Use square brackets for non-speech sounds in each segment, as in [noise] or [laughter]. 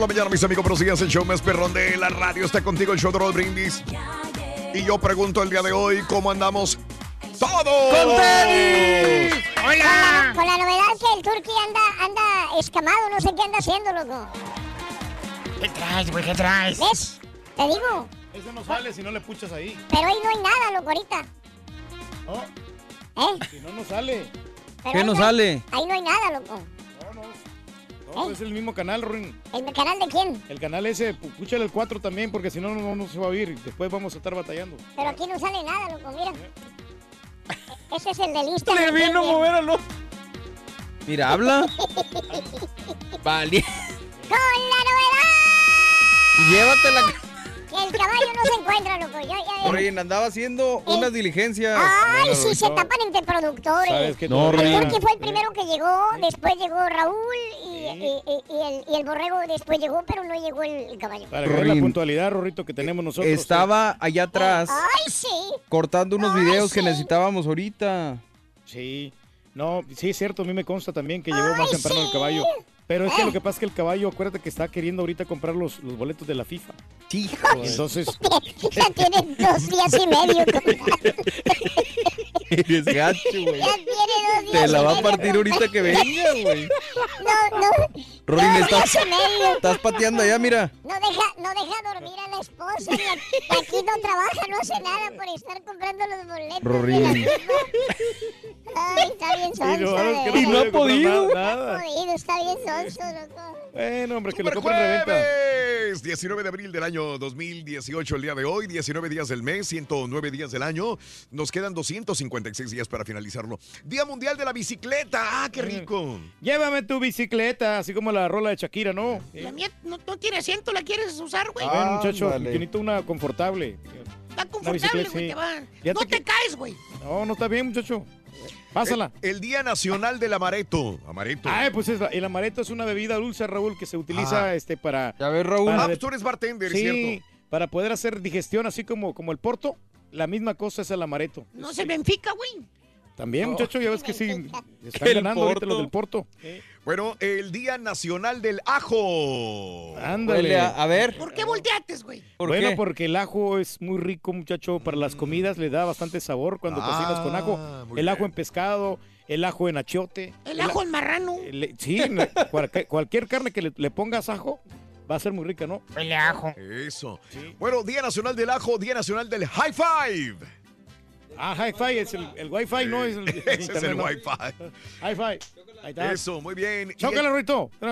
Por la mañana, mis amigos. Buenos días, el show más perrón de la radio. Está contigo el show de Raúl Brindis. Y yo pregunto el día de hoy, ¿cómo andamos todos? ¡Con tenis! ¡Hola! Con la novedad que el Turqui anda, anda escamado, no sé qué anda haciendo, loco. ¿Qué traes, güey? ¿Qué traes? ¿Ves? Te digo. Ese no sale si no le puchas ahí. Pero ahí no hay nada, loco, ahorita. No. ¿Eh? Si no, no sale. Pero ¿Qué no sale? Ahí no hay nada, loco. No, pues es el mismo canal, Ruin. ¿El canal de quién? El canal ese, púchale el 4 también, porque si no, no, no se va a oír. Después vamos a estar batallando. Pero aquí no sale nada, loco, mira. E- Ese es el del Instagram. Le vino a ¿quién? mover al Mira, habla. [laughs] Vale. Con la novedad Llévatela. Que el caballo no se encuentra, loco. Ya, ya, ya. Rin, andaba haciendo unas diligencias. Ay, Bueno, sí, se no. tapan entre productores. ¿Sabes qué? El No, Rin. Turqui fue el primero que llegó, después llegó Raúl y, y- y- y el, y el borrego después llegó, pero no llegó el, caballo. Para que la puntualidad, Rorrito, que tenemos nosotros. Estaba allá atrás Ay, sí. cortando unos videos que necesitábamos ahorita. Sí. No, sí es cierto, a mí me consta también que llegó más temprano el caballo. Pero es que Eh. lo que pasa es que el caballo, acuérdate que está queriendo ahorita comprar los, los boletos de la FIFA. Sí, Entonces, [laughs] Ya tiene dos días y medio. compadre. [laughs] Eres gacho, güey. Ya tiene dos días Te la va a partir ahorita que venga, güey. No, no. Rorín, estás, y estás pateando allá, mira. No deja, no deja dormir a la esposa. Y aquí, no trabaja, no hace nada por estar comprando los boletos. Rorín. Ay, está bien sonso. que veras. no ha podido. No ha podido, está bien sonso, loco. bueno, hombre, que lo Super compren en reventa. jueves, 19 de abril del año 2018, el día de hoy, 19 días del mes, 109 días del año. Nos quedan 256 días para finalizarlo. Día Mundial de la Bicicleta. ¡Ah, qué rico! Llévame tu bicicleta, así como la rola de Shakira, ¿no? La mía no, no tiene asiento, ¿la quieres usar, güey? Ven, muchacho, Ándale. yo necesito una confortable. Está confortable, güey, sí. te va. Ya No te caes, güey. No, no está bien, muchacho. Pásala. El, el Día Nacional del Amaretto. Amaretto. Ay, pues es- el amaretto es una bebida dulce, Raúl, que se utiliza Ah. este para... Ya ves, Raúl. para Ah, de- pues tú eres bartender, sí, ¿cierto? para poder hacer digestión así como, como el porto. La misma cosa es el amaretto. No se Benfica, güey. También, muchacho, ya ves que sí. Están El ganando ahorita los del Porto. Bueno, el Día Nacional del Ajo. Ándale. A, a ver. ¿Por qué volteates, güey? ¿Por bueno, qué? porque el ajo es muy rico, muchacho, para las comidas le da bastante sabor cuando Ah, cocinas con ajo. El ajo bien. en pescado, el ajo en achiote. El ajo en marrano. el- sí, en- cualquier, cualquier carne que le, le pongas ajo va a ser muy rica, ¿no? A ajo. Eso. Bueno, Día Nacional del Ajo, Día Nacional del High Five. Ah, hi-fi, es el, el wifi, no es el, el [laughs] Ese es el ¿no? Wi-Fi. Hi-fi. Ahí está. Eso, muy bien. Y Chócale, Rito. ¡No!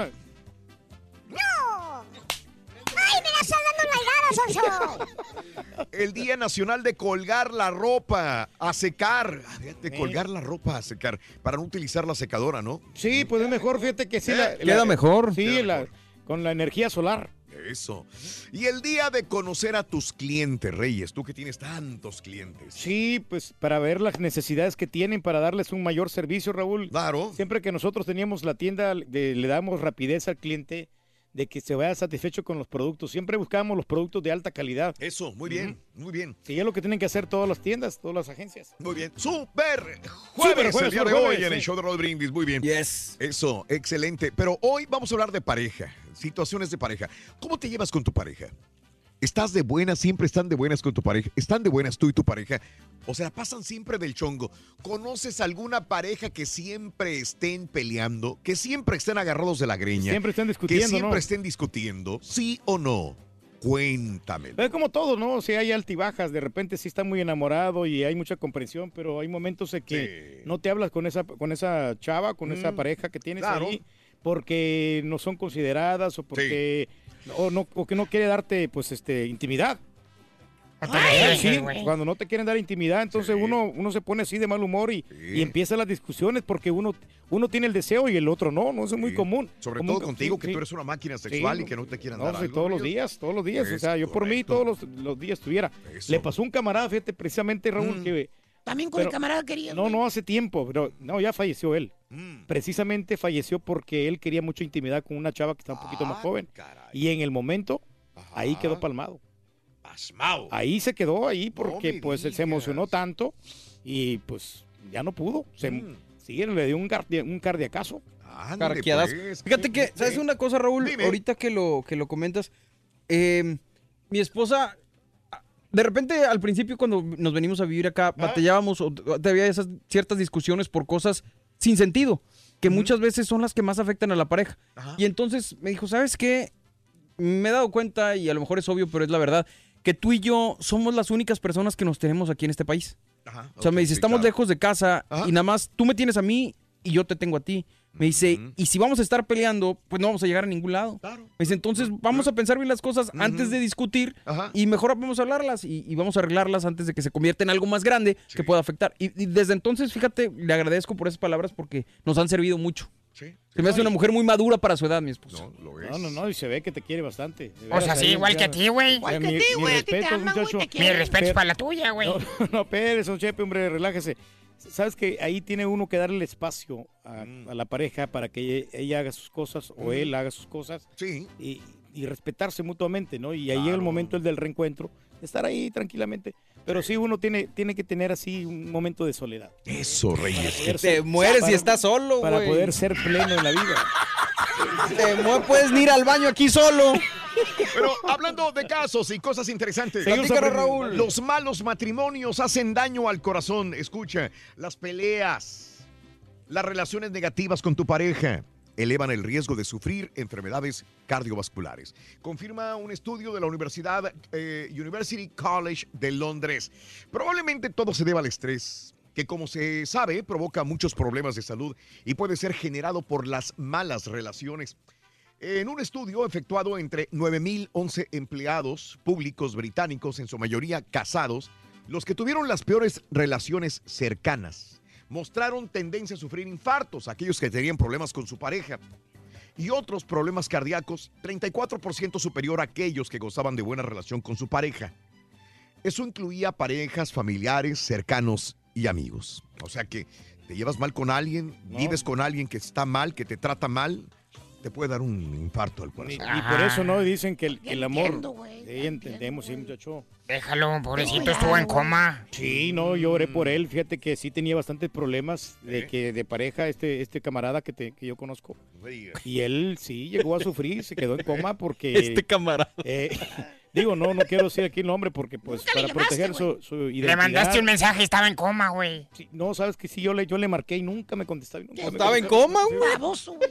¡Ay, me la estás dando nalgadas, Sonso! El Día Nacional de colgar la ropa a secar. Ah, fíjate, colgar la ropa a secar para no utilizar la secadora, ¿no? Sí, pues es mejor, fíjate que sí. Eh, la- Queda la- mejor. Sí, Queda la- mejor. Con la energía solar. Eso. Y el día de conocer a tus clientes, Reyes, tú que tienes tantos clientes. Sí, pues para ver las necesidades que tienen, para darles un mayor servicio, Raúl. Claro. Siempre que nosotros teníamos la tienda, le damos rapidez al cliente de que se vaya satisfecho con los productos. Siempre buscamos los productos de alta calidad. Eso, muy bien, muy bien. Sí, es lo que tienen que hacer todas las tiendas, todas las agencias. Muy bien. Super Super jueves, el día de hoy jueves, en el sí. show de Rod Brindis. Muy bien. Yes. Eso, excelente. Pero hoy vamos a hablar de pareja, situaciones de pareja. ¿Cómo te llevas con tu pareja? ¿Estás de buenas? ¿Siempre están de buenas con tu pareja? ¿Están de buenas tú y tu pareja? O sea, pasan siempre del chongo. ¿Conoces alguna pareja que siempre estén peleando? Que siempre estén agarrados de la greña. Siempre estén discutiendo, Que siempre ¿no? estén discutiendo. ¿Sí o no? Cuéntame. Es como todo, ¿no? O sea, hay altibajas, de repente sí está muy enamorado y hay mucha comprensión, pero hay momentos en que no te hablas con esa, con esa chava, con esa Mm, pareja que tienes claro. ahí, porque no son consideradas o porque o no o que no quiere darte pues este intimidad. Ay, sí, güey. cuando no te quieren dar intimidad, entonces uno, uno se pone así de mal humor y, y empiezan las discusiones porque uno, uno tiene el deseo y el otro no, no eso es muy común. Sobre Común todo contigo, sí, que sí. tú eres una máquina sexual Sí, y que no te quieran no, dar algo, todos los días, todos los días. o sea, yo por mí todos los, los días estuviera. Eso. Le pasó un camarada, fíjate, precisamente Raúl, Mm. que... También con el camarada quería. No, no hace tiempo, pero no, ya falleció él. Mm. Precisamente falleció porque él quería mucha intimidad con una chava que está un poquito Ah, más joven. Y en el momento, ahí quedó palmado. Pasmado. Ahí se quedó ahí porque pues él se emocionó tanto y pues ya no pudo. Se, Mm. sí, le dio un, cardia- un cardiacazo. Ándale, pues. Fíjate que, ¿sabes una cosa, Raúl? Dime. Ahorita que lo, que lo comentas, eh, mi esposa, de repente al principio cuando nos venimos a vivir acá, batallábamos o había esas ciertas discusiones por cosas sin sentido, que muchas veces son las que más afectan a la pareja. Y entonces me dijo, ¿sabes qué? Me he dado cuenta, y a lo mejor es obvio, pero es la verdad, que tú y yo somos las únicas personas que nos tenemos aquí en este país. Ajá, O sea, me dice, sí, estamos claro. lejos de casa y nada más tú me tienes a mí y yo te tengo a ti. Me dice, y si vamos a estar peleando, pues no vamos a llegar a ningún lado. Me dice, entonces vamos a pensar bien las cosas antes de discutir y mejor vamos a hablarlas y, y vamos a arreglarlas antes de que se convierta en algo más grande que pueda afectar. Y, y desde entonces, fíjate, le agradezco por esas palabras porque nos han servido mucho. Sí. Se me hace una mujer muy madura para su edad, mi esposo. No, no, no, y se ve que te quiere bastante. O sea, sí, igual que a ti, güey. Igual que a mi- ti, güey, a ti te respeto, ama, güey, te quiere. Mi respeto es para la tuya, güey. [laughs] No, no, Pérez, don Chepe, hombre, relájese. Sabes que ahí tiene uno que darle el espacio a, Mm. a la pareja para que ella, ella haga sus cosas o él haga sus cosas. Y, y respetarse mutuamente, ¿no? Y ahí llega el momento el del reencuentro, estar ahí tranquilamente. Pero sí, uno tiene, tiene que tener así un momento de soledad. Eso, Reyes. Te ser- mueres para- y estás solo, Para poder ser pleno en la vida. Te puedes ir al baño aquí solo. Pero hablando de casos y cosas interesantes. Raúl. Los malos matrimonios hacen daño al corazón. Escucha, las peleas, las relaciones negativas con tu pareja elevan el riesgo de sufrir enfermedades cardiovasculares. Confirma un estudio de la Universidad eh, University College de Londres. Probablemente todo se deba al estrés, que como se sabe provoca muchos problemas de salud y puede ser generado por las malas relaciones. En un estudio efectuado entre 9.011 empleados públicos británicos, en su mayoría casados, los que tuvieron las peores relaciones cercanas mostraron tendencia a sufrir infartos, aquellos que tenían problemas con su pareja, y otros problemas cardíacos, 34% superior a aquellos que gozaban de buena relación con su pareja. Eso incluía parejas, familiares, cercanos y amigos. O sea que te llevas mal con alguien, vives con alguien que está mal, que te trata mal, te puede dar un infarto al corazón. y por eso no dicen que el, que el amor. entiendo, Sí, entendemos, sí, muchacho. Déjalo, pobrecito, estuvo en coma. Sí, no, yo oré por él. Fíjate que sí tenía bastantes problemas de que de pareja este este camarada que, te, que yo conozco. Y él sí llegó a sufrir, se quedó en coma porque [laughs] Este camarada. eh, [laughs] digo, no, no quiero decir aquí el nombre porque pues para llamaste, proteger su, su identidad. Le mandaste un mensaje y estaba en coma, güey. Sí, no, sabes que sí, yo le, yo le marqué y nunca me contestaba. y nunca me Estaba en coma, güey. Baboso, güey.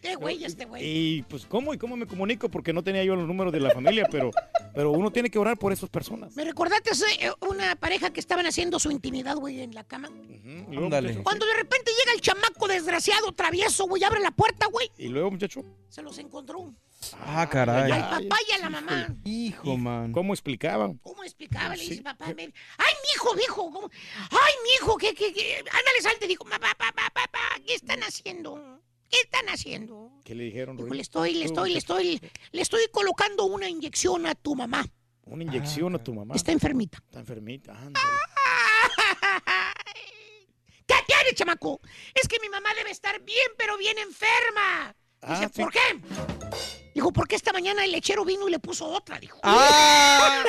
Qué güey este güey. Y pues, ¿cómo? ¿Y cómo me comunico? Porque no tenía yo los números de la familia, pero, pero uno tiene que orar por esas personas. ¿Me recordaste eh, una pareja que estaban haciendo su intimidad, güey, en la cama? Ándale. muchacho, Cuando de repente llega el chamaco desgraciado, travieso, güey, abre la puerta, güey. Y luego, muchacho. Se los encontró. Ah, caray. Al papá y a la mamá. Hijo, man. ¿Cómo explicaban? ¿Cómo explicaba? Le dice papá. me- Ay, mijo, mijo. ¿cómo? Ay, mijo, ¿qué, qué, qué? Ándale, salte. Dijo, papá, papá, papá, ¿qué están haciendo? ¿Qué están haciendo? ¿Qué le dijeron, Dijo, le estoy, le estoy, le estoy, le estoy colocando una inyección a tu mamá. Una inyección a tu mamá. Está enfermita. Está enfermita, ándale. ¿Qué tiene, chamaco? Es que mi mamá debe estar bien, pero bien enferma. Dice, Ah, sí. ¿por qué? Dijo, porque esta mañana el lechero vino y le puso otra, dijo. ¡Ah!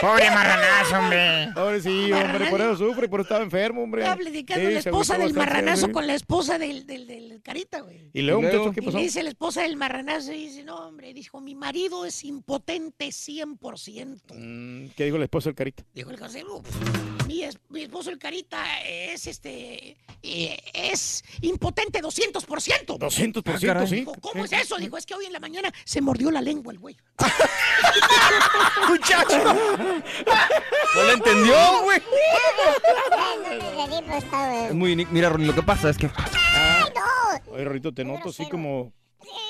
Pobre marranazo, hombre. Ahora sí, hombre, por eso sufre, por eso estaba enfermo, hombre. Estaba platicando Sí, la esposa del marranazo con la esposa del, del, del carita, güey. Y luego, muchacho, ¿qué Y pasó? le dice la esposa del marranazo y dice, no, hombre, dijo, mi marido es impotente 100%. Mm, ¿Qué dijo la esposa del carita? Dijo el casero, mi, es- mi esposo el carita es, este, eh, es impotente 200%. 200%, sí. Dijo, ¿Cómo es eso? Dijo, es que hoy en la mañana se mordió la lengua el güey. [laughs] ¡Muchacho! ¿No le entendió, güey? [laughs] Es muy... Mira, Ronnie, lo que pasa es que... Oye, Rorito, te noto así como,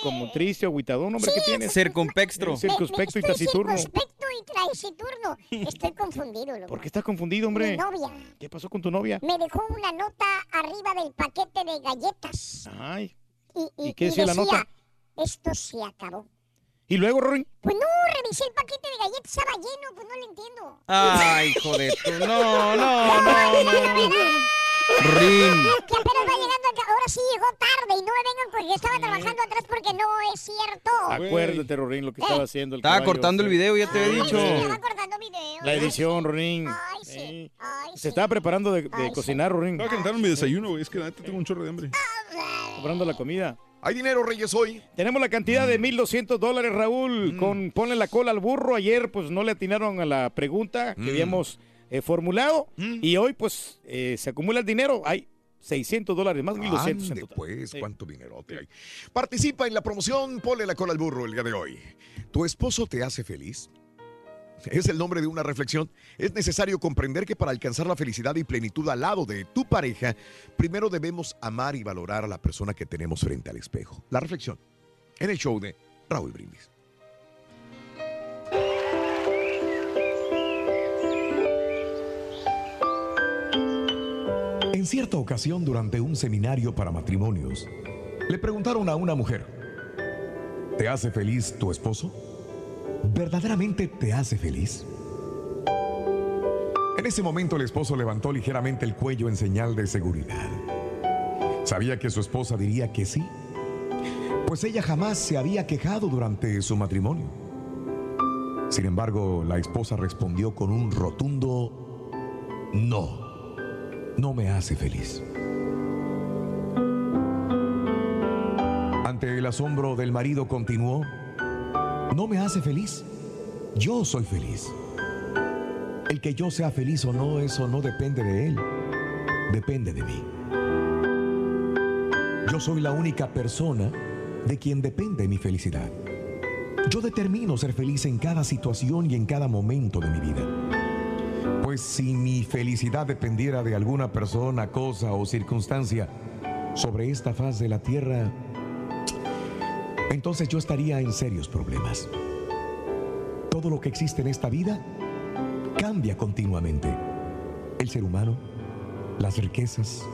como triste, agüitadón, hombre, ¿qué tienes? Circunspectro. Circunspecto y taciturno. Circunspecto y taciturno. Estoy confundido, loco. ¿Por qué estás confundido, hombre? Mi novia ¿Qué pasó con tu novia? me dejó una nota arriba del paquete de galletas. Ay. Y, y- ¿Y qué decía la nota? Esto se acabó. ¿Y luego, Rory? Pues no, revisé el paquete de galletas, estaba lleno, pues no lo entiendo. Ay, joder. tú. No, no, [laughs] no, no. Rin. Que apenas va llegando acá. Ahora sí llegó tarde y no me vengan porque estaba trabajando atrás porque no es cierto. Acuérdate, Rorín, lo que estaba haciendo el Estaba caballo. cortando el video, ya te había dicho. Estaba cortando video. La edición, Rorín. Ay, sí. Ay, Se estaba preparando de, de cocinar, Rorín. Estaba calentando mi desayuno, güey. Es que la neta tengo un chorro de hambre. Comprando la comida. Hay dinero, Reyes, hoy. Tenemos la cantidad Mm. de 1.200 dólares, Raúl. Con Ponle la cola al burro. Ayer, pues, no le atinaron a la pregunta que Mm. habíamos eh, formulado. Y hoy, pues, eh, se acumula el dinero. Hay 600 dólares más, 1.200 en total. pues, cuánto dinerote hay. Participa en la promoción, ponle la cola al burro el día de hoy. ¿Tu esposo te hace feliz? Es el nombre de una reflexión. Es necesario comprender que para alcanzar la felicidad y plenitud al lado de tu pareja, primero debemos amar y valorar a la persona que tenemos frente al espejo. La reflexión en el show de Raúl Brindis. En cierta ocasión, durante un seminario para matrimonios, le preguntaron a una mujer, ¿te hace feliz tu esposo? ¿Verdaderamente te hace feliz? En ese momento el esposo levantó ligeramente el cuello en señal de seguridad. Sabía que su esposa diría que sí, pues ella jamás se había quejado durante su matrimonio. Sin embargo, la esposa respondió con un rotundo no no me hace feliz. Ante el asombro del marido continuó, no me hace feliz, yo soy feliz. El que yo sea feliz o no, eso no depende de él, depende de mí. Yo soy la única persona de quien depende mi felicidad. Yo determino ser feliz en cada situación y en cada momento de mi vida. Si mi felicidad dependiera de alguna persona, cosa o circunstancia sobre esta faz de la tierra, entonces yo estaría en serios problemas. Todo lo que existe en esta vida cambia continuamente. El ser humano, las riquezas,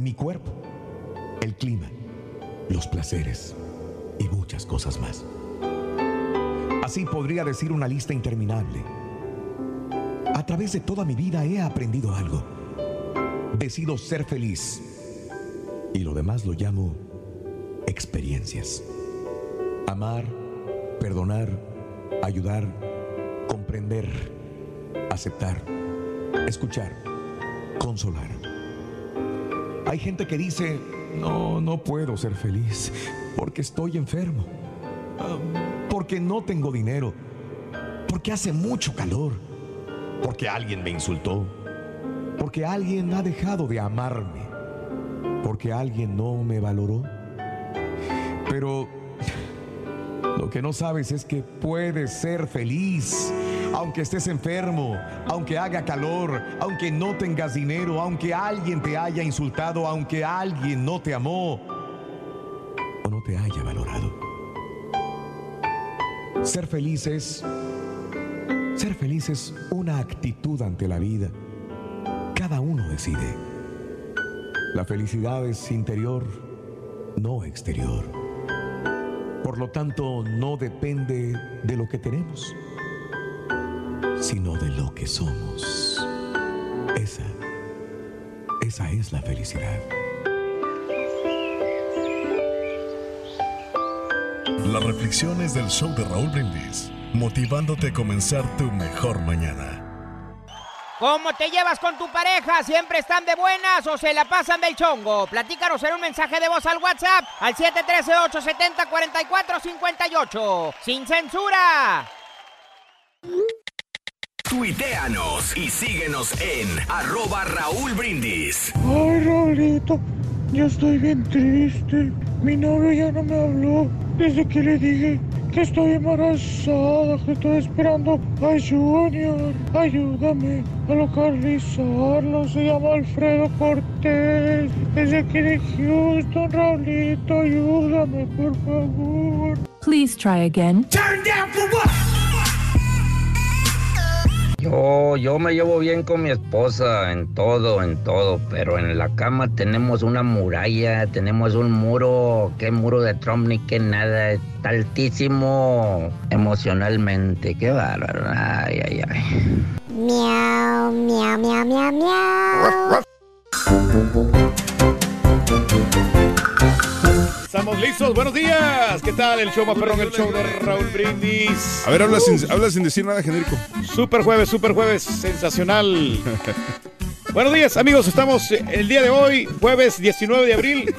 mi cuerpo, el clima, los placeres y muchas cosas más. Así podría decir una lista interminable. A través de toda mi vida he aprendido algo. Decido ser feliz. Y lo demás lo llamo experiencias. Amar, perdonar, ayudar, comprender, aceptar, escuchar, consolar. Hay gente que dice, no, no puedo ser feliz porque estoy enfermo, ah, porque no tengo dinero, porque hace mucho calor porque alguien me insultó, porque alguien ha dejado de amarme, porque alguien no me valoró. Pero lo que no sabes es que puedes ser feliz, aunque estés enfermo, aunque haga calor, aunque no tengas dinero, aunque alguien te haya insultado, aunque alguien no te amó o no te haya valorado. Ser feliz es ser feliz es una actitud ante la vida. Cada uno decide. La felicidad es interior, no exterior. Por lo tanto, no depende de lo que tenemos, sino de lo que somos. Esa, esa es la felicidad. Las reflexiones del show de Raúl Brindis, motivándote a comenzar tu mejor mañana. ¿Cómo te llevas con tu pareja? ¿Siempre están de buenas o se la pasan del chongo? Platícanos en un mensaje de voz al WhatsApp al 713-870-4458. ¡Sin censura! Tuiteanos y síguenos en arroba Raúl Brindis. Ay, Raulito, yo estoy bien triste. Mi novio ya no me habló desde que le dije que estoy embarazada, que estoy esperando a Junior. Ayúdame a localizarlo. Se llama Alfredo Cortés. Desde aquí de Houston, Raulito, ayúdame, por favor. Please try again. Turn down for what? Yo, yo me llevo bien con mi esposa en todo, en todo, pero en la cama tenemos una muralla, tenemos un muro, qué muro de Trump ni qué nada, está altísimo emocionalmente, qué bárbaro, ay, ay, ay. Miau, miau, miau, miau, miau. Estamos listos, buenos días. ¿Qué tal el show más perrón, el show de Raúl Brindis? A ver, habla sin, habla sin decir nada genérico. Super jueves, super jueves, sensacional. Buenos días, amigos. Estamos el día de hoy, jueves 19 de abril.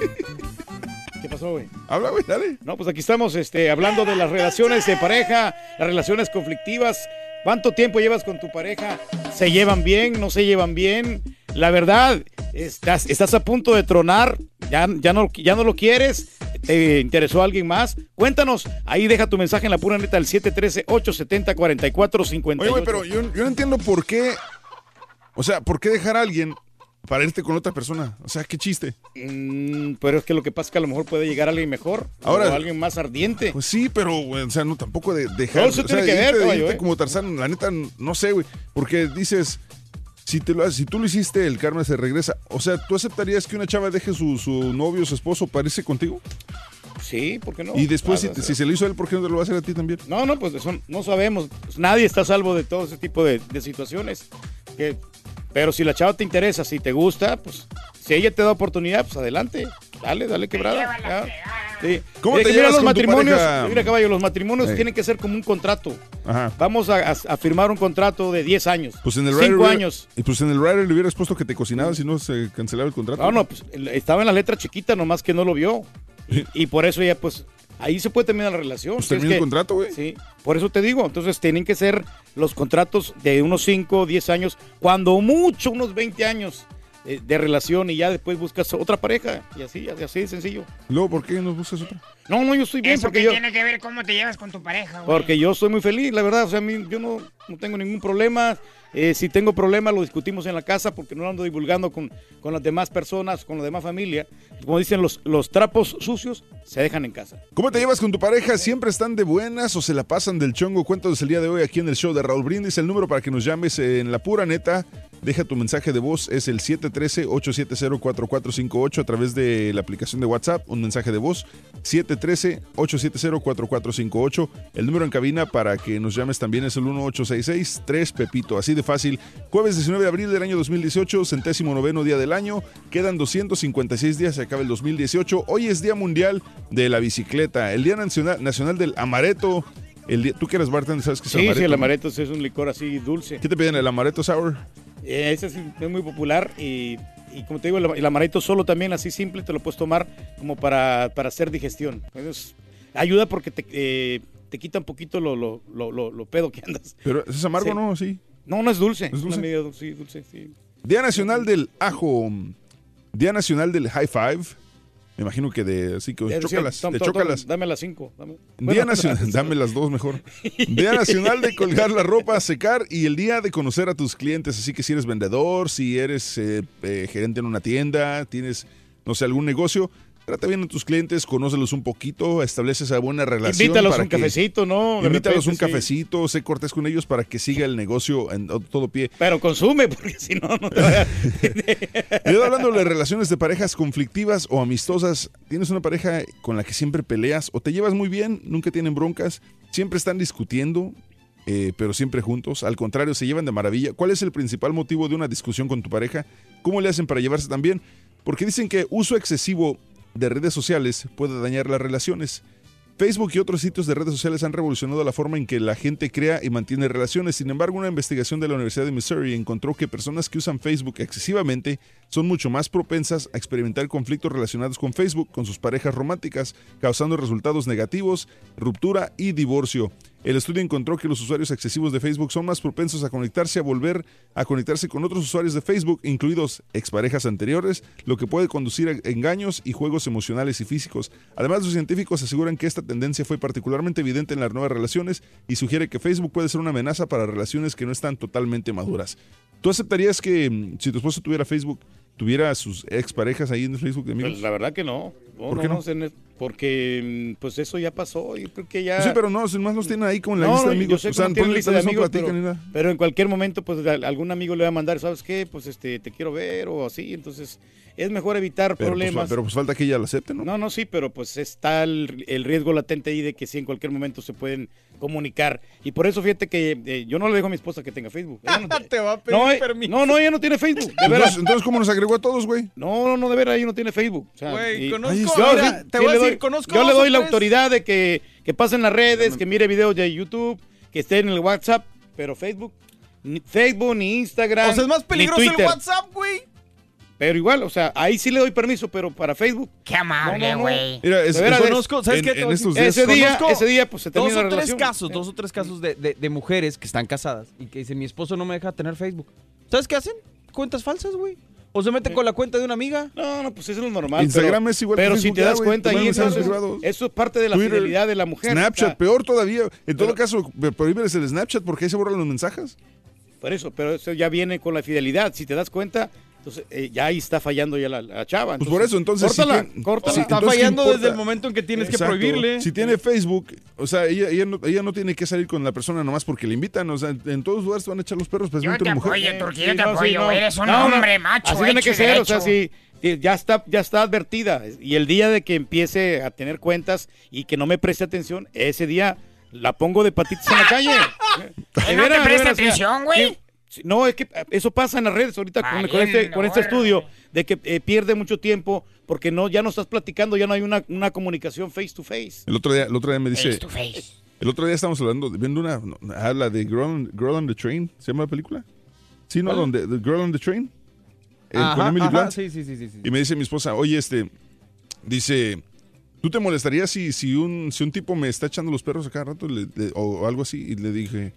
¿Qué pasó, güey? Habla, güey, dale. No, pues aquí estamos este, hablando de las relaciones de pareja, las relaciones conflictivas. ¿Cuánto tiempo llevas con tu pareja? ¿Se llevan bien? ¿No se llevan bien? La verdad, estás, estás a punto de tronar, ya, ya, no, ya no lo quieres, te interesó alguien más. Cuéntanos, ahí deja tu mensaje en la pura neta al 713-870-4458. Oye, güey, pero yo, yo no entiendo por qué. O sea, ¿por qué dejar a alguien para irte con otra persona? O sea, qué chiste. Mm, pero es que lo que pasa es que a lo mejor puede llegar alguien mejor Ahora- o alguien más ardiente. Pues sí, pero, o sea, no tampoco de dejar. Todo eso o sea, tiene que ver, irte- caballo, irte ¿eh? como Tarzán, la neta, no sé, güey. Porque dices, si, te lo, haces- si tú lo hiciste, el karma se regresa. O sea, ¿tú aceptarías que una chava deje su, su novio, su esposo, para irse contigo? Sí, ¿por qué no? Y después, Claro, si, se lo hizo a él, ¿por qué no te lo va a hacer a ti también? No, no, pues eso no sabemos. Nadie está a salvo de todo ese tipo de, de situaciones. Que, pero si la chava te interesa, si te gusta, pues si ella te da oportunidad, pues adelante. Dale, dale quebrada. ya. Sí. ¿Cómo Mira te llevas los con matrimonios? Mira, caballo, los matrimonios Sí. tienen que ser como un contrato. Ajá. Vamos a, a- a firmar un contrato de 10 años. Pues en el rider 5 hubiera- años. Y pues en el rider le hubieras puesto que te cocinabas si no se cancelaba el contrato. No, no, pues estaba en la letra chiquita, nomás que no lo vio. Y, y por eso ya, pues, ahí se puede terminar la relación. Pues termina el que- contrato, güey. Sí, por eso te digo. Entonces tienen que ser los contratos de unos 5, 10 años, cuando mucho, unos 20 años eh, de relación y ya después buscas otra pareja. Y así, así de sencillo. Luego, ¿por qué no buscas otra? No, no, yo estoy bien Eso porque que yo... tiene que ver cómo te llevas con tu pareja, güey. Porque yo soy muy feliz, la verdad. O sea, a mí, yo no, no tengo ningún problema. Eh, si tengo problema, lo discutimos en la casa porque no lo ando divulgando con, con las demás personas, con la demás familia. Como dicen, los, los trapos sucios se dejan en casa. ¿Cómo te llevas con tu pareja? ¿Siempre están de buenas o se la pasan del chongo? Cuéntanos el día de hoy aquí en el show de Raúl Brindis. El número para que nos llames en la pura neta. Deja tu mensaje de voz. Es el 713-870-4458 a través de la aplicación de WhatsApp. Un mensaje de voz. 713-870-4458. El número en cabina para que nos llames también es el 1866-3 Pepito. Así de fácil. Jueves 19 de abril del año 2018, centésimo noveno día del año. Quedan 256 días, se acaba el 2018. Hoy es Día Mundial de la Bicicleta, el Día Nacional, Nacional del Amareto. El día- Tú que eres bartender, ¿sabes qué es Sí, sí, el amaretto es un licor así dulce. ¿Qué te piden? ¿El amaretto sour? Eh, ese sí es muy popular y, y como te digo, el, el amaretto solo también así simple te lo puedes tomar como para, para hacer digestión. Entonces, ayuda porque te, eh, te quita un poquito lo, lo, lo, lo- pedo que andas. Pero es amargo, Sí. ¿no? Sí. No, no es dulce. ¿Es Es dulce? una medida dulce, sí, dulce, sí. Día Nacional del Ajo. Día Nacional del High Five. Me imagino que de así que chócalas, de chócalas. Dame las cinco. dame. Día Nacional, [laughs] dame las dos mejor. Día Nacional de colgar la ropa a secar y el día de conocer a tus clientes. Así que si eres vendedor, si eres eh, eh, gerente en una tienda, tienes, no sé, algún negocio, Trata bien a tus clientes, conócelos un poquito, establece esa buena relación. Invítalos para un que- cafecito, ¿no? De Invítalos repente, un sí. cafecito, sé cortés con ellos para que siga el negocio en todo pie. Pero consume, [laughs] porque si no, no te vaya. Y ahora hablando de relaciones de parejas conflictivas o amistosas, tienes una pareja con la que siempre peleas o te llevas muy bien, nunca tienen broncas, siempre están discutiendo, eh, pero siempre juntos. Al contrario, se llevan de maravilla. ¿Cuál es el principal motivo de una discusión con tu pareja? ¿Cómo le hacen para llevarse tan bien? Porque dicen que uso excesivo de redes sociales puede dañar las relaciones. Facebook y otros sitios de redes sociales han revolucionado la forma en que la gente crea y mantiene relaciones. Sin embargo, una investigación de la Universidad de Missouri encontró que personas que usan Facebook excesivamente son mucho más propensas a experimentar conflictos relacionados con Facebook, con sus parejas románticas, causando resultados negativos, ruptura y divorcio. El estudio encontró que los usuarios excesivos de Facebook son más propensos a conectarse, a volver a conectarse con otros usuarios de Facebook, incluidos exparejas anteriores, lo que puede conducir a engaños y juegos emocionales y físicos. Además, los científicos aseguran que esta tendencia fue particularmente evidente en las nuevas relaciones y sugiere que Facebook puede ser una amenaza para relaciones que no están totalmente maduras. ¿Tú aceptarías que mm, si tu esposo tuviera Facebook, tuviera a sus exparejas ahí en Facebook de amigos? Pues la verdad que no. No, ¿Por qué no? Porque mm, pues eso ya pasó. Yo creo que ya. Sí, pero no, sin más los tienen ahí como en la No, lista de yo amigos. sé o sea, no tienen lista de amigos, platican pero, nada. pero en cualquier momento, pues algún amigo le va a mandar, ¿sabes qué? Pues este, te quiero ver o así. Entonces, es mejor evitar Pero pues, problemas. pero pues falta que ella lo acepte, ¿no? No, no, sí, pero pues está el, el riesgo latente ahí de que sí en cualquier momento se pueden comunicar. Y por eso fíjate que eh, yo no le dejo a mi esposa que tenga Facebook. Ella no, [laughs] Te va a pedir no, eh, permiso. no, no, ella no tiene Facebook. De veras. Entonces, entonces, ¿cómo nos agregó a todos, güey? No, no, no, de veras, ella no tiene Facebook. O sea, Güey, y- conozco- yo, mira, sí, te sí voy a decir, doy- conozco Yo le doy la autoridad de que, que pase en las redes, que mire videos de YouTube, que esté en el WhatsApp, pero Facebook, ni Facebook, ni Instagram. O sea, es más peligroso el Twitter. WhatsApp, güey. Pero igual, o sea, ahí sí le doy permiso, pero para Facebook. Qué amable, No, no, no. güey. Mira, es- veras, Conozco, ¿sabes en- qué? En estos días- Ese día, ese día, pues se termina Dos o la tres relación. casos, dos o tres casos de, de- de mujeres que están casadas y que dicen, mi esposo no me deja tener Facebook. ¿Sabes qué hacen? Cuentas falsas, güey. O se meten con la cuenta de una amiga. No, no, pues eso es lo normal. Instagram pero, es igual que Pero si te das cuenta te ahí, privados. eso es parte de la Twitter, fidelidad de la mujer. Snapchat, peor todavía. En todo caso, prohíbeles el Snapchat porque ahí se borran los mensajes. Por eso, pero eso ya viene con la fidelidad. Si te das cuenta, entonces eh, ya ahí está fallando ya la, la chava. Pues por eso, entonces, si Córtala, tiene- córtala. Sí, Está entonces, ¿qué fallando desde el momento en que tienes Exacto. que prohibirle. Si tiene Facebook, o sea, ella, ella, no, ella no tiene que salir con la persona nomás porque le invitan. O sea, en todos lugares te van a echar los perros, Yo especialmente te una mujer. apoyo, Turquía, yo te no, sí, apoyo. no. Eres un hombre macho, Así tiene que ser, o sea, sí, ya está, ya está advertida. Y el día de que empiece a tener cuentas y que no me preste atención, ese día la pongo de patitas en la calle. [laughs] De ¿Que no te presta veras, o sea, atención, güey? No, es que eso pasa en las redes ahorita con, con este, con este estudio de que eh, pierde mucho tiempo porque no ya no estás platicando, ya no hay una, una comunicación face to face. El otro día, el otro día me dice. Face to face. El otro día estábamos hablando, viendo una, habla de Girl on, Girl on the Train, ¿se llama la película? Sí, ¿no? Donde, The Girl on the Train. Eh, Ajá, con Emily ajá, Blunt. sí, sí, sí, sí, sí. Y me dice mi esposa, oye, este, dice, ¿tú te molestarías si, si, un, si un tipo me está echando los perros a cada rato Le- le- o, o algo así? Y le dije,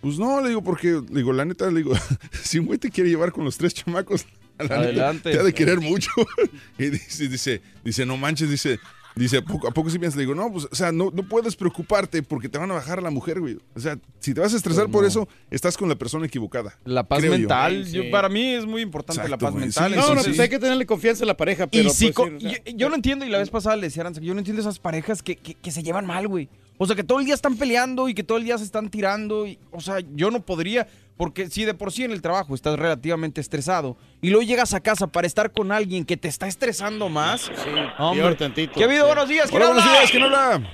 pues no, le digo, porque, le digo, la neta, le digo, [laughs] si un güey te quiere llevar con los tres chamacos, [laughs] la neta, Adelante. te ha de querer mucho. [laughs] y dice, dice, dice, no manches, dice, dice, ¿a poco, a poco sí piensas? Le digo, no, pues, o sea, no, no puedes preocuparte porque te van a bajar a la mujer, güey. O sea, si te vas a estresar Pues por no. eso, estás con la persona equivocada. La paz yo. mental, Sí, yo- sí. para mí es muy importante la paz güey, mental. sí, No, no, entonces- pues hay que tenerle confianza a la pareja, Y pero sí, pues, sí, o sea, yo, yo no entiendo, y la vez pasada le decía a Aranza, yo no entiendo esas parejas que, que- que se llevan mal, güey. O sea, que todo el día están peleando y que todo el día se están tirando. Y, o sea, yo no podría, porque si de por sí en el trabajo estás relativamente estresado y luego llegas a casa para estar con alguien que te está estresando más. hombre. peor tantito. ¿Qué ha habido? Buenos días, ¿quién Hola, habla? buenos días, ¿quién habla?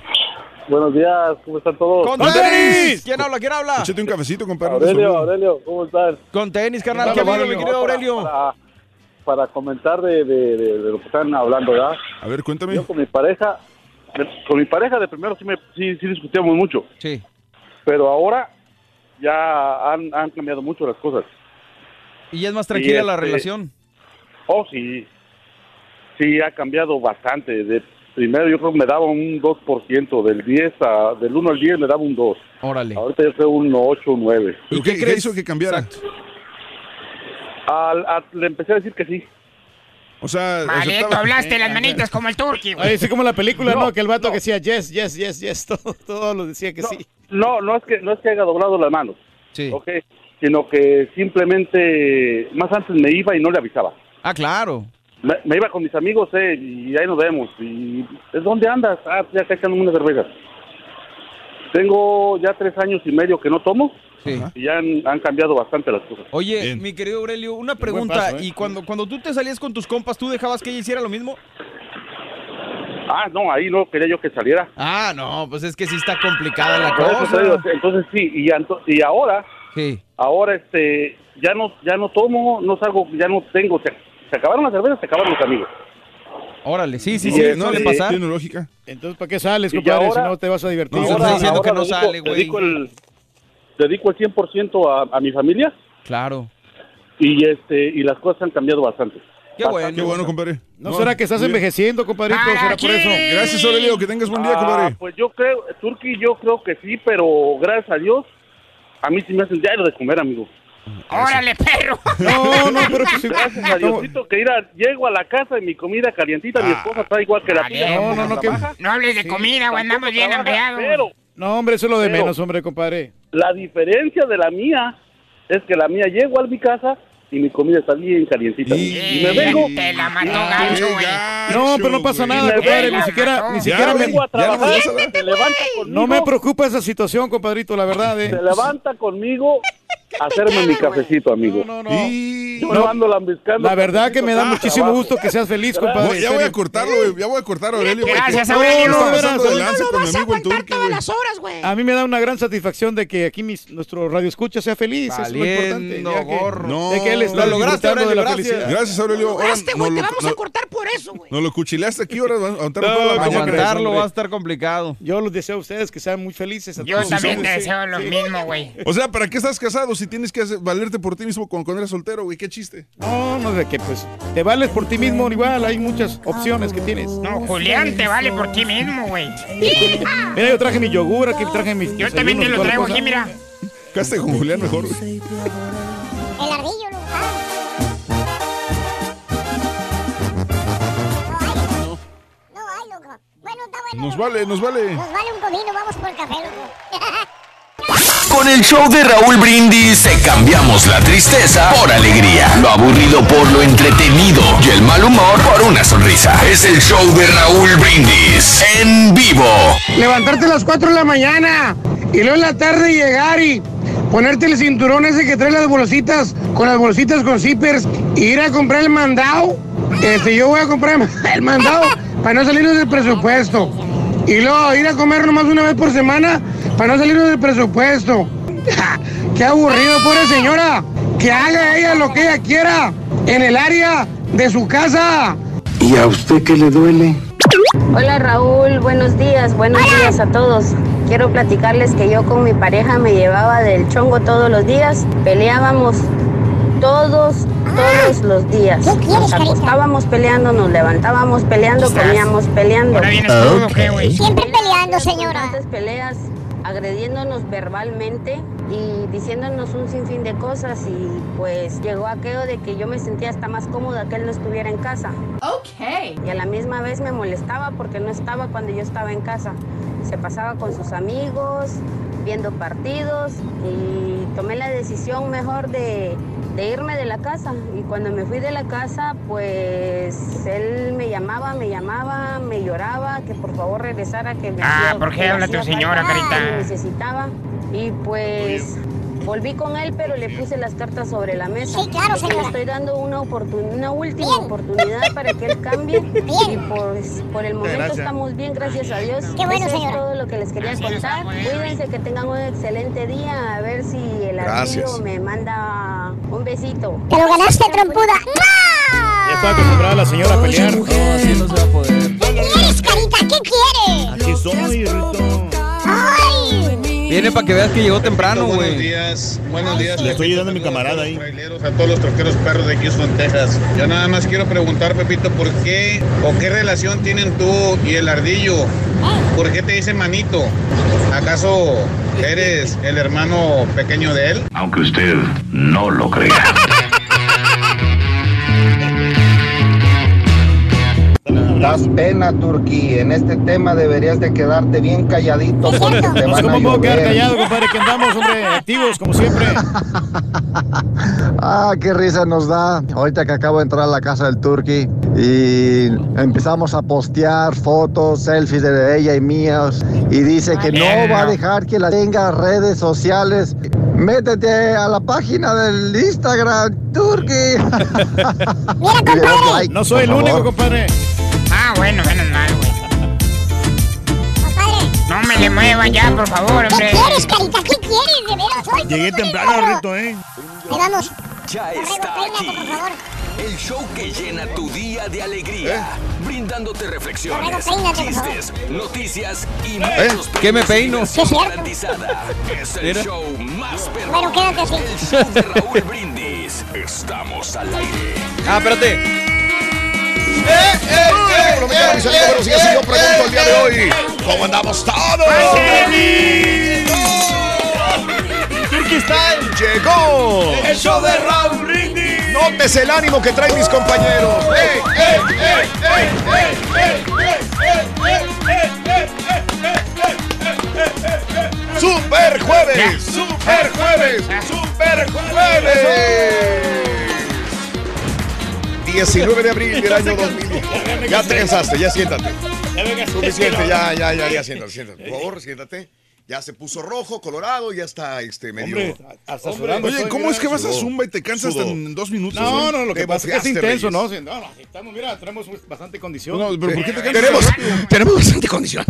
Buenos días, ¿cómo están todos? ¡Con ¡Con tenis! tenis! ¿Quién habla? ¿Quién habla? Échate un cafecito, compadre. Aurelio, Aurelio, ¿cómo estás? Con tenis, carnal. ¿Qué ha Hola, habido, mi querido Aurelio? Para, para comentar de, de- de- de lo que están hablando, ¿verdad? A ver, cuéntame. Yo con mi pareja, con mi pareja de primero sí, me, sí, sí discutíamos mucho, Sí. pero ahora ya han, han cambiado mucho las cosas. Y ya es más tranquila Y la este- relación. Oh, sí, sí ha cambiado bastante. De primero yo creo que me daba un 2%, del 10 a, del 1 al 10 me daba un 2. Órale. Ahorita yo creo un 8, un 9. ¿Pero qué, qué hizo que cambiara? Al, a- le empecé a decir que sí. O sea, Vale, tú aceptaba- hablaste las manitas como el turqui, güey. Ay, sí, como la película, ¿no? No, Que el vato no. que decía yes, yes, yes, yes, [laughs] todo, todo lo decía que no, sí. No, no es que no es que haya doblado las manos, Sí. ¿ok? Sino que simplemente más antes me iba y no le avisaba. Ah, claro. me, me iba con mis amigos, eh, y ahí nos vemos. Y, ¿dónde andas? Ah, ya acá echando unas cervezas. Tengo ya tres años y medio que no tomo. Y ya han, han cambiado bastante las cosas. Oye, mi querido Aurelio, una pregunta. paso, ¿eh? ¿Y cuando, cuando tú te salías con tus compas, tú dejabas que ella hiciera lo mismo? Ah, no, ahí no quería yo que saliera. Ah, no, pues es que sí está complicada la digo, cosa. entonces sí, y, anto- y ahora, ahora este, ya no, ya no tomo, no salgo, ya no tengo, se, se acabaron las cervezas, se acabaron los amigos. Órale, sí, sí, sí, suele pasar. Tiene lógica. Entonces, ¿para qué sales, compadre? ahora- si no te vas a divertir. Ahora- ahora dedico- Dedico el, dedico el 100% a, a mi familia Claro. y este y las cosas han cambiado bastante. Qué bueno. Qué bueno, compadre. ¿No será que estás bien. envejeciendo, compadrito? ¿Será por eso? Gracias, Aurelio. Que tengas buen día, Ah, compadre. Pues yo creo, Turki, yo creo que sí, pero gracias a Dios, a mí sí me hacen diario de comer, amigo. ¡Órale, perro! [laughs] No, no, pero pues, Gracias a Diosito que ir a- llego a la casa y mi comida calientita, mi esposa está igual que la tuya. No, no, no, que... No hables de comida, güey, andamos bien hambreados. Pero No, hombre, eso es lo de Pero- menos, hombre, compadre. La diferencia de la mía es que la mía llego a mi casa y mi comida está bien calientita. Y, me vengo. Te la mató gacho, güey. No, pero no pasa nada, compadre. Ni siquiera, ni Ya siquiera me... vengo a trabajar, se levanta conmigo. No me preocupa esa situación, compadrito, la verdad, eh. Se levanta conmigo hacerme mi cafecito, amigo. No, no, Yo no ando lambiscando. La verdad que me da muchísimo trabajo. gusto que seas feliz, Gracias. compadre. ya voy a cortarlo, güey. Ya voy a cortar, Aurelio. Gracias, No, Aurelio. no, No, No vas a aguantar todas las horas, güey. A mí me da una gran satisfacción de que aquí mis, nuestro radio escucha sea feliz. es lo importante. Gorro. No. de que él está Lo lograste, disfrutando de la Aurelio, felicidad. Gracias, Aurelio. Ahora Lograste, güey, te lo- vamos a no- cortar por eso, güey. nos lo cuchilaste aquí, ahora No, toda la ¿cómo mañana. crees, Aguantarlo va a estar complicado. Yo los deseo a ustedes que sean muy felices. Yo también deseo lo mismo, güey. O sea, ¿para qué estás casado si tienes que hacer- valerte por ti mismo cuando eres soltero, güey? ¿Qué chiste? No, no, de que pues te vales por ti mismo, igual hay muchas opciones que tienes. No, Julián, te vale por ti mismo, güey. Mira, yo traje mi yogur, aquí traje mis Yo también te lo traigo aquí, mira. Caste con Julián mejor, güey. El ardillo, ¿no? Ah. No hay, loco. Bueno, está bueno. Nos vale, nos vale. Nos vale un comino, vamos por el café, loco. [laughs] Con el show de Raúl Brindis te cambiamos la tristeza por alegría, lo aburrido por lo entretenido y el mal humor por una sonrisa. Es el show de Raúl Brindis en vivo. Levantarte a las 4 de la mañana y luego en la tarde llegar y ponerte el cinturón ese que trae las bolsitas, con las bolsitas con zippers, y ir a comprar el mandado. Este, yo voy a comprar [laughs] el mandado para no salirnos del presupuesto. Y luego ir a comer nomás una vez por semana para no salirnos del presupuesto. [laughs] Qué aburrido, pobre señora. Que haga ella lo que ella quiera en el área de su casa. ¿Y a usted qué le duele? Hola Raúl, buenos días, buenos días a todos. Quiero platicarles que yo con mi pareja me llevaba del chongo todos los días, peleábamos todos, todos los días. Nos acostábamos peleando, nos levantábamos peleando, comíamos peleando. Ahora vienes crudo, ¿qué, güey? Siempre peleando, señora. Peleas, agrediéndonos verbalmente y diciéndonos un sinfín de cosas y pues llegó aquello de que yo me sentía hasta más cómoda que él no estuviera en casa. Ok. Y a la misma vez me molestaba porque no estaba cuando yo estaba en casa. Se pasaba con sus amigos, viendo partidos y tomé la decisión mejor de, de irme de la casa. Y cuando me fui de la casa, pues él me llamaba, me llamaba, me lloraba, que por favor regresara, que me Ah, hacía- ¿por qué habla tu señora, Carita? necesitaba. Y pues volví con él, pero le puse las cartas sobre la mesa. Sí, claro, Porque Le señora. estoy dando una, oportun- una última oportunidad para que él cambie. [laughs] Y pues por el momento Gracias. estamos bien, gracias a Dios. Qué bueno, Eso señora. es todo lo que les quería contar. Cuídense, que tengan un excelente día. A ver si el Gracias. ardillo me manda un besito. Te lo ganaste, trompuda. Ya está acostumbrada la señora a pelear. No, así no se va a poder. ¿Qué quieres, carita? ¿Qué quieres? Aquí estoy, Rito. ¡Ay! Viene para que veas que llegó temprano, Buenos güey. días, buenos días. Le estoy ayudando a mi camarada a ahí. A todos los troqueros perros de Houston, Texas. Yo nada más quiero preguntar, Pepito, ¿por qué o qué relación tienen tú y el ardillo? ¿Por qué te dice manito? ¿Acaso eres el hermano pequeño de él? Aunque usted no lo crea. Das pena, Turquí. En este tema deberías de quedarte bien calladito porque te Pues, van a ¿Cómo puedo quedar callado, compadre? Que andamos, hombre, [laughs] activos, como siempre. Ah, qué risa nos da. Ahorita que acabo de entrar a la casa del Turqui y empezamos a postear fotos, selfies de ella y mías y dice que no va a dejar que la tenga redes sociales. Métete a la página del Instagram, Turqui. Mira, [laughs] No soy el único, compadre. Bueno, menos mal, güey. No me le muevan ya, por favor, ¿Qué hombre. quieres, carita? ¿Qué quieres? De veras, hoy. Llegué temprano, Rito, ¿eh? Ahí vamos. Ya está aquí. El show que llena tu día de alegría, brindándote reflexiones, peínate, por favor. chistes, noticias y ¿Eh? muchos ¿Qué me peino? Sí, es cierto. garantizada. Es el Mira. show más perrón. Bueno, quédate así. El show de Raúl Brindis. Estamos al aire. Ah, espérate eh, el ¿cómo andamos todos? Turquistán llegó. El de Raúl Brindis. Notes el ánimo que traen mis compañeros. Super jueves, super jueves, super jueves. 19 de abril del año 2010. Ya te cansaste, ya siéntate. Suficiente, ya, ya, ya, ya, siéntate, siéntate. Por favor, siéntate. Ya se puso rojo, colorado, ya está este medio. Hombre, hasta Hombre, sudando Oye, ¿cómo es que vas a. Zumba y te cansas en dos minutos? No, no, lo que pasa es que es intenso, ¿no? No, no, estamos, mira, tenemos bastante condición. No, pero ¿por qué te cansas Tenemos, tenemos bastante condición.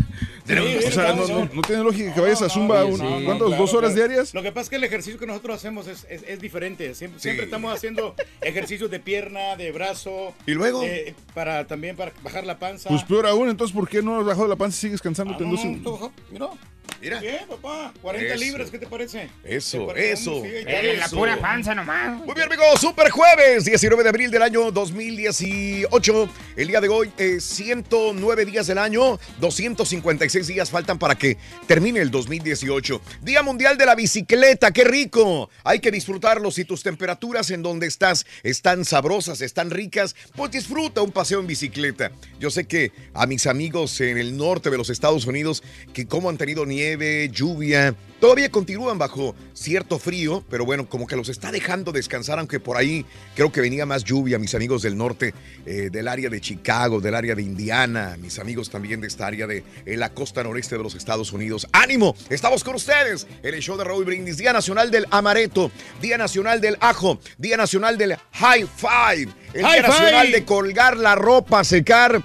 O sea, no, no, no tiene lógica que vayas a Zumba claro, ¿Dos horas diarias? Lo que pasa es que el ejercicio que nosotros hacemos es, diferente. Siempre, estamos haciendo ejercicios de pierna, de brazo. ¿Y luego? eh, para también para bajar la panza. Pues peor aún, entonces ¿por qué no has bajado la panza y sigues cansándote en dos no, mira. Bien, papá. 40 Eso. libras, ¿qué te parece? Eso, ¿Te parece? eso. Sí, Eh, la pura panza nomás. Muy bien, amigos, Super Jueves, 19 de abril del año 2018. El día de hoy, eh, 109 días del año, 256 días faltan para que termine el 2018. Día Mundial de la Bicicleta, qué rico. Hay que disfrutarlo. Si tus temperaturas en donde estás están sabrosas, están ricas, pues disfruta un paseo en bicicleta. Yo sé que a mis amigos en el norte de los Estados Unidos, que como han tenido nieve, lluvia, Todavía continúan bajo cierto frío, pero bueno, como que los está dejando descansar, aunque por ahí creo que venía más lluvia, mis amigos del norte, eh, del área de Chicago, del área de Indiana, mis amigos también de esta área de eh, la costa noreste de los Estados Unidos. ¡Ánimo! Estamos con ustedes en el show de Raúl Brindis, Día Nacional del Amareto, Día Nacional del Ajo, Día Nacional del High Five, el High Día Nacional de colgar la ropa, secar.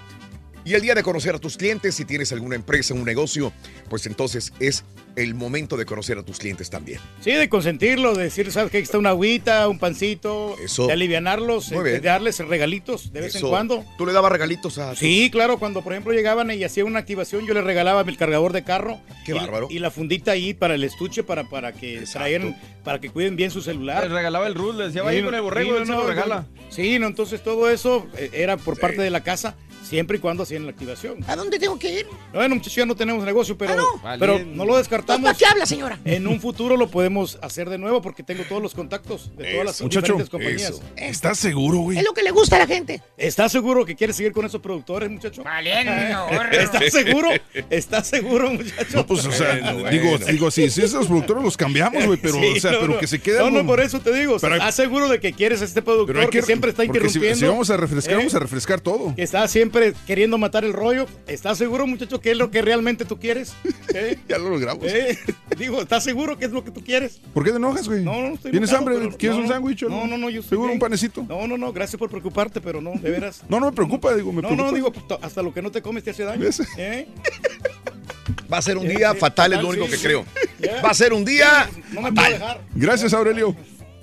Y el día de conocer a tus clientes, si tienes alguna empresa, un negocio, pues entonces es el momento de conocer a tus clientes también. Sí, de consentirlo, de decir, ¿sabes qué? Aquí está una agüita, un pancito, Eso. de alivianarlos, eh, de darles regalitos de vez Eso. en cuando. ¿Tú le dabas regalitos a tus- Sí, claro, cuando por ejemplo llegaban y hacían una activación, yo les regalaba el cargador de carro. Qué y, bárbaro. Y la fundita ahí para el estuche, para, para que traen, para que cuiden bien su celular. Les regalaba el Rus, le decía, vaya con el borrego, él se lo regala. Sí, no, entonces todo eso eh, era por parte de la casa, siempre y cuando hacían la activación. ¿A dónde tengo que ir? Bueno, muchachos, ya no tenemos negocio, pero, Ah, pero Valiente. no lo descartamos. ¿Para qué habla, señora? En un futuro lo podemos hacer de nuevo porque tengo todos los contactos de todas las muchacho, diferentes compañías. eso. ¿Estás seguro, güey? Es lo que le gusta a la gente. ¿Estás seguro que quieres seguir con esos productores, muchacho? Valiendo. [laughs] ¿Estás seguro? ¿Estás seguro, muchacho? No, pues, o sea, Bueno, digo, bueno. digo, sí, si esos productores los cambiamos, güey, pero, [laughs] Sí, o sea, no, pero no. que se quede No, no, por eso te digo. Pero ¿Estás seguro de que quieres a este productor pero hay que, siempre está si- interrumpiendo? Si, vamos a refrescar, ¿Eh? vamos a refrescar todo. Que está siempre queriendo matar el rollo. ¿Estás seguro, muchacho, que es lo que realmente tú quieres? [laughs] ¿Eh? Ya lo logramos. ¿Eh? Digo, ¿estás seguro que es lo que tú quieres? ¿Por qué te enojas, güey? No, no estoy ¿Tienes enojado, hambre? pero- ¿Quieres no, un no. sándwich? No, no, no, yo estoy ¿Seguro un panecito? No, no, no, gracias por preocuparte, pero no, de veras. No, no me preocupa, digo, me No, preocupa. no, digo, to- hasta lo que no te comes te hace daño. ¿Ves? ¿Eh? Va a ser un Eh, día fatal, es lo único que creo. Va a ser un día No me puedo fatal. dejar. Gracias, Aurelio.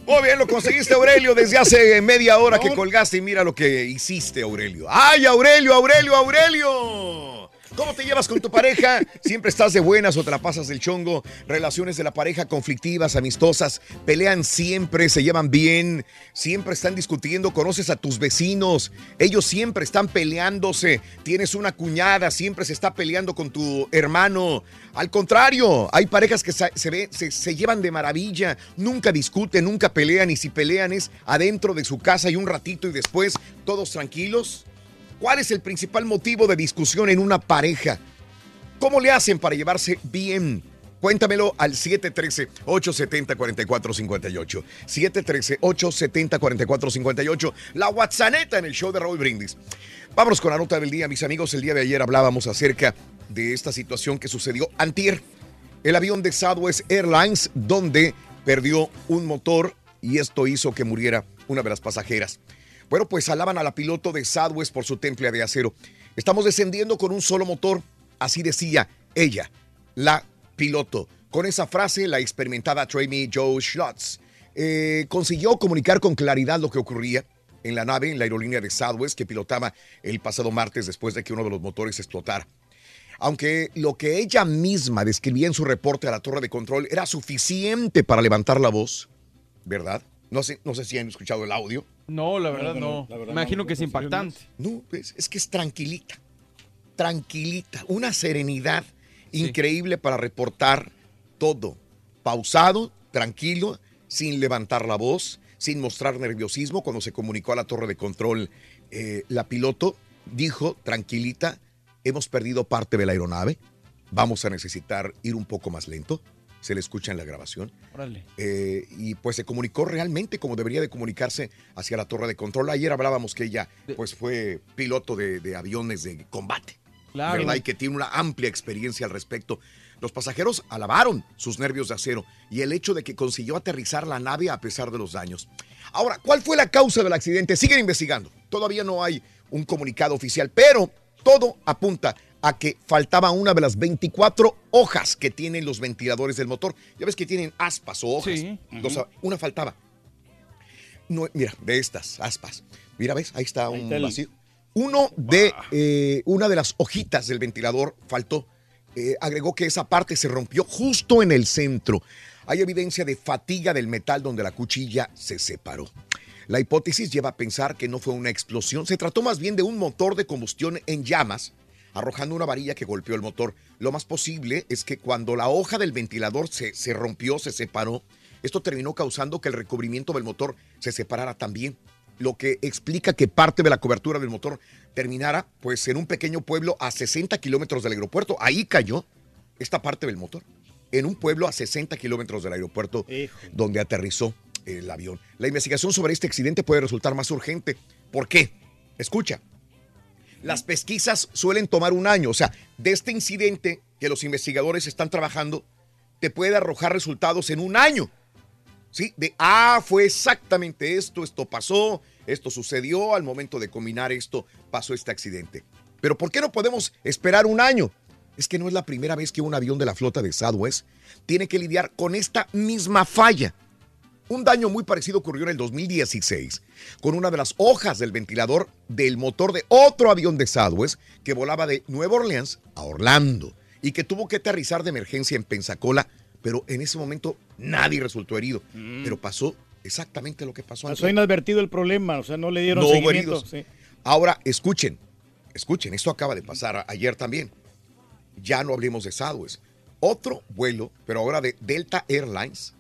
Muy bien, lo conseguiste, Aurelio, desde hace media hora que colgaste y mira lo que hiciste, Aurelio. ¡Ay, Aurelio, Aurelio, Aurelio! ¿Cómo te llevas con tu pareja? ¿Siempre estás de buenas o te la pasas del chongo? Relaciones de la pareja conflictivas, amistosas, pelean siempre, se llevan bien, siempre están discutiendo, conoces a tus vecinos, ellos siempre están peleándose, tienes una cuñada, siempre se está peleando con tu hermano. Al contrario, hay parejas que se, se llevan de maravilla, nunca discuten, nunca pelean y si pelean es adentro de su casa y un ratito y después todos tranquilos. ¿Cuál es el principal motivo de discusión en una pareja? ¿Cómo le hacen para llevarse bien? Cuéntamelo al 713-870-4458. 713-870-4458. La WhatsApp en el show de Raúl Brindis. Vámonos con la nota del día, mis amigos. El día de ayer hablábamos acerca de esta situación que sucedió antier. El avión de Southwest Airlines, donde perdió un motor y esto hizo que muriera una de las pasajeras. Bueno, pues alaban a la piloto de Southwest por su temple de acero. Estamos descendiendo con un solo motor, así decía ella, la piloto. Con esa frase, la experimentada Trainee Joe Schlotz eh, consiguió comunicar con claridad lo que ocurría en la nave, en la aerolínea de Southwest que pilotaba el pasado martes después de que uno de los motores explotara. Aunque lo que ella misma describía en su reporte a la torre de control era suficiente para levantar la voz, ¿verdad? No sé, no sé si han escuchado el audio. No, la verdad no. Imagino que es impactante. No, pues, es que es tranquilita. Tranquilita. Una serenidad increíble para reportar todo. Pausado, tranquilo, sin levantar la voz, sin mostrar nerviosismo. Cuando se comunicó a la torre de control, eh, la piloto dijo, tranquilita, hemos perdido parte de la aeronave. Vamos a necesitar ir un poco más lento. Se le escucha en la grabación. Órale. Eh, y pues se comunicó realmente como debería de comunicarse hacia la torre de control. Ayer hablábamos que ella pues fue piloto de, de aviones de combate. Claro. ¿verdad? Y que tiene una amplia experiencia al respecto. Los pasajeros alabaron sus nervios de acero y el hecho de que consiguió aterrizar la nave a pesar de los daños. Ahora, ¿cuál fue la causa del accidente? Siguen investigando. Todavía no hay un comunicado oficial, pero todo apunta a que faltaba una de las 24 hojas que tienen los ventiladores del motor. Ya ves que tienen aspas o hojas. Sí. Una faltaba. No, mira, de estas aspas. Mira, ¿ves? Ahí está un está el- vacío. Uno de, eh, una de las hojitas del ventilador faltó. Eh, agregó que esa parte se rompió justo en el centro. Hay evidencia de fatiga del metal donde la cuchilla se separó. La hipótesis lleva a pensar que no fue una explosión, se trató más bien de un motor de combustión en llamas, arrojando una varilla que golpeó el motor. Lo más posible es que cuando la hoja del ventilador se, se rompió, se separó, esto terminó causando que el recubrimiento del motor se separara también, lo que explica que parte de la cobertura del motor terminara pues en un pequeño pueblo a 60 kilómetros del aeropuerto. Ahí cayó esta parte del motor, en un pueblo a 60 kilómetros del aeropuerto donde aterrizó el avión. La investigación sobre este accidente puede resultar más urgente. ¿Por qué? Escucha, las pesquisas suelen tomar un año. O sea, de este incidente que los investigadores están trabajando, te puede arrojar resultados en un año. ¿Sí? De, ah, fue exactamente esto, esto pasó, esto sucedió, al momento de combinar esto, pasó este accidente. Pero ¿por qué no podemos esperar un año? Es que no es la primera vez que un avión de la flota de Southwest tiene que lidiar con esta misma falla. Un daño muy parecido ocurrió en el 2016 con una de las hojas del ventilador del motor de otro avión de Southwest que volaba de Nueva Orleans a Orlando y que tuvo que aterrizar de emergencia en Pensacola, pero en ese momento nadie resultó herido. Pero pasó exactamente lo que pasó Pasó inadvertido el problema, o sea, no le dieron No seguimiento. sí. Ahora, escuchen, escuchen, esto acaba de pasar ayer también. Ya no hablemos de Southwest. Otro vuelo, pero ahora de Delta Airlines,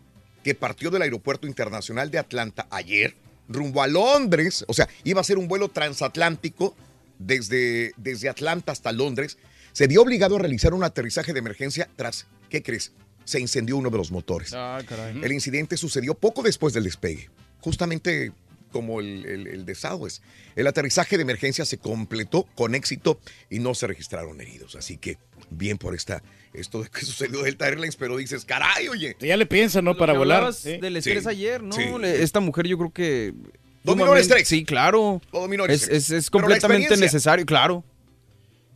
que partió del Aeropuerto Internacional de Atlanta ayer, rumbo a Londres, o sea, iba a ser un vuelo transatlántico desde, desde Atlanta hasta Londres, se vio obligado a realizar un aterrizaje de emergencia tras, ¿qué crees? Se incendió uno de los motores. Ah, caray. El incidente sucedió poco después del despegue, justamente como el, el- el de Southwest. El aterrizaje de emergencia se completó con éxito y no se registraron heridos. Así que bien por esta, esto de que [laughs] sucedió Delta Airlines, pero dices, caray, oye. Ya le piensan, ¿no? Lo Para volar. sí. del estrés Sí, ayer, ¿no? sí. Esta mujer yo creo que... Dominó el estrés. Sí, claro. Lo dominó el Es, estrés. es- es la completamente necesario, claro.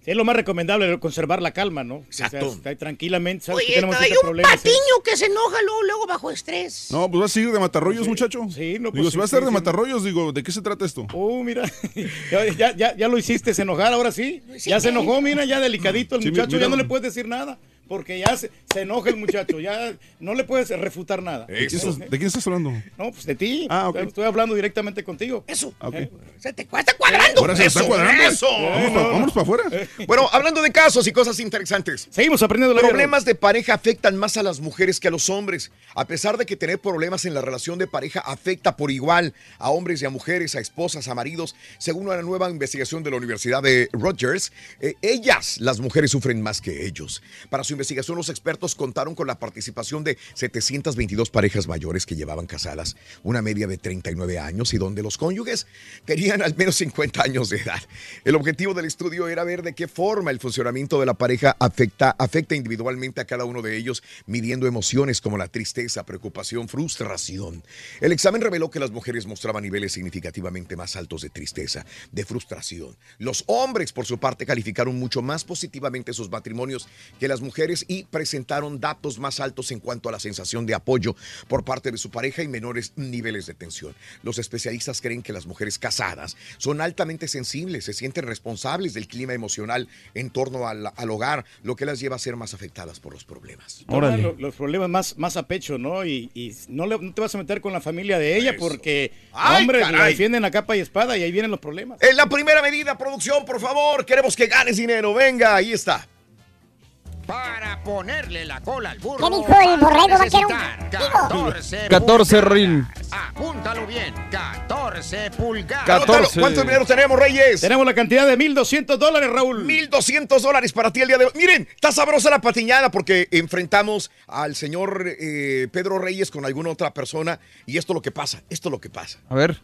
Sí, es lo más recomendable, conservar la calma, ¿no? Exacto. O sea, está tranquilamente, sabes que Oye, tenemos hay un problema. sí. patiño que se enoja luego, luego bajo estrés. No, pues va a seguir de matarrollos, muchacho. Sí, no, Digo, pues si va a sí, estar sí, de sí. matarrollos, digo, ¿de qué se trata esto? Oh, mira, [laughs] ya, ya, ya, lo hiciste enojar, ahora sí. Ya se enojó, mira, ya delicadito el Sí, muchacho, mira. ya no le puedes decir nada. Porque ya se, se enoja el muchacho, ya no le puedes refutar nada. ¿De quién, estás, de quién estás hablando? No, pues de ti. Ah, ok. Estoy hablando directamente contigo. Eso. Ok. Se te está cuadrando. Ahora se está Eso, cuadrando. Eso. Vamos pa- vámonos para afuera. [laughs] Bueno, hablando de casos y cosas interesantes. Seguimos aprendiendo la vida, Problemas de pareja afectan más a las mujeres que a los hombres. A pesar de que tener problemas en la relación de pareja afecta por igual a hombres y a mujeres, a esposas, a maridos, según una nueva investigación de la Universidad de Rutgers, eh, ellas, las mujeres, sufren más que ellos. Para su investigación, los expertos contaron con la participación de 722 parejas mayores que llevaban casadas una media de 39 años y donde los cónyuges tenían al menos 50 años de edad. El objetivo del estudio era ver de qué forma el funcionamiento de la pareja afecta, afecta individualmente a cada uno de ellos, midiendo emociones como la tristeza, preocupación, frustración. El examen reveló que las mujeres mostraban niveles significativamente más altos de tristeza, de frustración. Los hombres, por su parte, calificaron mucho más positivamente sus matrimonios que las mujeres y presentaron datos más altos en cuanto a la sensación de apoyo por parte de su pareja y menores niveles de tensión. Los especialistas creen que las mujeres casadas son altamente sensibles, se sienten responsables del clima emocional en torno al, al hogar, lo que las lleva a ser más afectadas por los problemas. Lo- los problemas más, más a pecho, ¿no? Y, y no, le- no te vas a meter con la familia de ella porque, Ay, hombre, la defienden a capa y espada y ahí vienen los problemas. En la primera medida, producción, por favor, queremos que ganes dinero. Venga, ahí está. Para ponerle la cola al burro. ¿Qué dijo el borrego vaquero? necesitar Digo. 14 14 rin. Apúntalo bien. 14 pulgadas. 14. ¿Cuánto dinero tenemos, Reyes? Tenemos la cantidad de 1.200 dólares, Raúl. 1.200 dólares para ti el día de hoy. Miren, está sabrosa la patiñada porque enfrentamos al señor eh, Pedro Reyes con alguna otra persona y esto es lo que pasa, esto es lo que pasa. A ver.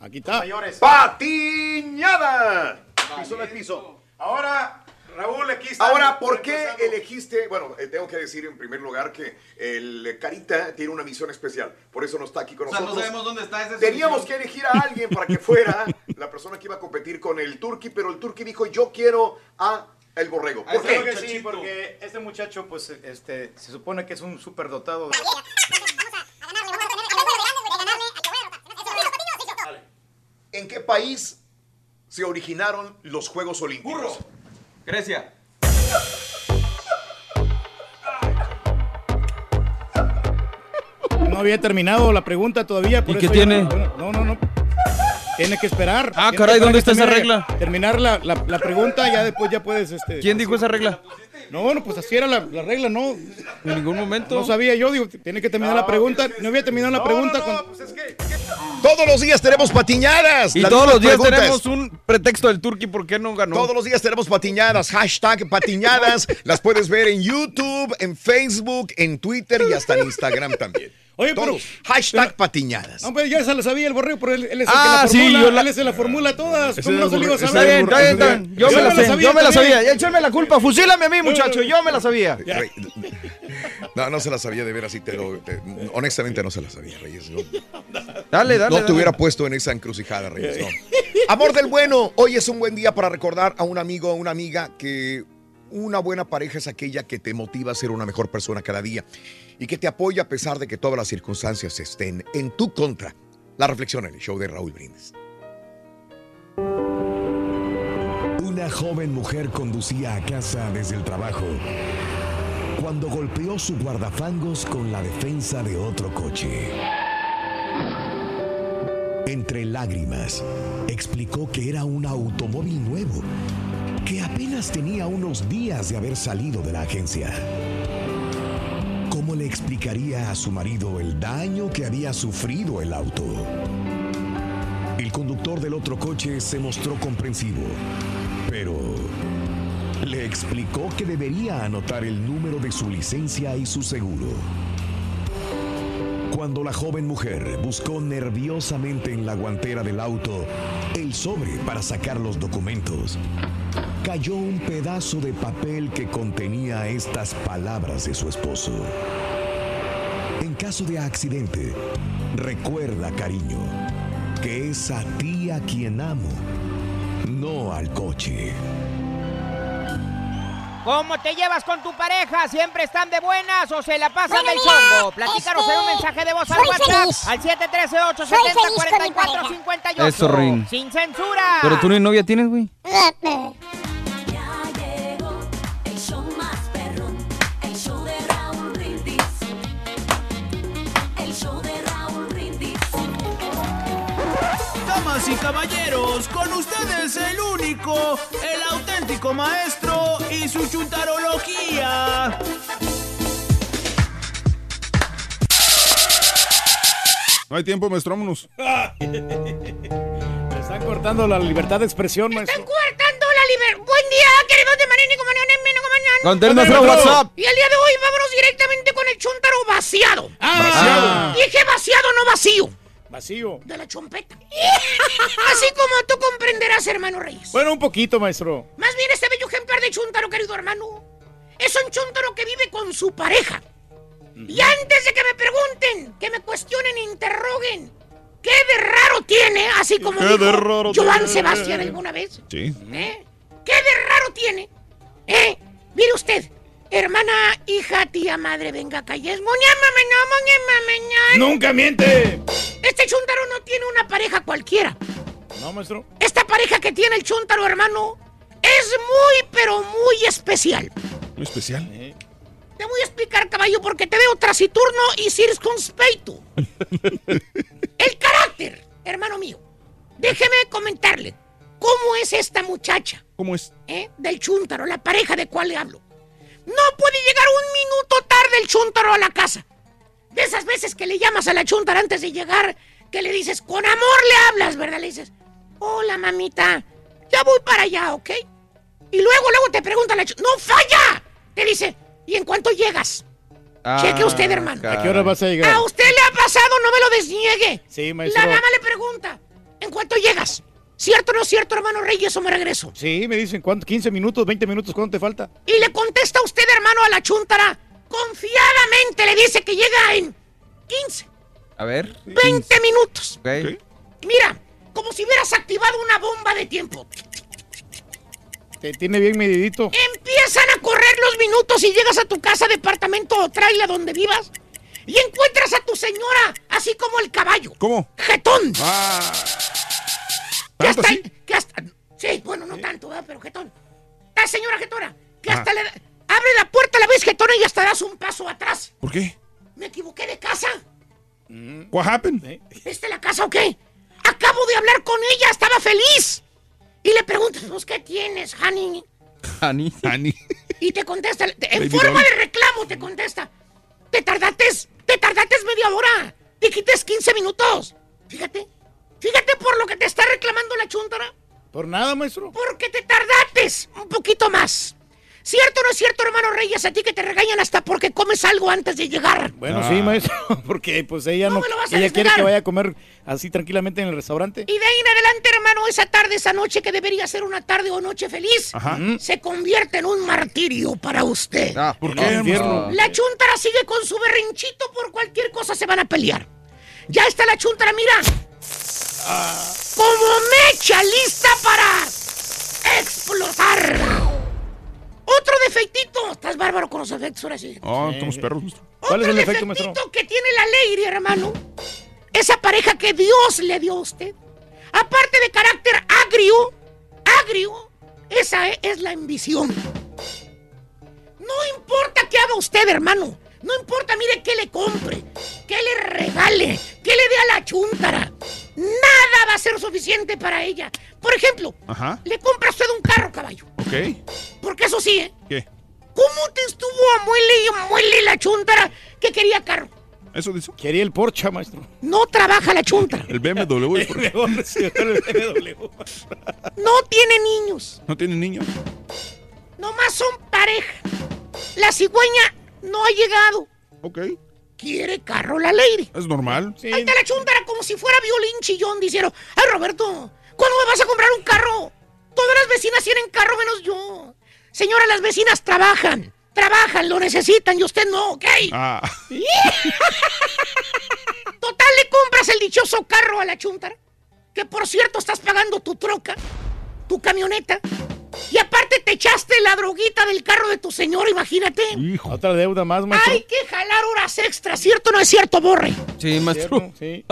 Aquí está. ¡Patiñada! Piso de piso. Ahora, Raúl, aquí está. Ahora, ¿por qué elegiste? Bueno, eh, tengo que decir en primer lugar que el Carita tiene una misión especial, por eso no está aquí con O sea, no nosotros. sabemos dónde está ese Teníamos que elegir a alguien para que fuera la persona que iba a competir con el Turqui, pero el Turqui dijo, yo quiero a el Borrego. ¿Por Creo qué? que sí, porque este muchacho, pues, este, se supone que es un superdotado. ¿En qué país se originaron los Juegos Olímpicos? Grecia. No había terminado la pregunta todavía. por ¿Y qué eso tiene? No, no, no. Tiene que esperar. Ah, Tiene caray, ¿dónde está esa termine- regla? Terminar la, la- la pregunta, ya después ya puedes. Este, ¿Quién dijo esa regla? No, bueno, pues así era la, la regla, no. En ningún momento. No sabía yo, digo, tiene que terminar la pregunta. No había terminado la pregunta. con- Todos los días tenemos patiñadas. Y todos los días preguntas. tenemos un pretexto del Turqui por qué no ganó. Todos los días tenemos patiñadas, hashtag patiñadas. [laughs] Las puedes ver en YouTube, en Facebook, en Twitter y hasta en Instagram también. Oye, pero- Todos. hashtag patiñadas. No, pues ya se la sabía el borrego, pero él, él es el Ah, que sí, la formula. yo la- Él es el que la formula todas. ¿Cómo es no se lo iba a saber? Está bien, está bien. Yo me la sé, yo me la sabía. Échame la culpa, fusílame a mí, muchacho. Yo me la sabía. Rey- No, no se la sabía de ver así. Te lo, te- honestamente no se la sabía, Reyes. No, Dale, dale. no te dale. hubiera puesto en esa encrucijada, Reyes. no. [laughs] Amor del bueno, hoy es un buen día para recordar a un amigo o una amiga que una buena pareja es aquella que te motiva a ser una mejor persona cada día y que te apoya a pesar de que todas las circunstancias estén en tu contra. La reflexión en el show de Raúl Brindis. Una joven mujer conducía a casa desde el trabajo cuando golpeó su guardafangos con la defensa de otro coche. Entre lágrimas, explicó que era un automóvil nuevo, que apenas tenía unos días de haber salido de la agencia. ¿Cómo le explicaría a su marido el daño que había sufrido el auto? El conductor del otro coche se mostró comprensivo, pero le explicó que debería anotar el número de su licencia y su seguro. Cuando la joven mujer buscó nerviosamente en la guantera del auto el sobre para sacar los documentos, cayó un pedazo de papel que contenía estas palabras de su esposo. En caso de accidente, recuerda, cariño, que es a ti a quien amo, no al coche. ¿Cómo te llevas con tu pareja? ¿Siempre están de buenas o se la pasan Bueno, del chongo? Platícanos este, en un mensaje de voz al WhatsApp feliz. al 713 Soy feliz con mi 870 pareja. 4458 Eso, Rin. Sin censura. Pero tú ni novia tienes, güey. Damas y caballeros, con ustedes el único, el auténtico maestro y su chuntarología. No hay tiempo, maestro, vámonos. [laughs] Me están cortando la libertad de expresión, maestro. Cortando la libertad. Buen día, queridos de Marín y Comunión en. Contéstanos, WhatsApp. Y el día de hoy vámonos directamente con el chuntaro vaciado. Ah. Dije vaciado, no vacío. Vacío. De la chompeta. [laughs] Así como tú comprenderás, hermano Reyes. Bueno, un poquito, maestro. Más bien este bello ejemplar de chuntaro, querido hermano, es un chuntaro que vive con su pareja. Y antes de que me pregunten, que me cuestionen e interroguen, ¿qué de raro tiene? Así como ¿Qué dijo de raro Joan tiene? Sebastián alguna vez. Sí. ¿Eh? ¿Qué de raro tiene? ¿Eh? Mire usted, hermana, hija, tía, madre, venga, calles. ¡Nunca miente! Este chuntaro no tiene una pareja cualquiera. No, maestro. Esta pareja que tiene el chuntaro, hermano, es muy, pero muy especial. Muy especial. Te voy a explicar, caballo, porque te veo taciturno y circunspecto. [laughs] El carácter, hermano mío. Déjeme comentarle cómo es esta muchacha, ¿Cómo es? ¿eh? Del chúntaro, la pareja de cual le hablo. No puede llegar un minuto tarde el chúntaro a la casa. De esas veces que le llamas a la chúntara antes de llegar, que le dices, con amor le hablas, ¿verdad? Le dices, hola, mamita, ya voy para allá, ¿ok? Y luego, luego te pregunta la chúntara, ¡no falla! Te dice, ¿y en cuánto llegas? Cheque usted, hermano. ¿A qué hora vas a llegar? A usted le ha pasado, no me lo desniegue. Sí, maestro. La dama le pregunta, ¿en cuánto llegas? ¿Cierto o no es cierto, hermano Reyes, o me regreso? Sí, me dicen, ¿cuánto? ¿15 minutos, 20 minutos? ¿Cuánto te falta? Y le contesta usted, hermano, a la chuntara, confiadamente le dice que llega en 15, A ver. 20 minutos. Mira, como si hubieras activado una bomba de tiempo. Te tiene bien medidito. Empiezan a correr los minutos y llegas a tu casa, departamento o trailer donde vivas y encuentras a tu señora, así como el caballo. ¿Cómo? ¡Jetón! Ah. Que ¿Tanto hasta, así? que hasta- sí, bueno, no tanto, ¿verdad? pero jetón. La señora jetona, que hasta le da- abre la puerta a la vez jetona y hasta das un paso atrás. ¿Por qué? Me equivoqué de casa. What happened? ¿Viste la casa o qué? Acabo de hablar con ella, estaba feliz. Y le preguntas, pues, ¿qué tienes, honey? Ani. Ani. Y te contesta, te- en Baby forma doll. de reclamo te contesta. Te tardates, te tardates media hora. Te quites 15 minutos. Fíjate, fíjate por lo que te está reclamando la chuntara. Por nada, maestro. Porque te tardates un poquito más. ¿Cierto o no es cierto, hermano Reyes? A ti que te regañan hasta porque comes algo antes de llegar. Bueno, sí, maestro, [laughs] porque pues ella no, me lo vas a ella quiere que vaya a comer así tranquilamente en el restaurante. Y de ahí en adelante, hermano, esa tarde, esa noche que debería ser una tarde o noche feliz, Ajá. se convierte en un martirio para usted. ¿Por qué, infierno? La chuntara sigue con su berrinchito por cualquier cosa se van a pelear. Ya está la chuntara, mira. Como mecha lista para explotar. Otro defectito. Estás bárbaro con los efectos ahora sí. Ah, estamos perros, maestro. ¿Cuál es el Otro efecto, maestro? defectito que tiene la Lady, hermano. Esa pareja que Dios le dio a usted. Aparte de carácter agrio, agrio, esa es la ambición. No importa qué haga usted, hermano. No importa, mire, qué le compre, qué le regale, qué le dé a la chuntara. Nada va a ser suficiente para ella. Por ejemplo, Ajá. le compra usted un carro, caballo. Ok. Porque eso sí, ¿eh? ¿Qué? ¿Cómo te estuvo a muele y muele la chuntara que quería carro? ¿Eso dice? Quería el Porsche, maestro. No trabaja la chuntara. El BMW. el Porsche. No tiene niños. ¿No tiene niños? Nomás son pareja. La cigüeña no ha llegado. Ok. Quiere carro la lady. Es normal. Ahí está la chuntara como si fuera violín chillón diciendo, ay Roberto, ¿cuándo me vas a comprar un carro? Todas las vecinas tienen carro menos yo. Señora, las vecinas trabajan. Trabajan, lo necesitan y usted no, ¿ok? Ah. [laughs] Total, le compras el dichoso carro a la chuntara. Que por cierto estás pagando tu troca, tu camioneta. Y aparte te echaste la droguita del carro de tu señor, imagínate. Otra deuda más, maestro. Hay que jalar horas extras, ¿cierto o no es cierto, Borre? Sí, maestro. Sí.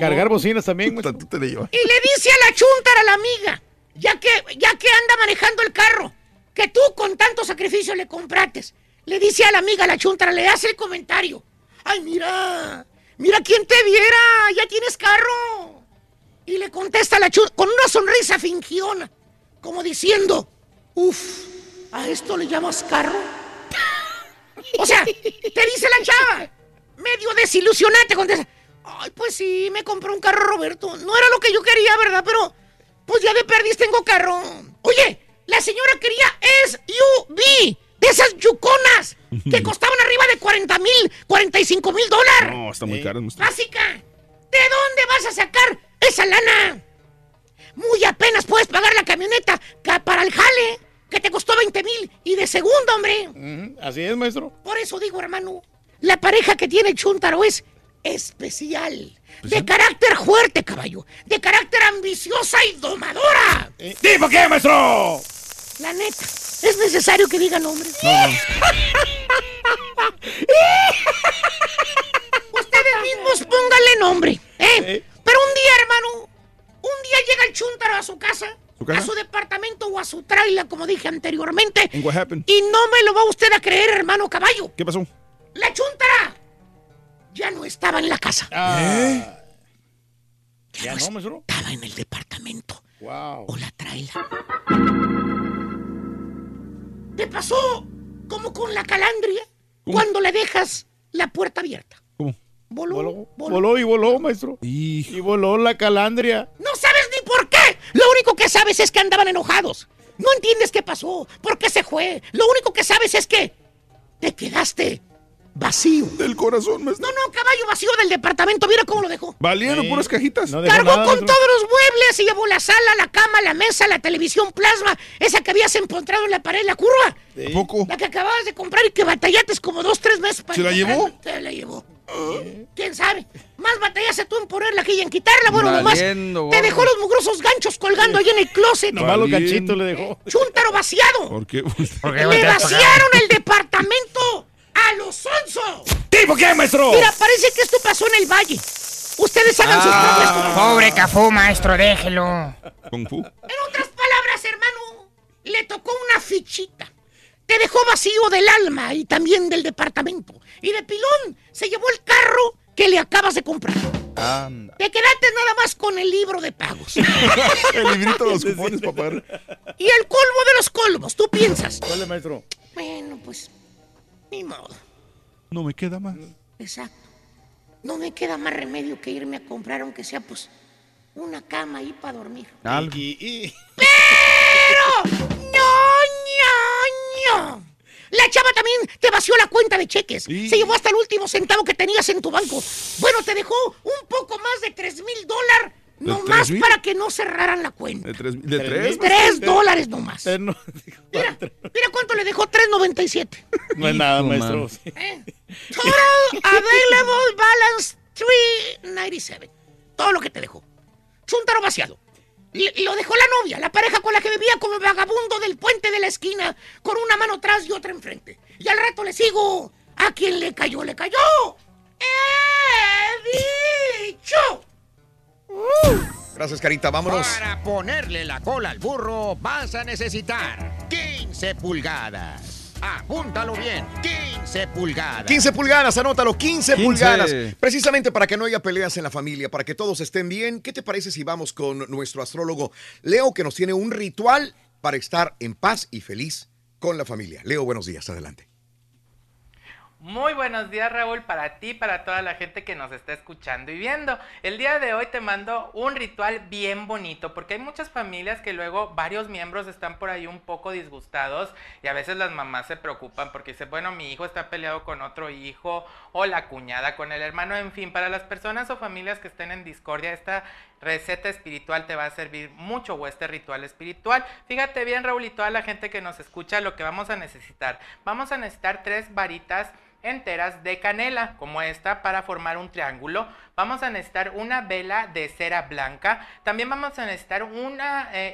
Cargar bocinas también, maestro. Tú te le llevas. Y le dice a la chuntara, la amiga, ya que, ya que anda manejando el carro, que tú con tanto sacrificio le comprates, le dice a la amiga, la chuntara, le hace el comentario. Ay, mira, mira quién te viera, ya tienes carro. Y le contesta la chunta con una sonrisa fingiona, como diciendo, uf, ¿a esto le llamas carro? O sea, te dice la chava, medio desilusionante, contesta, ay, pues sí, me compró un carro Roberto. No era lo que yo quería, ¿verdad? Pero, pues ya de perdis tengo carro. Oye, la señora quería SUV, de esas yuconas, que [laughs] costaban arriba de 40 mil, 45 mil dólares. No, está muy caro. maestro. Básica, ¿de dónde vas a sacar esa lana? Muy apenas puedes pagar la camioneta ca- para el jale, que te costó 20 mil, y de segundo, hombre. Así es, maestro. Por eso digo, hermano, la pareja que tiene Chuntaro es especial. De carácter fuerte, caballo. De carácter ambiciosa y domadora. ¿Tipo qué, maestro? La neta, es necesario que diga nombre. [laughs] Ustedes mismos pónganle nombre, ¿eh? Pero un día, hermano, un día llega el Chuntaro a su casa, ¿Su casa? a su departamento o a su trailer, como dije anteriormente. Y no me lo va usted a creer, hermano caballo. ¿Qué pasó? La Chuntara ya no estaba en la casa. ¿Eh? Ya no, maestro. Estaba en el departamento. Wow. O la trailer. ¿Te pasó como con la calandria cuando le dejas la puerta abierta? Voló, Voló, voló. voló y voló, maestro. Y voló la calandria. No sabes ni por qué. Lo único que sabes es que andaban enojados. No entiendes qué pasó, por qué se fue. Lo único que sabes es que te quedaste vacío. Del corazón, maestro. No, no, caballo vacío del departamento. Mira cómo lo dejó. Valieron puras cajitas. Cargó con todos los muebles, se llevó la sala, la cama, la mesa, la televisión plasma, esa que habías encontrado en la pared, la curva. ¿A poco? La que acababas de comprar y que batallaste como dos, tres meses para ¿Se la llevó? Se la llevó. ¿Quién sabe? Más batallaste tú en ponerla que ella en quitarla. Bueno, nomás te dejó los mugrosos ganchos colgando ahí en el closet. Nomás los ganchitos le dejó. Chúntaro vaciado. ¿Por qué? Le vaciaron el departamento a los sonsos. ¿Tipo qué, maestro? Mira, parece que esto pasó en el valle. Ustedes hagan sus propias Pobre Cafú, maestro, déjelo. En otras palabras, hermano, le tocó una fichita. Te dejó vacío del alma y también del departamento. Y de pilón se llevó el carro que le acabas de comprar. Anda. Te quedaste nada más con el libro de pagos. [laughs] El librito de los [laughs] cupones pagar. y el colmo de los colmos, tú piensas. ¿Cuál es, maestro? Bueno, pues, ni modo. No me queda más. Exacto. No me queda más remedio que irme a comprar, aunque sea, pues, una cama ahí para dormir. Algo. ¡Pero! ¡No, no, no! La chava también te vació la cuenta de cheques. Se llevó hasta el último centavo que tenías en tu banco. Bueno, te dejó un poco más de 3 mil dólares. ¿De Nomás tres mil? para que no cerraran la cuenta. ¿De tres? ¿De ¿Tres tres? mil? Tres dólares nomás. Eh, no, [laughs] Mira, mira cuánto le dejó 3.97. no es nada, maestro. ¿Eh? Total available balance 397. Todo lo que te dejó. Chuntaro vaciado. Lo dejó la novia, la pareja con la que vivía como vagabundo del puente de la esquina, con una mano atrás y otra enfrente. Y al rato le sigo. A quien le cayó, le cayó. ¡He dicho! Gracias, Carita. Vámonos. Para ponerle la cola al burro vas a necesitar 15 pulgadas. Apúntalo bien, 15 pulgadas. 15 pulgadas, anótalo, 15, 15. pulgadas. Precisamente para que no haya peleas en la familia, para que todos estén bien. ¿Qué te parece si vamos con nuestro astrólogo Leo, que nos tiene un ritual para estar en paz y feliz con la familia? Leo, buenos días, adelante. Muy buenos días Raúl para ti, para toda la gente que nos está escuchando y viendo. El día de hoy te mando un ritual bien bonito porque hay muchas familias que luego varios miembros están por ahí un poco disgustados y a veces las mamás se preocupan porque dicen, bueno, mi hijo está peleado con otro hijo o la cuñada con el hermano, en fin, para las personas o familias que estén en discordia, esta receta espiritual te va a servir mucho o este ritual espiritual. Fíjate bien Raúl y toda la gente que nos escucha lo que vamos a necesitar. Vamos a necesitar tres varitas enteras de canela como esta para formar un triángulo. Vamos a necesitar una vela de cera blanca. También vamos a necesitar un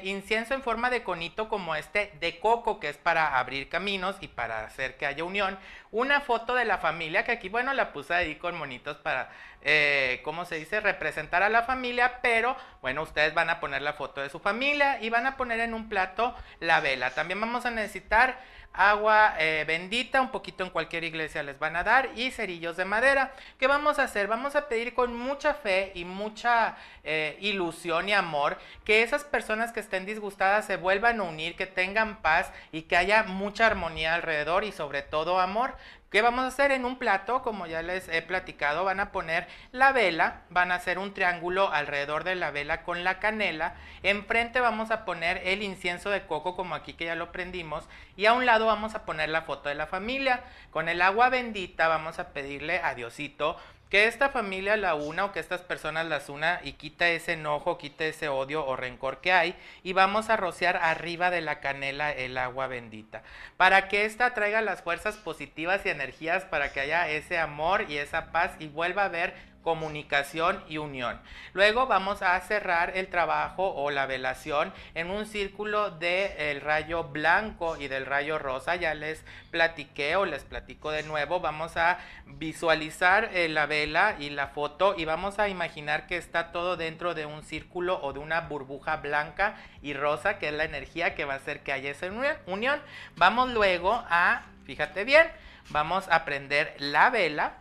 incienso en forma de conito como este de coco que es para abrir caminos y para hacer que haya unión. Una foto de la familia que aquí bueno la puse ahí con monitos para, eh, ¿cómo se dice? Representar a la familia. Pero bueno, ustedes van a poner la foto de su familia y van a poner en un plato la vela. También vamos a necesitar agua eh, bendita, un poquito en cualquier iglesia les van a dar, y cerillos de madera. ¿Qué vamos a hacer? Vamos a pedir con mucha fe y mucha eh, ilusión y amor que esas personas que estén disgustadas se vuelvan a unir, que tengan paz y que haya mucha armonía alrededor y sobre todo amor. ¿Qué vamos a hacer en un plato? Como ya les he platicado, van a poner la vela, van a hacer un triángulo alrededor de la vela con la canela. Enfrente vamos a poner el incienso de coco, como aquí que ya lo prendimos. Y a un lado vamos a poner la foto de la familia. Con el agua bendita vamos a pedirle a Diosito que esta familia la una o que estas personas las una y quita ese enojo, quita ese odio o rencor que hay y vamos a rociar arriba de la canela el agua bendita. Para que esta traiga las fuerzas positivas y energías para que haya ese amor y esa paz y vuelva a haber comunicación y unión. Luego vamos a cerrar el trabajo o la velación en un círculo del rayo blanco y del rayo rosa. Ya les platiqué o les platico de nuevo. Vamos a visualizar eh, la vela y la foto y vamos a imaginar que está todo dentro de un círculo o de una burbuja blanca y rosa que es la energía que va a hacer que haya esa unión. Vamos luego a, fíjate bien, vamos a prender la vela,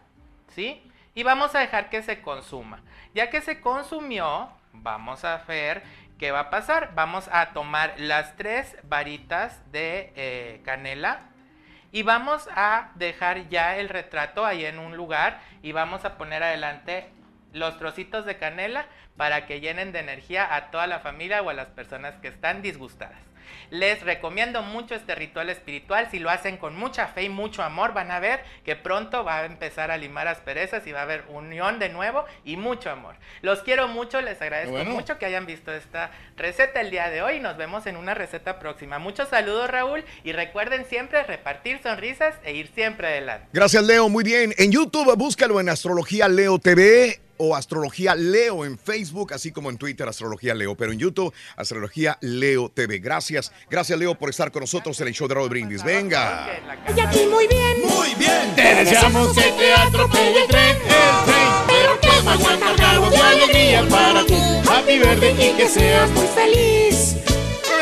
¿sí? Y vamos a dejar que se consuma. Ya que se consumió, vamos a ver qué va a pasar. Vamos a tomar las tres varitas de eh, canela y vamos a dejar ya el retrato ahí en un lugar y vamos a poner adelante los trocitos de canela para que llenen de energía a toda la familia o a las personas que están disgustadas. Les recomiendo mucho este ritual espiritual. Si lo hacen con mucha fe y mucho amor, van a ver que pronto va a empezar a limar asperezas y va a haber unión de nuevo y mucho amor. Los quiero mucho, les agradezco mucho que hayan visto esta receta el día de hoy. Nos vemos en una receta próxima. Muchos saludos, Raúl, y recuerden siempre repartir sonrisas e ir siempre adelante. Gracias, Leo. Muy bien. En YouTube, búscalo en Astrología Leo TV o Astrología Leo en Facebook, así como en Twitter, Astrología Leo, pero en YouTube, Astrología Leo TV. Gracias, gracias Leo por estar con nosotros en el show de Raúl Brindis. Venga. Y aquí muy bien. Muy bien. Te deseamos que te atropelle el tren, el tren, pero que vaya cargado de alegría para ti. Happy verde y que seas muy feliz.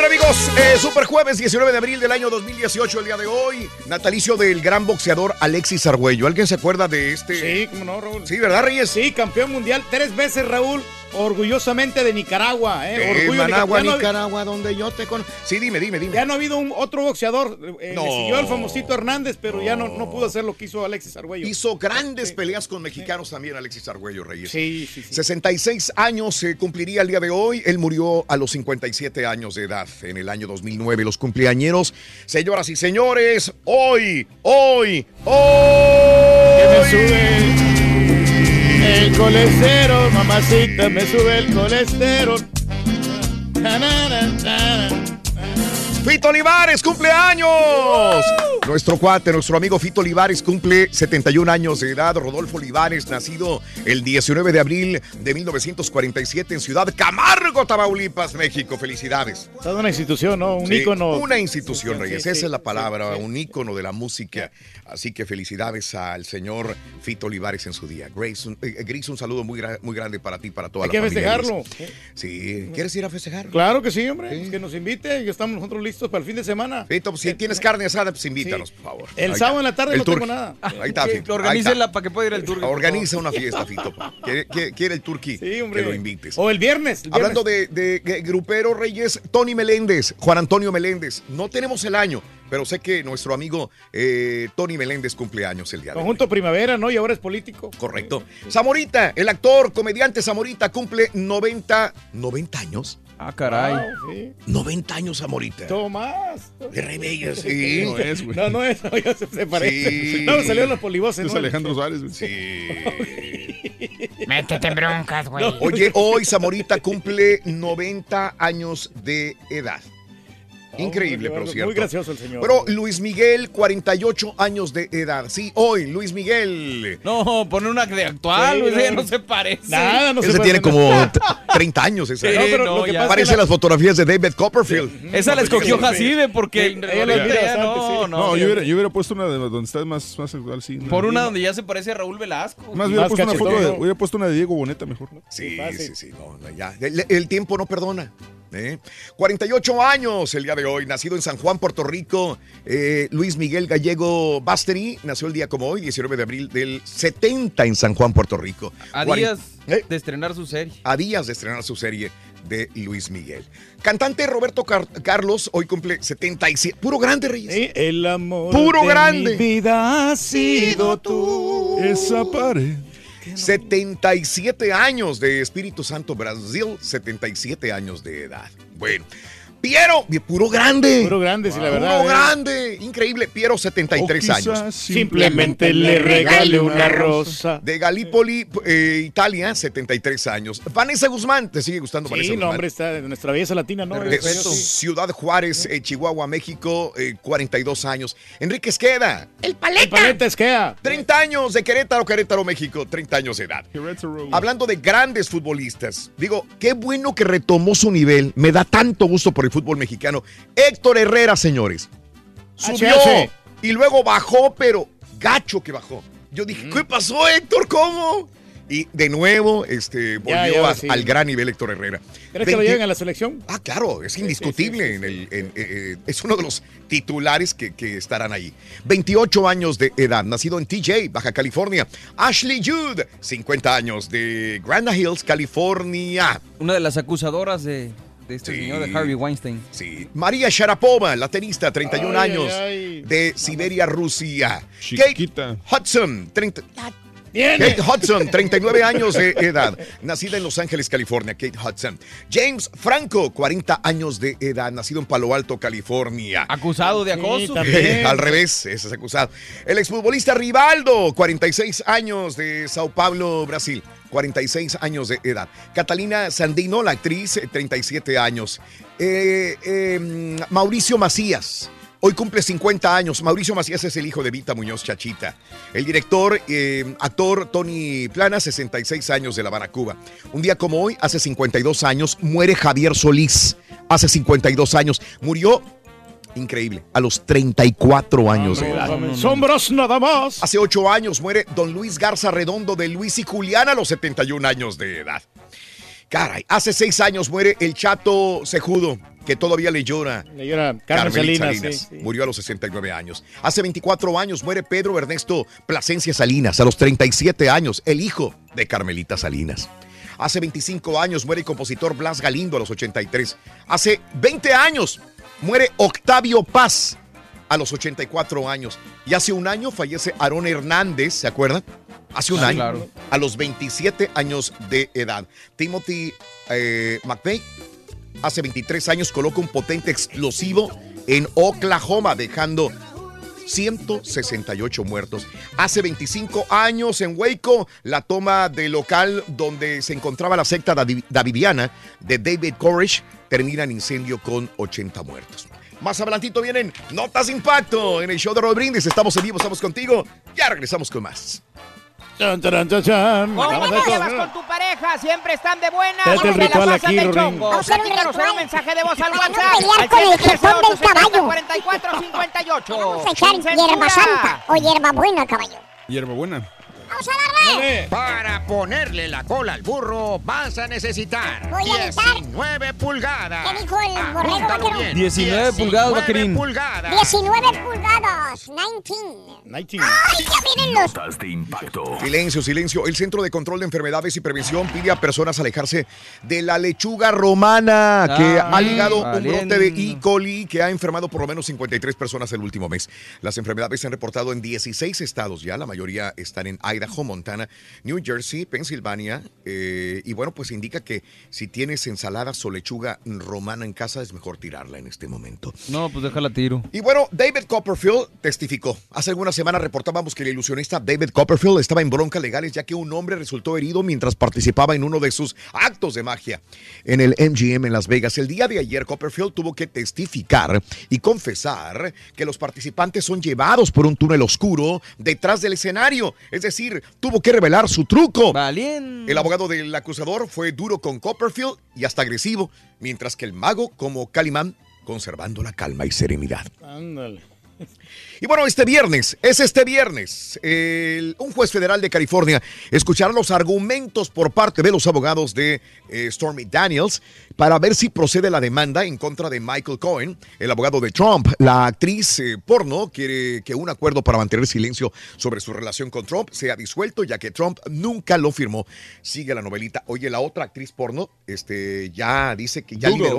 Bien, amigos, eh, Super Jueves 19 de abril del año 2018, el día de hoy, natalicio del gran boxeador Alexis Argüello. ¿Alguien se acuerda de este? Sí, cómo no, Raúl. Sí, ¿verdad, Reyes? Sí, campeón mundial tres veces, Raúl. Orgullosamente de Nicaragua, ¿eh? Eh, Orgullo de Managua, Ya no- Nicaragua, donde yo te conozco. Sí, dime, dime, dime. Ya no ha habido un otro boxeador. eh, No. Le siguió el famosito Hernández, pero ya no, no pudo hacer lo que hizo Alexis Argüello. Hizo grandes peleas con mexicanos también, Alexis Argüello Reyes. Sí, sí, sí. 66 años se cumpliría el día de hoy. Él murió a los 57 años de edad en el año 2009. Los cumpleañeros, señoras y señores, hoy, hoy, hoy. Que me sube el colesterol, mamacita, me sube el colesterol. Fito Olivares, cumpleaños. Nuestro cuate, nuestro amigo Fito Olivares cumple 71 años de edad. Rodolfo Olivares, nacido el 19 de abril de 1947 en Ciudad Camargo, Tamaulipas, México. Felicidades. Toda una institución, ¿no? Un Sí, ícono. Una institución, Reyes. sí, Esa es la palabra, un ícono de la música. Así que felicidades al señor Fito Olivares en su día. Grace, un, eh, Gris, un saludo muy, gra- muy grande para ti, para toda Hay la que familia. festejarlo. Gris. Sí. ¿Quieres ir a festejar? Claro que sí, hombre. que nos invite y estamos nosotros listos para el fin de semana. Fito, pues, si tienes carne asada, pues invítanos, por favor. El Ahí sábado está. en la tarde El no tengo nada. Ahí está, Fito. organícenla para que pueda ir el turqui. Organiza una fiesta, Fito. [laughs] Quiere, quiere- el turqui Sí, hombre. que lo invites. O el viernes. el Hablando viernes. de, de- de grupero Reyes, Tony Meléndez, Juan Antonio Meléndez. No tenemos el año, pero sé que nuestro amigo eh, Tony Meléndez cumple años el día de hoy. Conjunto Primavera, ¿no? Y ahora es político. Correcto. Zamorita, el actor, comediante Zamorita, cumple 90, 90 años. Ah, caray. Wow, sí. 90 años Zamorita. Tomás. De Rebellas, sí. No es, güey. No, no es, no, ya se, se parece. Sí. No, salieron los polivoces, Es ¿no? Alejandro Suárez. güey. Sí. [laughs] Métete en broncas, güey. Oye, hoy Zamorita cumple 90 años de edad. Increíble, pero cierto. Muy gracioso el señor. Pero Luis Miguel, 48 años de edad. Sí, hoy, Luis Miguel. No, pone una de actual, Sí, ese no. no se parece. Nada, no Ese se tiene puede- como [laughs] t- 30 años. Esa. Sí, No, pero no, lo que pasa Parece que la- las fotografías de David Copperfield. Esa la escogió. Jacibe porque Sí, en realidad no, sí. no. No, yo hubiera, yo hubiera puesto una de donde está más, más actual, sí. Por una donde ya se parece a Raúl Velasco. Más hubiera Más puesto una foto de, hubiera puesto una de Diego Boneta mejor, ¿no? Sí, sí, sí. no, no, ya. El, el tiempo no perdona. ¿eh? 48 años el día de hoy, nacido en San Juan, Puerto Rico. eh, Luis Miguel Gallego Basteri nació el día como hoy, 19 de abril del 70 en San Juan, Puerto Rico. A días ¿Eh? de estrenar su serie. a días de estrenar su serie de Luis Miguel. Cantante Roberto Car- Carlos hoy cumple 77. Puro grande, Reyes. el amor Puro de grande. mi vida ha sido tú. Esa pared. 77 años de Espíritu Santo Brasil, 77 años de edad. Bueno, Piero, puro grande. Puro grande, sí, la Puro verdad, ¿eh? grande, increíble. Piero, 73 O años. simplemente le regale una rosa. De Galípoli, eh, Italia, 73 años. Vanessa Guzmán, ¿te sigue gustando Vanessa Sí, no, Guzmán? hombre, está de nuestra belleza latina, ¿no? De Ciudad Juárez, eh, Chihuahua, México, eh, 42 años. Enrique Esqueda. El paleta. El paleta Esqueda. 30 años de Querétaro, Querétaro, México, 30 años de edad. Hablando de grandes futbolistas, digo, qué bueno que retomó su nivel. Me da tanto gusto por el fútbol mexicano. Héctor Herrera, señores. Subió HH. y luego bajó, pero gacho que bajó. Yo dije, ¿qué pasó, Héctor? ¿Cómo? Y de nuevo, este, volvió ya, a- sí. al gran nivel Héctor Herrera. ¿Crees que lo 20 lleven a la selección? Ah, claro, es indiscutible. en el- en- eh, eh, es uno de los titulares que, que estarán ahí. 28 años de edad, nacido en TJ, Baja California. Ashley Judd, 50 años de Granada Hills, California. Una de las acusadoras de, de este señor de Harvey Weinstein. Sí. María Sharapova, la tenista, 31 Ay, años, ay, de Siberia, Rusia. Chiquita. Kate Hudson, 30 Viene. Kate Hudson, 39 años de edad, nacida en Los Ángeles, California. Kate Hudson. James Franco, 40 años de edad, nacido en Palo Alto, California. Acusado de acoso. Al revés, ese es acusado. El exfutbolista Rivaldo, 46 años de Sao Paulo, Brasil. 46 años de edad. Catalina Sandino, la actriz, eh, 37 años. Eh, eh, Mauricio Macías. Hoy cumple 50 años. Mauricio Macías es el hijo de Vita Muñoz Chachita. El director, eh, actor Tony Plana, 66 años de La Habana, Cuba. Un día como hoy, hace 52 años, muere Javier Solís. Hace 52 años. Murió Increíble. A los 34 años de edad. Sombras nada más. Hace 8 años muere don Luis Garza Redondo de Luis y Julián a los 71 años de edad. Caray, hace 6 años muere el chato Cejudo, que todavía le llora. Le llora Carmen Carmelita Salinas. sí, sí. Murió a los 69 años. Hace 24 años muere Pedro Ernesto Plasencia Salinas, a los 37 años, el hijo de Carmelita Salinas. Hace 25 años muere el compositor Blas Galindo a los 83. Hace 20 años muere Octavio Paz a los 84 años. Y hace un año fallece Aarón Hernández, ¿se acuerdan? Hace un Ah, año, claro. a los 27 años de edad. Timothy eh, McVeigh hace 23 años coloca un potente explosivo en Oklahoma, dejando 168 muertos. Hace 25 años en Waco, la toma del local donde se encontraba la secta davi- davidiana de David Koresh termina en incendio con 80 muertos. Más adelantito vienen Notas Impacto en el show de Roll Brindis. Estamos en vivo, estamos contigo. Ya regresamos con más. Chan, chan, chan. ¿Cómo Vamos a te llevas con tu pareja? Siempre están de buenas. Fíjate el ¿Cómo te la ritual aquí, un Platícanos en un mensaje de voz al Para no WhatsApp. pelear con el jefón del 713 caballo. 44 58. Vamos a echar hierba santa o hierba buena, caballo. Hierba buena. Vamos a darle. Para ponerle la cola al burro vas a necesitar Voy a editar. 19 pulgadas. ¿Qué dijo el borrego, bien. 19 pulgadas, 19 vaquerín. pulgadas. 19 pulgadas. 19. 19. ¡Ay, ya vienen los! Notas de impacto. Silencio, silencio. El Centro de Control de Enfermedades y Prevención pide a personas alejarse de la lechuga romana que Ah, ha ligado un valiendo. brote de E. coli que ha enfermado por lo menos 53 personas el último mes. Las enfermedades se han reportado en 16 estados ya, la mayoría están en Idaho, Montana, New Jersey, Pensilvania. eh, y bueno, pues indica que si tienes ensaladas o lechuga romana en casa es mejor tirarla en este momento. No, pues déjala tiro. Y bueno, David Copperfield testificó. Hace algunas semanas reportábamos que el ilusionista David Copperfield estaba en broncas legales ya que un hombre resultó herido mientras participaba en uno de sus actos de magia en el MGM en Las Vegas. El día de ayer Copperfield tuvo que testificar y confesar que los participantes son llevados por un túnel oscuro detrás del escenario. Es decir, tuvo que revelar su truco. El abogado del acusador fue duro con Copperfield y hasta agresivo, mientras que el mago como Calimán conservando la calma y serenidad. Ándale. Y bueno, este viernes, es este viernes, el- un juez federal de California escuchará los argumentos por parte de los abogados de eh, Stormy Daniels para ver si procede la demanda en contra de Michael Cohen, el abogado de Trump. La actriz eh, porno quiere que un acuerdo para mantener silencio sobre su relación con Trump sea disuelto, ya que Trump nunca lo firmó. Sigue la novelita. Oye, la otra actriz porno este, ya dice que ya liberó.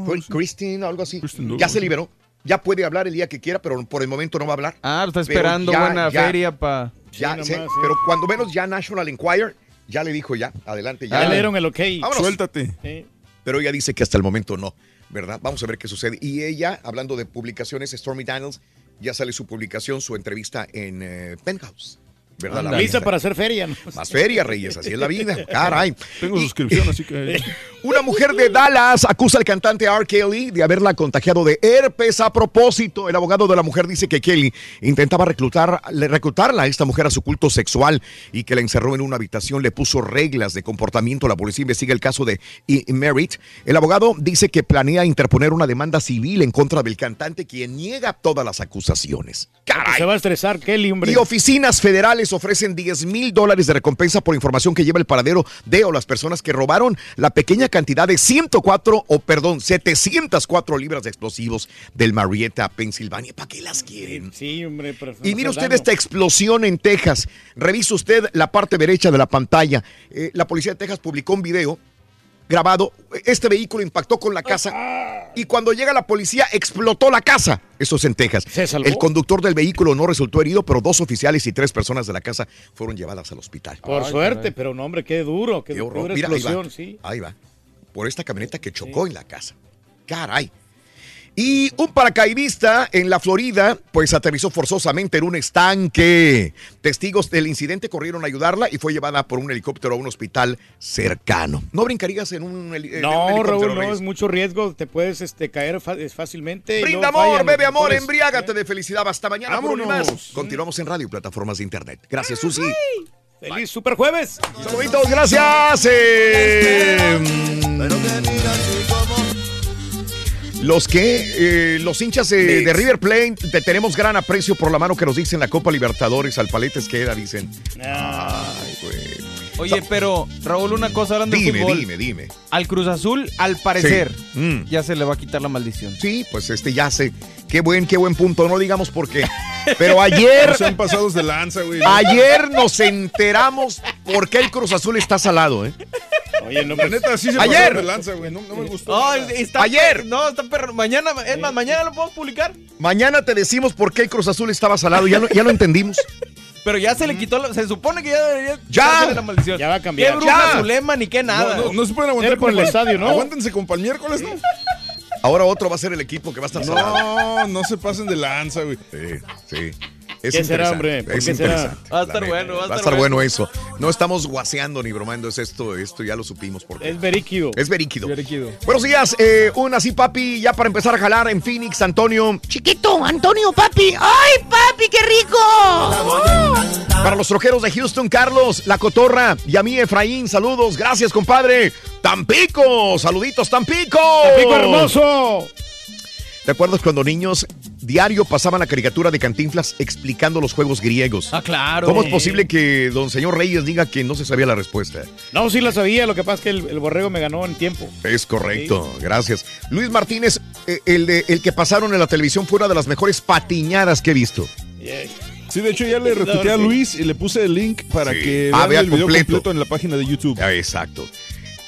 Algo así. Christine, algo así. Ya se liberó. Ya puede hablar el día que quiera, pero por el momento no va a hablar. Ah, está Pero esperando ya- buena ya- feria para. Ya, sí, pero cuando menos ya National Enquirer ya le dijo ya, adelante, ya. Ya le dieron el ok. Vámonos. Suéltate. Sí. Pero ella dice que hasta el momento no, ¿verdad? Vamos a ver qué sucede. Y ella, hablando de publicaciones, Stormy Daniels, ya sale su publicación, su entrevista en eh, Penthouse. ¿Verdad? La Lista revista. para hacer feria. ¿no? Más feria, Reyes, así es la vida. [laughs] Caray. Tengo suscripción, así que. [laughs] Una mujer de Dallas acusa al cantante R. Kelly de haberla contagiado de herpes a propósito. El abogado de la mujer dice que Kelly intentaba reclutar, reclutarla a esta mujer a su culto sexual y que la encerró en una habitación, le puso reglas de comportamiento. La policía investiga el caso de E. Merritt. El abogado dice que planea interponer una demanda civil en contra del cantante, quien niega todas las acusaciones. Se va a estresar Kelly, hombre. Y oficinas federales ofrecen 10 mil dólares de recompensa por información que lleva el paradero de o las personas que robaron la pequeña cantidad de 104 o perdón, 704 libras de explosivos del Marietta, Pensilvania. ¿Para qué las quieren? Sí, hombre. pero Y mire usted daño. esta explosión en Texas. Revisa usted la parte derecha de la pantalla. Eh, la policía de Texas publicó un video grabado. Este vehículo impactó con la casa y cuando llega la policía explotó la casa. Eso es en Texas. salvó? El conductor del vehículo no resultó herido, pero dos oficiales y tres personas de la casa fueron llevadas al hospital. Por suerte, pero no, hombre, qué duro. Qué, Qué horror. dura Mira, ahí explosión, va. sí. Ahí va. Por esta camioneta que chocó en la casa. Caray. Y un paracaidista en la Florida, pues aterrizó forzosamente en un estanque. Testigos del incidente corrieron a ayudarla y fue llevada por un helicóptero a un hospital cercano. ¿No brincarías en un, heli- en un No, helicóptero, Raúl, no, Reyes? es mucho riesgo. Te puedes este, caer fácilmente. Brinda amor, fallan bebe amor, motores. embriágate de felicidad. Hasta mañana y más. Vámonos. Continuamos en radio y plataformas de internet. Gracias, Susi. ¡Feliz super jueves! Saluditos, gracias. Eh, los que, eh, los hinchas eh, de River Plate, te tenemos gran aprecio por la mano que nos dicen la Copa Libertadores, al paletes queda, dicen. Ay, güey. Oye, pero Raúl, una cosa hablando de Dime, fútbol. dime, dime. Al Cruz Azul, al parecer, Sí. Mm. ya se le va a quitar la maldición. Sí, pues este ya sé. Qué buen, qué buen punto. No digamos por qué. Pero ayer. No sean pasados de lanza, güey. Ayer nos enteramos por qué el Cruz Azul está salado, ¿eh? Oye, no, La neta, sí se Ayer. pasaron de lanza, güey. No, no me gustó. Está Ayer. No, está perro. Mañana, es más, mañana lo podemos publicar. Mañana te decimos por qué el Cruz Azul estaba salado. Ya lo, ya lo entendimos. Pero ya se le quitó, la- se supone que ya debería ¡Ya! la maldición. Ya va a cambiar. Qué bruja ¡Ya! su lema ni qué nada. No, no, no se pueden aguantar por el estadio, ¿no? Aguántense para el miércoles, ¿no? Ahora otro va a ser el equipo que va a estar salado. No, no se pasen de lanza, güey. Sí, sí. Es ¿Qué será, interesante, hombre? ¿Por Es qué será? interesante. Va a estar bueno, va a Va a estar estar bueno bueno. eso. No estamos guaseando ni bromando, es esto, esto ya lo supimos porque Es veríquido. es veríquido. Veríquido. Buenos días, eh, un así papi, ya para empezar a jalar en Phoenix, Antonio. Chiquito, Antonio, papi. ¡Ay, papi, qué rico! Para los troqueros de Houston, Carlos, La Cotorra y a mí, Efraín, saludos, gracias, compadre. Tampico, saluditos, Tampico. ¡Pico hermoso! ¿Te acuerdas cuando niños diario pasaban la caricatura de Cantinflas explicando los juegos griegos? Ah, claro. ¿Cómo es posible que don señor Reyes diga que no se sabía la respuesta? No, sí la sabía. Lo que pasa es que el, el borrego me ganó en tiempo. Es correcto, gracias. Luis Martínez, eh, el, de, el que pasaron en la televisión fue una de las mejores patiñadas que he visto. Sí, de hecho ya le [laughs] retuiteé a Luis y le puse el link para Sí. que Ah, vean el video completo. completo. en la página de YouTube. Ah, Exacto.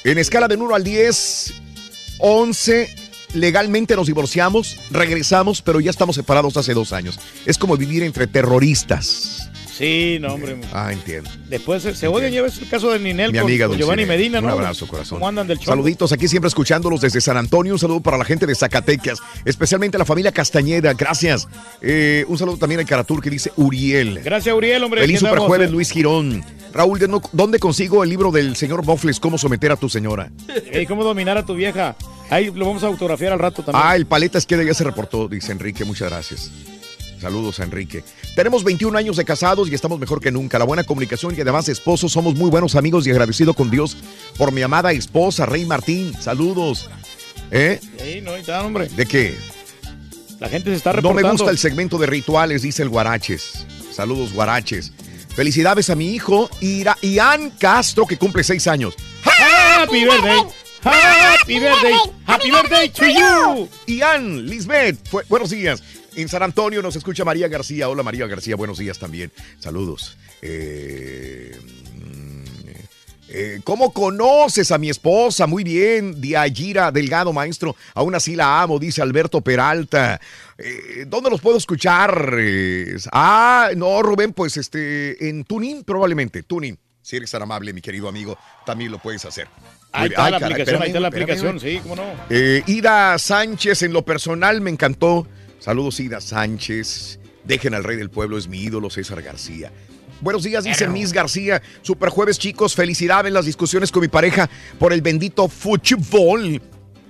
En escala de 1 al 10, 11, legalmente nos divorciamos, regresamos, pero ya estamos separados hace dos años. Es como vivir entre terroristas. Sí, no, hombre. Ah, entiendo. Después se, se odian. Ya ves el caso de Ninel Mi con, amiga con. Giovanni Medina, ¿no? Un abrazo, corazón. ¿Cómo andan del show? Saluditos aquí siempre escuchándolos desde San Antonio. Un saludo para la gente de Zacatecas, especialmente a la familia Castañeda. Gracias. Eh, un saludo también al Caratur que dice Uriel. Gracias, Uriel, hombre. Feliz Superjueves, eh. Luis Girón. Raúl, ¿de no- ¿dónde consigo el libro del señor Bofles, Cómo someter a tu señora? Ey, ¿Cómo dominar a tu vieja? Ahí lo vamos a autografiar al rato también. Ah, el paleta izquierda ya se reportó, dice Enrique. Muchas gracias. Saludos a Enrique. Tenemos 21 años de casados y estamos mejor que nunca. La buena comunicación y además esposos. Somos muy buenos amigos y agradecido con Dios por mi amada esposa, Rey Martín. Saludos. ¿Eh? Ahí, no, está, hombre. ¿De qué? La gente se está No reportando. me gusta el segmento de rituales, dice el Guaraches. Saludos, Guaraches. Felicidades a mi hijo, Ira- Ian Castro, que cumple seis años. Happy birthday. Happy birthday. Happy birthday to you. Ian, Lisbeth, buenos días. En San Antonio nos escucha María García. Hola María García, buenos días también. Saludos. Eh, mm, eh, ¿Cómo conoces a mi esposa? Muy bien, Diayira Delgado, maestro. Aún así la amo, dice Alberto Peralta. Eh, ¿Dónde los puedo escuchar? Eh, ah, no, Rubén, pues este, en Tuning, probablemente. Tuning. Si eres tan amable, mi querido amigo, también lo puedes hacer. Ahí está ay, la caray, aplicación, ahí está la espérame, aplicación, espérame. sí, cómo no. Ida Sánchez, en lo personal me encantó. Saludos, Ida Sánchez. Dejen al rey del pueblo, es mi ídolo, César García. Buenos días, dice Miss García. Super jueves, chicos. Felicidades en las discusiones con mi pareja por el bendito fútbol.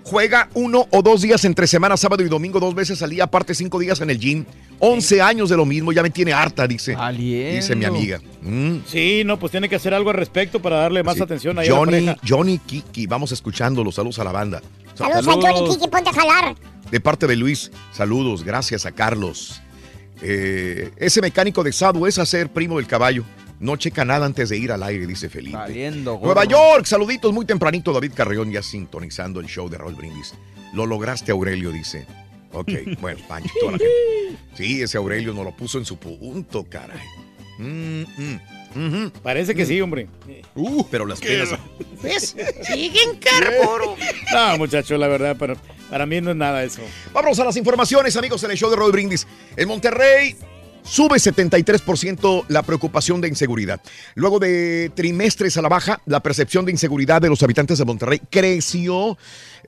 Juega uno o dos días entre semana, sábado y domingo, dos veces al día, aparte cinco días en el gym. 11 años de lo mismo, ya me tiene harta, dice. Dice mi amiga. Mm. Sí, no, pues tiene que hacer algo al respecto para darle más Sí. atención ahí a la Johnny. Johnny Kiki, vamos escuchando saludos a la banda. Saludos a Johnny Kiki, ponte a jalar. De parte de Luis, saludos, gracias a Carlos. Eh, ese mecánico de Sadu es hacer primo del caballo. No checa nada antes de ir al aire, dice Felipe. Nueva York, saluditos muy tempranito. David Carreón ya sintonizando el show de Raúl Brindis. Lo lograste, Aurelio, dice. Ok, [laughs] bueno, Pancho, toda la gente. Sí, ese Aurelio nos lo puso en su punto, caray. Mm, mm. Parece que sí, hombre. Uh, pero las penas. ¿Ves? [laughs] Siguen carburo. No, muchachos, la verdad, para, para mí no es nada eso. Vámonos a las informaciones, amigos, en el show de Raúl Brindis. En Monterrey sube 73% la preocupación de inseguridad. Luego de trimestres a la baja, la percepción de inseguridad de los habitantes de Monterrey creció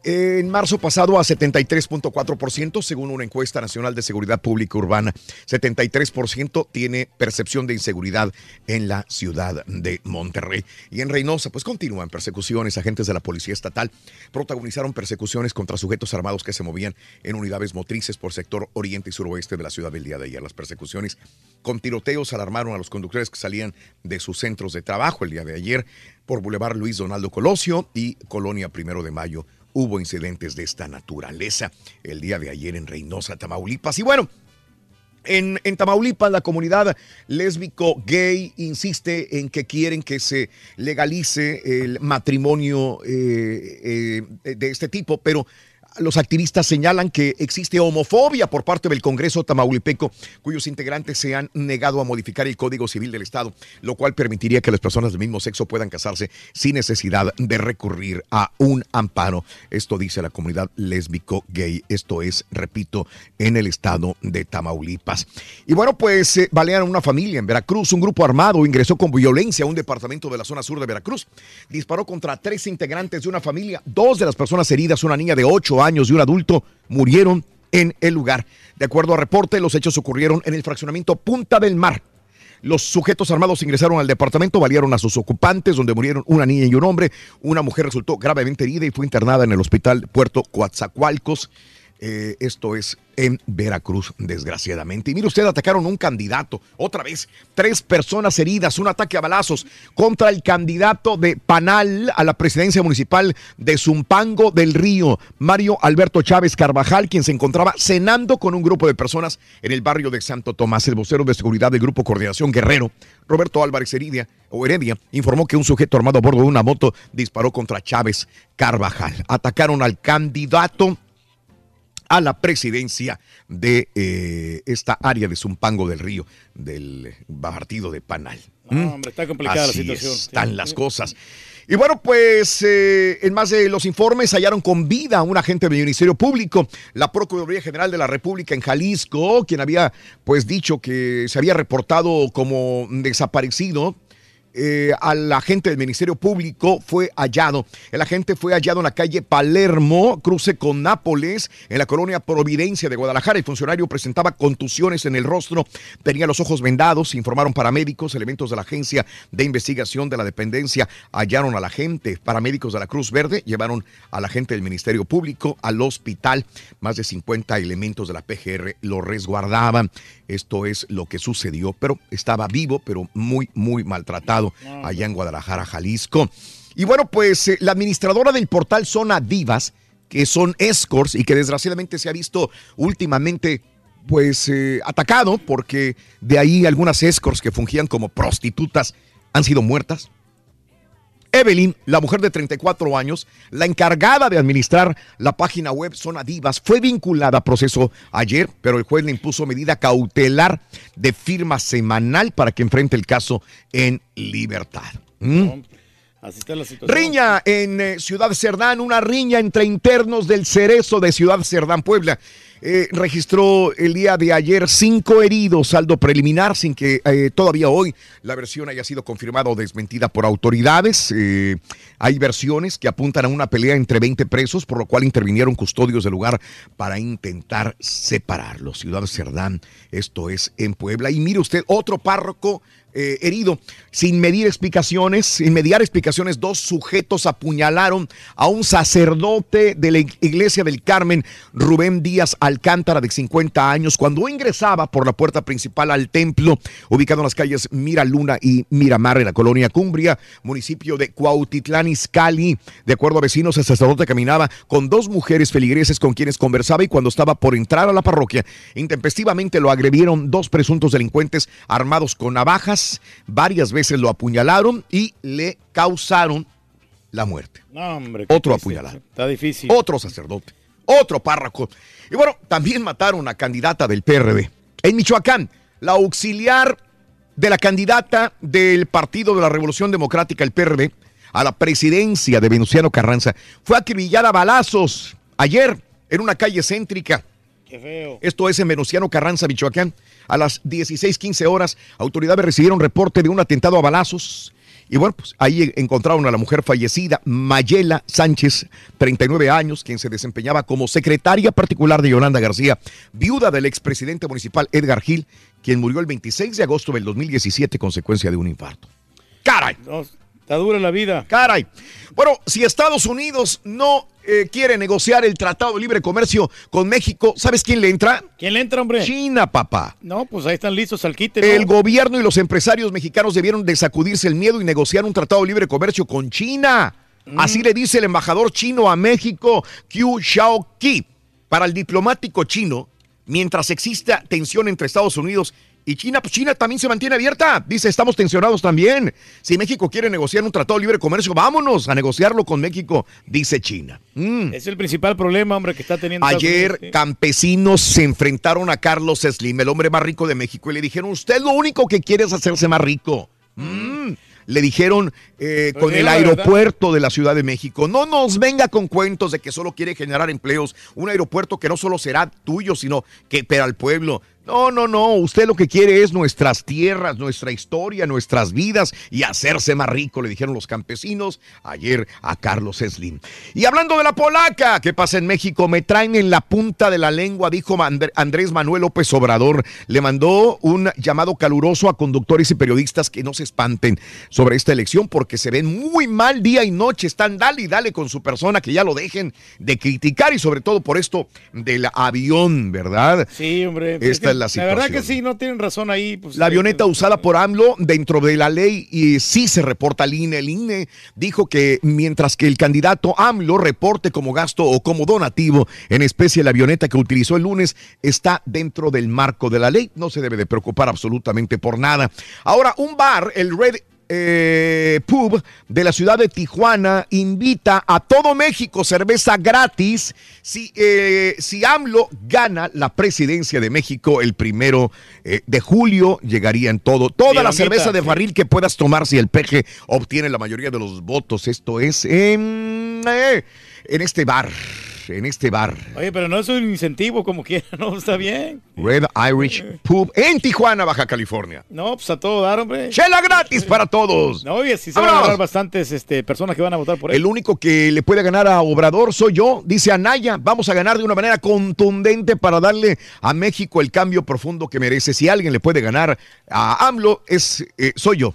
en marzo pasado a 73.4%, según una encuesta nacional de seguridad pública urbana. 73% tiene percepción de inseguridad en la ciudad de Monterrey. Y en Reynosa, pues continúan persecuciones. Agentes de la Policía Estatal protagonizaron persecuciones contra sujetos armados que se movían en unidades motrices por sector oriente y suroeste de la ciudad del día de ayer. Las persecuciones con tiroteos alarmaron a los conductores que salían de sus centros de trabajo el día de ayer por Boulevard Luis Donaldo Colosio y Colonia Primero de Mayo. Hubo incidentes de esta naturaleza el día de ayer en Reynosa, Tamaulipas. Y bueno, en, en, Tamaulipas, la comunidad lésbico gay insiste en que quieren que se legalice el matrimonio eh, eh, de este tipo, pero los activistas señalan que existe homofobia por parte del Congreso tamaulipeco, cuyos integrantes se han negado a modificar el Código Civil del Estado, lo cual permitiría que las personas del mismo sexo puedan casarse sin necesidad de recurrir a un amparo. Esto dice la comunidad lésbico gay. Esto es, repito, en el estado de Tamaulipas. Y bueno, pues eh, balearon una familia en Veracruz. Un grupo armado ingresó con violencia a un departamento de la zona sur de Veracruz. Disparó contra tres integrantes de una familia. Dos de las personas heridas, una niña de 8 años y un adulto, murieron en el lugar. De acuerdo a reporte, los hechos ocurrieron en el fraccionamiento Punta del Mar. Los sujetos armados ingresaron al departamento, valieron a sus ocupantes, donde murieron una niña y un hombre. Una mujer resultó gravemente herida y fue internada en el hospital Puerto Coatzacoalcos. Eh, esto es en Veracruz, desgraciadamente. Y mire usted, atacaron un candidato. Otra vez, tres personas heridas, un ataque a balazos contra el candidato de Panal a la presidencia municipal de Zumpango del Río, Mario Alberto Chávez Carvajal, quien se encontraba cenando con un grupo de personas en el barrio de Santo Tomás. El vocero de seguridad del Grupo Coordinación Guerrero, Roberto Álvarez Heredia, o Heredia, informó que un sujeto armado a bordo de una moto disparó contra Chávez Carvajal. Atacaron al candidato a la presidencia de eh, esta área de Zumpango del Río, del partido de Panal. No, hombre, está complicada Así la situación. Están las cosas. Y bueno, pues eh, en más de los informes hallaron con vida a un agente del Ministerio Público, la Procuraduría General de la República en Jalisco, quien había pues dicho que se había reportado como desaparecido. Eh, al agente del Ministerio Público fue hallado. El agente fue hallado en la calle Palermo, cruce con Nápoles, en la colonia Providencia de Guadalajara. El funcionario presentaba contusiones en el rostro, tenía los ojos vendados, informaron paramédicos, elementos de la agencia de investigación de la dependencia hallaron al agente. Paramédicos de la Cruz Verde llevaron al agente del Ministerio Público al hospital. Más de 50 elementos de la PGR lo resguardaban. Esto es lo que sucedió, pero estaba vivo, pero muy, muy maltratado allá en Guadalajara, Jalisco. Y bueno, pues eh, la administradora del portal Zona Divas, que son escorts y que desgraciadamente se ha visto últimamente pues eh, atacado porque de ahí algunas escorts que fungían como prostitutas han sido muertas. Evelyn, la mujer de 34 años, la encargada de administrar la página web Zona Divas, fue vinculada a proceso ayer, pero el juez le impuso medida cautelar de firma semanal para que enfrente el caso en libertad. ¿Mm? Riña en eh, Ciudad Cerdán, una riña entre internos del Cerezo de Ciudad Cerdán, Puebla. Eh, registró el día de ayer cinco heridos, saldo preliminar, sin que eh, todavía hoy la versión haya sido confirmada o desmentida por autoridades. Hay versiones que apuntan a una pelea entre 20 presos, por lo cual intervinieron custodios del lugar para intentar separarlos. Ciudad Cerdán, esto es en Puebla. Y mire usted, otro párroco eh, herido. Sin medir explicaciones, sin mediar explicaciones, dos sujetos apuñalaron a un sacerdote de la iglesia del Carmen, Rubén Díaz Alcántara, de 50 años, cuando ingresaba por la puerta principal al templo, ubicado en las calles Mira Luna y Miramar, en la colonia Cumbria, municipio de Cuautitlán Izcalli. De acuerdo a vecinos, el sacerdote caminaba con dos mujeres feligreses con quienes conversaba y cuando estaba por entrar a la parroquia, intempestivamente lo agredieron dos presuntos delincuentes armados con navajas, varias veces lo apuñalaron y le causaron la muerte. No, hombre. qué Otro triste. apuñalado. Está difícil. Otro sacerdote, otro párroco. Y bueno, también mataron a candidata del PRD. En Michoacán, la auxiliar de la candidata del Partido de la Revolución Democrática, el PRD, a la presidencia de Venustiano Carranza, fue acribillada a balazos ayer en una calle céntrica. Qué feo. Esto es en Venustiano Carranza, Michoacán. A las 16:15 horas, autoridades recibieron reporte de un atentado a balazos. Y bueno, pues ahí encontraron a la mujer fallecida, Mayela Sánchez, 39 años, quien se desempeñaba como secretaria particular de Yolanda García, viuda del expresidente municipal Edgar Gil, quien murió el 26 de agosto del 2017 consecuencia de un infarto. ¡Caray! No, está dura la vida. ¡Caray! Bueno, si Estados Unidos no eh, quiere negociar el Tratado de Libre Comercio con México, ¿sabes quién le entra? ¿Quién le entra, hombre? China, papá. No, pues ahí están listos al quite. ¿no? El gobierno y los empresarios mexicanos debieron de sacudirse el miedo y negociar un tratado de libre comercio con China. Así le dice el embajador chino a México, Qiu Xiaoqi. Para el diplomático chino, mientras exista tensión entre Estados Unidos y China, pues China también se mantiene abierta. Dice, estamos tensionados también. Si México quiere negociar un tratado de libre comercio, vámonos a negociarlo con México, dice China. Mm. Es el principal problema, hombre, que está teniendo. Ayer sí. campesinos se enfrentaron a Carlos Slim, el hombre más rico de México, y le dijeron, usted lo único que quiere es hacerse más rico. Mm. Le dijeron eh, con el verdad. aeropuerto de la Ciudad de México, no nos venga con cuentos de que solo quiere generar empleos, un aeropuerto que no solo será tuyo, sino que para el pueblo. No, no, no, usted lo que quiere es nuestras tierras, nuestra historia, nuestras vidas y hacerse más rico, le dijeron los campesinos ayer a Carlos Slim. Y hablando de la polaca, ¿qué pasa en México? Me traen en la punta de la lengua, dijo And- Andrés Manuel López Obrador. Le mandó un llamado caluroso a conductores y periodistas que no se espanten sobre esta elección porque se ven muy mal día y noche. Están dale y dale con su persona, que ya lo dejen de criticar y sobre todo por esto del avión, ¿verdad? Sí, hombre. Es la situación. verdad que sí, no tienen razón ahí. Pues, La avioneta usada por AMLO dentro de la ley y sí se reporta al INE. El INE dijo que mientras que el candidato AMLO reporte como gasto o como donativo en especie la avioneta que utilizó el lunes está dentro del marco de la ley, no se debe de preocupar absolutamente por nada. Ahora, un bar, el Red eh, Pub de la ciudad de Tijuana invita a todo México cerveza gratis si, eh, si AMLO gana la presidencia de México el primero eh, de julio. Llegaría en todo. Toda la cerveza de sí. barril que puedas tomar si el peje obtiene la mayoría de los votos. Esto es en, en este bar. En este bar. Oye, pero no es un incentivo como quiera, [laughs] no, está bien. Red Irish Pub en Tijuana, Baja California. No, pues a todo dar, hombre. Chela gratis para todos. No, y así se van a agarrar bastantes este, personas que van a votar por él. El único que le puede ganar a Obrador soy yo, dice Anaya. Vamos a ganar de una manera contundente para darle a México el cambio profundo que merece. Si alguien le puede ganar a AMLO, es, eh, soy yo.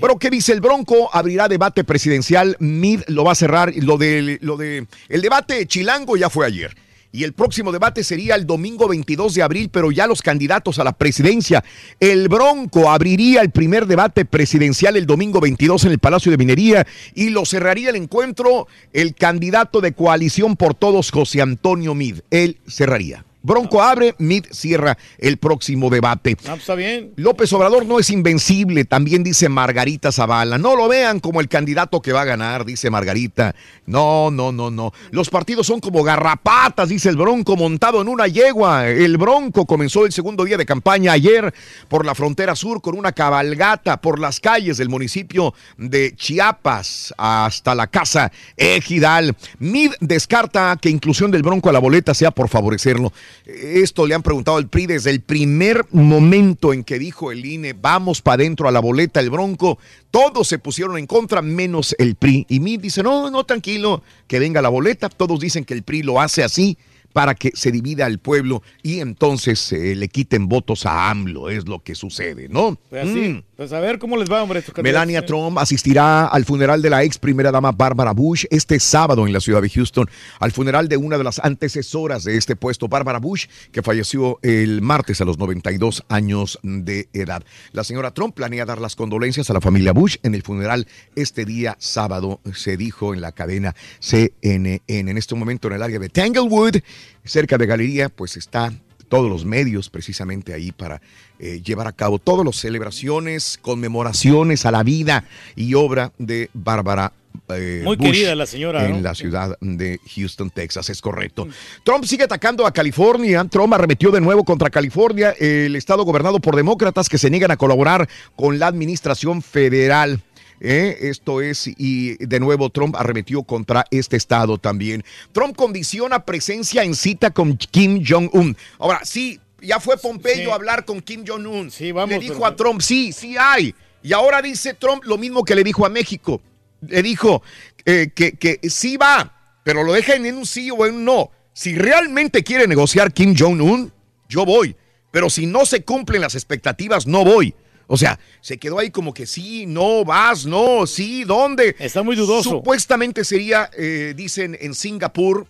Bueno, ¿qué dice el Bronco? Abrirá debate presidencial. Mid lo va a cerrar. Lo de, lo de el debate chilango ya fue ayer. y el próximo debate sería el domingo 22 de abril, pero ya los candidatos a la presidencia. El Bronco abriría el primer debate presidencial el domingo 22 en el Palacio de Minería y lo cerraría el encuentro el candidato de coalición por todos, José Antonio Mid. Él cerraría. Bronco abre, Mid cierra el próximo debate. Ah, pues, está bien. López Obrador no es invencible, también dice Margarita Zavala. No lo vean como el candidato que va a ganar, dice Margarita. No, no, no, no. Los partidos son como garrapatas, dice el Bronco montado en una yegua. El Bronco comenzó el segundo día de campaña ayer por la frontera sur con una cabalgata por las calles del municipio de Chiapas hasta la casa Ejidal. Mid descarta que inclusión del Bronco a la boleta sea por favorecerlo. Esto le han preguntado al PRI desde el primer momento en que dijo el INE, vamos para adentro a la boleta el Bronco. Todos se pusieron en contra, menos el PRI. Y Mid dice, no, no, tranquilo, que venga la boleta. Todos dicen que el PRI lo hace así para que se divida el pueblo y entonces eh, le quiten votos a AMLO, es lo que sucede, ¿no? Pues así, Mm. pues a ver cómo les va, hombre. Melania ¿eh? Trump asistirá al funeral de la ex primera dama Bárbara Bush este sábado en la ciudad de Houston, al funeral de una de las antecesoras de este puesto, Bárbara Bush, que falleció el martes a los 92 años de edad. La señora Trump planea dar las condolencias a la familia Bush en el funeral este día sábado, se dijo en la cadena CNN. En este momento en el área de Tanglewood, cerca de Galería, pues está todos los medios precisamente ahí para eh, llevar a cabo todas las celebraciones, conmemoraciones a la vida y obra de Bárbara. eh, Muy Bush querida la señora, En ¿no? la ciudad de Houston, Texas, es correcto. Trump sigue atacando a California. Trump arremetió de nuevo contra California, el estado gobernado por demócratas que se niegan a colaborar con la administración federal. ¿Eh? Esto es, y de nuevo Trump arremetió contra este estado también. Trump condiciona presencia en cita con Kim Jong-un. Ahora, sí, ya fue Pompeyo Sí. a hablar con Kim Jong-un. vamos, le dijo pero- a Trump, sí, sí hay. Y ahora dice Trump lo mismo que le dijo a México. Le dijo eh, que, que sí va, pero lo deja en un sí o en un no. Si realmente quiere negociar Kim Jong-un, yo voy. Pero si no se cumplen las expectativas, no voy. O sea, se quedó ahí como que sí, no, vas, no, sí, ¿dónde? Está muy dudoso. Supuestamente sería, eh, dicen, en Singapur,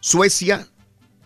Suecia,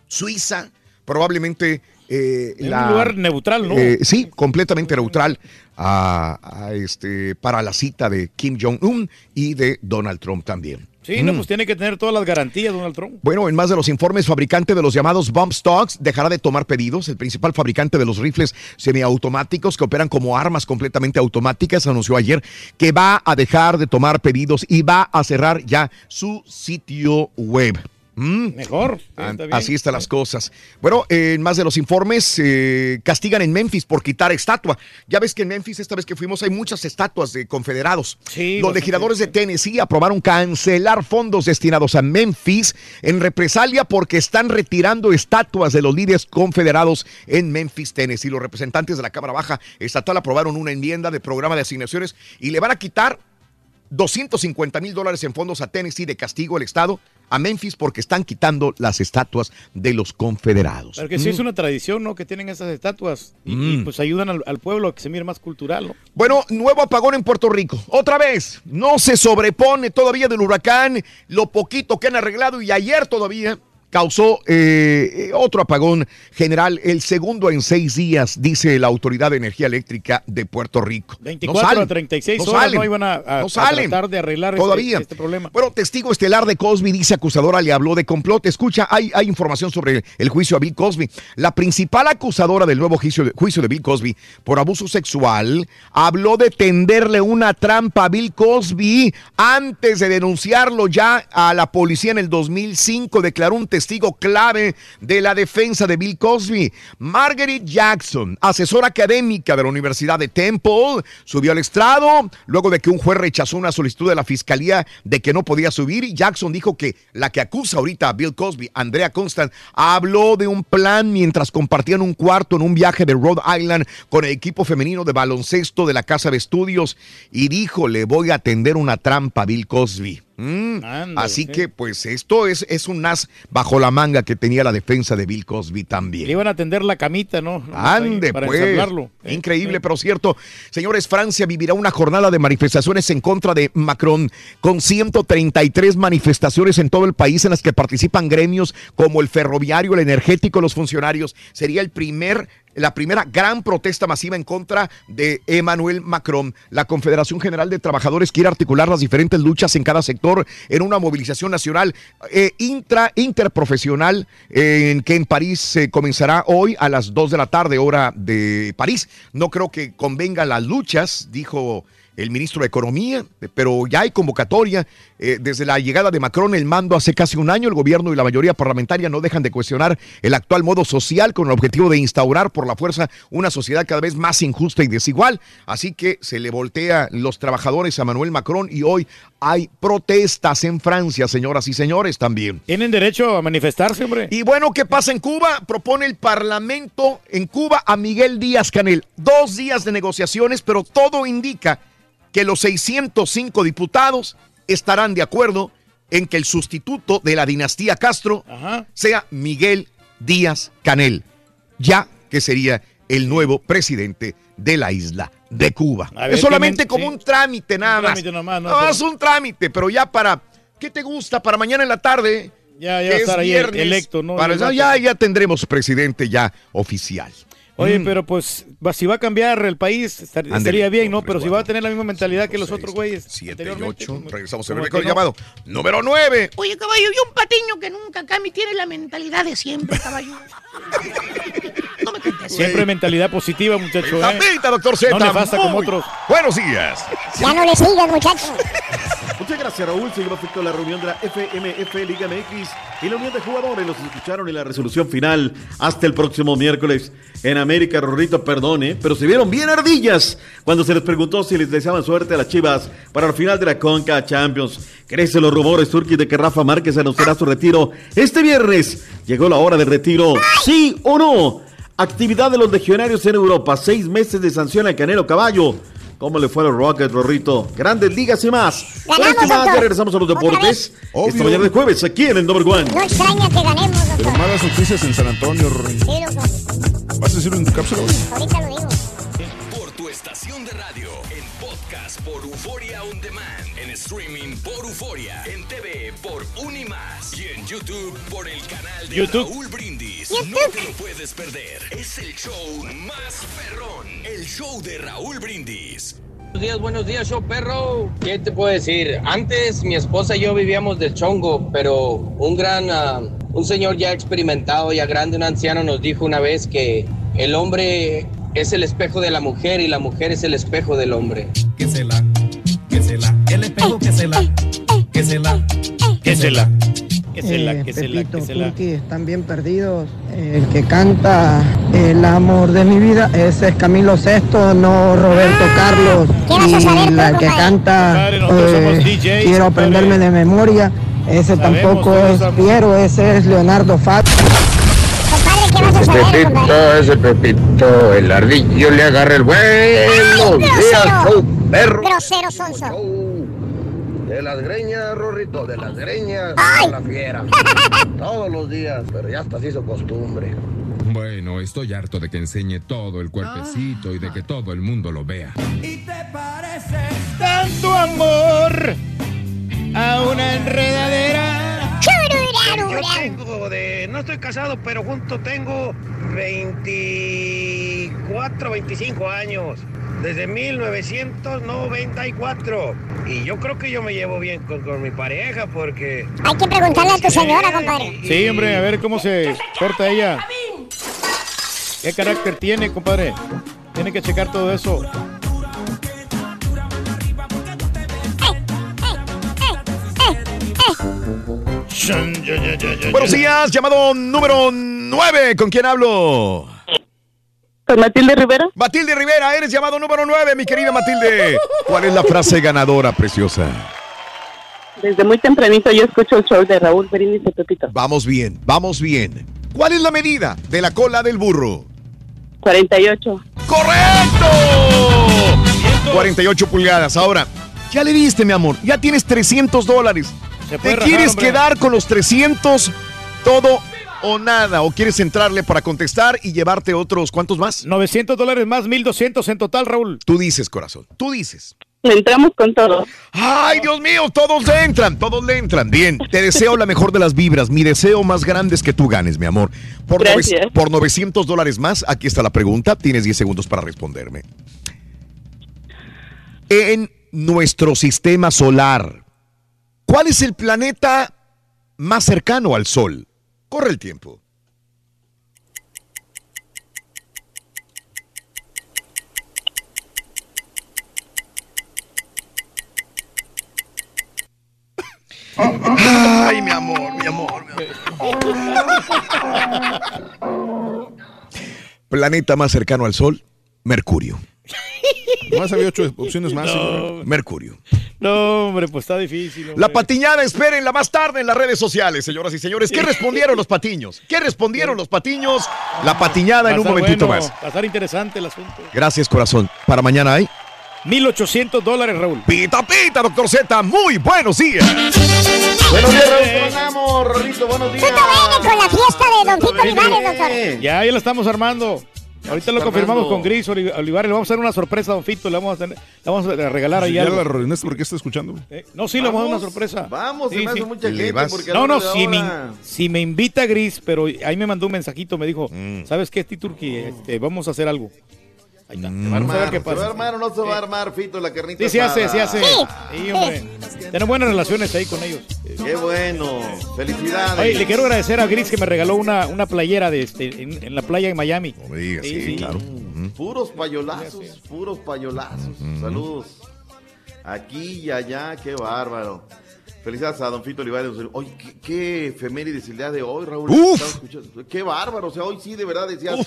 Suiza, probablemente eh, En la- un lugar neutral, ¿no? eh, sí, completamente neutral a, a este, para la cita de Kim Jong-un y de Donald Trump también. Sí, no, Mm. pues tiene que tener todas las garantías, Donald Trump. Bueno, en más de los informes, fabricante de los llamados bump stocks dejará de tomar pedidos. El principal fabricante de los rifles semiautomáticos que operan como armas completamente automáticas anunció ayer que va a dejar de tomar pedidos y va a cerrar ya su sitio web. Mm. Mejor. Está bien. Así están las cosas. Bueno, eh, en más de los informes, eh, castigan en Memphis por quitar estatua. Ya ves que en Memphis, esta vez que fuimos, hay muchas estatuas de confederados. los bastante. legisladores de Tennessee aprobaron cancelar fondos destinados a Memphis en represalia porque están retirando estatuas de los líderes confederados en Memphis, Tennessee. Los representantes de la Cámara Baja Estatal aprobaron una enmienda de programa de asignaciones y le van a quitar 250 mil dólares en fondos a Tennessee de castigo al Estado, a Memphis, porque están quitando las estatuas de los confederados. Pero que sí Mm. es una tradición, ¿no? Que tienen esas estatuas y, y, Mm. pues ayudan al, al pueblo a que se mire más cultural, ¿no? Bueno, nuevo apagón en Puerto Rico. Otra vez, no se sobrepone todavía del huracán, lo poquito que han arreglado y ayer todavía causó eh, eh, otro apagón general, el segundo en seis días, dice la Autoridad de Energía Eléctrica de Puerto Rico. 24 No salen, a 36 no horas salen, no iban a, a- no a salen. tratar de arreglar este- Todavía. este, problema. Bueno, testigo estelar de Cosby dice acusadora le habló de complot. Escucha, hay, hay información sobre el juicio a Bill Cosby. La principal acusadora del nuevo juicio de, juicio de Bill Cosby por abuso sexual habló de tenderle una trampa a Bill Cosby antes de denunciarlo ya a la policía en el 2005. Declaró un testigo clave de la defensa de Bill Cosby. Margaret Jackson, asesora académica de la Universidad de Temple, subió al estrado luego de que un juez rechazó una solicitud de la fiscalía de que no podía subir Jackson dijo que la que acusa ahorita a Bill Cosby, Andrea Constant, habló de un plan mientras compartían un cuarto en un viaje de Rhode Island con el equipo femenino de baloncesto de la casa de estudios y dijo, le voy a tender una trampa a Bill Cosby. Mm, así que, pues, esto es, es un as bajo la manga que tenía la defensa de Bill Cosby también. Le iban a tender la camita, ¿no? Ande, Para pues. Increíble, pero cierto. Señores, Francia vivirá una jornada de manifestaciones en contra de Macron, con 133 manifestaciones en todo el país en las que participan gremios como el ferroviario, el energético, los funcionarios. Sería el primer la primera gran protesta masiva en contra de Emmanuel Macron. La Confederación General de Trabajadores quiere articular las diferentes luchas en cada sector en una movilización nacional eh, intra interprofesional eh, que en París se comenzará hoy a las 2 de la tarde, hora de París. No creo que convengan las luchas, dijo el ministro de Economía, pero ya hay convocatoria. Eh, desde la llegada de Macron, el mando hace casi un año, el gobierno y la mayoría parlamentaria no dejan de cuestionar el actual modo social con el objetivo de instaurar por la fuerza una sociedad cada vez más injusta y desigual. Así que se le voltea los trabajadores a Manuel Macron y hoy hay protestas en Francia, señoras y señores, también. Tienen derecho a manifestarse, hombre. Y bueno, ¿qué pasa en Cuba? Propone el Parlamento en Cuba a Miguel Díaz Canel. Dos días de negociaciones, pero todo indica que los 605 diputados estarán de acuerdo en que el sustituto de la dinastía Castro sea Miguel Díaz Canel, ya que sería el nuevo presidente de la isla de Cuba. Ver, Es solamente ¿qué men- como sí. un trámite nada Un más. trámite nomás, ¿no? No, Pero- es un trámite, pero ya para, ¿qué te gusta? Para mañana en la tarde. Ya, ya que va a es estar ahí viernes, electo, ¿no? para- Ya ya, ya tendremos presidente ya oficial. Oye, Mm. pero pues si va a cambiar el país, estar- estaría bien, ¿no? Pero si va a tener la misma mentalidad que los otros güeyes. 7 y anteriormente, 8. pues, Regresamos que récord no. llamado número 9. Oye, caballo, y un patiño que nunca cambia y tiene la mentalidad de siempre, caballo. [laughs] Siempre mentalidad positiva, muchacho. ¿eh? Tapita, doctor Z. No nefasta como otros. Buenos días. Ya no le sigas, muchacho. [laughs] Muchas gracias, Raúl. Seguimos afecto a la reunión de la FMF Liga MX y la unión de jugadores. Los escucharon en la resolución final hasta el próximo miércoles. En América, Rorrito, perdone, pero se vieron bien ardillas cuando se les preguntó si les deseaban suerte a las chivas para el final de la Conca Champions. Crecen los rumores, Turki, de que Rafa Márquez anunciará su retiro este viernes. Llegó la hora del retiro, ¿sí o no? Actividad de los legionarios en Europa. Seis meses de sanción al Canelo Caballo. ¿Cómo le fue a los Rockets, Rorrito? Grandes ligas y más. Ganamos, y más, ya regresamos a los deportes. Esta mañana de jueves, aquí en el Number One. No extraña que ganemos, Pero doctor. malas noticias en San Antonio, Rorín. Sí, loco. ¿Vas a decirlo en tu cápsula? Ahorita lo digo. Por tu estación de radio, en podcast por Euforia On Demand, en streaming por Euforia, en TV por en YouTube por el canal de YouTube. Raúl Brindis. No te lo puedes perder. Es el show más perrón, el show de Raúl Brindis. Buenos días, buenos días, show perro. ¿Qué te puedo decir? Antes mi esposa y yo vivíamos del chongo, pero un gran, ah, un señor ya experimentado, ya grande, un anciano nos dijo una vez que el hombre es el espejo de la mujer y la mujer es el espejo del hombre. que se la, que se la, el espejo que se la, que se la, Que se la. Que se la, Eh, que se la, Pepito, que se la. Turki, están bien perdidos. El que canta El amor de mi vida, ese es Camilo Sesto, no Roberto Carlos. vas a saber Y la que compadre? canta Compadre, nosotros somos eh, DJs, Quiero compadre. aprenderme de memoria, ese Sabemos tampoco todos es esa Piero, ese es Leonardo Fabio. Compadre, ¿qué vas a saber, compadre? ese Pepito, el ardillo le agarra el buenos días, show perro. Grosero sonso. De las greñas, Rorrito, de las greñas, Ay. la fiera. [laughs] Todos los días, pero ya hasta se hizo costumbre. Bueno, estoy harto de que enseñe todo el cuerpecito y de que todo el mundo lo vea. Tanto amor a una enredadera. Yo tengo de. No estoy casado, pero junto tengo 24, 25 años. Desde 1994. Y yo creo que yo me llevo bien con, con mi pareja porque. Hay que preguntarle a tu señora, compadre. Sí, hombre, a ver cómo se corta ella. ¿Qué carácter tiene, compadre? Tiene que checar todo eso. Buenos días, llamado número 9. ¿Con quién hablo? ¿Con Matilde Rivera? Matilde Rivera, eres llamado número 9, mi querida Matilde. ¿Cuál es la frase ganadora, preciosa? Desde muy tempranito yo escucho el show de Raúl Brindis y Pepito. Vamos bien, vamos bien. ¿Cuál es la medida de la cola del burro? 48. ¡Correcto! 48 pulgadas. Ahora, Ya le diste, mi amor. Ya tienes 300 dólares. ¿Te rajar, quieres hombre. quedar con los 300 todo o nada? ¿O quieres entrarle para contestar y llevarte otros cuántos más? 900 dólares más, 1200 en total, Raúl. Tú dices, corazón. Tú dices. Le entramos con todo. Ay, Dios mío, todos le entran, todos le entran. Bien, te deseo la mejor de las vibras. Mi deseo más grande es que tú ganes, mi amor. Por, nove- Gracias. por 900 dólares más, aquí está la pregunta. Tienes 10 segundos para responderme. En nuestro sistema solar, ¿cuál es el planeta más cercano al Sol? Corre el tiempo. Ay, mi amor, mi amor, mi amor. Planeta más cercano al Sol, Mercurio. Más había ocho opciones más. No. Mercurio. No, hombre, pues está difícil. hombre. La patiñada, espérenla más tarde en las redes sociales, señoras y señores. ¿Qué respondieron los patiños? ¿Qué respondieron los patiños? La patiñada en un momentito bueno, más. Va a estar interesante el asunto. Gracias, corazón. Para mañana hay 1800 dólares, Raúl. Pita Pita, doctor Z. Muy buenos días. Buenos días, Raúl. ¿Cómo andamos, Rorrito? Buenos días. Con la fiesta de Don Tito Olivares, doctor. Ya, ya lo estamos armando. Ahorita lo confirmamos con Gris Oli- Olivares. Le vamos a hacer una sorpresa a Don Fito. Le vamos a, tener- le vamos a regalar ahí Ya algo. la arruinaste porque está escuchando. Eh, No, sí, le vamos a dar una Vamos, sorpresa. Vamos, se Sí, me hace sí. mucha Le gente porque No, la no, si me, si me invita Gris, pero ahí me mandó un mensajito, me dijo, Mm. ¿sabes qué, Titurki? Este, vamos a hacer algo. Ahí está. Se va a Vamos a ver qué ¿Se va a pasa. armar o no se va a armar, Fito, la carnita Sí, se hace, se hace. Sí, hombre. Tenemos buenas relaciones ahí con ellos. Qué bueno. Felicidades. Oye, le quiero agradecer a Gris que me regaló una, una playera de este, en, en la playa en Miami. No me digas, Sí, sí, sí. claro. Puros payolazos, puros payolazos. Saludos. Aquí y allá, qué bárbaro. Felicidades a Don Fito Olivares. Oye, qué, qué efemérides el día de hoy, Raúl. Uf. Qué bárbaro. O sea, hoy sí, de verdad decías.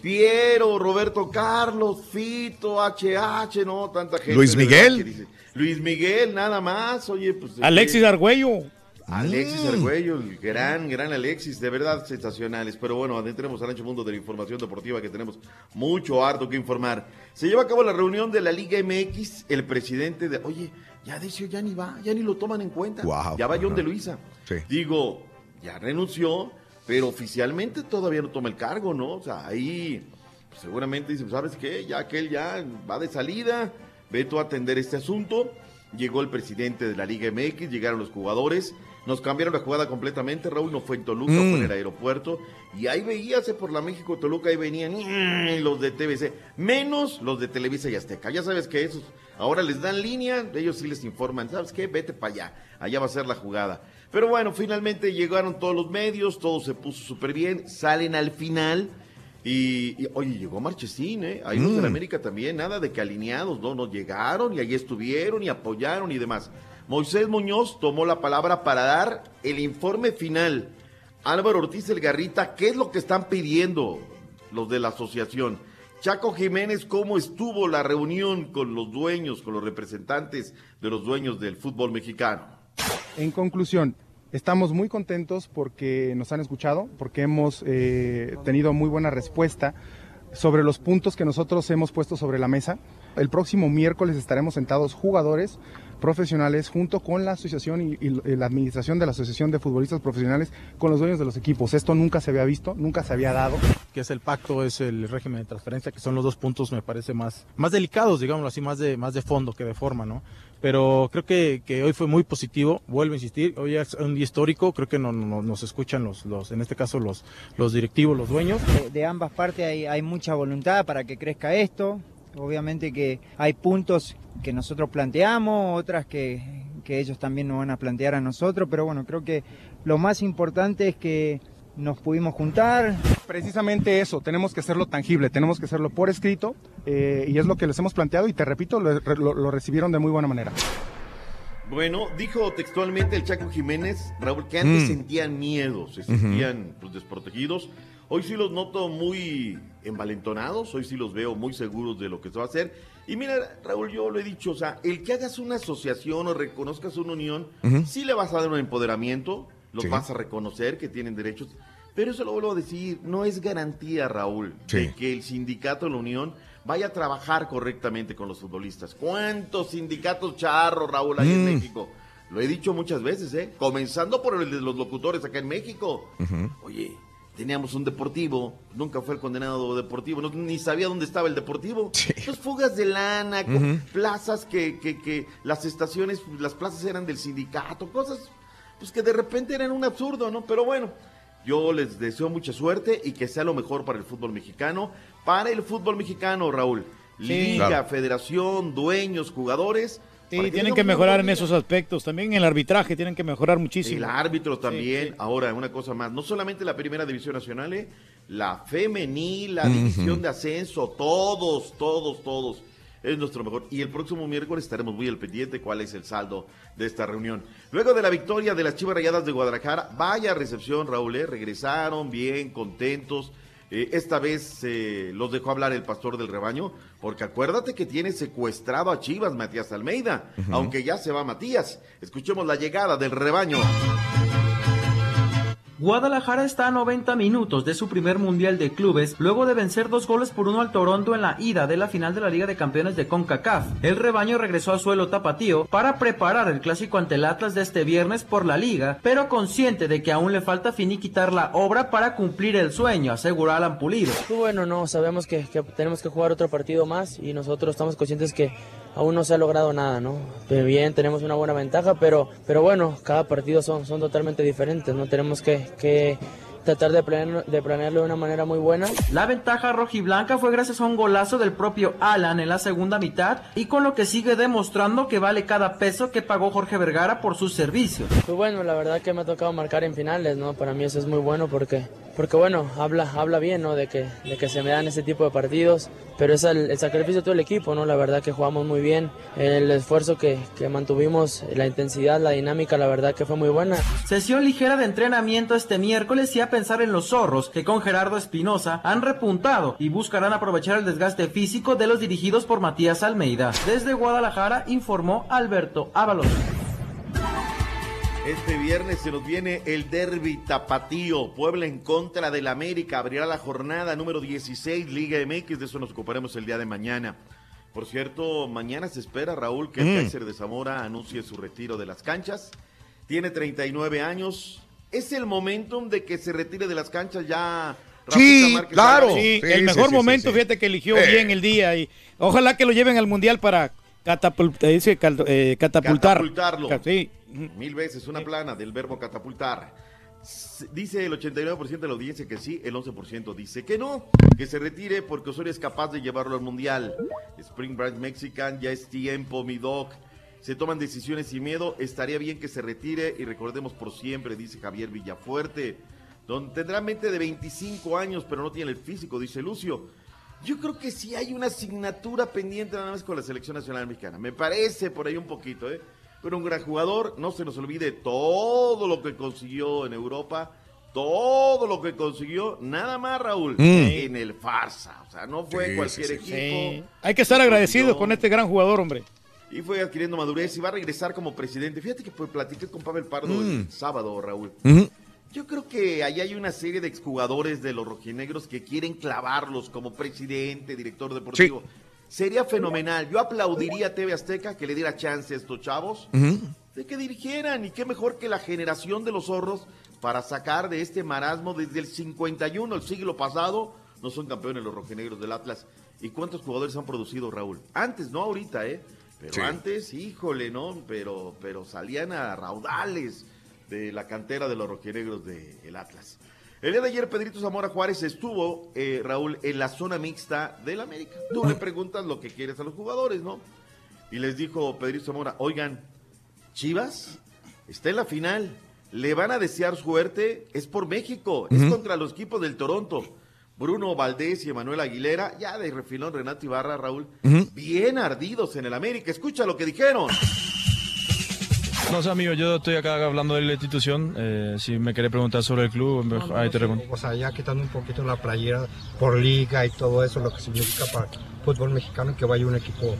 Piero, Roberto Carlos, Fito, HH, no, tanta gente. Luis Miguel. dice- Luis Miguel, nada más. Oye, pues. Alexis eh, Argüello. Alexis Mm. Argüello, el gran, gran Alexis, de verdad sensacionales. Pero bueno, adentremos al ancho mundo de la información deportiva que tenemos mucho harto que informar. Se lleva a cabo la reunión de la Liga MX, el presidente de, oye, ya Decio ya ni va, ya ni lo toman en cuenta. Ya va John de Luisa. Sí. Digo, ya renunció, pero oficialmente todavía no toma el cargo, ¿no? O sea, ahí pues, seguramente dice, ¿sabes qué? Ya aquel ya va de salida, ve tú a atender este asunto. Llegó el presidente de la Liga MX, llegaron los jugadores, nos cambiaron la jugada completamente, Raúl no fue en Toluca, Mm. fue en el aeropuerto, y ahí veíase por la México Toluca, ahí venían mm, los de TVC, menos los de Televisa y Azteca. Ya sabes que esos ahora les dan línea, ellos sí les informan, ¿sabes qué? Vete para allá, allá va a ser la jugada. Pero bueno, finalmente llegaron todos los medios, todo se puso súper bien, salen al final. Y, y, oye, llegó Marchesín, ¿eh? Ahí los de la Mm. América también, nada de que alineados, no, no llegaron y allí estuvieron y apoyaron y demás. Moisés Muñoz tomó la palabra para dar el informe final. Álvaro Ortiz El Garrita, ¿qué es lo que están pidiendo los de la asociación? Chaco Jiménez, ¿cómo estuvo la reunión con los dueños, con los representantes de los dueños del fútbol mexicano? En conclusión, estamos muy contentos porque nos han escuchado, porque hemos eh, tenido muy buena respuesta sobre los puntos que nosotros hemos puesto sobre la mesa. El próximo miércoles estaremos sentados jugadores profesionales junto con la asociación y, y la administración de la Asociación de Futbolistas Profesionales con los dueños de los equipos. Esto nunca se había visto, nunca se había dado. que es el pacto, es el régimen de transferencia, que son los dos puntos, me parece, más, más delicados, digámoslo así, más de, más de fondo que de forma, ¿no? Pero creo que, que hoy fue muy positivo, vuelvo a insistir, hoy es un día histórico, creo que no, no- nos escuchan los, los, en este caso los, los directivos, los dueños. De, de ambas partes hay, hay mucha voluntad para que crezca esto. Obviamente que hay puntos que nosotros planteamos, otras que, que ellos también nos van a plantear a nosotros, pero bueno, creo que lo más importante es que nos pudimos juntar. Precisamente eso, tenemos que hacerlo tangible, tenemos que hacerlo por escrito eh, y es lo que les hemos planteado y te repito, lo, lo- lo recibieron de muy buena manera. Bueno, dijo textualmente el Chaco Jiménez, Raúl, que antes Mm. sentían miedo, se sentían pues, desprotegidos. Hoy sí los noto muy envalentonados, hoy sí los veo muy seguros de lo que se va a hacer. Y mira, Raúl, yo lo he dicho, o sea, el que hagas una asociación o reconozcas una unión, sí le vas a dar un empoderamiento, los Sí. vas a reconocer que tienen derechos, Pero eso lo vuelvo a decir, no es garantía, Raúl, de que el sindicato de la Unión vaya a trabajar correctamente con los futbolistas. ¿Cuántos sindicatos charros, Raúl, hay en Mm. México? Lo he dicho muchas veces, ¿eh? Comenzando por el de los locutores acá en México. Oye, teníamos un deportivo, nunca fue el condenado deportivo, no- ni sabía dónde estaba el deportivo. Pues fugas de lana, plazas que, que, que las estaciones, las plazas eran del sindicato, cosas pues que de repente eran un absurdo, ¿no? Pero bueno, yo les deseo mucha suerte y que sea lo mejor para el fútbol mexicano, para el fútbol mexicano, Raúl. Sí. Liga, Claro. federación, dueños, jugadores. Sí, tienen que mejorar en esos aspectos. También en el arbitraje tienen que mejorar muchísimo. el árbitro también. Ahora, una cosa más. No solamente la primera división nacional, ¿eh? la femenil, la división de ascenso, todos, todos, todos. Es nuestro mejor. Y el próximo miércoles estaremos muy al pendiente cuál es el saldo de esta reunión. Luego de la victoria de las Chivas Rayadas de Guadalajara, vaya recepción, Raúl, ¿eh? regresaron bien, contentos. Eh, esta vez eh, los dejó hablar el pastor del rebaño, porque acuérdate que tiene secuestrado a Chivas Matías Almeida, aunque ya se va Matías. Escuchemos la llegada del rebaño. Guadalajara está a 90 minutos de su primer Mundial de Clubes luego de vencer dos goles por uno al Toronto en la ida de la final de la Liga de Campeones de CONCACAF. El rebaño regresó a suelo tapatío para preparar el clásico ante el Atlas de este viernes por la Liga, pero consciente de que aún le falta finiquitar la obra para cumplir el sueño, aseguró Alan Pulido. Pues bueno, no, sabemos que, que tenemos que jugar otro partido más y nosotros estamos conscientes que aún no se ha logrado nada, ¿no? Bien, tenemos una buena ventaja, pero, pero bueno, cada partido son, son totalmente diferentes, ¿no? Tenemos que, que tratar de, planear- de planearlo de una manera muy buena. La ventaja rojiblanca fue gracias a un golazo del propio Alan en la segunda mitad y con lo que sigue demostrando que vale cada peso que pagó Jorge Vergara por sus servicios. Pues bueno, la verdad que me ha tocado marcar en finales, ¿no? Para mí eso es muy bueno porque, porque bueno, habla, habla bien, ¿no? De que, de que se me dan ese tipo de partidos, pero es el, el sacrificio de todo el equipo, ¿no? La verdad que jugamos muy bien, el esfuerzo que, que mantuvimos, la intensidad, la dinámica, la verdad que fue muy buena. Sesión ligera de entrenamiento este miércoles y a pensar en los zorros que con Gerardo Espinosa han repuntado y buscarán aprovechar el desgaste físico de los dirigidos por Matías Almeida. Desde Guadalajara informó Alberto Ábalos. Este viernes se nos viene el derby tapatío. Puebla en contra del América. Abrirá la jornada número 16, Liga MX. De eso nos ocuparemos el día de mañana. Por cierto, mañana se espera, Raúl, que el Mm. Kaiser de Zamora anuncie su retiro de las canchas. Tiene 39 años. Es el momentum de que se retire de las canchas ya. Márquez? Sí, el mejor momento, fíjate que eligió Eh. bien el día y ojalá que lo lleven al mundial para catapult- eh, dice cal- eh, catapultar. Catapultarlo. Ca- Sí. Mil veces, una plana del verbo catapultar. Dice el 89% de la audiencia que sí, el 11% dice que no, que se retire porque Osorio es capaz de llevarlo al mundial. Spring Branch Mexican, ya es tiempo, mi doc. Se toman decisiones sin miedo, estaría bien que se retire y recordemos por siempre, dice Javier Villafuerte. Don, tendrá mente de 25 años, pero no tiene el físico, dice Lucio. Yo creo que sí hay una asignatura pendiente nada más con la selección nacional mexicana. Me parece por ahí un poquito, ¿eh? Pero un gran jugador, no se nos olvide todo lo que consiguió en Europa, todo lo que consiguió, nada más, Raúl, Mm. en el farsa. O sea, no fue Sí, cualquier sí, sí, equipo. sí. Hay que estar agradecidos con este gran jugador, hombre. Y fue adquiriendo madurez y va a regresar como presidente. Fíjate que pues, platiqué con Pavel Pardo Mm. el sábado, Raúl. Yo creo que ahí hay una serie de exjugadores de los rojinegros que quieren clavarlos como presidente, director deportivo. Sería fenomenal. Yo aplaudiría a TV Azteca que le diera chance a estos chavos de que dirigieran. Y qué mejor que la generación de los zorros para sacar de este marasmo desde el 51, el siglo pasado, no son campeones los rojinegros del Atlas. ¿Y cuántos jugadores han producido, Raúl? Antes, no ahorita, ¿eh? Pero Sí. antes, híjole, ¿no? Pero, pero salían a raudales de la cantera de los rojinegros del Atlas. El día de ayer Pedrito Zamora Juárez estuvo, eh, Raúl, en la zona mixta del América. Tú le preguntas lo que quieres a los jugadores, ¿no? Y les dijo Pedrito Zamora, oigan, Chivas está en la final, le van a desear suerte, es por México, es contra los equipos del Toronto. Bruno Valdés y Emanuel Aguilera, ya de refilón Renato Ibarra, Raúl, bien ardidos en el América. Escucha lo que dijeron. No sé, amigo, yo estoy acá hablando de la institución. eh, si me querés preguntar sobre el club, ahí te respondo. O sea, ya quitando un poquito la playera por liga y todo eso, lo que significa para el fútbol mexicano que vaya un equipo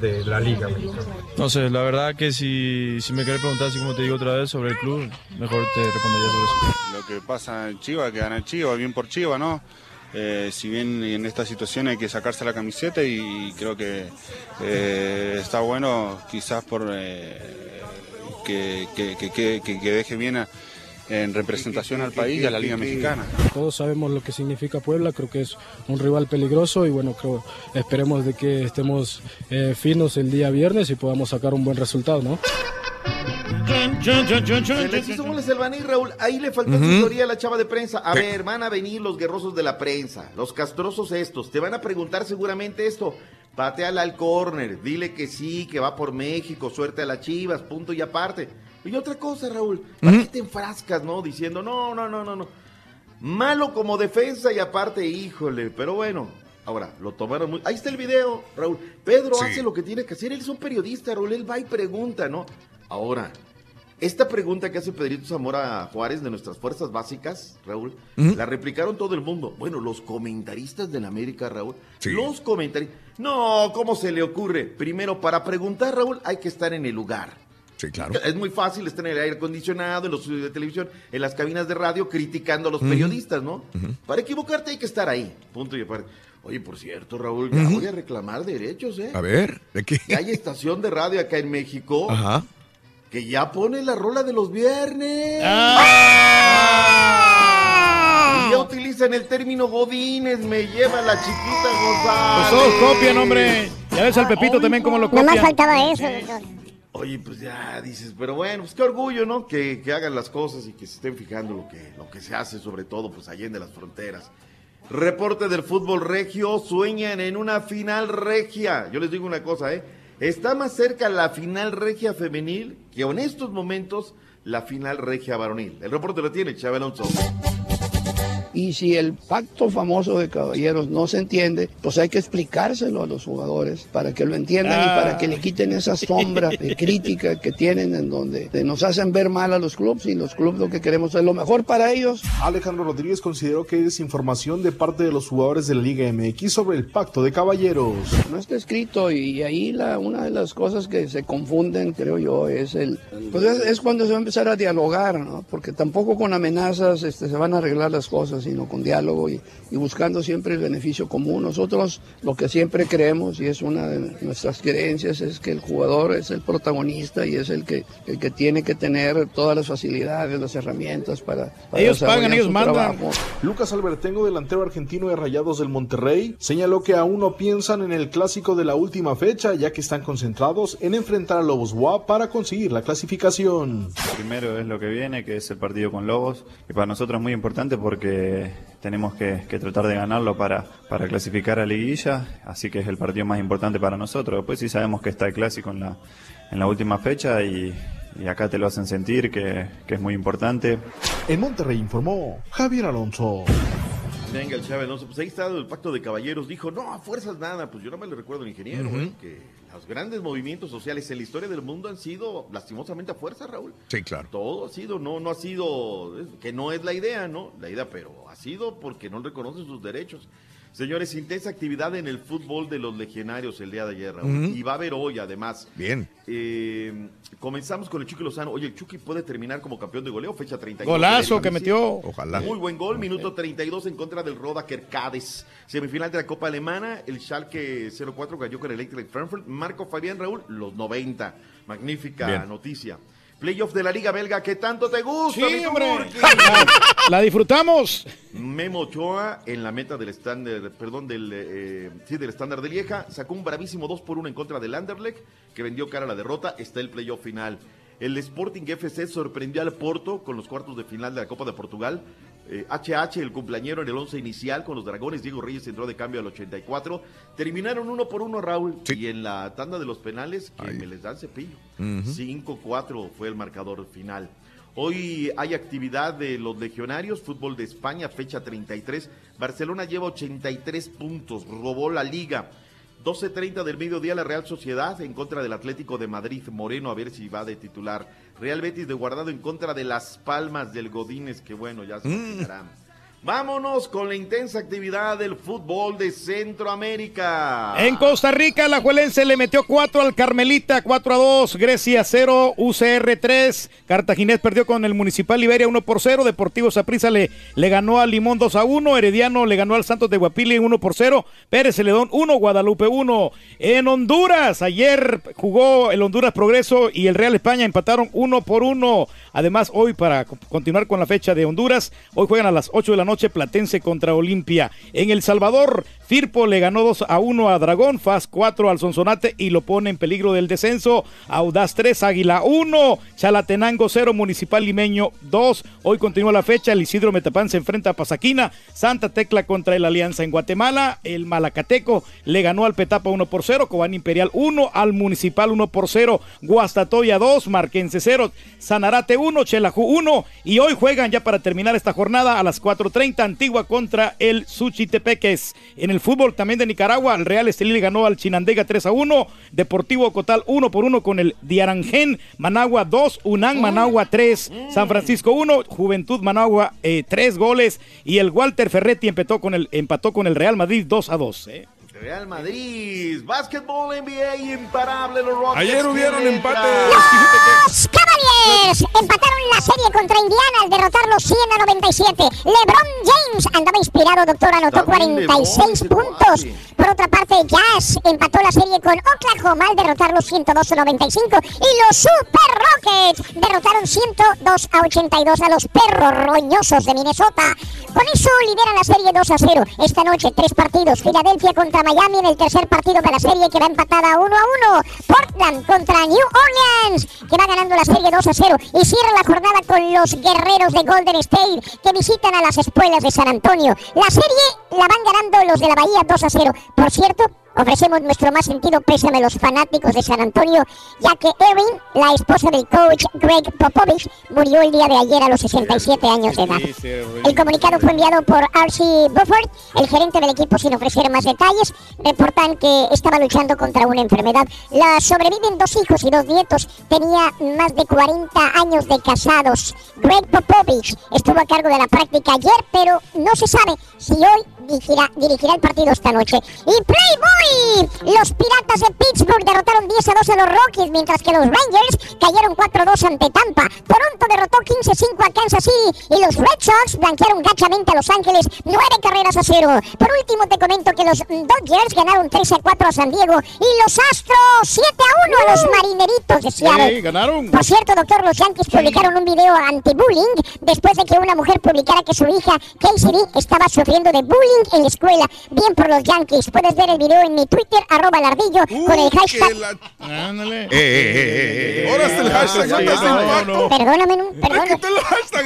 de la liga mexicana? No sé, la verdad que si, si me querés preguntar, así como te digo otra vez, sobre el club, mejor te respondería sobre eso. Lo que pasa en Chivas, que gana el Chivas, bien por Chivas, ¿no? Eh, si bien en esta situación hay que sacarse la camiseta y creo que eh, está bueno quizás por eh, que, que, que, deje bien en representación al país y a la Liga Mexicana. Todos sabemos lo que significa Puebla, creo que es un rival peligroso y bueno, creo, esperemos de que estemos finos el día viernes y podamos sacar un buen resultado, ¿no? Se les hizo el Baní, Raúl. Ahí le faltó Ujú. asesoría a la chava de prensa. A Sí. ver, van a venir los guerrosos de la prensa, los castrosos estos. Te van a preguntar seguramente esto. Pateala al córner, dile que sí, que va por México, suerte a las chivas, punto y aparte. Y otra cosa, Raúl, ¿para qué te enfrascas, no? Diciendo, no, no, no, no, no. Malo como defensa y aparte, híjole, pero bueno. Ahora, lo tomaron muy... Ahí está el video, Raúl. Pedro Sí. hace lo que tiene que hacer. Él es un periodista, Raúl. Él va y pregunta, ¿no? Ahora, esta pregunta que hace Pedrito Zamora Juárez de nuestras fuerzas básicas, Raúl, la replicaron todo el mundo. Bueno, los comentaristas de la América, Raúl. Sí. Los comentaristas. No, ¿cómo se le ocurre? Primero, para preguntar, Raúl, hay que estar en el lugar. Sí, claro. Es muy fácil estar en el aire acondicionado, en los estudios de televisión, en las cabinas de radio, criticando a los periodistas, ¿no? Para equivocarte hay que estar ahí. Punto y aparte. Oye, por cierto, Raúl, ya voy a reclamar derechos, ¿eh? A ver, ¿de qué? Hay estación de radio acá en México Ajá. Que ya pone la rola de los viernes. Ah. Y ya utilizan el término Godines, me lleva la chiquita González. Pues todos copian, hombre. Ya ves al Pepito también cómo lo Nomás copian. faltaba eso, doctor. Oye, pues ya dices, pero bueno, pues qué orgullo, ¿no? Que, que hagan las cosas y que se estén fijando lo que, lo que se hace, sobre todo, pues allá de las fronteras. Reporte del fútbol regio, sueñan en una final regia. Yo les digo una cosa, ¿eh? Está más cerca la final regia femenil que en estos momentos la final regia varonil. El reporte lo tiene Chávez Alonso. Y si el pacto famoso de caballeros no se entiende, pues hay que explicárselo a los jugadores para que lo entiendan y para que le quiten esa sombra de crítica que tienen en donde nos hacen ver mal a los clubes y los clubes lo que queremos es lo mejor para ellos. Alejandro Rodríguez consideró que es información de parte de los jugadores de la Liga MX sobre el pacto de caballeros. No está escrito y ahí la, una de las cosas que se confunden, creo yo, es el pues es, es cuando se va a empezar a dialogar, ¿no? Porque tampoco con amenazas este, se van a arreglar las cosas, sino con diálogo y, y buscando siempre el beneficio común. Nosotros lo que siempre creemos y es una de nuestras creencias es que el jugador es el protagonista y es el que el que tiene que tener todas las facilidades, las herramientas para, para Ellos pagan, ellos mandan. trabajo. Lucas Albertengo, delantero argentino de Rayados del Monterrey, señaló que aún no piensan en el clásico de la última fecha, ya que están concentrados en enfrentar a Lobos WAP para conseguir la clasificación. Primero es lo que viene, que es el partido con Lobos, que para nosotros es muy importante porque tenemos que, que tratar de ganarlo para, para clasificar a Liguilla, así que es el partido más importante para nosotros. Después sí sabemos que está el clásico en la, en la última fecha y, y acá te lo hacen sentir, que, que es muy importante. En Monterrey informó Javier Alonso. Venga, el Chávez Alonso, pues ahí está el pacto de caballeros. Dijo, no, a fuerzas nada. Pues yo no me le recuerdo al ingeniero. ¿eh? que los grandes movimientos sociales en la historia del mundo han sido lastimosamente a fuerza, Raúl. Sí, claro. Todo ha sido, no, no ha sido, que no es la idea, ¿no? La idea, pero ha sido porque no reconocen sus derechos. Señores, intensa actividad en el fútbol de los legionarios el día de ayer, Raúl. Y va a haber hoy, además. Bien. Eh, comenzamos con el Chucky Lozano. Oye, el Chucky puede terminar como campeón de goleo, fecha 32. Golazo que metió. Ojalá. Muy buen gol, minuto 32 en contra del Rodaker Cades. Semifinal de la Copa Alemana, el Schalke 04 cayó con el Eintracht Frankfurt. Marco Fabián Raúl, los 90. Magnífica Bien. noticia. Playoff de la Liga Belga, que tanto te gusta, Sí, hombre. [laughs] La disfrutamos. Memo Ochoa en la meta del estándar, perdón, del, eh, sí, del estándar de Lieja, sacó un bravísimo 2 por 1 en contra del Anderlecht, que vendió cara a la derrota, está el playoff final. El Sporting FC sorprendió al Porto con los cuartos de final de la Copa de Portugal. Eh, HH, el cumpleañero en el 11 inicial con los Dragones, Diego Reyes entró de cambio al 84. Terminaron uno por uno, Raúl, y en la tanda de los penales, que me les dan cepillo. Ujú. 5-4 fue el marcador final. Hoy hay actividad de los legionarios, fútbol de España, fecha 33. Barcelona lleva 83 puntos, robó la liga. 12.30 del mediodía la Real Sociedad en contra del Atlético de Madrid, Moreno a ver si va de titular. Real Betis de Guardado en contra de Las Palmas del Godínez, que bueno, ya se Mm. imaginarán. Vámonos con la intensa actividad del fútbol de Centroamérica. En Costa Rica, la Juelense le metió 4 al Carmelita, 4 a 2. Grecia 0, UCR 3. Cartaginés perdió con el Municipal Liberia 1 por 0. Deportivo Saprissa le, le ganó al Limón 2 a 1. Herediano le ganó al Santos de Guapili 1 por 0. Pérez Celedón 1, Guadalupe 1. En Honduras, ayer jugó el Honduras Progreso y el Real España empataron 1 por 1. Además, hoy para co- continuar con la fecha de Honduras, hoy juegan a las 8 de la noche Platense contra Olimpia. En El Salvador, Firpo le ganó 2 a 1 a Dragón, Faz 4 al Sonsonate y lo pone en peligro del descenso. Audaz 3, Águila 1, Chalatenango 0, Municipal Limeño 2. Hoy continúa la fecha, el Isidro Metapán se enfrenta a Pasaquina, Santa Tecla contra el Alianza en Guatemala, el Malacateco le ganó al Petapa 1 por 0, Cobán Imperial 1, al Municipal 1 por 0, Guastatoya 2, Marquense 0, Sanarate 1, Chelajú 1 y hoy juegan ya para terminar esta jornada a las 4.30 Antigua contra el Suchitepeques. En el fútbol también de Nicaragua, el Real Estelí ganó al Chinandega 3 a 1, Deportivo Cotal 1 por 1 con el Diarangén, Managua 2, Unán Managua 3, San Francisco 1, Juventud Managua 3 goles y el Walter Ferretti empató con el, empató con el Real Madrid 2 a 2. ¿eh? Real Madrid, básquetbol NBA imparable los Rockets. Ayer hubieron empates. Los Cavaliers empataron la serie contra Indiana al derrotarlos 100 a 97. LeBron James andaba inspirado, doctor, anotó También 46 LeBron, puntos. Por otra parte, Jazz empató la serie con Oklahoma al derrotarlos 102 a 95. Y los Super Rockets derrotaron 102 a 82 a los perros roñosos de Minnesota. Con eso lideran la serie 2 a 0. Esta noche, tres partidos. Filadelfia contra Miami en el tercer partido de la serie que va empatada 1 a 1. Portland contra New Orleans, que va ganando la serie 2 a 0. Y cierra la jornada con los guerreros de Golden State, que visitan a las espuelas de San Antonio. La serie la van ganando los de la Bahía 2 a 0. Por cierto, ofrecemos nuestro más sentido pésame a los fanáticos de San Antonio, ya que Erin, la esposa del coach Greg Popovich, murió el día de ayer a los 67 años de edad. El comunicado fue enviado por R.C. Bufford, el gerente del equipo, sin ofrecer más detalles. Reportan que estaba luchando contra una enfermedad. La sobreviven dos hijos y dos nietos. Tenía más de 40 años de casados. Greg Popovich estuvo a cargo de la práctica ayer, pero no se sabe si hoy dirigirá, dirigirá el partido esta noche. Y Playboy, los Piratas de Pittsburgh derrotaron 10 a 2 a los Rockies, mientras que los Rangers cayeron 4 a 2 ante Tampa. Toronto derrotó 15 a 5 a Kansas City y los Red Sox blanquearon gachamente a Los Ángeles 9 carreras a 0. Por último te comento que los Dodgers ganaron 13 a 4 a San Diego y los Astros 7 a 1 a los Marineritos de Seattle. Sí, ganaron. Por cierto, doctor, los Yankees publicaron un video anti-bullying después de que una mujer publicara que su hija, Casey estaba sufriendo de bullying en la escuela. Bien por los Yankees. Puedes ver el video en mi Twitter, arroba lardillo, con el hashtag... Ándale. Eh, eh, eh, eh, Ahora está el hashtag, Sí, este no, impacto. no. Perdóname, no, perdóname.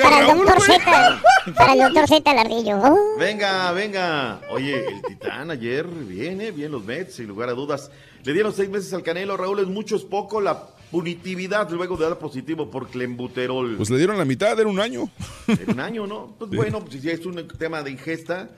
Para el doctor. Z. Para el doctor Z, lardillo. Oh. Venga, venga. Oye, el Titán ayer viene bien los Mets, sin lugar a dudas. Le dieron seis meses al Canelo, Raúl, es mucho, es poco la punitividad luego de dar positivo por clembuterol. Pues le dieron la mitad, era un año. En un año, ¿no? Pues bueno, pues si es un tema de ingesta,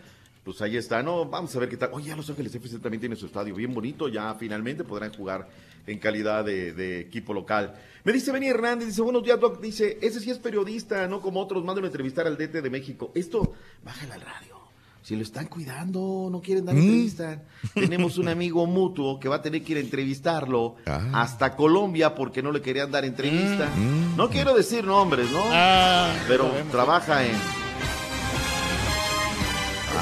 pues ahí está, ¿no? Vamos a ver qué tal. Oye, Los Ángeles FC también tiene su estadio bien bonito, ya finalmente podrán jugar en calidad de, de equipo local. Me dice Benny Hernández, dice, buenos días, Doc, dice, ese sí es periodista, no como otros, mándenlo a entrevistar al DT de México. Esto, bájala al radio. Si lo están cuidando, no quieren dar Mm. entrevista. [laughs] Tenemos un amigo mutuo que va a tener que ir a entrevistarlo Ah. hasta Colombia porque no le querían dar entrevista. Mm. No quiero decir nombres, ¿no? Ah, pero sabemos. trabaja en.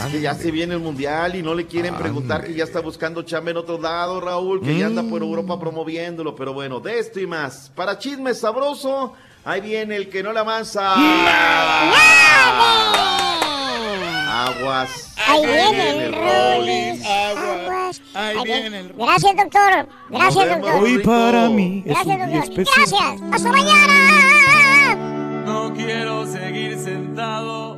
Es que ya se viene el mundial y no le quieren preguntar que ya está buscando chamba en otro lado, Raúl, que ya anda por Europa promoviéndolo. Pero bueno, de esto y más. Para chisme sabroso, ahí viene el que no la avanza. Aguas. Ahí viene el Rollins. Aguas. Ahí Ahí viene el- Gracias, doctor. Gracias, vemos. doctor. Hoy para mí es Gracias, doctor. Gracias. Hasta mañana. No quiero seguir sentado.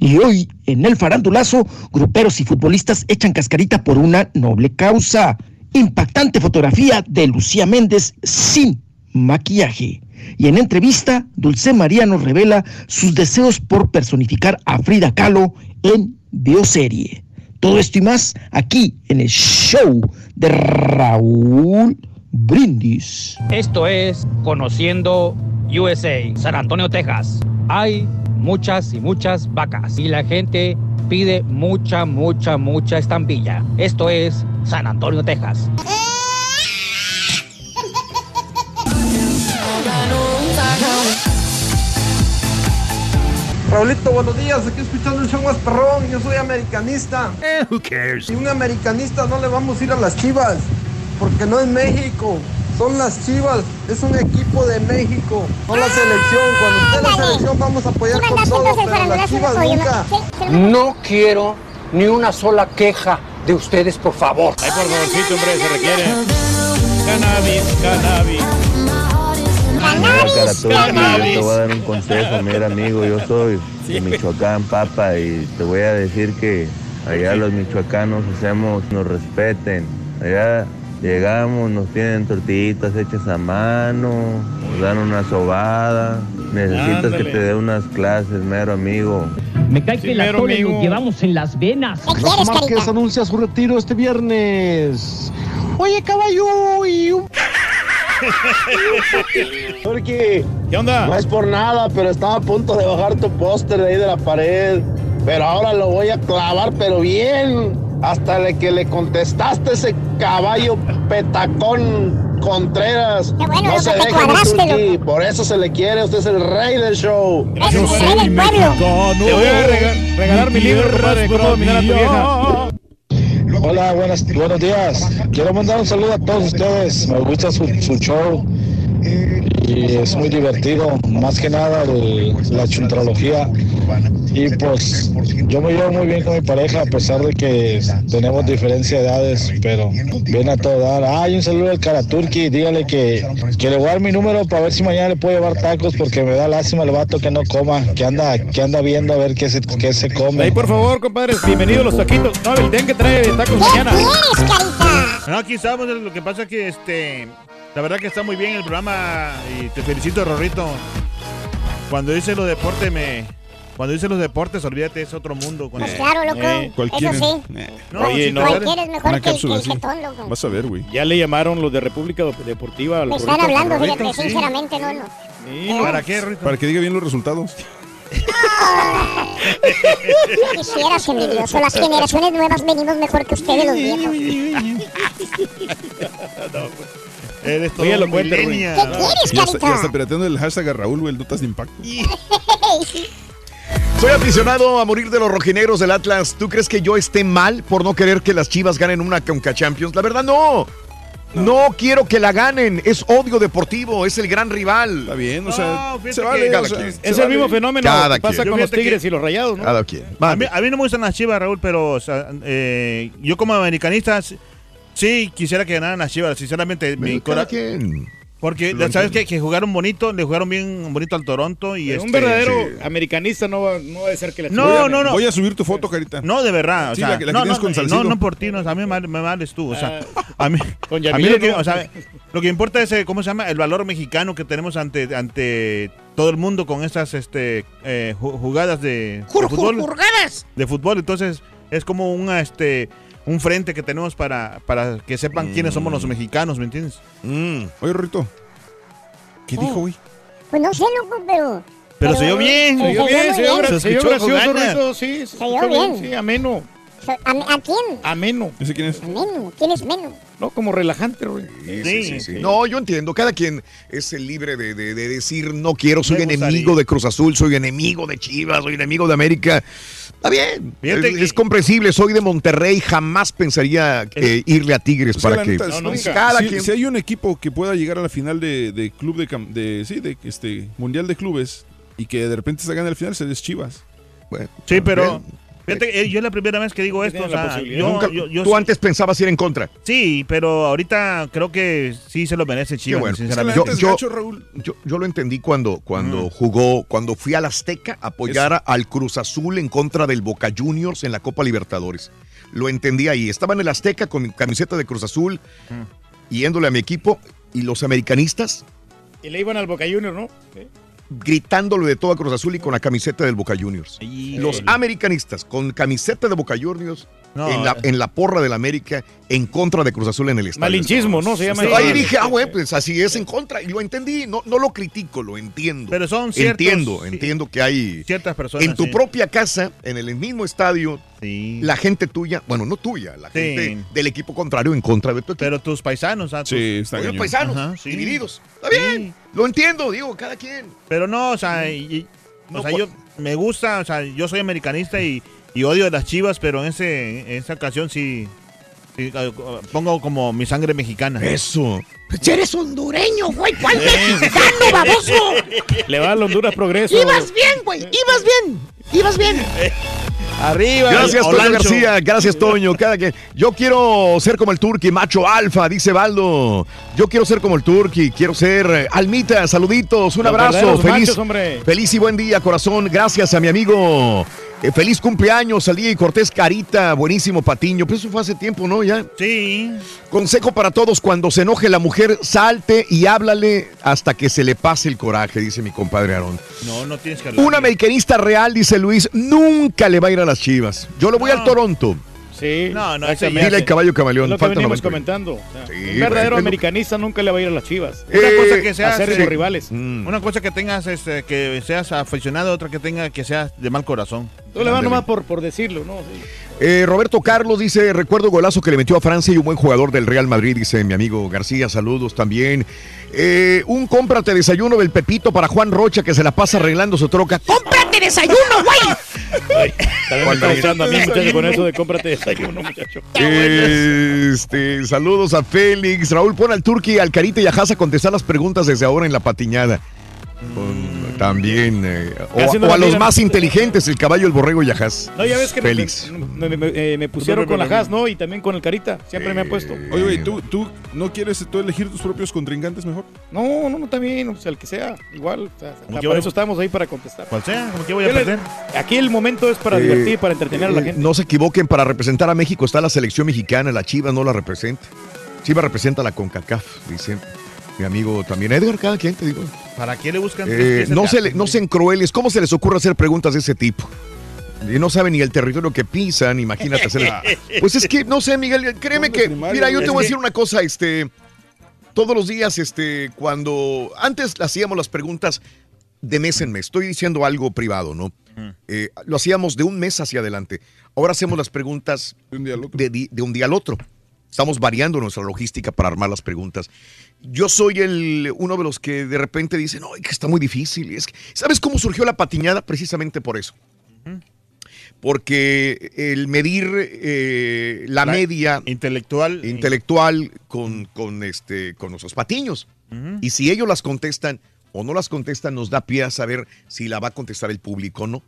Y hoy, en el farandulazo, gruperos y futbolistas echan cascarita por una noble causa. Impactante fotografía de Lucía Méndez sin maquillaje. Y en entrevista, Dulce María nos revela sus deseos por personificar a Frida Kahlo en bioserie. Todo esto y más aquí en el show de Raúl Brindis. Esto es Conociendo USA, San Antonio, Texas. Hay muchas y muchas vacas y la gente pide mucha, mucha, mucha estampilla. Esto es San Antonio, Texas. Raulito, buenos días. Aquí escuchando el show más perrón. Yo soy americanista. who cares? Y un americanista no le vamos a ir a las chivas. Porque no es México. Son las chivas. Es un equipo de México. No la selección. Cuando esté la selección vamos a apoyar con todo. Pero las chivas nunca. No quiero ni una sola queja de ustedes, por favor. Ay, por favorcito, hombre, se requiere. Cannabis, cannabis. Cannabis. Te voy a dar un consejo, mira amigo, yo soy de Michoacán, papa, y te voy a decir que allá los michoacanos hacemos, nos respeten. Allá llegamos, nos tienen tortillitas hechas a mano, nos dan una sobada. Necesitas Ándale. que te dé unas clases, mero amigo. Me cae que la tole lo llevamos en las venas. Rafa Márquez anuncia su retiro este viernes. Oye, caballo, y un... [laughs] Porque ¿Qué onda? no es por nada, pero estaba a punto de bajar tu póster de ahí de la pared. Pero ahora lo voy a clavar, pero bien. Hasta le que le contestaste ese caballo petacón Contreras. bueno, no loco, se te deje, cuadraste, Por eso se le quiere. Usted es el rey del show. Yo soy el pueblo. Te voy a rega- regalar mi libro, compadre, cómo dominar a tu vieja. Hola, buenas, buenos días. Quiero mandar un saludo a todos ustedes. Me gusta su, su show y es muy divertido. Más que nada el- la chuntrología. Y pues yo me llevo muy bien con mi pareja a pesar de que tenemos diferencia de edades, pero viene a todo dar. Ay, un saludo al Karaturki. Dígale que, que le voy a dar mi número para ver si mañana le puedo llevar tacos porque me da lástima el vato que no coma, que anda, que anda viendo a ver qué se, qué se come. Ahí, por favor, compadres, bienvenidos los taquitos. No, el den que trae tacos mañana. No, aquí estamos. Lo que pasa es que este. La verdad que está muy bien el programa y te felicito, Rorrito. Cuando dice los deportes, me. Cuando dice los deportes, olvídate, es otro mundo. Cuando- Pues claro, loco. Eh, Eso sí. No, Oye, sí, no. Cualquiera es mejor que el, que el jetón, loco. Vas a ver, güey. Ya le llamaron los de República Deportiva al Me están hablando, fíjate, sí. sinceramente, no, no. ¿Para qué, Rorrito? Para que diga bien los resultados. Quisieras, envidioso. Las generaciones nuevas venimos mejor que ustedes, los viejos. [laughs] Eres todo Oye, lo un millennial. ¿Qué quieres, Y hasta, y carita? hasta pirateando el hashtag a Raúl, güey, el notas de impacto. [laughs] Soy aficionado a morir de los rojineros del Atlas. ¿Tú crees que yo esté mal por no querer que las Chivas ganen una Conca Champions? La verdad, no. No quiero que la ganen. Es odio deportivo. Es el gran rival. Está bien, o sea, fíjate se vale. cada o sea, quien. se Es el mismo fenómeno Cada que pasa quien. con los Tigres y los Rayados, ¿no? Cada quien. A mí, a mí no me gustan las chivas, Raúl, pero o sea, eh, yo como americanista sí quisiera que ganaran las chivas, sinceramente. Mi cada cora- quien. Porque Lo sabes qué? que jugaron bonito, le jugaron bien bonito al Toronto y un este, verdadero sí. americanista no va, no va a ser que la No, no, gane. no. Voy a subir tu foto, Carita. No, de verdad. O Sí, sea, la que- la que no, tienes no, con no, por ti, no, a mí me, me vales tú. O sea, a mí, Con a mí lo que, o sea, lo que importa es, eh, ¿cómo se llama? El valor mexicano que tenemos ante, ante todo el mundo con estas este, eh, ju- jugadas de, de fútbol. De fútbol, entonces es como una, este, un frente que tenemos para, para que sepan quiénes somos los mexicanos, ¿me entiendes? Oye, Rorrito. ¿Qué dijo, güey? Pues no sé, loco, pero... Pero se oyó bien. Se oyó bien, se oyó Se gracioso. Rorrito, sí. Se oyó bien. Sí, ameno. So- ¿A, a quién? Ameno. ¿Ese quién es? A Menú. ¿Quién es Menú? No, como relajante, Rui. Sí, sí, sí. No, yo entiendo. Cada quien es el libre de, de- de decir no quiero, soy Me gustaría. enemigo de Cruz Azul, soy enemigo de Chivas, soy enemigo de América. Está bien. Fíjate Es, que- es comprensible. Soy de Monterrey. Jamás pensaría eh, irle a Tigres O sea, para la que. neta, No, nunca. Cada si, quien. si hay un equipo que pueda llegar a la final de, de club de, cam- de sí de este mundial de clubes y que de repente se gane al final, se es Chivas. Bueno, Sí, pero Fíjate, eh, yo es la primera vez que digo esto. O sea, yo, Nunca- yo- yo tú sí- antes pensabas ir en contra. Sí, pero ahorita creo que sí se lo merece Chivas, bueno. sinceramente. Yo, yo- yo- yo lo entendí cuando, cuando jugó, cuando fui al Azteca a apoyar al Cruz Azul en contra del Boca Juniors en la Copa Libertadores. Lo entendí ahí. Estaba en el Azteca con mi camiseta de Cruz Azul, yéndole a mi equipo, y los americanistas Y le iban al Boca Junior, ¿no? Sí. Gritándole de todo a Cruz Azul y con la camiseta del Boca Juniors. Los americanistas con camiseta de Boca Juniors No, en, la, eh. en la porra del América en contra de Cruz Azul en el estadio. Malinchismo, ¿no? Se llama Ahí dije, ah, güey, pues así es en contra. Y lo entendí, no, no lo critico, lo entiendo. Pero son ciertos- Entiendo, sí. entiendo que hay... Ciertas personas. En tu sí. propia casa, en el mismo estadio, la gente tuya, bueno, no tuya, la Sí. gente del equipo contrario en contra de tu equipo. Pero tus paisanos, ah, tus- Oye, paisanos, Ajá, sí. divididos. Está bien, lo entiendo, digo, cada quien. Pero no, o sea, y- o sea, yo me gusta, o sea, yo soy americanista y, y odio a las chivas, pero en, ese, en esa ocasión sí, sí, eh, pongo como mi sangre mexicana. Eso. Pues eres hondureño, güey. ¿Cuál mexicano, baboso? Le va al Honduras Progreso. Ibas bien, güey. Ibas bien. Ibas bien. Arriba. Gracias, Toño. García. Gracias, Toño. Cada que... Yo quiero ser como el Turqui, macho alfa, dice Baldo. Yo quiero ser como el Turqui, quiero ser eh, Almita. Saluditos, un Los abrazo. Feliz, machos, hombre. feliz y buen día, corazón. Gracias a mi amigo. Eh, feliz cumpleaños al y Cortés Carita. Buenísimo patiño. Pero eso fue hace tiempo, ¿no? Ya. Sí. Consejo para todos: cuando se enoje la mujer, salte y háblale hasta que se le pase el coraje, dice mi compadre Aarón. No, no tienes que hablar. Un americanista real, dice Luis, nunca le va a ir a las chivas. Yo le voy al Toronto. Sí. No, no. Dile al caballo camaleón. Es lo que falta venimos 90. comentando. O sea, Sí, un verdadero bueno, es lo- americanista nunca le va a ir a las chivas. Una Eh, cosa que seas, acérrimos eh, rivales. Una cosa que tengas, este, que seas aficionado, otra que tenga que seas de mal corazón. Tú le vas nomás por, por decirlo, ¿no? Sí. Eh, Roberto Carlos dice, recuerdo golazo que le metió a Francia y un buen jugador del Real Madrid, dice mi amigo García, saludos también. Eh, un cómprate desayuno del Pepito para Juan Rocha que se la pasa arreglando su troca. ¡Cómprate desayuno, También me está usando a mí, muchacho, con eso de cómprate desayuno, muchacho. Este, saludos a Félix. Raúl, pon al Turqui, al Carita y a Haas a contestar las preguntas desde ahora en la patiñada. También. eh, o, a los más inteligentes, el caballo, el borrego y a Haas. No, ya ves que me, Félix. me, me- me- eh, me pusieron con la Haas, ¿no? Y también con el Carita. Siempre me han puesto. Oye, güey, ¿tú, ¿tú no quieres tú elegir tus propios contrincantes mejor? No, no, no, también, o sea, el que sea, igual. o sea, Como que para voy- eso estamos ahí para contestar. Cual sea, como que voy a Yo le- perder. Aquí el momento es para Eh, divertir, para entretener a la eh, gente. No se equivoquen, para representar a México está la selección mexicana, la Chivas no la representa. Chivas representa a la CONCACAF, dice mi amigo también. Edgar, cada quien te digo. ¿Para qué le buscan? Eh, no, al se le- no sean crueles, ¿cómo se les ocurre hacer preguntas de ese tipo? Y no saben ni el territorio que pisan, imagínate hacer. [laughs] Pues es que, no sé, Miguel, créeme que. Mira, yo te voy a decir una cosa, este. Todos los días, este, cuando. Antes hacíamos las preguntas de mes en mes. Estoy diciendo algo privado, ¿no? Eh, lo hacíamos de un mes hacia adelante. Ahora hacemos las preguntas de, di- de un día al otro. Estamos variando nuestra logística para armar las preguntas. Yo soy el, uno de los que de repente dicen, no, que está muy difícil. Y es que, ¿Sabes cómo surgió la patiñada? Precisamente por eso. Porque el medir eh, la, La media intelectual, intelectual con, con, este, con nuestros patiños. Y si ellos las contestan o no las contestan, nos da pie a saber si la va a contestar el público o no.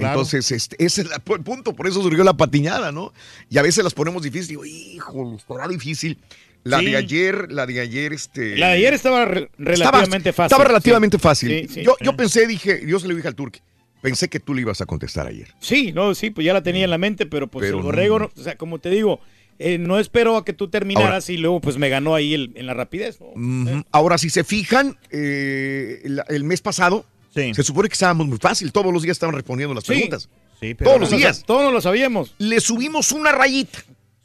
Claro. Entonces, este, ese es el punto, por eso surgió la patiñada, ¿no? Y a veces las ponemos difíciles, digo, hijo, estará difícil. La Sí. de ayer, la de ayer, este. La de ayer estaba re- estaba- relativamente fácil. Estaba relativamente Sí. fácil. Sí, yo, yo pensé, dije, yo se lo dije al turque, pensé que tú le ibas a contestar ayer. Sí, no, sí, pues ya la tenía en la mente, pero pues Pero el borrego, no. o sea, como te digo, eh, no espero a que tú terminaras y luego pues me ganó ahí el- en la rapidez. Ahora, si se fijan, eh, el mes pasado, se supone que estábamos muy fácil. Todos los días estaban respondiendo las Sí. preguntas. Sí, pero- Todos los días. Todos lo sabíamos. Le subimos una rayita.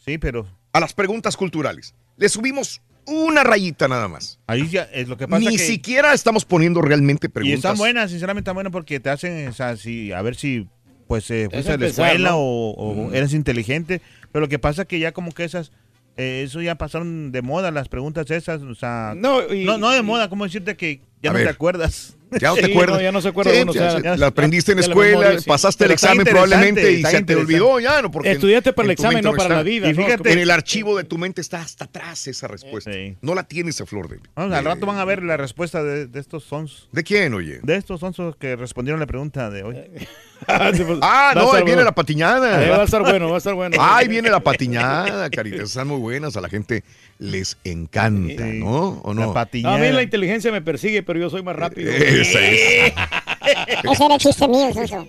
Sí, pero. A las preguntas culturales. Le subimos una rayita nada más. Ahí ya es lo que pasa Ni que- siquiera estamos poniendo realmente Y preguntas. están buenas, sinceramente están buenas porque te hacen, o sea, si- a ver si pues eh, fuiste a la escuela ¿no? o, o eres inteligente, pero lo que pasa es que ya como que esas, eh, eso ya pasaron de moda, las preguntas esas, o sea, No, y- no, no de moda, ¿cómo decirte que Ya no te acuerdas. [laughs] Ya no te Sí, acuerdas. no, ya no se acuerda Sí, uno, o ya sea, se- ya- la aprendiste en escuela, memoria, sí. pasaste Pero el examen probablemente y se te olvidó ya, ¿no? Porque Estudiaste para el examen, no para está. la vida, Y ¿no? fíjate- En el archivo de tu mente está hasta atrás esa respuesta. No la tienes a flor de. Vamos, al rato van a ver la respuesta de, de estos sons. ¿De quién, oye? De estos sonsos que respondieron la pregunta de hoy. [laughs] [laughs] Ah, Va a no, ahí viene bueno. la patiñada. Eh, va a estar bueno, va a estar bueno. Ahí viene la patiñada, caritas. Están muy buenas, a la gente les encanta, ¿no? ¿O no? No, a mí la inteligencia me persigue, pero yo soy más rápido. [laughs] Esa es. [laughs] Ese era el chiste mío, Sonso.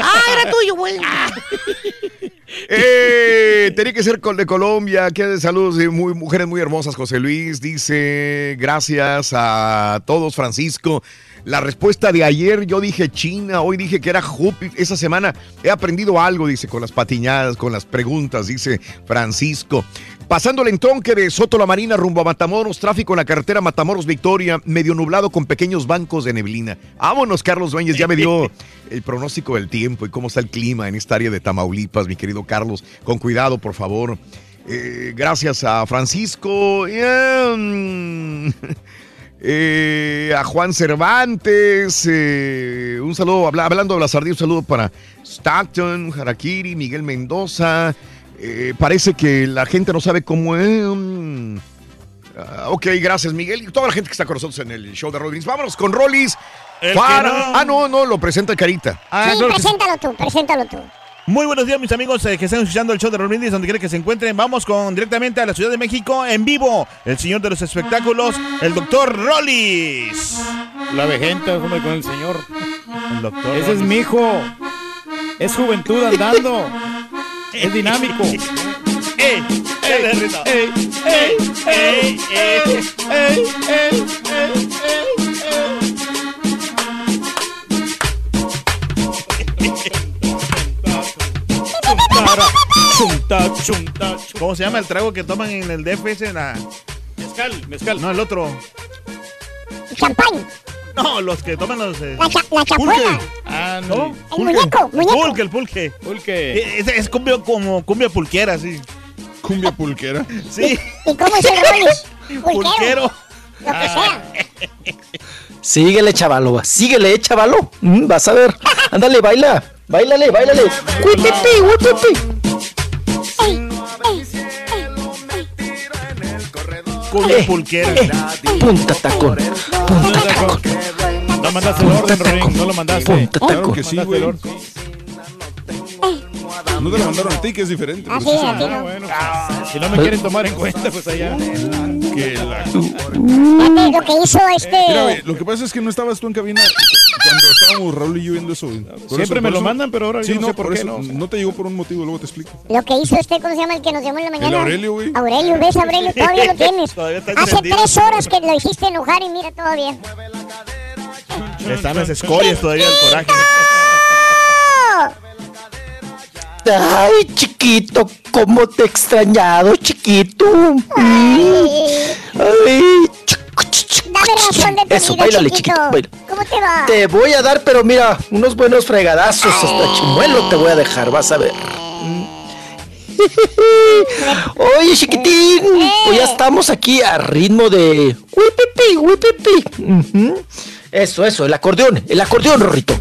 Ah, era tuyo, güey. Eh, tenía que ser de Colombia. Que de saludos de muy, mujeres muy hermosas. José Luis dice: Gracias a todos, Francisco. La respuesta de ayer yo dije China, hoy dije que era Júpiter. Esa semana he aprendido algo, dice, con las patiñadas, con las preguntas, dice Francisco. Pasando el entronque de Soto la Marina rumbo a Matamoros, tráfico en la carretera Matamoros Victoria, medio nublado con pequeños bancos de neblina. Vámonos, Carlos Dueñez, ya me dio [laughs] el pronóstico del tiempo y cómo está el clima en esta área de Tamaulipas, mi querido Carlos. Con cuidado, por favor. Eh, gracias a Francisco. mm, [laughs] eh, a Juan Cervantes, eh, un saludo, habla- hablando de la sardina, un saludo para Stockton, Harakiri, Miguel Mendoza. Eh, parece que la gente no sabe cómo es. mm. Ah, ok, gracias Miguel y toda la gente que está con nosotros en el show de Rollins. Vámonos con para- que no. Ah, no, no, lo presenta Carita. Ah, sí, que sí. preséntalo tú, preséntalo tú. Muy buenos días, mis amigos eh, que están escuchando el show de Raúl Brindis, donde quiera que se encuentren. Vamos con directamente a la Ciudad de México en vivo. El señor de los espectáculos, el doctor Rollis. La vejenta, hombre, con el señor. El doctor Ese es mi hijo. Es juventud andando. Es dinámico. ¡Ey! ¡Ey! ¡Ey! ¡Ey! ¡Ey! ¡Ey! ¡Ey! ¡Ey! ¡Ey! Chunta, chunta, ¿Cómo se llama el trago que toman en el DFS? En la... Mezcal, mezcal. No, el otro. Champagne. No, los que toman los... eh, La, cha- la chapuela. Pulque. Ah, ¿Cómo? El Pulque. muñeco, muñeco. Pulque, el pulque. Pulque. Eh, Es, es cumbia como cumbia pulquera, sí. Cumbia pulquera. Sí. ¿Y cómo es el? [laughs] Pulquero. Pulquero. Lo que sea. Síguele, chavalo, síguele, chavalo. Mm, vas a ver. Ándale, baila. Bailale, bailale. Huipipi, huipipi. Cumbia Eh, pulquera. eh, punta tacón. Punta tacón. No mandaste el orden, Ring. No lo mandaste. Punta Claro tacón. que sí, güey. orden. No te lo mandaron a ti, que es diferente. Ah, sí, Ah, no. bueno. pues, Si no me quieren tomar en cuenta, pues allá. que la- Fíjate lo que hizo este. Mira, güey, lo que pasa es que no estabas tú en cabina cuando estábamos Raúl y yo viendo eso. Por Siempre eso- me por lo eso- mandan, pero ahora Sí, yo no sé por qué eso, no. te llegó por un motivo, luego te explico. Lo que hizo este, ¿cómo se llama? El que nos llamó en la mañana. Aurelio, güey. Aurelio, ¿ves, Aurelio? Todavía lo [laughs] tienes. Todavía está Hace encendido. tres horas que lo hiciste enojar y mira todavía. Están las escorias todavía del coraje. [laughs] Ay, chiquito, cómo te he extrañado, chiquito. Mm. Ay, tu Eso, bailale, chiquito. chiquito, baila. ¿Cómo te va? Te voy a dar, pero mira, unos buenos fregadazos. Hasta chimuelo te voy a dejar, vas a ver. [laughs] Oye, chiquitín, pues ya estamos aquí a ritmo de huipipi. Ujú. Eso, eso, el acordeón, el acordeón, Rorrito.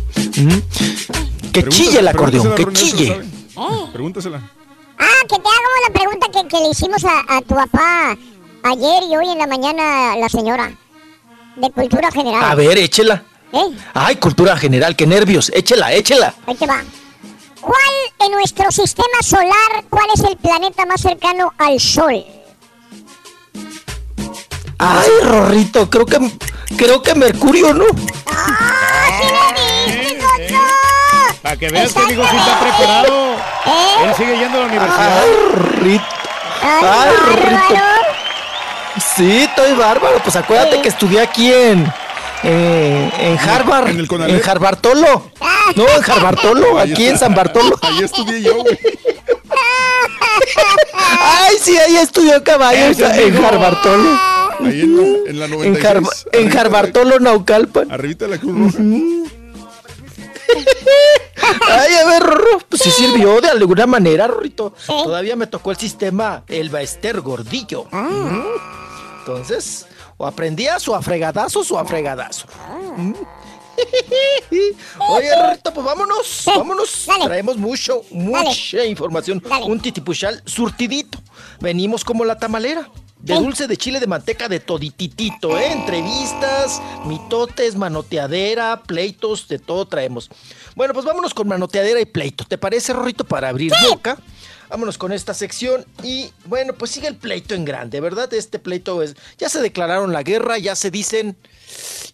Que chille el acordeón, que chille. Sabe. Pregúntasela. Ah, que te hagamos la pregunta que, que le hicimos a, a tu papá ayer y hoy en la mañana la señora. De cultura general. A ver, échela. ¿Eh? Ay, cultura general, qué nervios. Échela, échela. Ahí te va. ¿Cuál en nuestro sistema solar, cuál es el planeta más cercano al Sol? Ay, Rorrito, creo que creo que Mercurio, ¿no? ¡Ah, Para que veas que hijo sí está preparado. Él sigue yendo a la universidad. Ay, Rorrito. ¡Ay, bárbaro! Sí, estoy bárbaro. Pues acuérdate que estudié aquí en eh, en Harvard, en el Conalep. en Harvartolo. No, en Harvartolo, Ahí aquí está. en San Bartolo. Ahí estudié yo, güey. Ay, sí, ahí estudió caballo es en mi hijo. Harvartolo. Ahí en la, en la En, 96. Har- en arribita Naucalpan. Arribita de la Cruz Roja. Ay, a ver, Rorro, pues sí sirvió de alguna manera, Rorrito. Todavía me tocó el sistema El Baester Gordillo. Ah. Mm. Entonces, O aprendías o a fregadazos o a fregadazo. ¿Mm? [laughs] Oye, Rorrito, pues vámonos, vámonos. Traemos mucho, mucha información. Un titipuchal surtidito. Venimos como la tamalera. De dulce, de chile, de manteca, de todititito, ¿eh? Entrevistas, mitotes, manoteadera, pleitos, de todo traemos. Bueno, pues vámonos con manoteadera y pleito. ¿Te parece, Rorrito, para abrir boca? Vámonos con esta sección y bueno, pues sigue el pleito en grande, ¿verdad? Este pleito es, ya se declararon la guerra, ya se dicen,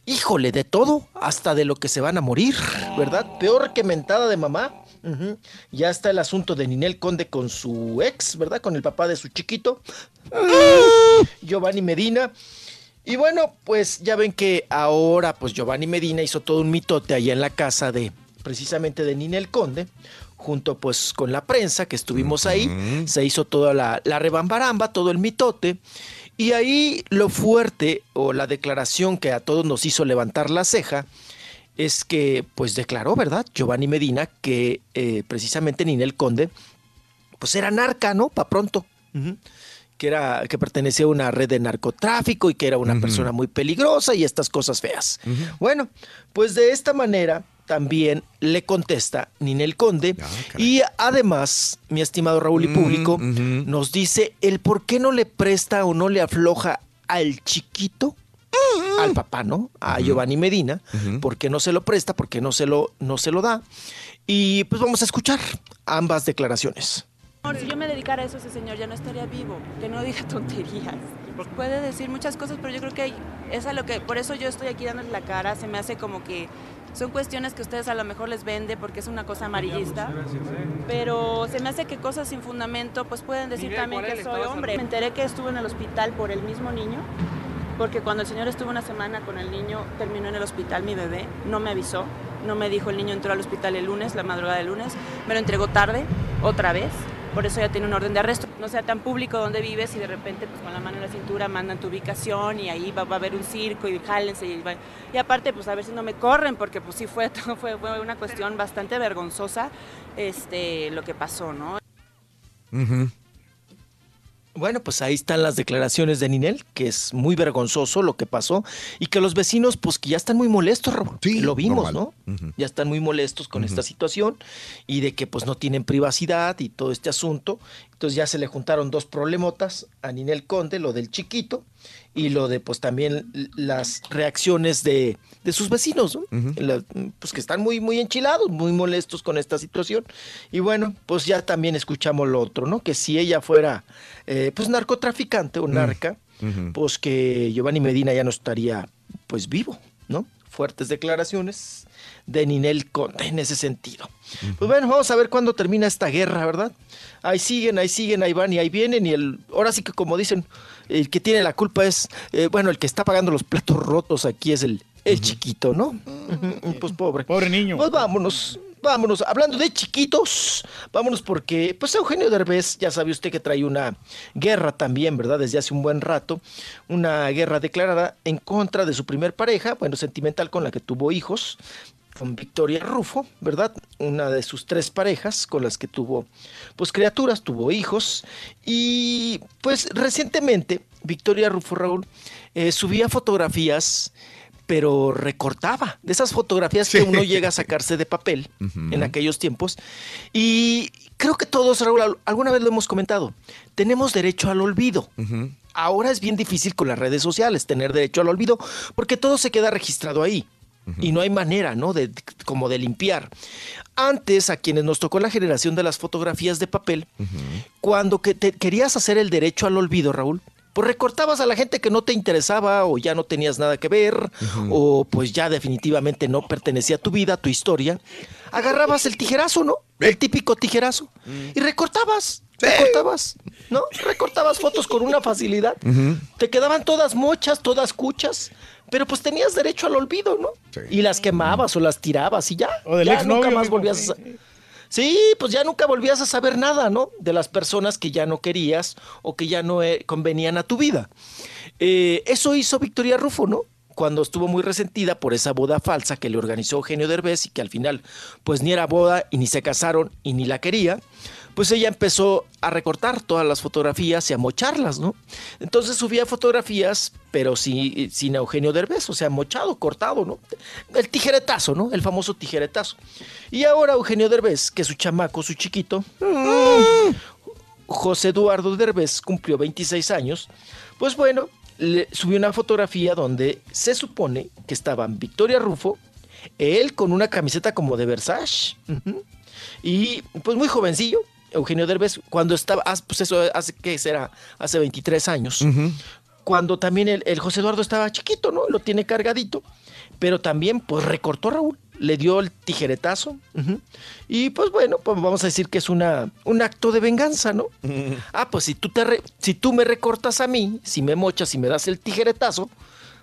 híjole, de todo, hasta de lo que se van a morir, ¿verdad? Peor que mentada de mamá. Ya está el asunto de Ninel Conde con su ex, ¿verdad? Con el papá de su chiquito, Giovanni Medina. Y bueno, pues ya ven que ahora, pues Giovanni Medina hizo todo un mitote allá en la casa de, precisamente de Ninel Conde, junto pues con la prensa que estuvimos ahí, se hizo toda la, la rebambaramba, todo el mitote. Y ahí lo fuerte o la declaración que a todos nos hizo levantar la ceja es que pues declaró, ¿verdad? Giovanni Medina que eh, precisamente Ninel Conde pues era narca, ¿no? Pa' pronto. Que, era, que pertenecía a una red de narcotráfico y que era una persona muy peligrosa y estas cosas feas. Bueno, pues de esta manera también le contesta Ninel Conde y además, mi estimado Raúl y público, nos dice el por qué no le presta o no le afloja al chiquito, al papá, ¿no? A Giovanni Medina, por qué no se lo presta, por qué no se lo, no se lo da. Y pues vamos a escuchar ambas declaraciones. Si yo me dedicara a eso, ese señor ya no estaría vivo. Que no diga [laughs] tonterías. Puede decir muchas cosas, pero yo creo que es a lo que. Por eso yo estoy aquí dándole la cara. Se me hace como que son cuestiones que ustedes a lo mejor les vende porque es una cosa amarillista. Pero se me hace que cosas sin fundamento, pues pueden decir también que soy hombre. Me enteré que estuvo en el hospital por el mismo niño. Porque cuando el señor estuvo una semana con el niño, terminó en el hospital mi bebé, no me avisó, no me dijo el niño entró al hospital el lunes, la madrugada del lunes, me lo entregó tarde, otra vez, por eso ya tiene un orden de arresto. No sea tan público donde vives y de repente pues con la mano en la cintura mandan tu ubicación y ahí va, a haber un circo y jálense y, va- y aparte pues a ver si no me corren porque pues sí fue, [laughs] fue, fue una cuestión bastante vergonzosa este, lo que pasó, ¿no? Bueno, pues ahí están las declaraciones de Ninel, que es muy vergonzoso lo que pasó y que los vecinos, pues que ya están muy molestos, Raúl. lo vimos, normal. ¿no? Ya están muy molestos con esta situación y de que pues no tienen privacidad y todo este asunto. Entonces ya se le juntaron dos problemotas a Ninel Conde, lo del chiquito y lo de pues también las reacciones de, de sus vecinos, ¿no? La- pues que están muy, muy enchilados, muy molestos con esta situación. Y bueno, pues ya también escuchamos lo otro, ¿no? Que si ella fuera eh, pues narcotraficante o narca, pues que Giovanni Medina ya no estaría pues vivo, ¿no? Fuertes declaraciones de Ninel Conde en ese sentido. Pues bueno, vamos a ver cuándo termina esta guerra, ¿verdad? Ahí siguen, ahí siguen, ahí van y ahí vienen y el, ahora sí que como dicen, el que tiene la culpa es, eh, bueno, el que está pagando los platos rotos aquí es el, el chiquito, ¿no? [laughs] Pues pobre. Pobre niño. Pues vámonos. Vámonos, hablando de chiquitos, vámonos porque, pues Eugenio Derbez, ya sabe usted que trae una guerra también, ¿verdad? Desde hace un buen rato, una guerra declarada en contra de su primer pareja, bueno, sentimental con la que tuvo hijos, con Victoria Rufo, ¿verdad? Una de sus tres parejas con las que tuvo, pues criaturas, tuvo hijos, y pues recientemente Victoria Rufo Raúl eh, subía fotografías pero recortaba de esas fotografías que uno llega a sacarse de papel [laughs] en aquellos tiempos. Y creo que todos, Raúl, al- alguna vez lo hemos comentado, tenemos derecho al olvido. Ahora es bien difícil con las redes sociales tener derecho al olvido porque todo se queda registrado ahí. Y no hay manera, ¿no? De, como de limpiar. Antes, a quienes nos tocó la generación de las fotografías de papel, cuando que te querías hacer el derecho al olvido, Raúl, pues recortabas a la gente que no te interesaba o ya no tenías nada que ver o pues ya definitivamente no pertenecía a tu vida, a tu historia. Agarrabas el tijerazo, ¿no? El típico tijerazo y recortabas, recortabas, ¿no? Recortabas fotos con una facilidad. Te quedaban todas mochas, todas cuchas, pero pues tenías derecho al olvido, ¿no? Y las quemabas o las tirabas y ya. O del ya nunca más volvías sí, a... Sí, pues ya nunca volvías a saber nada, ¿no? De las personas que ya no querías o que ya no eh, convenían a tu vida. Eh, eso hizo Victoria Rufo, ¿no? Cuando estuvo muy resentida por esa boda falsa que le organizó Eugenio Derbez y que al final, pues ni era boda y ni se casaron y ni la quería, pues ella empezó a recortar todas las fotografías y a mocharlas, ¿no? Entonces subía fotografías, pero sin, sin Eugenio Derbez, o sea, mochado, cortado, ¿no? El tijeretazo, ¿no? El famoso tijeretazo. Y ahora Eugenio Derbez, que su chamaco, su chiquito, José Eduardo Derbez cumplió 26 años, pues bueno, le subió una fotografía donde se supone que estaban Victoria Rufo, él con una camiseta como de Versace, y pues muy jovencillo, Eugenio Derbez, cuando estaba, ah, pues eso hace que será, hace 23 años, cuando también el, el José Eduardo estaba chiquito, ¿no? Lo tiene cargadito, pero también pues recortó Raúl, le dio el tijeretazo, y pues bueno, pues vamos a decir que es una, un acto de venganza, ¿no? Ah, pues si tú, te re- si tú me recortas a mí, si me mochas y me das el tijeretazo,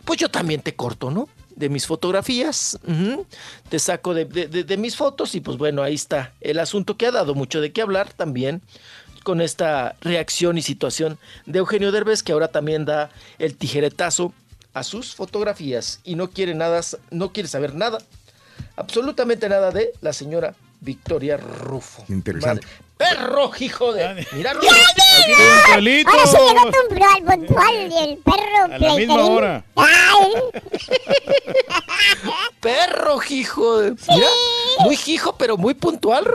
pues yo también te corto, ¿no? De mis fotografías, te saco de, de- de- de mis fotos y pues bueno, ahí está el asunto que ha dado mucho de qué hablar también con esta reacción y situación de Eugenio Derbez que ahora también da el tijeretazo a sus fotografías y no quiere nada, no quiere saber nada, absolutamente nada de la señora Victoria Rufo. Interesante. Madre- Perro, hijo de. Mira, Ahora sí llegó puntual, puntual, y el perro A la misma pleiterín. hora. [laughs] Perro, hijo de. Mira, muy hijo, pero muy puntual.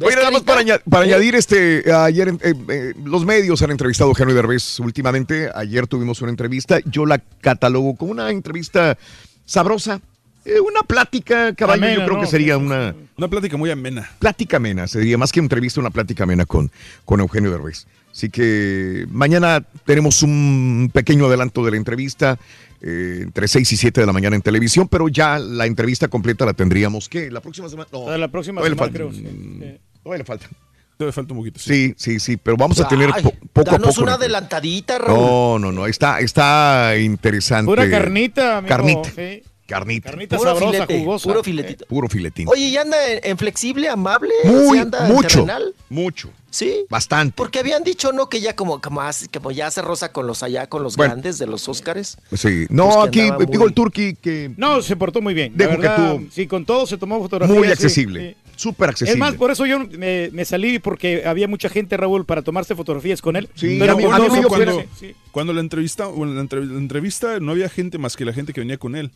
Oye, nada más para, para añadir, este, ayer eh, eh, los medios han entrevistado a Eugenio Derbez últimamente. Ayer tuvimos una entrevista. Yo la catalogo como una entrevista sabrosa. Eh, una plática, caballo, Amena, yo creo ¿no? que sería una... Una plática muy amena. Plática amena, sería más que una entrevista, una plática amena con, con Eugenio Derbez. Así que mañana tenemos un pequeño adelanto de la entrevista eh, entre 6 y 7 de la mañana en televisión, pero ya la entrevista completa la tendríamos, ¿qué? ¿La próxima semana? No, La próxima semana, falta. creo. sí. Sí. Todavía le falta. Todavía falta un poquito. Sí, sí, sí, pero vamos a tener Ay, po- poco a danos poco. una adelantadita, Raúl. No, no, no, está, está interesante. Pura carnita, amigo. Carnita. sí. Carnita. Carnita Puro sabrosa, filete, jugosa. puro filetito. Puro filetín. Oye, ¿y anda en, en flexible, amable? Muy, ¿Sí anda mucho, terrenal? mucho. Sí. Bastante. Porque habían dicho, ¿no? Que ya como, como, hace- como ya se rosa con los allá, con los Bueno. grandes de los Óscares. Sí. No, Pues que aquí, digo, muy- el Turqui que No, se portó muy bien. Dejo que verdad, tú- Sí, con todo se tomó fotografías. muy sí, accesible. sí. Súper accesible. Es más, por eso yo me, me salí porque había mucha gente, Raúl, para tomarse fotografías con él. Sí, pero a mí- por a mí no pena. sí. Cuando la entrevista, bueno, la, entre- la entrevista no había gente más que la gente que venía con él.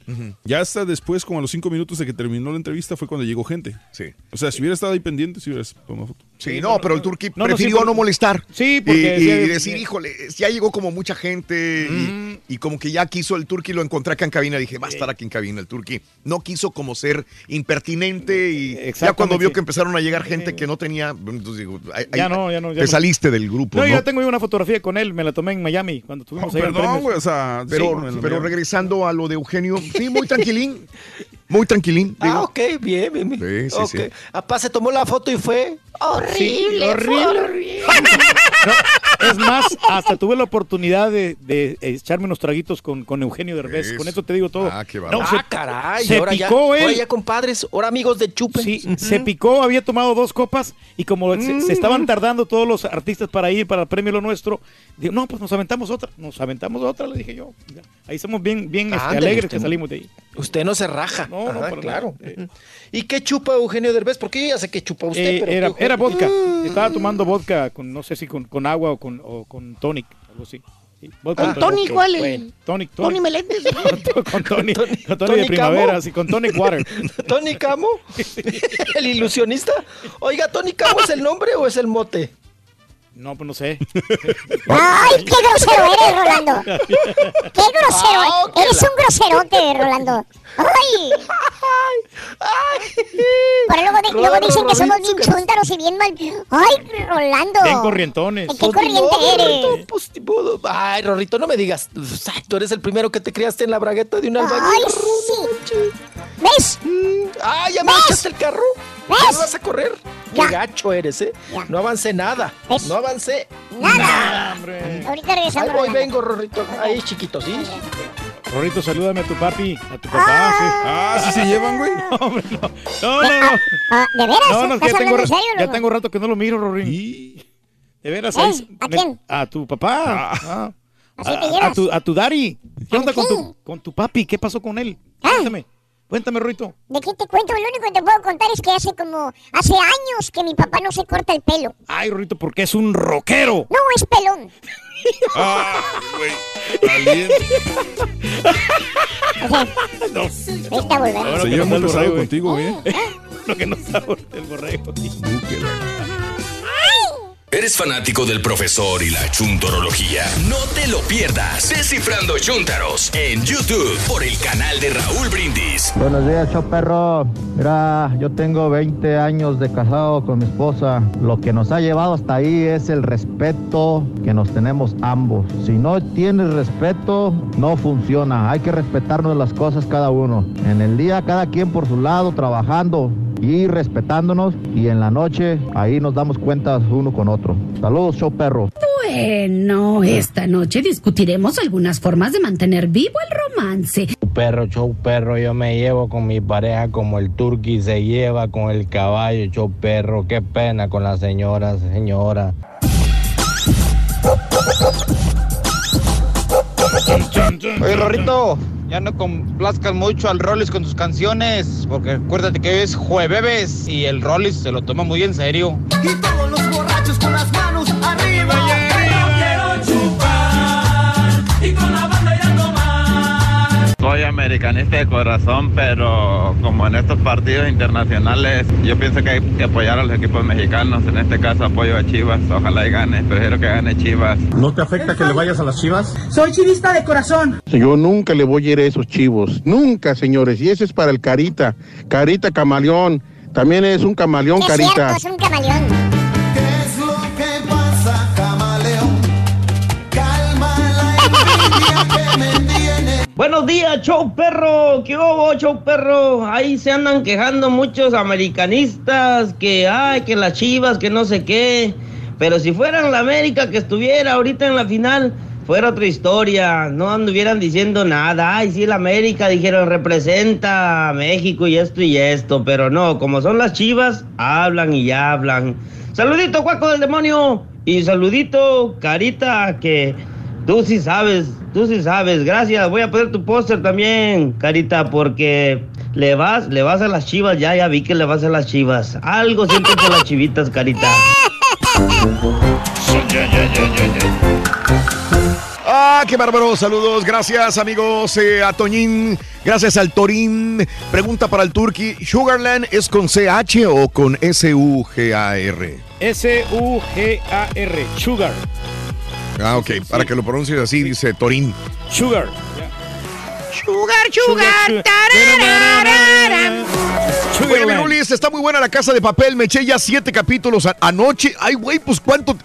Ya hasta después, como a los cinco minutos de que terminó la entrevista, fue cuando llegó gente. Sí. O sea, si hubiera estado ahí pendiente, si hubieras tomado foto. Sí, no, pero el no, no, prefirió sí, no molestar. Sí, Y, porque y decir, híjole, ya llegó como mucha gente y, y como que ya quiso el Turqui, lo encontré acá en cabina, dije, va a estar aquí en cabina el Turqui. No quiso como ser impertinente y ya cuando vio que empezaron a llegar gente que no tenía, entonces digo, ahí- Ya no, ya no, ya te saliste del grupo, No, yo tengo una fotografía con él, me la tomé en Miami cuando estuvimos ahí en premios. pero, Sí, pero regresando a lo de Eugenio, sí, muy tranquilín, [laughs] muy tranquilín. Ah, digo. ok, bien, bien. bien. Sí, sí, sí. Ok. Apá se tomó la foto y fue horrible. Sí, horrible. horrible. [laughs] No, es más, hasta tuve la oportunidad de, de echarme unos traguitos con, con Eugenio Derbez. Eso. Con eso te digo todo. Ah, qué No, bárbaro. se- ah, caray. se ahora ya, picó él. ahora ya compadres, ahora amigos de chupe. Sí, se picó, había tomado dos copas y como se, se estaban tardando todos los artistas para ir para el premio Lo Nuestro, digo, no, pues nos aventamos otra, nos aventamos otra, le dije yo. Ya. Ahí somos bien, bien este, alegres que salimos de ahí. Usted no se raja. No, no, Ajá, para claro. nada. ¿Y qué chupa Eugenio Derbez? Porque yo ya sé que chupa usted, Eh, pero era, ¿qué- era vodka, Mm. estaba tomando vodka con, no sé si con, con agua o con, o con tonic, algo así. Sí, vodka ¿Con con tonic vodka. cuál es? Bueno, tonic, Tony [laughs] tonic. Meléndez. con Tony, con Tony Tony de primavera, Camo. así, con tonic water. [laughs] ¿Tony Camo? [laughs] ¿El ilusionista? Oiga, ¿Tony Camo es el nombre o es el mote? No, pues no sé. Ay, qué grosero eres, Rolando. Qué grosero. Ah, ok, eres la- un groserote, Rolando. Ay. Pero luego, di- luego dicen que somos bien chúntaros y bien mal. Ay, Rolando. Bien corrientones. ¿Qué corriente No, eres? Pues. Ay, Rorrito, no me digas. Ay, Tú eres el primero que te criaste en la bragueta de un albañil. Ay, sí. ¿Ves? Ah, ya me ¿Ves? echaste el carro. ¿Ves? ¿Ya vas a correr? Ya. Qué gacho eres, ¿eh? No avancé nada. ¿Ves? No avancé Nada. hombre. Ahorita Ahí regresamos. voy, Rolando. vengo, Rorrito. Ahí, chiquito, ¿sí? Rorrito, salúdame a tu papi, a tu papá. sí. Ah, sí se llevan, güey. No, hombre, no. No, no, no. Ah, ¿De veras? No, no, es que ¿Estás ya tengo, serio, ya tengo rato que no lo miro, Rorín. De veras, ¿Eh? ahí- ¿A me- quién? A tu papá. Ah. Así A, te a llevas. tu, a tu daddy. ¿Qué ¿A onda con tu, con tu papi? ¿Qué pasó con él? Ah. Cuéntame. Cuéntame, Ruito. ¿De qué te cuento? Lo único que te puedo contar es que hace como, hace años que mi papá no se corta el pelo. Ay, Ruito, porque es un rockero. No, es pelón. [laughs] Ah, güey. [laughs] No. Está volviendo. Se lleva muy pesado contigo, ¿eh? [laughs] Lo que no sabe el borrego. ¿Eres fanático del profesor y la chuntorología? No te lo pierdas. Descifrando Chuntaros en YouTube por el canal de Raúl Brindis. Buenos días, show perro. Mira, yo tengo 20 años de casado con mi esposa. Lo que nos ha llevado hasta ahí es el respeto que nos tenemos ambos. Si no tienes respeto, no funciona. Hay que respetarnos las cosas cada uno. En el día, cada quien por su lado, trabajando y respetándonos. Y en la noche, ahí nos damos cuenta uno con otro. Saludos, show perro. Bueno, esta noche discutiremos algunas formas de mantener vivo el romance. Perro, show perro, yo me llevo con mi pareja como el turqui se lleva con el caballo, show perro. Qué pena con la señora, señora. Oye, Rorrito, ya no complazcas mucho al Rollis con tus canciones, porque acuérdate que es jueves y el Rollis se lo toma muy en serio. Y todos los borrachos con las manos arriba. Soy americanista de corazón, pero como en estos partidos internacionales, yo pienso que hay que apoyar a los equipos mexicanos. En este caso apoyo a Chivas, ojalá y gane. Prefiero que gane Chivas. ¿No te afecta que le vayas a las chivas? Soy chivista de corazón. Yo nunca le voy a ir a esos chivos. Nunca, señores. Y ese es para el Carita. Carita Camaleón. También es un camaleón, Es Carita. cierto, es un camaleón. Buenos días, show perro. ¿Qué hubo, show perro? Ahí se andan quejando muchos americanistas que, ay, que las chivas, que no sé qué. Pero si fueran la América que estuviera ahorita en la final, fuera otra historia. No anduvieran diciendo nada. Ay, sí, la América, dijeron, representa a México y esto y esto. Pero no, como son las chivas, hablan y hablan. Saludito, cuaco del demonio. Y saludito, carita, que Tú sí sabes, tú sí sabes. Gracias. Voy a poner tu póster también, Carita, porque le vas, le vas a las chivas. Ya, ya vi que le vas a las chivas. Algo siento por las chivitas, Carita. Ah, qué bárbaro. Saludos. Gracias, amigos. eh, a Toñín. Gracias al Torín. Pregunta para el Turkey. ¿Sugarland es con CH o con S-U-G-A-R? S-U-G-A-R. Sugar. Ah, ok. Para que lo pronuncies así, dice Torín. Sugar. Sugar, sugar, Oye, mi Rulis, está muy buena la casa de papel. Me eché ya siete capítulos anoche. Ay, güey, pues cuánto.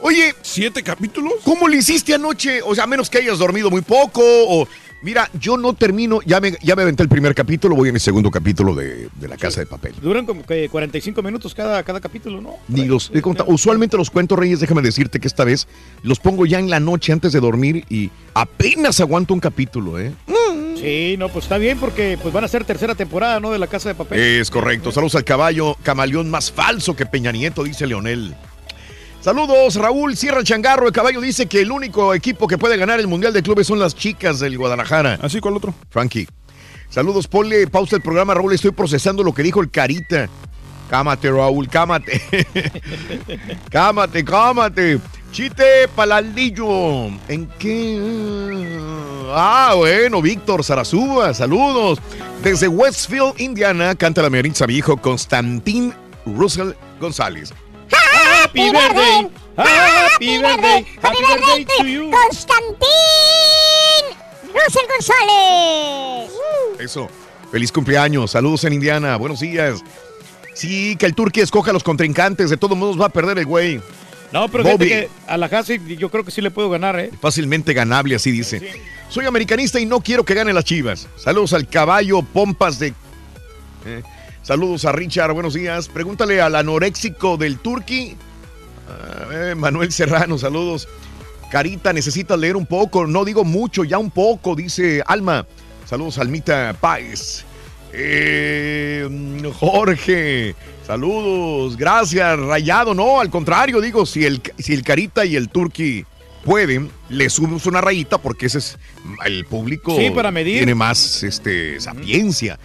Oye. ¿Siete capítulos? ¿Cómo le hiciste anoche? O sea, a menos que hayas dormido muy poco. O. Mira, yo no termino. Ya me, ya me aventé el primer capítulo. Voy en el segundo capítulo de, de la casa de papel. Duran como que 45 minutos cada, cada capítulo, ¿no? Ni los he contado. Usualmente los cuentos, Reyes, déjame decirte que esta vez los pongo ya en la noche antes de dormir y apenas aguanto un capítulo, ¿eh? Sí, no, pues está bien porque pues van a ser tercera temporada, ¿no? De la Casa de Papel. Es correcto. Saludos al caballo, camaleón más falso que Peña Nieto, dice Leonel. Saludos, Raúl Sierra Changarro. El caballo dice que el único equipo que puede ganar el Mundial de Clubes son las chicas del Guadalajara. ¿Así cuál otro? Frankie. Saludos, ponle pausa el programa, Raúl. Estoy procesando lo que dijo el Carita. Cámate, Raúl, cámate. [laughs] cámate, cámate. Chite palaldillo. ¿En qué? Ah, bueno, Víctor Sarazúa, saludos. Desde Westfield, Indiana, canta la meritza viejo Constantín Russell González. Happy birthday. Happy birthday. Happy birthday to you. Constantín Russell González. Eso. Feliz cumpleaños. Saludos en Indiana. Buenos días. Sí, que el Turqui escoja a los contrincantes. De todos modos va a perder el güey. No, pero fíjate que a la Hasek yo creo que sí le puedo ganar, ¿eh? Fácilmente ganable, así dice. Soy americanista y no quiero que ganen las chivas. Saludos al caballo Pompas de. Eh, Saludos a Richard, buenos días. Pregúntale al anoréxico del Turqui. Eh, Manuel Serrano, saludos. Carita, necesitas leer un poco. No digo mucho, ya un poco, dice Alma. Saludos, Almita Páez. Eh, Jorge, saludos, gracias, Rayado. No, al contrario, digo, si el, si el Carita y el Turqui pueden, le subimos una rayita porque ese es el público Sí, para medir. tiene más este, sapiencia.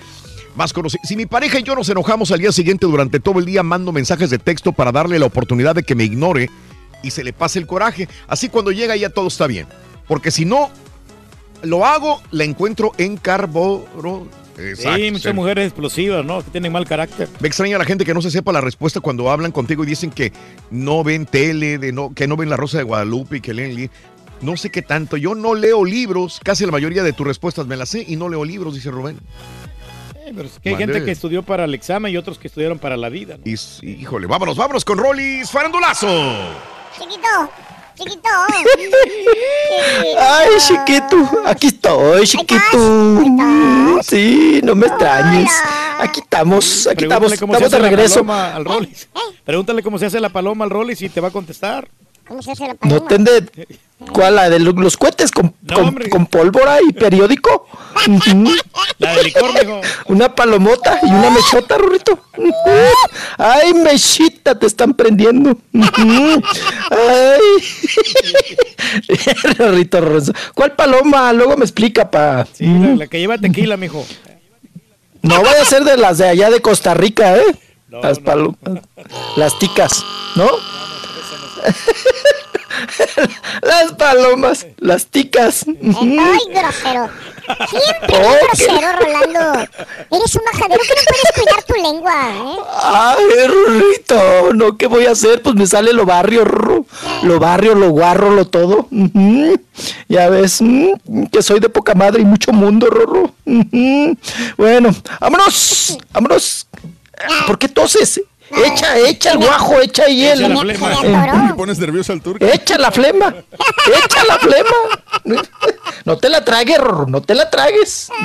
Más conocido. Si mi pareja y yo nos enojamos al día siguiente durante todo el día, mando mensajes de texto para darle la oportunidad de que me ignore y se le pase el coraje. Así cuando llega ya todo está bien. Porque si no lo hago, la encuentro en carboro. Sí, muchas mujeres explosivas, ¿no? Que tienen mal carácter. Me extraña la gente que no se sepa la respuesta cuando hablan contigo y dicen que no ven tele, de no, que no ven La Rosa de Guadalupe y que leen No sé qué tanto. Yo no leo libros. Casi la mayoría de tus respuestas me las sé y no leo libros, dice Rubén. Pero es que hay Mande. gente que estudió para el examen y otros que estudiaron para la vida. ¿no? Y, híjole, vámonos, vámonos con Rollis Farandulazo. Chiquito, chiquito. Ay, chiquito, aquí estoy, chiquito. Sí, no me extrañes. Aquí estamos, aquí Pregúntale estamos, cómo se estamos de regreso. paloma al Rollis. Pregúntale cómo se hace la paloma al Rollis y te va a contestar. ¿Cómo se hace la No tende. ¿Cuál? ¿La de lo- los cohetes con, con, con pólvora y periódico? [laughs] La de licor, mijo. [laughs] Una palomota y una mechota, Rorrito. Ujú. [laughs] Ay, mechita, te están prendiendo. Ay. Rorrito, Rorrito. ¿Cuál paloma? Luego me explica, pa. Sí, la, la que lleva tequila, mijo. No voy a ser de las de allá de Costa Rica, ¿eh? las palomas. Las ticas, ¿no? [laughs] las palomas, las ticas. Ay, grosero. Siempre Oh, eres grosero, Rolando. Eres un majadero que no puedes cuidar tu lengua, ¿eh? Ay, Rorrito, ¿no? ¿Qué voy a hacer? Pues me sale lo barrio, Rorro. Lo barrio, lo guarro, lo todo. Ya ves, mm, que soy de poca madre y mucho mundo, Rorro. Bueno, vámonos, vámonos. ¿Por qué toses? Echa, echa el guajo, echa ahí el... Echa la flema. Me [laughs] pones nervioso al turco. Echa la flema, echa la flema. [laughs] No te la tragues, Rorro, no te la tragues. [laughs]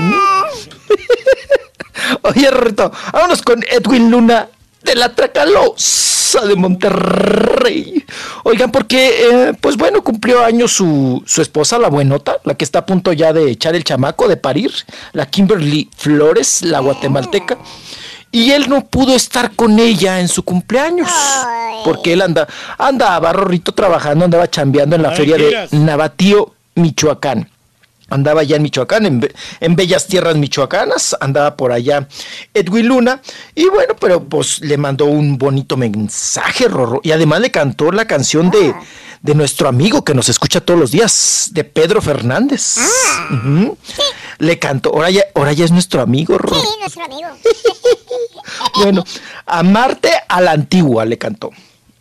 Oye, Rorrito, vámonos con Edwin Luna de la Tracalosa de Monterrey. Oigan, porque, eh, pues bueno, cumplió años su, su esposa, la buenota, la que está a punto ya de echar el chamaco, de parir, la Kimberly Flores, la guatemalteca. Y él no pudo estar con ella en su cumpleaños. Porque él anda, andaba Rorrito trabajando, andaba chambeando en la Ay, feria de. Navatío, Michoacán. Andaba allá en Michoacán, en, en bellas tierras michoacanas, andaba por allá Edwin Luna, y bueno, pero pues le mandó un bonito mensaje, Rorro, y además le cantó la canción de, de nuestro amigo que nos escucha todos los días, de Pedro Fernández. Ujú. Le cantó, ahora ya, ahora ya es nuestro amigo, Rorro. Sí, nuestro amigo. [laughs] Bueno, amarte a la antigua le cantó.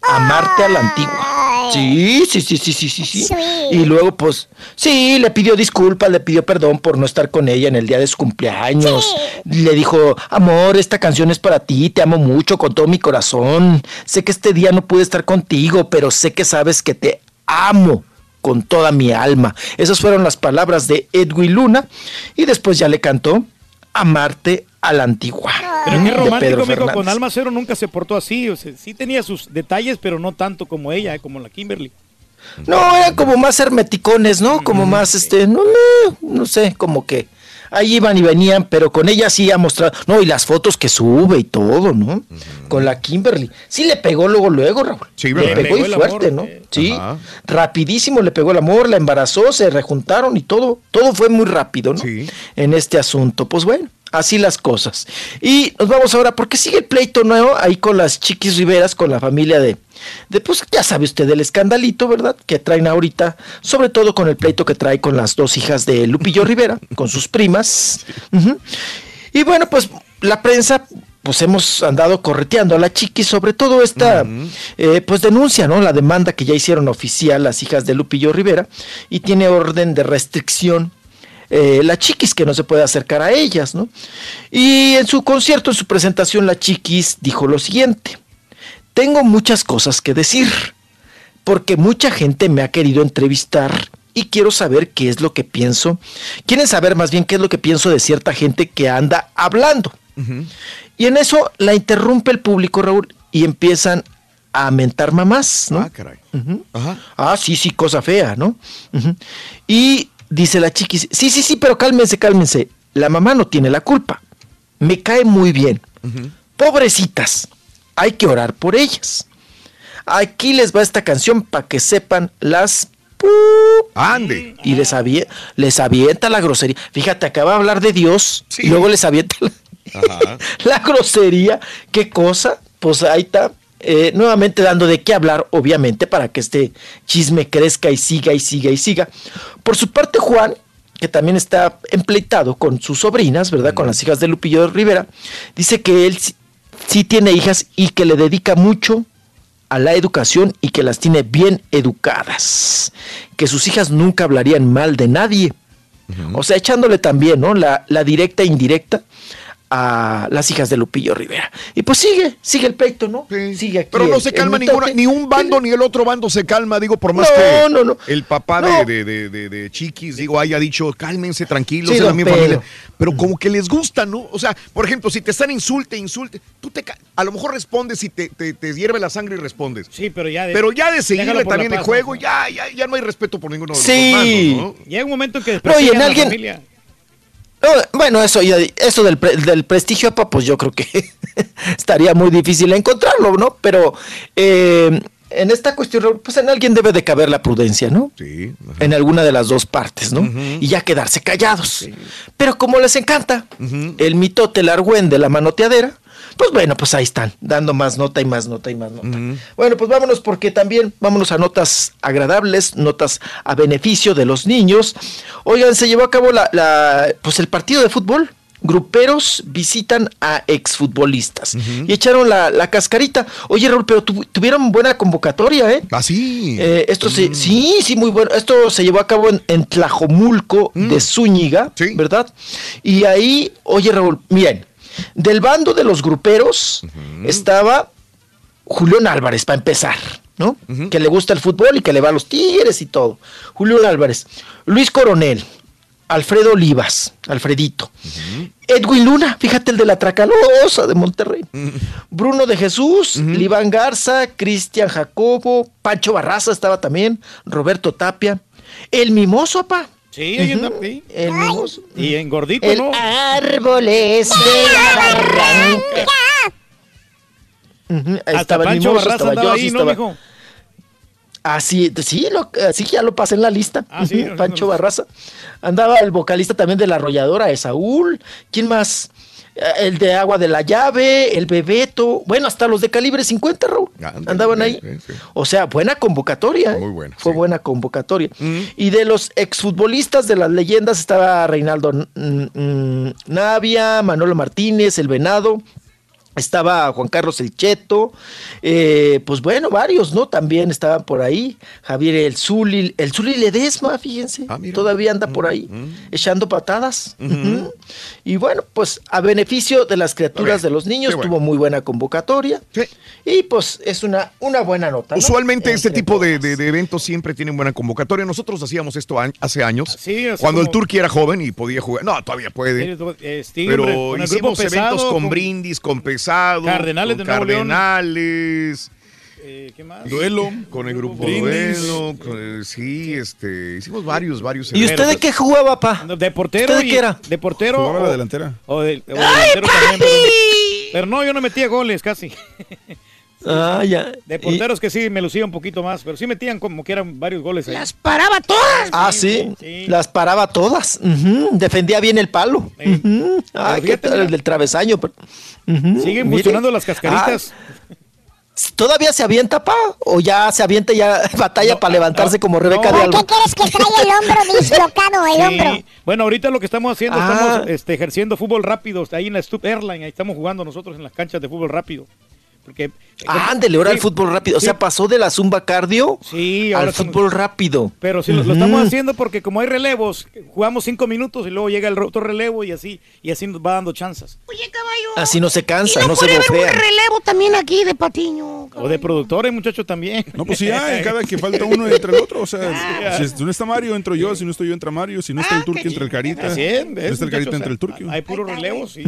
Amarte a la antigua. Sí, sí, sí, sí, sí, sí, sí. Y luego, pues, sí, le pidió disculpas, le pidió perdón por no estar con ella en el día de su cumpleaños. Le dijo, amor, esta canción es para ti, te amo mucho con todo mi corazón. Sé que este día no pude estar contigo, pero sé que sabes que te amo con toda mi alma. Esas fueron las palabras de Edwin Luna. Y después ya le cantó, amarte a la antigua. Pero qué romántico, mijo. Con. Alma Cero nunca se portó así. O sea, sí tenía sus detalles, pero no tanto como ella, eh, como la Kimberly. No, eran como más hermeticones, ¿no? Como más, este, no, no, no sé, como que ahí iban y venían, pero con ella sí ha mostrado, no, y las fotos que sube y todo, ¿no? Con la Kimberly. Sí le pegó luego, luego, Raúl. Sí, le ¿verdad? pegó Le y fuerte, amor, ¿no? eh. Sí, Ajá. rapidísimo le pegó el amor, la embarazó, se rejuntaron y todo, todo fue muy rápido, ¿no? En este asunto. Pues bueno, así las cosas. Y nos vamos ahora, porque sigue el pleito nuevo ahí con las Chiquis Riveras, con la familia de, de, pues ya sabe usted del escandalito, ¿verdad? Que traen ahorita, sobre todo con el pleito que trae con las dos hijas de Lupillo [laughs] Rivera, con sus primas. Y bueno, pues la prensa, pues hemos andado correteando a la chiqui, sobre todo esta, eh, pues denuncia, ¿no? La demanda que ya hicieron oficial las hijas de Lupillo Rivera y tiene orden de restricción eh, la Chiquis, que no se puede acercar a ellas, ¿no? Y en su concierto, en su presentación, la Chiquis dijo lo siguiente, tengo muchas cosas que decir, porque mucha gente me ha querido entrevistar y quiero saber qué es lo que pienso. Quieren saber más bien qué es lo que pienso de cierta gente que anda hablando. Y en eso la interrumpe el público, Raúl, y empiezan a mentar mamás, ¿no? Ah, caray. Ujú. Ah, sí, sí, cosa fea, ¿no? Y dice la chiquis, sí, sí, sí, pero cálmense, cálmense. La mamá no tiene la culpa. Me cae muy bien. Pobrecitas, hay que orar por ellas. Aquí les va esta canción para que sepan las... Ande. Y les, avie- les avienta la grosería. Fíjate, acaba de hablar de Dios y luego les avienta la... [laughs] la grosería, qué cosa, pues ahí está. eh, nuevamente dando de qué hablar, obviamente, para que este chisme crezca y siga y siga y siga. Por su parte, Juan, que también está empleitado con sus sobrinas, ¿verdad? Con las hijas de Lupillo Rivera, dice que él sí, tiene hijas y que le dedica mucho a la educación y que las tiene bien educadas. Que sus hijas nunca hablarían mal de nadie. O sea, echándole también, ¿no? La, la directa e indirecta a las hijas de Lupillo Rivera. Y pues sigue, sigue el pleito, ¿no? Sigue aquí. Pero no el- se calma ninguna, ni un bando ni el otro bando se calma, digo, por más No, que no, no. el papá No. de, de, de, Chiquis, digo, haya dicho, cálmense, tranquilos, Sí, es la familia. Pero como que les gusta, ¿no? O sea, por ejemplo, si te están insulte, insulte, tú te a lo mejor respondes y te, te, te hierve la sangre y respondes. Sí, pero ya de, Pero ya de seguirle también el juego, ¿no? ya, ya, ya no hay respeto por ninguno de los Sí. dos bandos, ¿no? Llega un momento en que No, y en desprestigian a la alguien- familia. No, bueno, eso, eso del, del prestigio, pa, pues yo creo que [laughs] estaría muy difícil encontrarlo, ¿no? Pero eh, en esta cuestión, pues en alguien debe de caber la prudencia, ¿no? Sí. En alguna de las dos partes, ¿no? Y ya quedarse callados. Pero como les encanta el mitote, el argüén de la manoteadera, pues bueno, pues ahí están, dando más nota y más nota y más nota. Bueno, pues vámonos porque también vámonos a notas agradables, notas a beneficio de los niños. Oigan, se llevó a cabo la, la- pues el partido de fútbol. Gruperos visitan a exfutbolistas y echaron la, la cascarita. Oye, Raúl, pero tu- tuvieron buena convocatoria, ¿eh? Ah, sí. Eh, esto se, sí, sí, muy bueno. Esto se llevó a cabo en, en Tlajomulco de Zúñiga, ¿verdad? Y ahí, oye, Raúl, miren, del bando de los gruperos estaba Julián Álvarez, para empezar, ¿no? Que le gusta el fútbol y que le va a los tigres y todo. Julián Álvarez, Luis Coronel, Alfredo Olivas, Alfredito, Edwin Luna, fíjate el de la Tracalosa de Monterrey, Bruno de Jesús, Liván Garza, Cristian Jacobo, Pancho Barraza estaba también, Roberto Tapia, el mimoso, papá. Sí, ahí anda, sí. El mimoso. Y en gordito, El ¿no? árboles de la barranca. Hasta estaba el Pancho mimoso, Barraza estaba yo, ahí, sí ¿no, estaba- mijo? Así, sí, lo, así ya lo pasé en la lista. Ah, sí, Pancho Barraza. Andaba el vocalista también de la arrolladora, Esaúl. ¿Quién más? Eh, El de Agua de la Llave, el Bebeto. Bueno, hasta los de calibre 50, Raúl. Andaban ahí. O sea, buena convocatoria. Muy buena. Fue buena convocatoria. Y de los exfutbolistas de las leyendas estaba Reinaldo Navia, Manolo Martínez, El Venado. Estaba Juan Carlos El Cheto, eh, pues bueno, varios, ¿no? También estaban por ahí. Javier El Zuli, el Zuli Ledesma, fíjense, todavía anda por ahí, echando patadas. Y bueno, pues a beneficio de las criaturas de los niños, bueno. tuvo muy buena convocatoria. Y pues es una, una buena nota. ¿no? Usualmente este tipo de, de- de eventos siempre tienen buena convocatoria. Nosotros hacíamos esto a- hace años. Sí, así cuando el Turqui era joven y podía jugar. No, todavía puede. Eh, Stingray, Pero hicimos pesado, eventos con, con- brindis, con pesado. Cardenales con de Nuevo León. Cardenales. Eh, ¿Qué más? Duelo. Con el grupo Brindis. Duelo. con el- sí, este. Hicimos varios, varios ¿Y usted de qué jugaba, pa? De portero. ¿Usted de qué era? De portero. Jugaba la o- delantera. O, de, o de delantero también. Pero, pero no, yo no metía goles casi. [laughs] Ah, ya. De porteros que sí me lucía un poquito más, pero sí metían como que eran varios goles ahí. Las paraba todas. Ah, sí. Las paraba todas. Defendía bien el palo. Ujú. Ay, qué tal el del travesaño. Siguen mire. funcionando las cascaritas. Ah, ¿Todavía se avienta, pa? ¿O ya se avienta y ya [laughs] batalla para levantarse como Rebeca no. de Alba? ¿Qué quieres que trae el hombro [laughs] dislocado, el Sí. hombro? Bueno, ahorita lo que estamos haciendo, Ah. estamos este, ejerciendo fútbol rápido. Ahí en la Stup Airline, ahí estamos jugando nosotros en las canchas de fútbol rápido. Porque, Ándele, ahora Sí. el fútbol rápido. O Sí. sea, pasó de la zumba cardio Sí, ahora al estamos- fútbol rápido. Pero sí, lo, lo estamos haciendo porque como hay relevos, jugamos cinco minutos y luego llega el otro relevo y así y así nos va dando chances. Así no se cansa, no se bofea. relevo también aquí de Patiño. O de productores, muchachos, también. No, pues sí hay, [laughs] cada que falta uno entre el otro. O sea, si no está Mario, entro yo. Si no estoy yo, entra Mario. Si no está el Turqui, entra el Carita. Así es, no ¿ves, está el Carita, muchachos? entra el Turqui. Hay puros relevos. sí.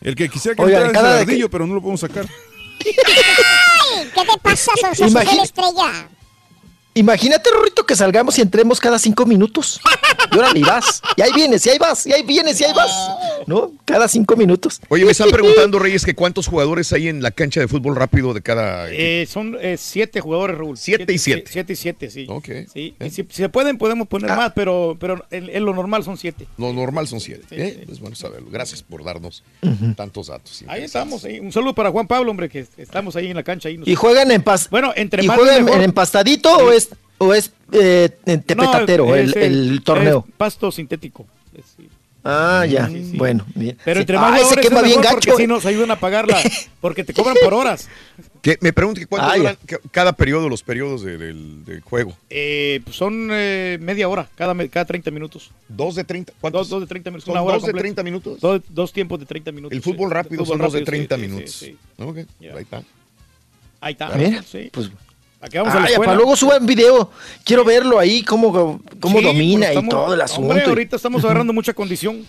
El que quisiera que Oigan, entrara es el que- ardillo, pero no lo podemos sacar. Ay, ¿Qué te pasa, Sonsoxil Imagina- Estrella? Imagínate, Rorrito, que salgamos y entremos cada cinco minutos. Y órale, y vas. Y ahí vienes, y ahí vas, y ahí vienes, y ahí vas. ¿No? Cada cinco minutos. Oye, me están preguntando, Reyes, que cuántos jugadores hay en la cancha de fútbol rápido de cada. Eh, son eh, siete jugadores, Raúl. Siete y siete. Siete y siete, sí. Ok. Sí, y si, si se pueden, podemos poner más, pero, pero en, en lo normal son siete. Lo normal son siete. ¿eh? Es bueno saberlo. Gracias por darnos tantos datos. Ahí estamos. ahí. Un saludo para Juan Pablo, hombre, que estamos ahí en la cancha. Ahí nos- ¿Y juegan en pas Bueno, entre ¿Y más juegan mejor. en empastadito o es, o es eh, en tepetatero No, el, es, el torneo? es pasto sintético. Ah, ya. Bueno, bien. Pero Sí. entre más Ah, ese quema es bien gacho. porque si nos ayudan a pagarla, [laughs] porque te cobran por horas. Que me pregunto que cuánto Ah, duran ca- cada periodo, los periodos de- del, del juego. Eh, pues son eh, media hora, cada, cada 30 minutos. ¿Dos de 30? Dos, dos de 30 minutos. ¿Son una hora dos de completa. 30 minutos? Dos, dos tiempos de 30 minutos. El fútbol sí. rápido Fútbol son dos de rápido, sí, 30 sí, sí, minutos. sí. Ok, ahí está. Ahí está. Mira, sí. pues. ¿A qué vamos a la Ay, escuela? para luego suban video. Quiero verlo ahí, cómo, cómo Sí, domina pues y todo el asunto. Hombre, ahorita estamos agarrando mucha condición.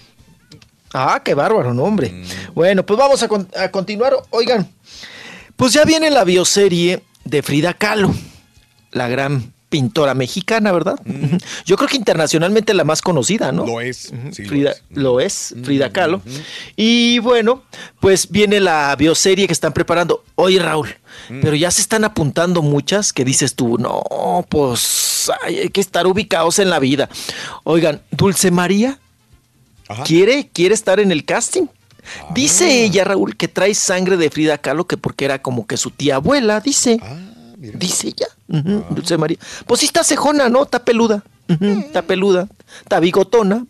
Ah, qué bárbaro, no, hombre. Mm. Bueno, pues vamos a, con- a continuar. Oigan, pues ya viene la bioserie de Frida Kahlo, la gran pintora mexicana, ¿verdad? [laughs] Yo creo que internacionalmente la más conocida, ¿no? Lo es. sí, lo Frida, es. lo es, Frida Kahlo. Y bueno, pues viene la bioserie que están preparando. Oye, Raúl, pero ya se están apuntando muchas que dices tú, no, pues ay, hay que estar ubicados en la vida. Oigan, Dulce María quiere, quiere estar en el casting. Ah. Dice ella, Raúl, que trae sangre de Frida Kahlo, que porque era como que su tía abuela, dice. Ah, Dice ella, ujú, Dulce María. Pues sí está cejona, ¿no? Está peluda. Está peluda, está bigotona.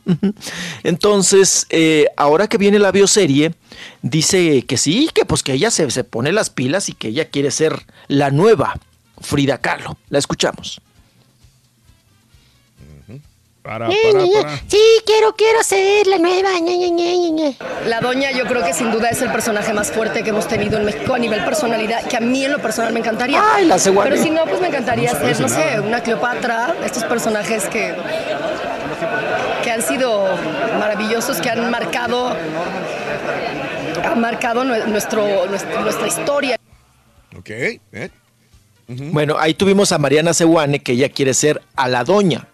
Entonces, eh, ahora que viene la bioserie, dice que sí, que pues que ella se, se pone las pilas y que ella quiere ser la nueva Frida Kahlo. La escuchamos. Para, Ñe. Sí, quiero, quiero ser la nueva. Ñe, Ñe, Ñe, Ñe, Ñe. La doña yo creo que sin duda es el personaje más fuerte que hemos tenido en México a nivel personalidad, que a mí en lo personal me encantaría. Ay, la. Pero si no, pues me encantaría No se ser, no sé, nada. una Cleopatra, estos personajes que, que han sido maravillosos, que han marcado, han marcado nuestro, nuestra, historia. Ok, ¿eh? Bueno, ahí tuvimos a Mariana Sehuane, que ella quiere ser a la doña,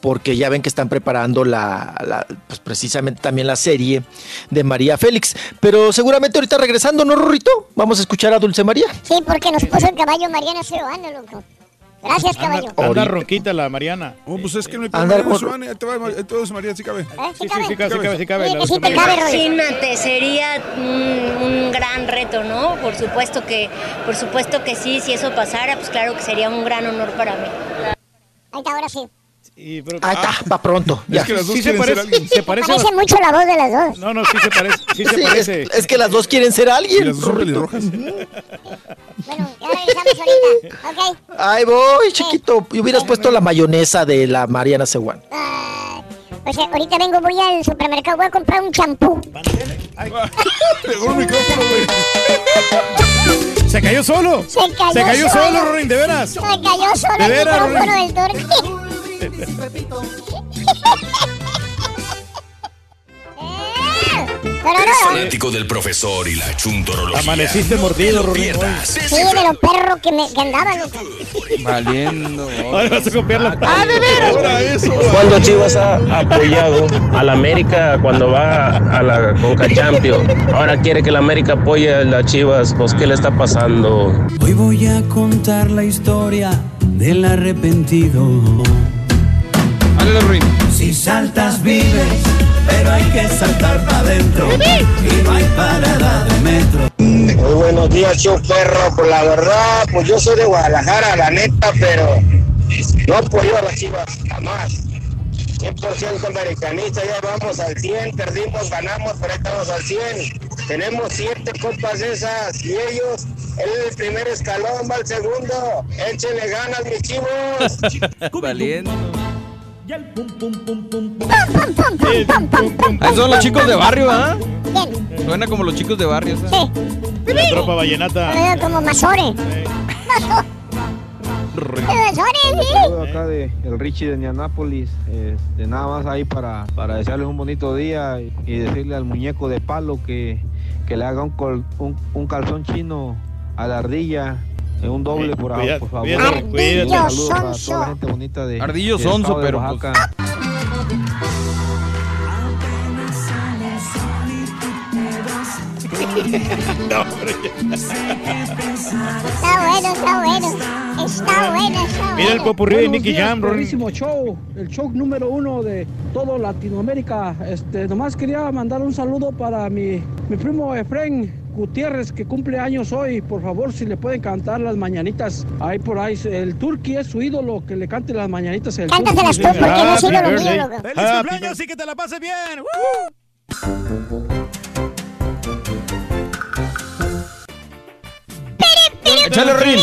porque ya ven que están preparando la, la- pues precisamente también la serie de María Félix. Pero seguramente ahorita regresando, ¿no, Rorrito? Vamos a escuchar a Dulce María. Sí, porque nos puso el caballo Mariana Seoane, loco. Gracias, caballo. Anda, anda ronquita la Mariana. Oh, pues es que no hay problema, va, entonces María sí cabe. ¿Eh? Sí, sí, sí cabe, sí cabe, sí cabe. Sí, Dulce te María. cabe. Imagínate, sería un, un gran reto, ¿no? Por supuesto que, por supuesto que sí, si eso pasara, pues claro que sería un gran honor para mí. Ahí está, ahora sí. Sí, pero- Ahí está, va pronto. ya. que las dos Sí se parece- alguien. se parece Parece mucho la voz de las dos. No, no, sí se parece. Sí se Sí, es, parece. es que las dos quieren ser alguien. Y las dos pelirrojas. [laughs] Bueno, ya regresamos ahorita. Ok. Ay, voy, chiquito. Y hubieras puesto la mayonesa de la Mariana Sehuane. O sea, ahorita vengo, voy al supermercado, voy a comprar un champú. Pegó el micrófono, güey. Se cayó solo. Se cayó, Se cayó solo, Rorín, de veras. Se cayó solo De el veras, micrófono Rorín. del turqui. Pero ¿Eres no. fanático del profesor y la chuntorología? Amaneciste mordido, No pierdas. Sí, de los perros que, me, que andaban, loco. Valiendo. Ahora vas a copiar la Ah, de veras. Ahora eso, Cuando Chivas ha apoyado a la América cuando va a la Conca Champions, ahora quiere que la América apoye a las Chivas, pues ¿qué le está pasando? Hoy voy a contar la historia del arrepentido. Si saltas vives, pero hay que saltar para adentro. Y no hay parada de metro. Muy buenos días, show perro. Pues la verdad, pues yo soy de Guadalajara, la neta, pero no apoyo a las chivas, jamás. 100% americanista, ya vamos al 100, perdimos, ganamos, pero estamos al 100. Tenemos siete copas esas y ellos, el primer escalón, va al segundo. Échenle ganas, mis chivos. Valiendo. Pum, pum, pum, pum, pum. Ah, son los chicos de barrio, ¿ah? ¿Quién? Suena como los chicos de barrio. ¿sabes? Sí. La tropa vallenata. Pero como Mazore. Mazore, sí. Saludo acá de el Richie de Nianápolis, este, nada más ahí para, para desearles un bonito día y, y decirle al muñeco de palo que, que le haga un, col- un, un calzón chino a la ardilla, eh, un doble por, Cuida- por favor. para Sonso. toda la gente bonita de Ardillo sonso, pero. [laughs] Está bueno, está bueno. Está bueno, está bueno. Mira el popurrí de Nicky Jam, perrísimo show, el show número uno de todo Latinoamérica. Este, nomás quería mandar un saludo para mi, mi primo Efren Gutiérrez, que cumple años hoy. Por favor, si le pueden cantar las mañanitas. Ahí por ahí, el Turqui es su ídolo, que le cante las mañanitas. El Cántaselas tú, porque no es ídolo mío, loco. ¡Feliz cumpleaños y que te la pases bien! Échale, Rin.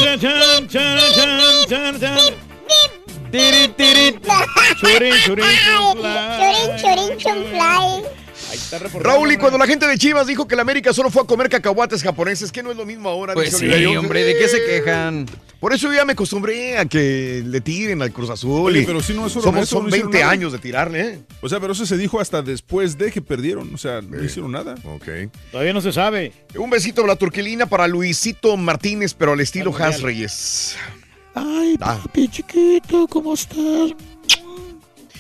Tiri. Churin, churin, Churin, churin, Raúl, y cuando la gente de Chivas dijo que la América solo fue a comer cacahuates japoneses, que no es lo mismo ahora. Pues sí, Oliverio. hombre, ¿de qué se quejan? Por eso yo ya me acostumbré a que le tiren al Cruz Azul. Oye, y pero si no es solo somos, eso, son no hicieron 20 nada. años de tirarle, ¿eh? O sea, pero eso se dijo hasta después de que perdieron. O sea, no hicieron nada. Ok. Todavía no se sabe. Un besito a la turquilina para Luisito Martínez, pero al estilo. Has Reyes. Ay, Ah. papi chiquito, ¿cómo estás?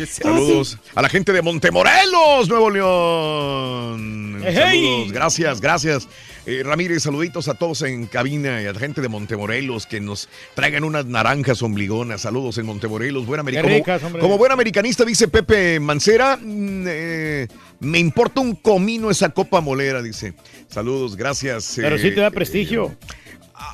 Saludos a la gente de Montemorelos, Nuevo León. ¡Ey! Saludos, gracias, gracias. Eh, Ramírez, saluditos a todos en cabina y a la gente de Montemorelos que nos traigan unas naranjas ombligonas. Saludos en Montemorelos. Buen ricas, Como, como buen americanista, dice Pepe Mancera, mm, eh, me importa un comino esa copa molera, dice. Saludos, gracias. Pero eh, sí te da prestigio.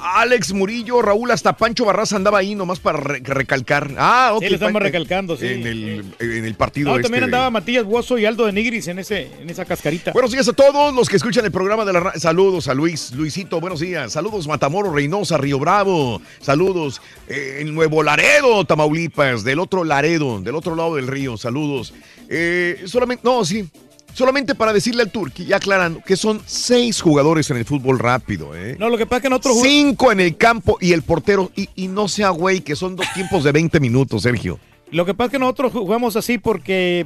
Alex Murillo, Raúl, hasta Pancho Barraza andaba ahí nomás para re- recalcar. Ah, ok. Sí, estamos Pan- recalcando, sí. En el, en el partido No, este también de- andaba Matías Buoso y Aldo de Nigris en, ese, en esa cascarita. Buenos días a todos los que escuchan el programa de la Saludos a Luis, Luisito, buenos días. Saludos Matamoros, Reynosa, Río Bravo. Saludos eh, en Nuevo Laredo, Tamaulipas, del otro Laredo, del otro lado del río. Saludos. Eh, solamente, no, sí. Solamente para decirle al Turqui, ya aclarando, que son seis jugadores en el fútbol rápido, ¿eh? No, lo que pasa es que nosotros jugamos- Cinco en el campo y el portero. Y, y no sea güey, que son dos tiempos de 20 minutos, Sergio. Lo que pasa es que nosotros jugamos así porque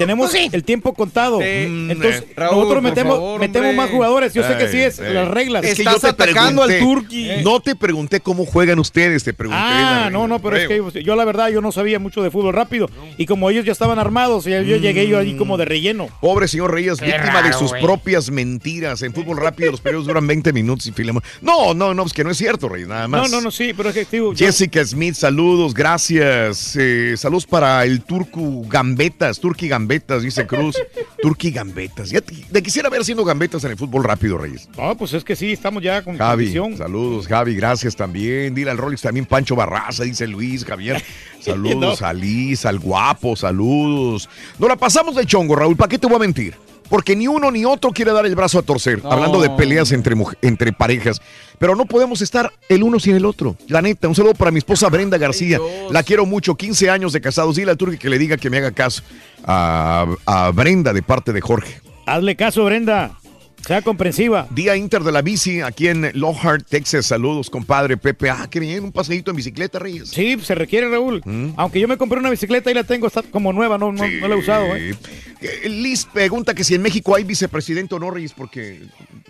tenemos el tiempo contado. Sí. Entonces, Eh, Raúl, nosotros metemos, favor, metemos más jugadores. Yo sé que sí es las reglas. Es que Estás yo te atacando al Turqui. No te pregunté cómo juegan ustedes, te pregunté. Ah, no, no, pero es que yo la verdad yo no sabía mucho de fútbol rápido y como ellos ya estaban armados, y yo llegué yo ahí como de relleno. Pobre señor Reyes, Qué víctima de sus propias mentiras. En fútbol rápido los periodos duran 20 minutos y Filemón. No, no, no, es que no es cierto, Reyes, nada No, más. no, no, sí, pero es que digo, yo- Jessica Smith, saludos, gracias. Eh, saludos para el Turcu Gambetas, Turqui Gambetas, dice Cruz. [laughs] Turqui Gambetas. Ya te, te quisiera ver haciendo gambetas en el fútbol rápido, Reyes. No, pues es que sí, estamos ya con Javi, condición. saludos, Javi, gracias también. Dile al Rolex también Pancho Barraza, dice Luis, Javier. [laughs] Saludos No. a Liz, al guapo, saludos. Nos la pasamos de chongo, Raúl, ¿para qué te voy a mentir? Porque ni uno ni otro quiere dar el brazo a torcer, No. hablando de peleas entre, entre parejas. Pero no podemos estar el uno sin el otro. La neta, un saludo para mi esposa Brenda García. La quiero mucho, 15 años de casados. Dile al Turqui que le diga que me haga caso a, a Brenda de parte de Jorge. Hazle caso, Brenda. Sea comprensiva. Día Inter de la Bici aquí en Lockhart, Texas. Saludos, compadre Pepe. Ah, qué bien, un paseíto en bicicleta, Reyes. Sí, se requiere, Raúl. Aunque yo me compré una bicicleta y la tengo, está como nueva, no, no, no la he usado, ¿eh? Eh, Liz pregunta que si en México hay vicepresidente o no, Reyes, porque...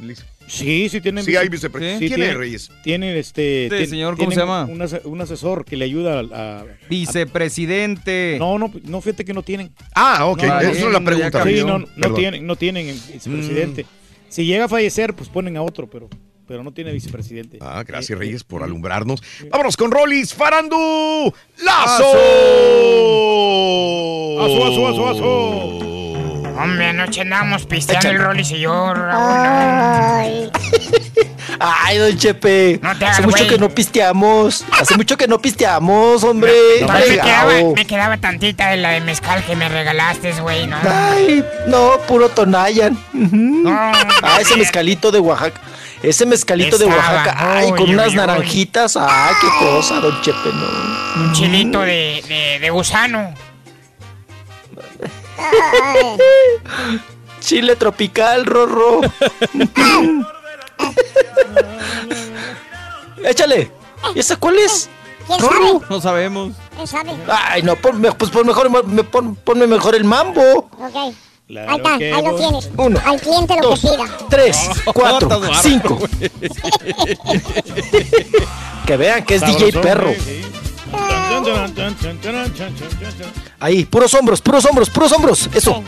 Liz. Sí, sí tienen. Sí hay vicepresidente. ¿Quién tienen- es, Reyes? Tienen este. Este señor, ¿cómo se llama? Un, ase- un asesor que le ayuda a. a- Vicepresidente. no, no, no, fíjate que no tienen. Ah, ok, No, esa es la pregunta. Sí, no, tienen, no tienen vicepresidente. Si llega a fallecer, pues ponen a otro, pero, pero no tiene vicepresidente. Ah, gracias, Eh, Reyes, eh, por eh, alumbrarnos. Vámonos con Rolis Farandú Lazo. Aso, aso, aso, aso. Hombre, anoche andamos pisteando Échale. el Rollis y yo, Raúl. Ay, [laughs] Ay, don Chepe. No te Hace hagas, mucho güey. que no pisteamos. Hace mucho que no pisteamos, hombre. Me quedaba, me quedaba tantita de la de mezcal que me regalaste, güey, ¿no? Ay, no, puro Tonayan. Ah, ese mezcalito de Oaxaca. Ese mezcalito de Oaxaca. Ay, con uy, unas uy, uy. naranjitas. Ay, qué cosa, don Chepe, no. un chilito de, de, de gusano. [laughs] Chile tropical, Rorro. [laughs] Échale. ¿Y esa cuál es? ¿Quién Rorro. sabe? No sabemos. ¿Quién sabe? Ay, no, ponme, pues pon mejor, me pon- ponme mejor el mambo. Ok. Claro Ahí está, que ahí lo tienes. Uno, Al cliente lo dos, que pida. tres, cuatro, cinco. [laughs] Que vean que es DJ Perro. sí. Ah, Ahí, puros hombros, puros hombros, puros hombros. Eso.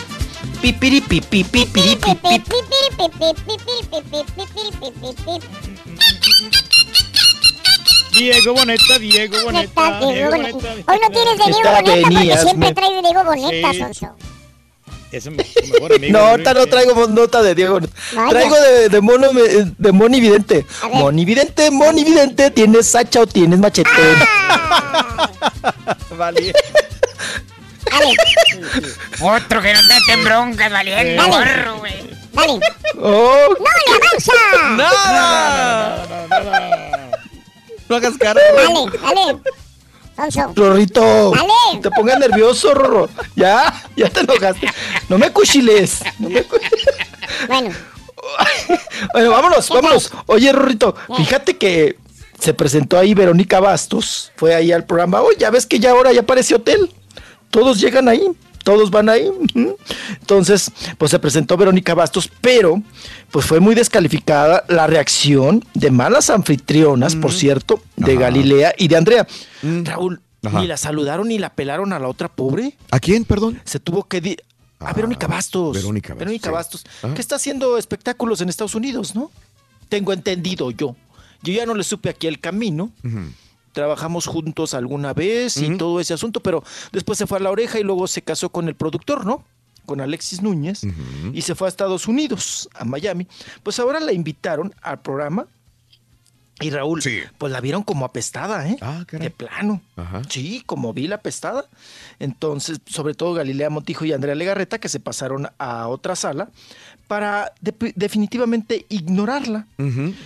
Diego Boneta, Diego Boneta, Diego Boneta. Hoy no tienes de Diego Boneta porque siempre me- traes de Diego Boneta, Sí. Sonso. Es mejor amigo. No, ahorita no traigo nota de Diego. Vaya. Traigo de, de mono de Moni Vidente. Moni Vidente, Moni Vidente, ¿tienes sacha o tienes machete? [laughs] Vale. Dale, Otro que no te meten broncas, valiendo Dale. gorro, güey. dale. Oh, ¡No le avanza! ¡Nada! No hagas cara. Dale, dale. Sonso. Rorrito, Dale. te pongas nervioso, Rorro. Ya, ya te enojaste. No me cuchiles. No me cu- Bueno, Bueno, vámonos, vámonos. Oye, Rorrito, fíjate que se presentó ahí Verónica Bastos. Fue ahí al programa. Oye, ya ves que ya ahora ya parece hotel. Todos llegan ahí. Todos van ahí. Entonces, pues se presentó Verónica Bastos, pero pues fue muy descalificada la reacción de malas anfitrionas, por cierto, de Ajá. Galilea y de Andrea. Raúl, Ajá. ni la saludaron ni la pelaron a la otra pobre. ¿A quién, perdón? Se tuvo que... a Verónica Bastos. Verónica Bastos, Verónica sí. Bastos. Ah. Que está haciendo espectáculos en Estados Unidos, ¿no? Tengo entendido yo. Yo ya no le supe aquí el camino. Trabajamos juntos alguna vez y todo ese asunto, pero después se fue a la oreja y luego se casó con el productor, ¿no? Con Alexis Núñez y se fue a Estados Unidos, a Miami. Pues ahora la invitaron al programa y Raúl, pues la vieron como apestada, ¿eh? de plano. Sí, como vi la apestada. Entonces, sobre todo Galilea Montijo y Andrea Legarreta, que se pasaron a otra sala para de- definitivamente ignorarla.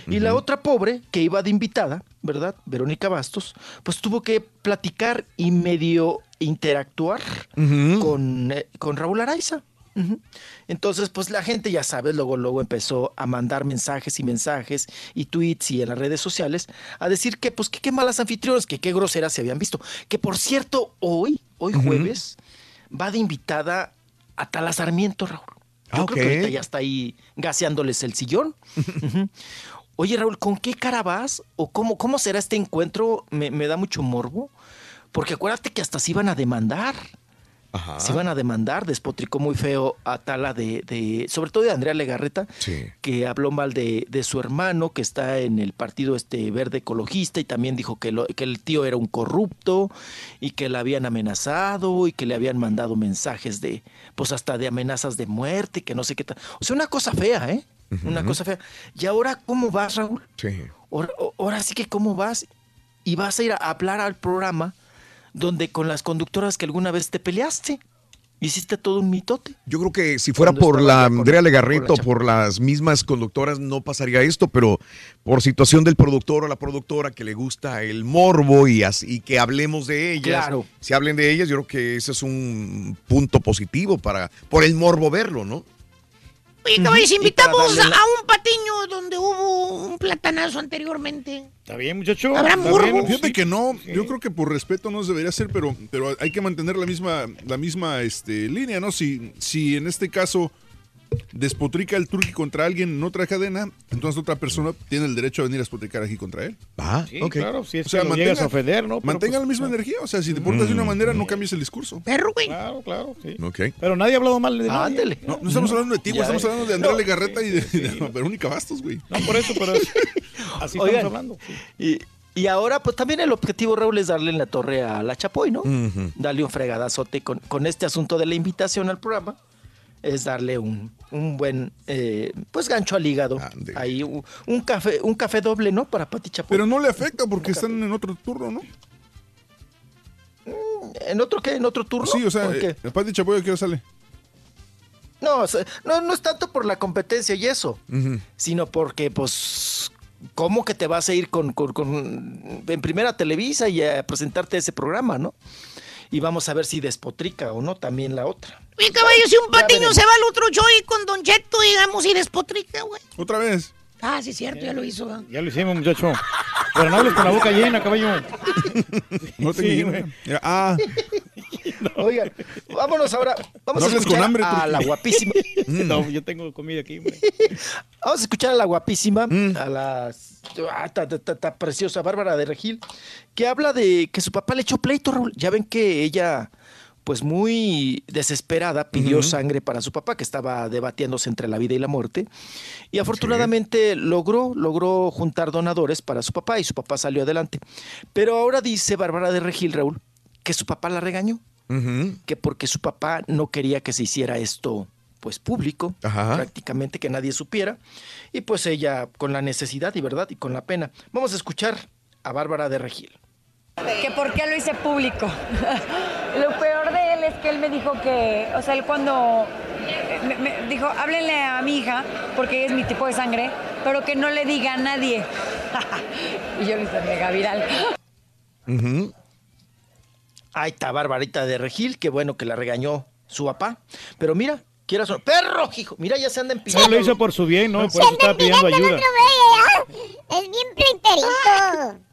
Y la otra pobre, que iba de invitada, ¿verdad? Verónica Bastos, pues tuvo que platicar y medio interactuar con, eh, con Raúl Araiza. Entonces, pues la gente, ya sabes, luego, luego empezó a mandar mensajes y mensajes y tweets y en las redes sociales a decir que, pues, que qué malas anfitrionas, que qué groseras se habían visto. Que por cierto, hoy, hoy jueves, va de invitada a Tala Sarmiento, Raúl. Yo Ah, creo que ahorita ya está ahí gaseándoles el sillón. [laughs] Oye, Raúl, ¿con qué cara vas? ¿O cómo, cómo será este encuentro? Me, me da mucho morbo. Porque acuérdate que hasta se iban a demandar. Se iban a demandar, despotricó muy feo a Tala de, de- sobre todo de Andrea Legarreta, que habló mal de, de su hermano, que está en el partido este verde ecologista, y también dijo que, lo- que el tío era un corrupto, y que le habían amenazado, y que le habían mandado mensajes de, pues hasta de amenazas de muerte, que no sé qué tal. O sea, una cosa fea, ¿eh? Una cosa fea. ¿Y ahora cómo vas, Raúl? Sí. Ahora, ahora sí que cómo vas y vas a ir a hablar al programa donde con las conductoras que alguna vez te peleaste. Hiciste todo un mitote. Yo creo que si fuera por la Andrea la Legarreto, chapa. por las mismas conductoras, no pasaría esto, pero por situación del productor o la productora que le gusta el morbo y, así, y que hablemos de ellas, Claro. si hablen de ellas, yo creo que ese es un punto positivo para, por el morbo verlo, ¿no? Oye, caballos, invitamos a un patiño donde hubo un platanazo anteriormente. Está bien, muchacho. Habrá está morbo. bien. Fíjate que no, yo creo que por respeto no se debería hacer, pero, pero hay que mantener la misma, la misma este, línea, ¿no? Si, si en este caso despotrica el turqui contra alguien en otra cadena, entonces otra persona tiene el derecho a venir a despotricar aquí contra él. Ah, Sí, claro, si es que lo llegas a ofender, ¿no? Pero, mantenga pues, la misma no. energía, o sea, si te portas de una manera, no cambies el discurso. Perro, güey. Claro, claro, sí. Ok. Pero nadie ha hablado mal de nadie. Ándale. No, no estamos hablando de ti, güey, Ya estamos hablando de Andrea Legarreta y de, de Verónica Bastos, güey. No, por eso, pero es- [laughs] así Oigan, estamos hablando. sí. Y, y ahora, pues también el objetivo, Raúl, es darle en la torre a la Chapoy, ¿no? Darle un fregadazote con, con este asunto de la invitación al programa. Es darle un, un buen, eh, pues, gancho al hígado. Ahí, un, un café, un café doble, ¿no? Para Pati Chapoy. Pero no le afecta porque están en otro turno, ¿no? ¿En otro qué? ¿En otro turno? Sí, o sea, eh, Pati Chapoy, ¿a qué hora sale? No, o sea, no, no es tanto por la competencia y eso, sino porque, pues, ¿cómo que te vas a ir con, con- con- en primera Televisa y a presentarte ese programa, no? Y vamos a ver si despotrica o no también la otra. Oye, caballo, si un patiño se va al otro show y con Don Cheto, digamos, y despotrica, güey. ¿Otra vez? Ah, sí, es cierto, ya lo hizo. ¿verdad? Ya lo hicimos, muchacho. Pero no hables con la boca llena, caballo. [laughs] No te Sí, güey. Ah, [laughs] Oigan, vámonos ahora, vamos No a escuchar con hambre, a la guapísima. [laughs] No, yo tengo comida aquí, hombre. Vamos a escuchar a la guapísima, a la ah, está, está- está preciosa, Bárbara de Regil, que habla de que su papá le echó pleito, Raúl. Ya ven que ella, pues muy desesperada, pidió sangre para su papá, que estaba debatiéndose entre la vida y la muerte. Y afortunadamente logró, logró juntar donadores para su papá y su papá salió adelante. Pero ahora dice Bárbara de Regil, Raúl, que su papá la regañó que porque su papá no quería que se hiciera esto pues público, prácticamente que nadie supiera, y pues ella con la necesidad y verdad y con la pena. Vamos a escuchar a Bárbara de Regil. Que por qué lo hice público. [laughs] lo peor de él es que él me dijo que, o sea, él cuando me, me dijo, háblenle a mi hija, porque ella es mi tipo de sangre, pero que no le diga a nadie. [laughs] y yo lo hice mega viral. Ahí está Barbarita de Regil, que bueno que la regañó su papá. Pero mira, quieras o no- perro, hijo, mira ya se anda No, empinando. lo hizo por su bien, ¿no? Por eso estaba pidiendo ayuda. Es bien pleiterito. [laughs]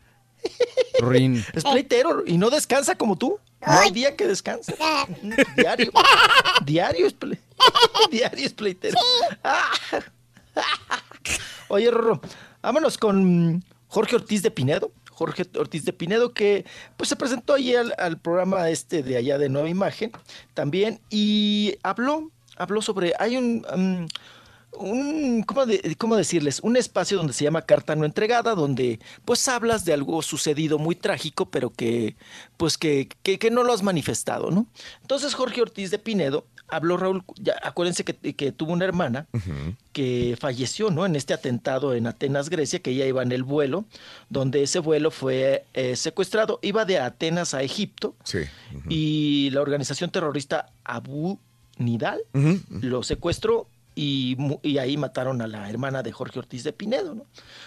Rin. Es pleitero y no descansa como tú. No hay día que descanse. Diario. [laughs] Diario es, ple- [laughs] Diario es pleitero. Ah. [laughs] Oye, Rorro, vámonos con Jorge Ortiz de Pinedo. Jorge Ortiz de Pinedo, que pues se presentó ahí al, al programa este de allá de Nueva Imagen también y habló, habló sobre, hay un, um, un ¿cómo, de- cómo decirles? Un espacio donde se llama Carta No Entregada, donde pues hablas de algo sucedido muy trágico, pero que pues que, que, que no lo has manifestado, ¿no? Entonces Jorge Ortiz de Pinedo habló, Raúl, ya, acuérdense que, que tuvo una hermana que falleció, ¿no? En este atentado en Atenas, Grecia, que ella iba en el vuelo, donde ese vuelo fue eh, secuestrado, iba de Atenas a Egipto Sí. y la organización terrorista Abu Nidal lo secuestró y, y ahí mataron a la hermana de Jorge Ortiz de Pinedo, ¿no?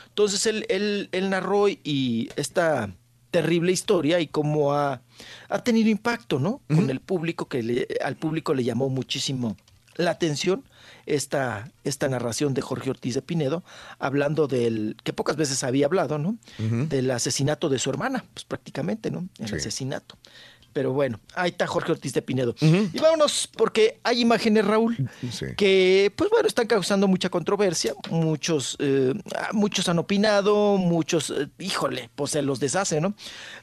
Entonces él, él, él narró y esta terrible historia y cómo ha, ha tenido impacto, ¿no? Con el público, que le- al público le llamó muchísimo la atención esta, esta narración de Jorge Ortiz de Pinedo, hablando del, que pocas veces había hablado, ¿no? Del asesinato de su hermana, pues prácticamente, ¿no? El Sí. asesinato. Pero bueno, ahí está Jorge Ortiz de Pinedo. Y vámonos, porque hay imágenes, Raúl, que, pues bueno, están causando mucha controversia. Muchos, eh, muchos han opinado, muchos, eh, híjole, pues se los deshace, ¿no?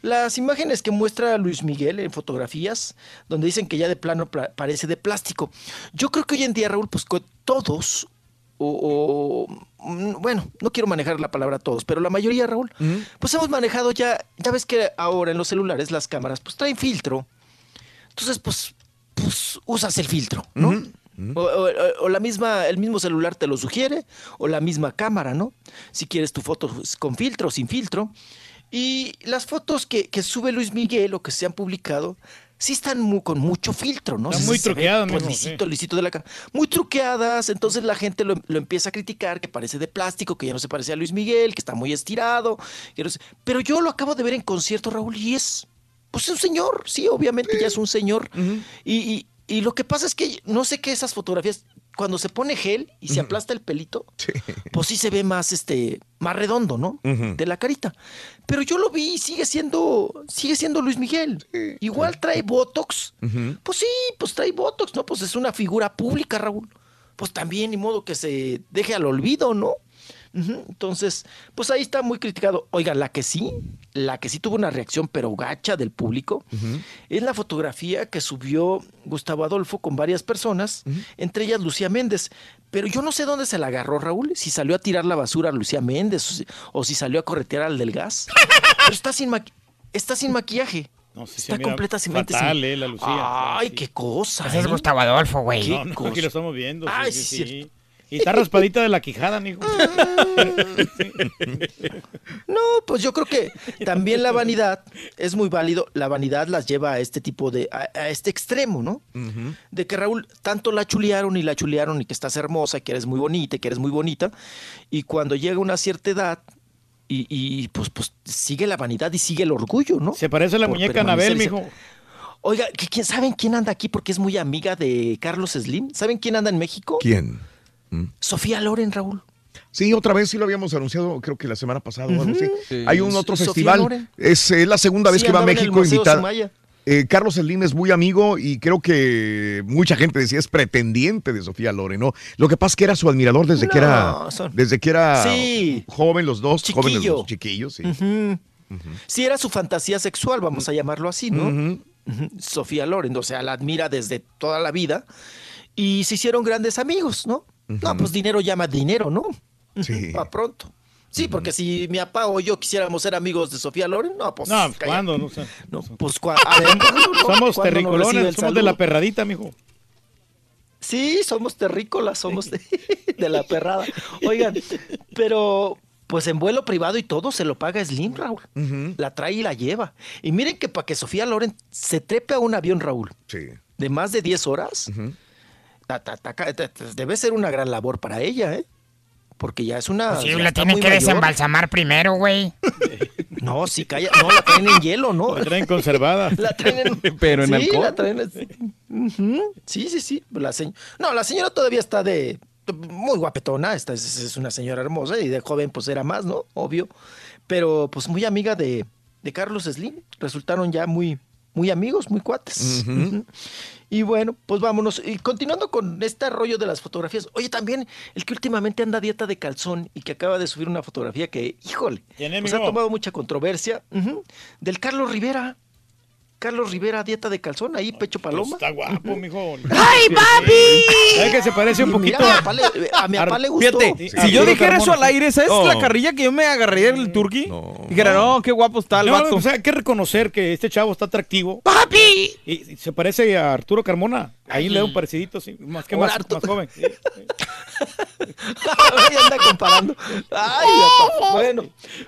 Las imágenes que muestra Luis Miguel en fotografías, donde dicen que ya de plano pla- parece de plástico. Yo creo que hoy en día, Raúl, pues todos, o, o, mm, bueno, no quiero manejar la palabra todos, pero la mayoría, Raúl, pues hemos manejado ya, ya ves que ahora en los celulares las cámaras pues traen filtro. Entonces, pues, pues usas el filtro, ¿no? O, o- o la misma, el mismo celular te lo sugiere, o la misma cámara, ¿no? Si quieres tu foto pues, con filtro o sin filtro. Y las fotos que, que sube Luis Miguel o que se han publicado, sí están con mucho filtro, ¿no? Están muy truqueadas, Pues lisito, lisito de la cara. Muy truqueadas, entonces la gente lo, lo empieza a criticar, que parece de plástico, que ya no se parece a Luis Miguel, que está muy estirado. que no sé- Pero yo lo acabo de ver en concierto, Raúl, y es pues un señor, sí, obviamente ya es un señor. y, y- y lo que pasa es que no sé qué esas fotografías, cuando se pone gel y se aplasta el pelito, pues sí se ve más, este, más redondo, ¿no? De la carita. Pero yo lo vi y sigue siendo, sigue siendo Luis Miguel. Igual trae Botox. Pues sí, pues trae Botox, ¿no? Pues es una figura pública, Raúl. Pues también, ni modo que se deje al olvido, ¿no? Entonces, pues ahí está muy criticado. Oiga, la que sí, la que sí tuvo una reacción pero gacha del público, es la fotografía que subió Gustavo Adolfo con varias personas, entre ellas Lucía Méndez. Pero yo no sé dónde se la agarró Raúl, si salió a tirar la basura a Lucía Méndez o si, o si salió a corretear al del gas. [laughs] Pero está sin, maqui- está sin maquillaje. No, sí, sí, está completamente fatal, sin... eh, la Lucía. Ay, qué cosa. Ese es ¿eh? Gustavo Adolfo, güey. No, no, aquí lo estamos viendo. Ay, sí, sí. Y está raspadita de la quijada, mijo. No, pues yo creo que también la vanidad es muy válido. La vanidad las lleva a este tipo de, a, a este extremo, ¿no? De que Raúl tanto la chulearon y la chulearon y que estás hermosa, que eres muy bonita, y que eres muy bonita. Y cuando llega una cierta edad y, y, pues, pues sigue la vanidad y sigue el orgullo, ¿no? Se parece a la Por muñeca Anabel, mijo. Oiga, ¿que quién, ¿saben quién anda aquí? Porque es muy amiga de Carlos Slim. ¿Saben quién anda en México? ¿Quién? Sofía Loren, Raúl. Sí, otra vez sí lo habíamos anunciado, creo que la semana pasada o algo así. Sí. Hay un otro Sofía festival. Loren. Es eh, la segunda vez Sí, que va a México invitada. Eh, Carlos Slim es muy amigo y creo que mucha gente decía es pretendiente de Sofía Loren, ¿no? Lo que pasa es que era su admirador desde que era, son- desde que era Sí. joven los dos, jóvenes los chiquillos, sí. Era su fantasía sexual, vamos a llamarlo así, ¿no? Sofía Loren, o sea, la admira desde toda la vida y se hicieron grandes amigos, ¿no? No, pues dinero llama dinero, ¿no? Sí. [laughs] Para pronto. Sí, porque si mi papá o yo quisiéramos ser amigos de Sofía Loren, no, pues. No. ¿cuándo? No sé. No, pues cua- a ver, ¿cuándo, no? [laughs] Somos ¿Cuándo nos recibe terricolones, somos de la perradita, mijo. Sí, somos terrícolas, somos de, [laughs] de la perrada. Oigan, pero pues en vuelo privado y todo se lo paga Slim, Raúl. La trae y la lleva. Y miren que para que Sofía Loren se trepe a un avión, Raúl, Sí. de más de 10 horas, ta- debe ser una gran labor para ella, ¿eh? Porque ya es una... Pues Sí, la tienen que mayor. desembalsamar primero, güey. [laughs] No, sí, calla. No, la traen en hielo, ¿no? La traen conservada. [laughs] La traen en... [laughs] Pero en sí, alcohol. la traen así. Ujú. Sí, sí, sí. La No, la señora todavía está de... Muy guapetona, esta es, es una señora hermosa y de joven pues era más, ¿no? Obvio. Pero pues muy amiga de, de Carlos Slim. Resultaron ya muy, muy amigos, muy cuates. Y bueno, pues vámonos. Y continuando con este rollo de las fotografías. Oye, también el que últimamente anda a dieta de calzón y que acaba de subir una fotografía que, híjole, ¿Quién es, pues ha tomado mucha controversia. Del Carlos Rivera. Carlos Rivera, dieta de calzón, ahí pecho paloma. Está guapo, [laughs] mijo. ¡Ay, [laughs] papi! ¿Sabes que se parece un poquito? a mi papá le- a mi papá le gustó. Fíjate, Sí. si yo dijera eso al aire, ¿sabes No. la carrilla que yo me agarraría del turqui? Dijera, no, qué guapo está el No, vato. o sea, hay que reconocer que este chavo está atractivo. ¡Papi! Y, y se parece a Arturo Carmona. Ahí le da un parecidito, sí. Más que Hola, más, Arturo. más joven. [laughs] sí. Ahí anda comparando. Ay. Bueno,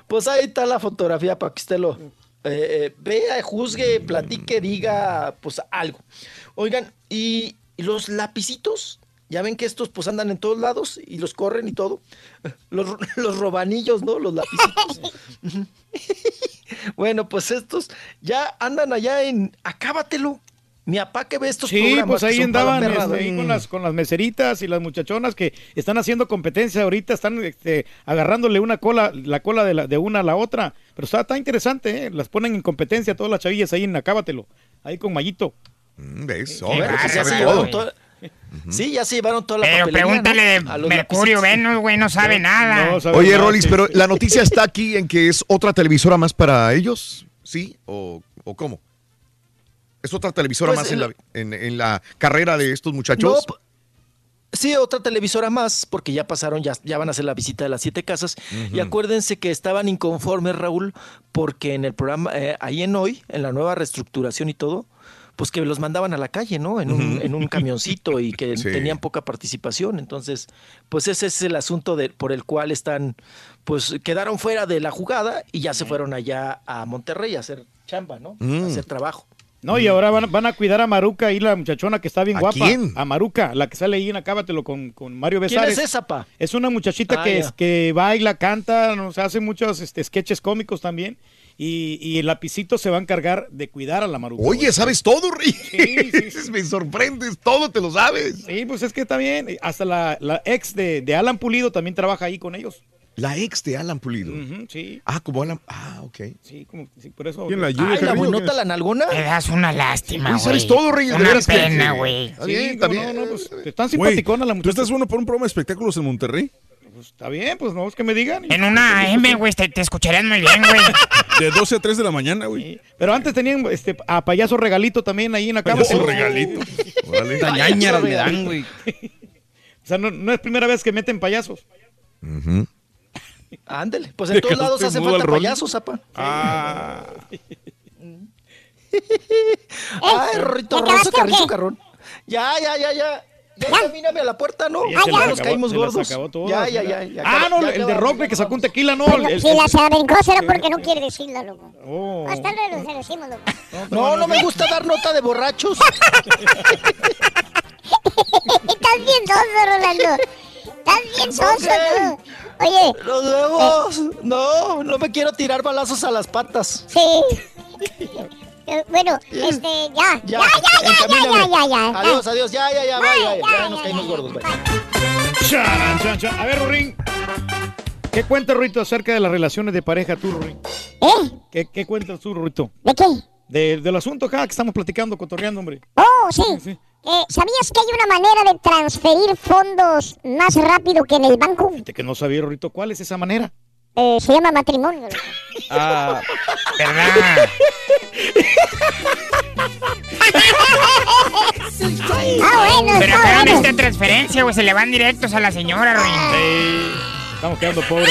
pues ahí está la fotografía para que usted lo eh, eh, vea, juzgue, platique, diga, pues algo. Oigan, y, y los lapicitos, ya ven que estos pues andan en todos lados y los corren y todo. Los, los robanillos, ¿no? Los lapicitos. [laughs] [laughs] bueno, pues estos ya andan allá en Acábatelo. Mi papá que ve estos Sí, programas pues que ahí son para la andaban ahí con, las, con las meseritas y las muchachonas que están haciendo competencia ahorita, están este, agarrándole una cola, la cola de, la, de una a la otra. Pero está, está interesante, ¿eh? las ponen en competencia todas las chavillas ahí en Acábatelo, ahí con Mallito. Mm, pues se todo. toda- Sí, ya se llevaron toda la Pero pregúntale ¿no? A Mercurio. Venus, güey, no sabe nada. No, sabe Oye, nada, Rolis, sí. pero la noticia está aquí en que es otra televisora más para ellos, ¿sí? ¿O, o cómo? ¿Es otra televisora Pues, más en la, en, en la carrera de estos muchachos? No, Sí, otra televisora más, porque ya pasaron, ya, ya van a hacer la visita de las siete casas. Y acuérdense que estaban inconformes, Raúl, porque en el programa, eh, ahí en hoy, en la nueva reestructuración y todo, pues que los mandaban a la calle, ¿no? En un, en un camioncito y que [laughs] Sí. tenían poca participación. Entonces, pues ese es el asunto de, por el cual están, pues quedaron fuera de la jugada y ya se fueron allá a Monterrey a hacer chamba, ¿no? Mm. A hacer trabajo. No, y ahora van, van a cuidar a Maruca ahí, la muchachona que está bien ¿A guapa. quién? A Maruca, la que sale ahí en Acábatelo con, con Mario ¿Quién Besares. es esa, pa? Es una muchachita Ah, que, es, que baila, canta, no sé, hace muchos este, sketches cómicos también. Y, y el lapicito se va a encargar de cuidar a la Maruca. Oye, ¿sabes todo, Rey? Sí, sí, sí. [laughs] Me sorprendes, todo te lo sabes. Sí, pues es que está bien. Hasta la, la ex de, de Alan Pulido también trabaja ahí con ellos. La ex de Alan Pulido. Sí, Ah, como Alan. Ah, ok. sí, como, sí, por eso. ¿Quién la lluvia, Ay, la la nalgona. Te das una lástima, güey. ¿sabes todo, Reyes? Una pena, güey. Sí, cómo bien. no, no, pues, están Güey, simpaticona la ¿Tú muchacha. estás bueno por un programa de espectáculos en Monterrey? Pues, está bien, pues no es que me digan. En una M, güey, te, te escucharían muy bien, güey. [laughs] De 12 a 3 de la mañana, güey. Sí, Pero antes tenían este, a payaso regalito también ahí en Acábatelo. Payaso regalito. [laughs] Órale. Me dan, güey. [laughs] O sea, no, no es primera vez que meten payasos. Ujú. Ándele, pues en todos lados hacen falta payasos, apa. Ah, Ay, Rorrito, ¿ya Rosso, acabaste o Carrizo? Carrón. Ya, ya, ya, ya. Ya camíname a la puerta, ¿no? Ya las nos caímos gordos. Ya, ya, ya. ya Ah, no, el de ya que sacó un tequila, no. Bueno, el- el- si la se brincó será porque no quiere decirla, loco. Oh. Hasta luego se lo decimos, loco. No, no me gusta dar nota de borrachos. [laughs] Estás bien soso, Rolando. Estás bien soso, tú. Oye, Los huevos. No, no me quiero tirar balazos a las patas. sí. Eh, [laughs] Bueno, este, ya. Ya, ya, ya, ya, ya, ya, ya. Adiós, adiós. Ya, ya, ya. Bye, Bye, bye. ya, Ya nos ya, caímos ya. gordos. Bye. Charan, chan, chan. A ver, Rurín. ¿Qué cuentas, Rito, acerca de las relaciones de pareja tú, Rurín? ¿Eh? ¿Qué, qué cuentas tú, Rito? ¿De qué? De- del asunto acá que estamos platicando, cotorreando, hombre. Oh, sí. Eh, ¿Sabías que hay una manera de transferir fondos más rápido que en el banco? Que no sabía, Rorrito, ¿cuál es esa manera? Eh, se llama matrimonio. Ah, ¿verdad? [laughs] Ah, bueno, Pero está bueno. esta transferencia, güey, se le van directos a la señora, Ruin. Estamos quedando pobres.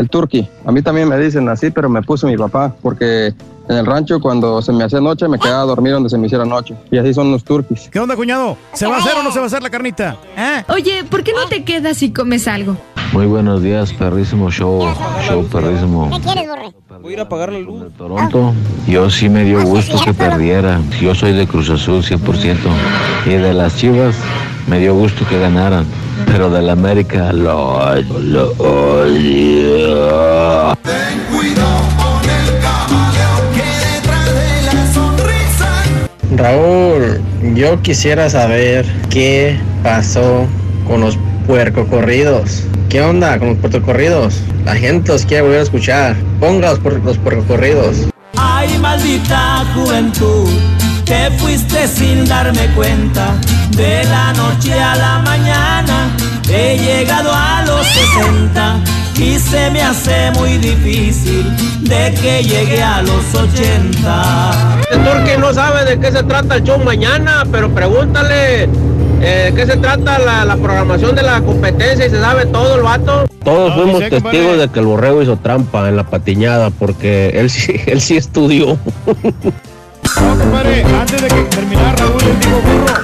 el Turki? A mí también me dicen así, pero me puso mi papá, porque en el rancho cuando se me hacía noche me quedaba a dormir donde se me hiciera noche. Y así son los turquis. ¿Qué onda, cuñado? ¿Se va a hacer o no se va a hacer la carnita? ¿Eh? Oye, ¿por qué no te quedas y comes algo? Muy buenos días, perrísimo show, show perrísimo. ¿Qué quieres, Borre? Voy a ir a apagar la luz. Toronto, yo sí me dio gusto que perdiera. Yo soy de Cruz Azul 100%. Y de las Chivas me dio gusto que ganaran. Pero del América lo, lo odio. Raúl, yo quisiera saber qué pasó con los puercocorridos. ¿Qué onda con los puercocorridos? La gente los quiere volver a escuchar. Ponga los, puer- los puercocorridos. Ay, maldita juventud, te fuiste sin darme cuenta. De la noche a la mañana, he llegado a los 60 y se me hace muy difícil de que llegue a los 80. El Turqui no sabe de qué se trata el show mañana, pero pregúntale eh, qué se trata la, la programación de la competencia y se sabe todo el vato. Todos fuimos testigos de que el borrego hizo trampa en la patiñada porque él sí, [laughs] él sí estudió. No, compadre, antes de que terminar, Raúl, les digo, burro.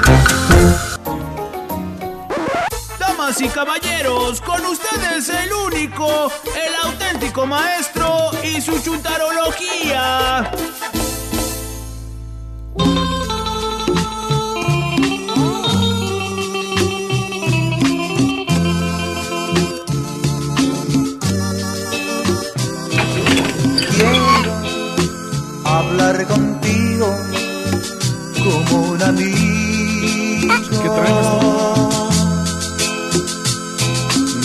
Damas y caballeros, con ustedes el único, el auténtico maestro y su chuntarología. hablar contigo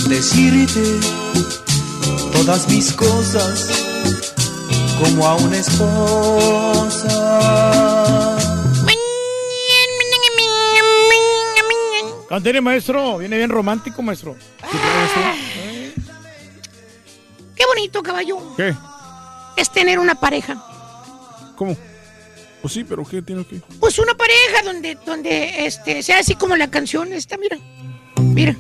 Decirte todas mis cosas como a una esposa. Cántale, maestro. Viene bien romántico, maestro. ¿Qué? Qué bonito, caballo. ¿Qué? Es tener una pareja. ¿Cómo? Pues sí, pero ¿qué tiene que? Pues una pareja donde, donde este, sea así como la canción esta, mira. Mira.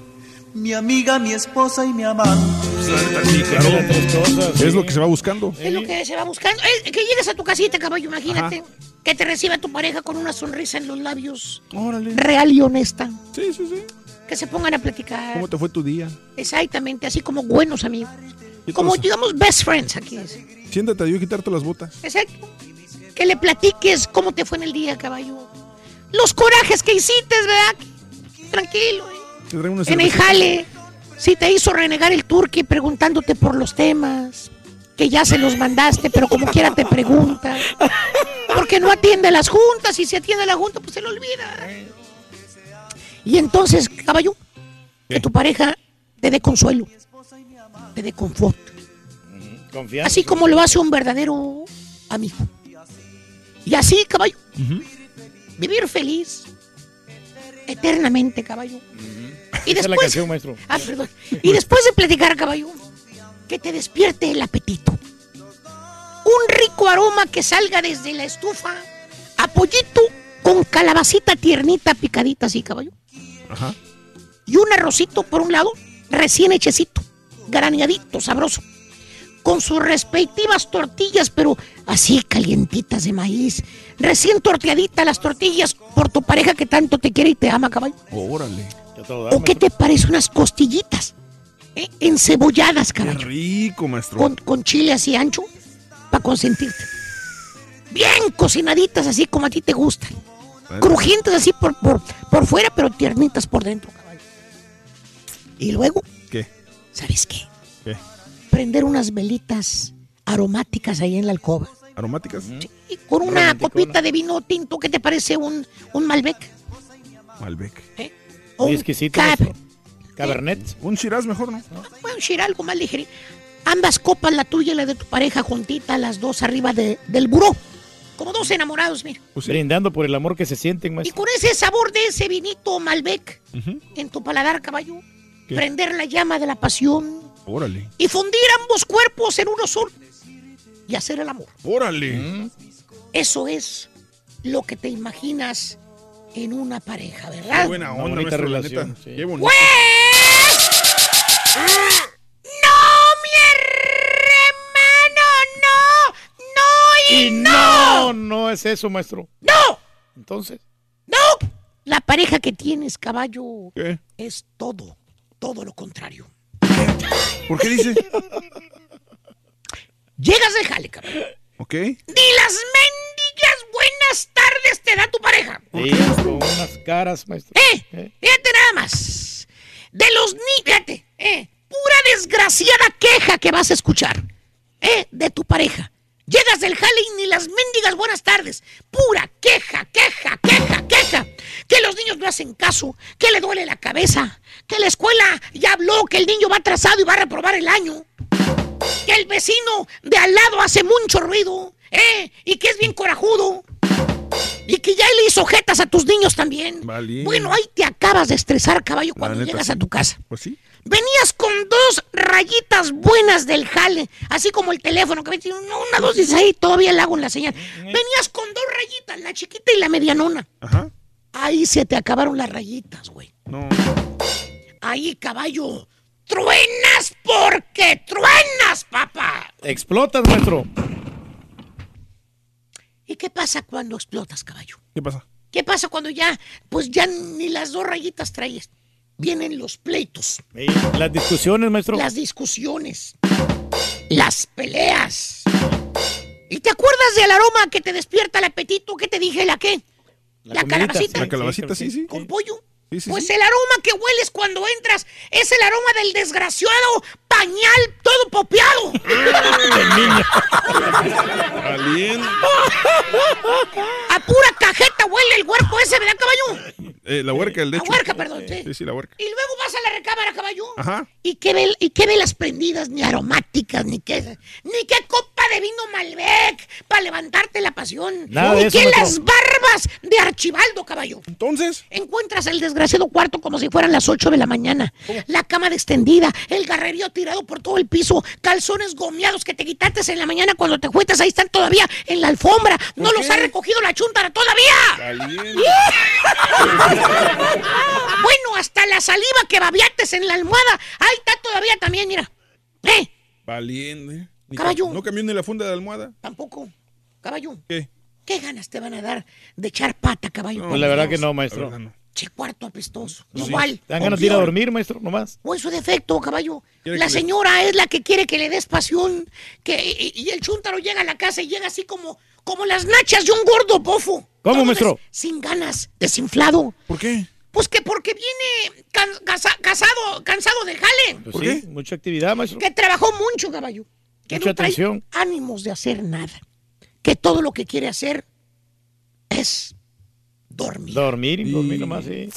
Mi amiga, mi esposa y mi amante. Sí, claro. Es lo que se va buscando. Es lo que se va buscando. Eh, que llegues a tu casita, caballo, imagínate. Que te reciba tu pareja con una sonrisa en los labios. Real y honesta. Sí, sí, sí. Que se pongan a platicar. ¿Cómo te fue tu día? Exactamente, así como buenos amigos. Como, digamos, best friends aquí. Siéntate, yo quitarte las botas. Exacto. Que le platiques cómo te fue en el día, caballo. Los corajes que hiciste, ¿verdad? Tranquilo, ¿eh? En el jale. Si te hizo renegar el turqui preguntándote por los temas. Que ya se los mandaste, pero como quiera te pregunta. Porque no atiende las juntas. Y si atiende la junta, pues se lo olvida. Y entonces, caballo, que tu pareja te dé consuelo. Te dé confort. Confianza. Así como lo hace un verdadero amigo. Y así, caballo, vivir feliz eternamente, caballo. Y es la después, canción, maestro. ah, perdón. Y después de platicar, caballo, que te despierte el apetito. Un rico aroma que salga desde la estufa a pollito con calabacita tiernita picadita así, caballo. Ajá. Y un arrocito por un lado, recién hechecito, graneadito, sabroso. Con sus respectivas tortillas, pero así calientitas de maíz. Recién torteaditas las tortillas por tu pareja que tanto te quiere y te ama, caballo. Órale. ¿O qué te parece unas costillitas? eh, encebolladas, Qué caballo. rico, maestro. Con, con chile así ancho, para consentirte. Bien cocinaditas, así como a ti te gustan. Crujientes así por, por, por fuera, pero tiernitas por dentro, caballo. Y luego, ¿Qué? ¿Sabes qué? ¿Qué? Prender unas velitas aromáticas ahí en la alcoba. ¿Aromáticas? Y con una copita de vino tinto, ¿qué te parece un, un Malbec? Malbec. O Muy un exquisito. Cab. maestro. Cabernet. Un Shiraz mejor, ¿no? Bueno, Shira, algo más ligero. Ambas copas, la tuya y la de tu pareja, juntitas, las dos arriba de- del buró. Como dos enamorados, mira. Brindando por el amor que se sienten, Y maestro. con ese sabor de ese vinito Malbec en tu paladar, caballo, ¿Qué? prender la llama de la pasión Órale. y fundir ambos cuerpos en uno solo y hacer el amor. Órale. Eso es lo que te imaginas en una pareja, Qué ¿verdad? buena Una onda, bonita relación, sí. Qué bonito. ¡Pues! ¡No, mi hermano! ¡No! ¡No y, Y no! no, no es eso, maestro. ¡No! Entonces, ¡No! La pareja que tienes, caballo, ¿Qué? es todo, todo lo contrario. ¿Por qué dice? Llegas del jale, caballo. ¿Ok? Ni las mendigas buenas tardes te da tu pareja. sí, con unas caras, maestro. ¡Eh! Fíjate nada más. De los niños, fíjate, eh, pura desgraciada queja que vas a escuchar, eh, de tu pareja. Llegas del jale y ni las mendigas buenas tardes. Que el niño va atrasado y va a reprobar el año. Que el vecino de al lado hace mucho ruido, ¿eh? Y que es bien corajudo. Y que ya le hizo jetas a tus niños también. Vale. Bueno, ahí te acabas de estresar, caballo, cuando neta, llegas sí. a tu casa. Pues sí. Venías con dos rayitas buenas del jale, así como el teléfono, que ves, una, dos, dices, ahí todavía le hago en la señal. Venías con dos rayitas, la chiquita y la medianona. Ajá. Ahí se te acabaron las rayitas, güey. No. Ahí, caballo, truenas porque truenas, papá. Explotas, maestro. ¿Y qué pasa cuando explotas, caballo? ¿Qué pasa? ¿Qué pasa cuando ya, pues ya ni las dos rayitas traes? Vienen los pleitos, Las discusiones, maestro. las discusiones, las peleas. ¿Y te acuerdas del aroma que te despierta el apetito? ¿Qué te dije? ¿La qué? La, calabacita. La calabacita, sí, sí. ¿Con pollo? Sí, sí, Pues sí. el aroma que hueles cuando entras es el aroma del desgraciado pañal todo popeado. [laughs] A pura cajeta huele el huerco ese, ¿verdad, caballo? Eh, la huerca, el de La hecho. huerca, perdón, sí. Sí, sí, la huerca. Y luego vas a la recámara, caballo. Ajá. ¿Y qué, ve, ¿Y qué velas prendidas, ni aromáticas, ni qué, ni qué copa de vino Malbec para levantarte la pasión? Nada ni maestro. las barbas de Archibaldo, caballo. Entonces, Encuentras el desgraciado cuarto como si fueran las 8 de la mañana. La cama extendida, el garrerío tirado por todo el piso, calzones gomeados que te quitaste en la mañana cuando te fuiste, ahí están todavía en la alfombra. No los ha recogido la chuntara todavía. [laughs] Bueno, hasta la saliva que babiates en la almohada, ahí está todavía también, mira. ¿Eh? Valiente. Ni Caballo. ca- ¿No cambió ni la funda de la almohada? Tampoco. Caballo, ¿Qué? ¿qué ganas te van a dar de echar pata, caballo? Pues la verdad que no, maestro. verdad no. Che, cuarto apestoso. No, Igual. Te dan ganas de ir a dormir, maestro, nomás. O es su defecto, caballo. La le- señora es la que quiere que le des pasión. Que, y, y el chúntaro llega a la casa y llega así como, como las nachas de un gordo bofo. ¿Cómo, Todo maestro? des- sin ganas, desinflado. ¿Por qué? Pues que porque viene can- casa- casado, cansado del jale. Pues ¿Por sí, qué? mucha actividad, maestro. Que trabajó mucho, caballo. Que Mucha no trae atención. ánimos de hacer nada. Que todo lo que quiere hacer es dormir. Dormir y dormir nomás, sí.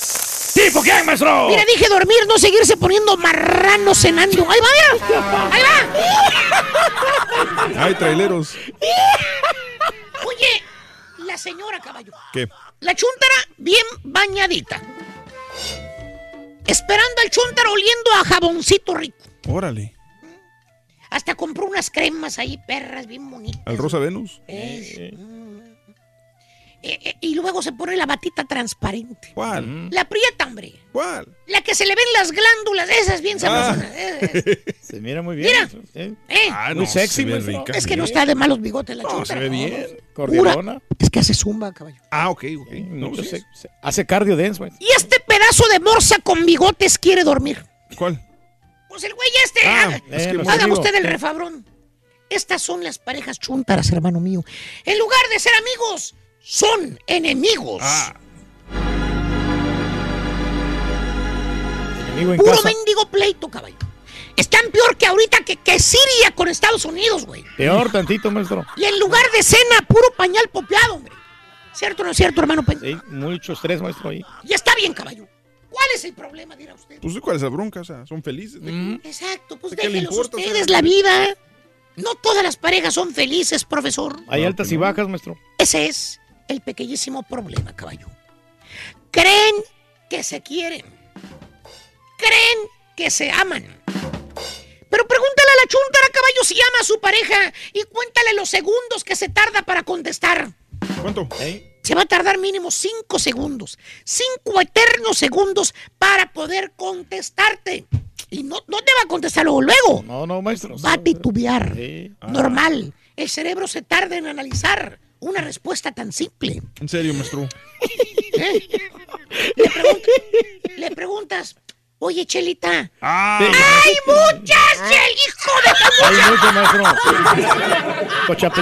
¿Tipo quién, maestro? Mira, dije dormir, no seguirse poniendo marrano cenando. Ahí va, mira. Ahí va. Hay traileros. Oye, la señora, caballo. ¿Qué? La chuntara bien bañadita. Esperando al chuntaro oliendo a jaboncito rico. Órale. Hasta compró unas cremas ahí, perras, bien bonitas. Al Rosa Venus. Es- mm. Eh, eh, y luego se pone la batita transparente. ¿Cuál? La prieta, hombre. ¿Cuál? La que se le ven las glándulas, esas bien. Ah. Eh, [laughs] Se mira muy bien. Mira. ¿eh? eh. Ah, Muy no, sexy, se ve maestro. rica. Es que no está de malos bigotes la No, se ve bien. Cordialona. Es que hace zumba, caballo. Ah, ok, ok. No, se- se- hace cardio dance, maestro. Y este pedazo de morsa con bigotes quiere dormir. ¿Cuál? Pues el güey este. Ah, haga, es que usted el refabrón. Estas son las parejas chuntaras, hermano mío. En lugar de ser amigos, son enemigos. Ah, Enemigo en Puro casa. mendigo pleito, caballo. Están peor que ahorita que, que Siria con Estados Unidos, güey. Peor tantito, maestro. Y en lugar de cena, puro pañal popeado, hombre. ¿Cierto o no es cierto, hermano Peña? Sí, mucho estrés, maestro, ahí. Y está bien, caballo. ¿Cuál es el problema, dirá usted? Pues cuál es la bronca, o sea, son felices. ¿de qué? Exacto, pues ¿De qué le déjenlos importa, o sea? ustedes la vida. No todas las parejas son felices, profesor. Hay altas y bajas, maestro. Ese es el pequeñísimo problema, caballo. Creen que se quieren. Creen que se aman. Pero pregúntale a la chuntara, caballo, si ama a su pareja y cuéntale los segundos que se tarda para contestar. ¿Cuánto? Se va a tardar mínimo cinco segundos. Cinco eternos segundos para poder contestarte. Y no, no te va a contestar luego. luego. No, no, maestro. Va a titubear. Ah. Normal. El cerebro se tarda en analizar una respuesta tan simple. En serio, maestro. ¿Eh? Le, pregun- le preguntas, oye, Chelita. Ah. ¡Hay muchas, Chel, hijo de tu Hay mucha! mucho, maestro. [laughs] Cocha.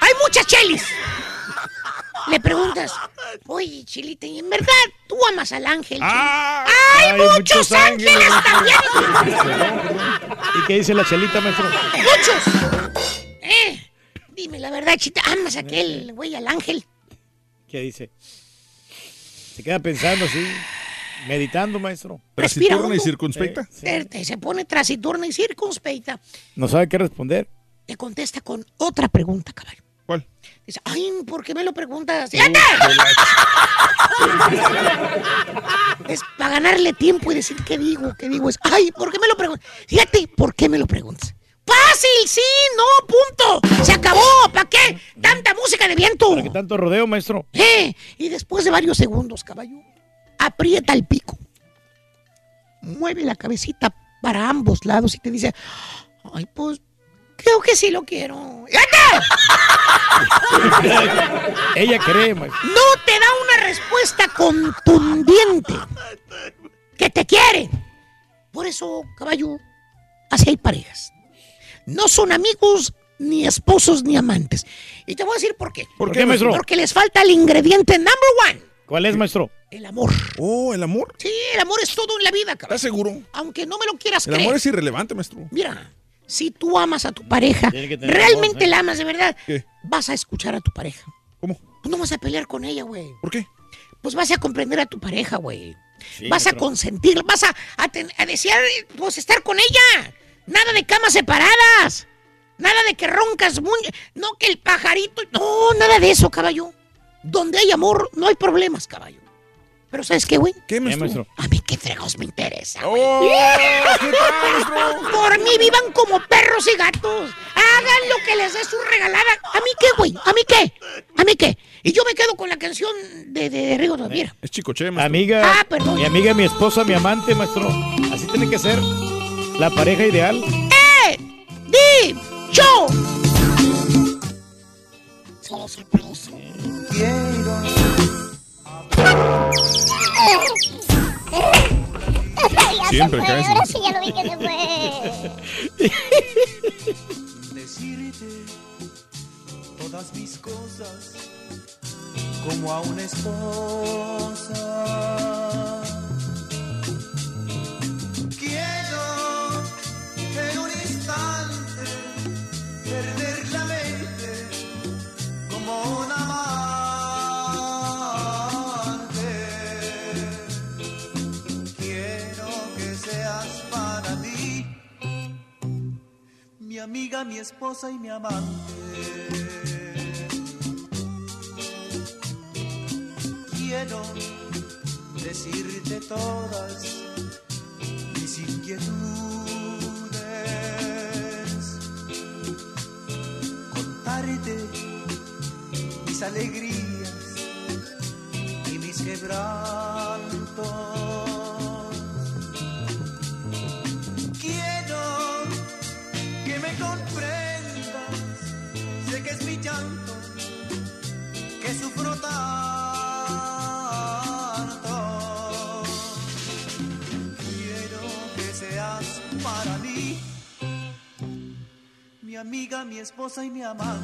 ¡Hay muchas chelis! Le preguntas, oye, Chelita, ¿y en verdad tú amas al ángel? Ah, ¡Hay, hay muchos, muchos ángeles, ángeles, también! ¿Y qué dice la chelita, maestro? ¡Muchos! ¿Eh? Dime la verdad, Chita, ¿amas a aquel güey al ángel? ¿Qué dice? Se queda pensando así, meditando, maestro. Respira ¿Taciturna y circunspecta? Te- Se pone trasiturna y circunspecta. No sabe qué responder. Te contesta con otra pregunta, caballo. ¿Cuál? Dice, ay, ¿por qué me lo preguntas? ¡Fíjate! es para ganarle tiempo y decir qué digo, qué digo. Es, ay, ¿por qué me lo preguntas? Fíjate, ¿por qué me lo preguntas? ¡Fácil! ¡Sí! ¡No! ¡Punto! ¡Se acabó! ¿Para qué? ¡Tanta música de viento! ¿Para qué tanto rodeo, maestro? Eh, y después de varios segundos, caballo, aprieta el pico, mueve la cabecita para ambos lados y te dice, ay, pues, creo que sí lo quiero. [laughs] Ella cree, maestro. No te da una respuesta contundente que te quiere. Por eso, caballo, así hay parejas. No son amigos, ni esposos, ni amantes. Y te voy a decir por qué. ¿Por qué, maestro? Porque les falta el ingrediente number one. ¿Cuál es, maestro? El amor. Oh, ¿el amor? Sí, el amor es todo en la vida, cabrón. ¿Estás seguro? Aunque no me lo quieras El creer. amor es irrelevante, maestro. Mira, si tú amas a tu pareja, realmente ¿eh? la amas de verdad, ¿Qué? vas a escuchar a tu pareja. ¿Cómo? Pues no vas a pelear con ella, güey. ¿Por qué? Pues vas a comprender a tu pareja, güey. Sí, vas a maestro. consentir, vas a, a, ten- a desear, pues, estar con ella. Nada de camas separadas. Nada de que roncas muy... No, que el pajarito... No, nada de eso, caballo. Donde hay amor, no hay problemas, caballo. Pero ¿sabes qué, güey? ¿Qué, maestro? A mí qué fregos me interesa, güey. Oh, ¿qué tal, maestro? Por mí vivan como perros y gatos. Hagan lo que les dé su regalada. ¿A mí qué, güey? ¿A mí qué? ¿A mí qué? Y yo me quedo con la canción de, de Rigo. Es chicoche, maestro. Amiga, Ah, perdón. mi amiga, mi esposa, mi amante, maestro. Así tiene que ser la pareja ideal. ¡Eh! ¡Di! ¡Yo! Siempre Ay, caes, Ahora ¿no? sí ya lo vi que se fue. decirte todas mis cosas como a una esposa. Amiga, mi esposa y mi amante. Quiero decirte todas mis inquietudes, contarte mis alegrías y mis quebrantos. Amiga, mi esposa y mi amante.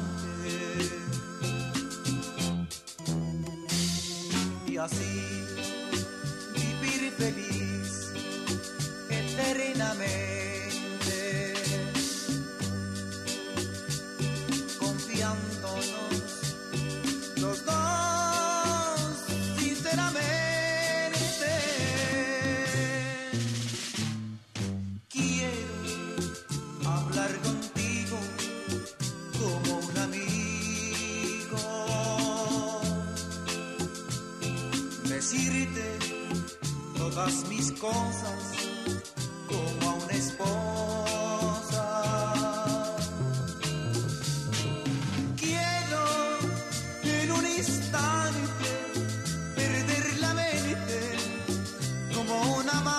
Y así cosas como a una esposa. Quiero en un instante perder la mente como un amante.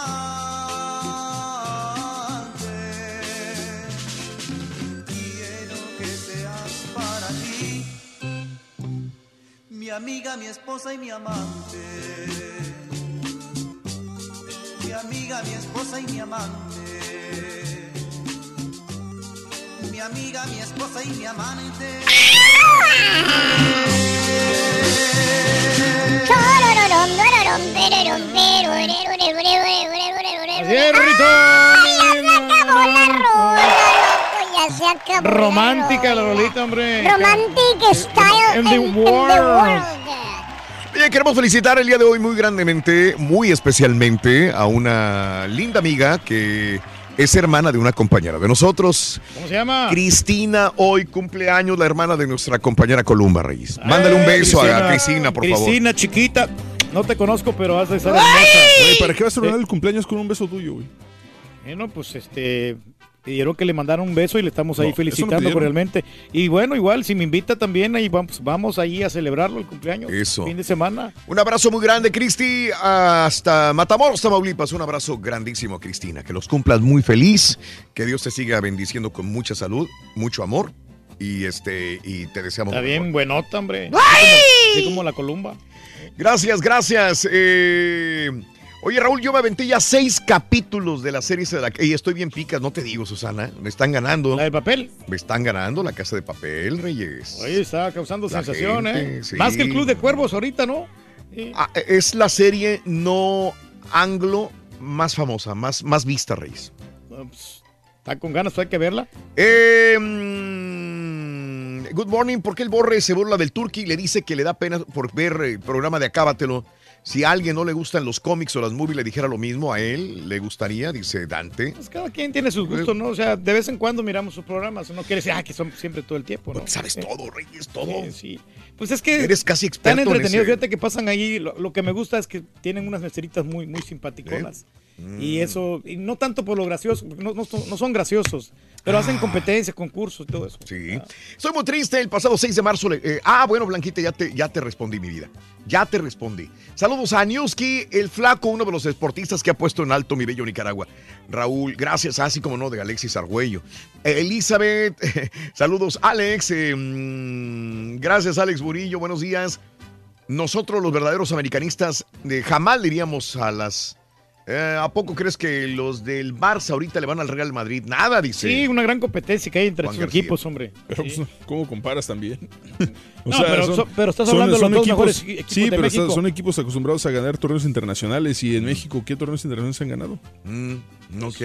Quiero que seas para ti mi amiga, mi esposa y mi amante. Esposa y mi amante. Mi amiga, mi esposa y mi amante. Romántica la rolita, hombre. Romantic style In the in- in the world. Bien, queremos felicitar el día de hoy muy grandemente, muy especialmente a una linda amiga que es hermana de una compañera de nosotros. ¿Cómo se llama? Cristina, hoy cumpleaños, la hermana de nuestra compañera Columba Reyes. Mándale un Eh, beso a Cristina, por favor. Cristina, chiquita. No te conozco, pero has de estar hermosa. Oye, ¿para qué vas a celebrar el cumpleaños con un beso tuyo, güey? Bueno, pues este. Pidieron que le mandaran un beso y le estamos ahí no felicitando cordialmente. Y bueno, igual, si me invita también, ahí vamos, vamos ahí a celebrarlo el cumpleaños. Eso. Fin de semana. Un abrazo muy grande, Cristi, hasta Matamoros, Tamaulipas. Un abrazo grandísimo, Cristina. Que los cumplas muy feliz, que Dios te siga bendiciendo con mucha salud, mucho amor y este y te deseamos. Está bien, mejor. buenota, hombre. Así como, así como la columba. Gracias, gracias. Eh, oye, Raúl, yo me aventé ya seis capítulos de la serie de la y estoy bien picas, no te digo, Susana. Me están ganando. ¿La de papel? Me están ganando la casa de papel, Reyes. Oye, está causando La sensación, gente, ¿eh? sí. Más que el Club de Cuervos ahorita, ¿no? Ah, es la serie no anglo más famosa, más, más vista, Reyes. Pues, Está con ganas, hay que verla. Eh, mm, good morning, ¿por qué el borre se burla del turqui y le dice que le da pena por ver el programa de Acábatelo? Si a alguien no le gustan los cómics o las movies, le dijera lo mismo a él, le gustaría, dice Dante. Pues cada quien tiene sus gustos, ¿no? O sea, de vez en cuando miramos sus programas. No quiere decir, ah, que son siempre todo el tiempo, ¿no? Sabes todo, Reyes, todo. Sí, sí. Pues es que. Eres casi Están experto en entretenidos. ese- Fíjate que pasan ahí. Lo, lo que me gusta es que tienen unas meseritas muy, muy simpaticonas. Y eso, y no tanto por lo gracioso, porque no, no son, no son graciosos, pero hacen competencias, concursos y todo eso. Ah. Sí. Estoy muy triste. El pasado 6 de marzo. le- eh, ah, bueno, Blanquita, ya te, ya te respondí, mi vida. Ya te respondí. Saludos a Newski, el flaco, uno de los deportistas que ha puesto en alto mi bello Nicaragua. Raúl, gracias, así como no, de Alexis Argüello. Eh, Elizabeth, [laughs] saludos, Alex. eh, mm, gracias, Alex Burillo, buenos días. Nosotros, los verdaderos americanistas, eh, jamás le iríamos a las. Eh, ¿A poco crees que los del Barça ahorita le van al Real Madrid? Nada, dice. Sí, una gran competencia que hay entre Juan sus García. equipos, hombre. [laughs] Pero, Sí. pues, ¿cómo comparas también? [laughs] No, pero so- pero estás hablando de los dos mejores equi- equipos Sí, de pero México. estás- son equipos acostumbrados a ganar torneos internacionales. ¿Y en México qué torneos internacionales han ganado?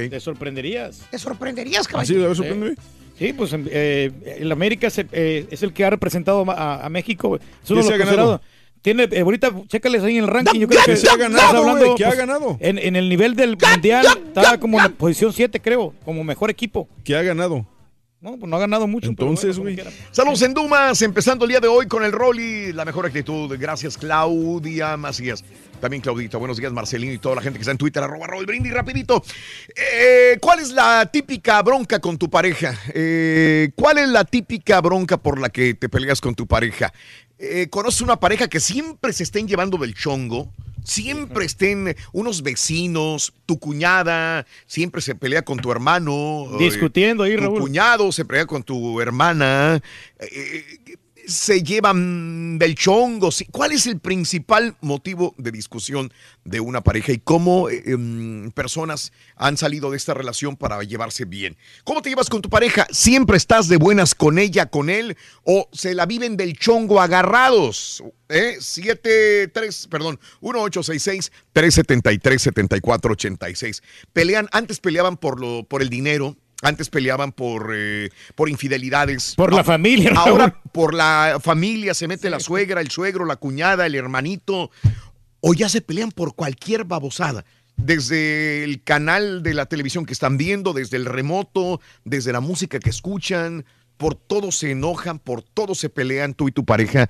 Te sorprenderías. Te sorprenderías, ¿Ah, caballo. sí? A ver, sorpréndeme. Sí, pues eh, el América es, el- eh, es el que ha representado a, a México. ¿Qué se ha ganado? Tiene, eh, ahorita, chécales ahí en el ranking. Yo creo ¿Qué que se ha ganado, estás hablando, ha pues, ganado? En, en el nivel del mundial está como en la posición 7, creo, como mejor equipo. ¿Qué ha ganado? No, pues no ha ganado mucho. Entonces, güey. Saludos en Dumas, empezando el día de hoy con el Rolly, la mejor actitud. Gracias, Claudia Macías. También Claudita, buenos días, Marcelino y toda la gente que está en Twitter, arroba Raúl Brindis, rapidito. Eh, ¿Cuál es la típica bronca con tu pareja? Eh, ¿Cuál es la típica bronca por la que te peleas con tu pareja? Eh, ¿Conoces una pareja que siempre se estén llevando del chongo? Siempre estén unos vecinos, tu cuñada, siempre se pelea con tu hermano. eh, Discutiendo ahí, tu Raúl. cuñado se pelea con tu hermana. eh, se llevan del chongo. ¿Cuál es el principal motivo de discusión de una pareja y cómo em, personas han salido de esta relación para llevarse bien? ¿Cómo te llevas con tu pareja? ¿Siempre estás de buenas con ella, con él? ¿O se la viven del chongo agarrados? ¿Eh? 7, 3, perdón, 1866-373-7486. Pelean, antes peleaban por, lo, por el dinero. Antes peleaban por, eh, por infidelidades. Por la familia, Raúl. Ahora por la familia se mete la suegra, el suegro, la cuñada, el hermanito. O ya se pelean por cualquier babosada. Desde el canal de la televisión que están viendo, desde el remoto, desde la música que escuchan. Por todo se enojan, por todo se pelean tú y tu pareja.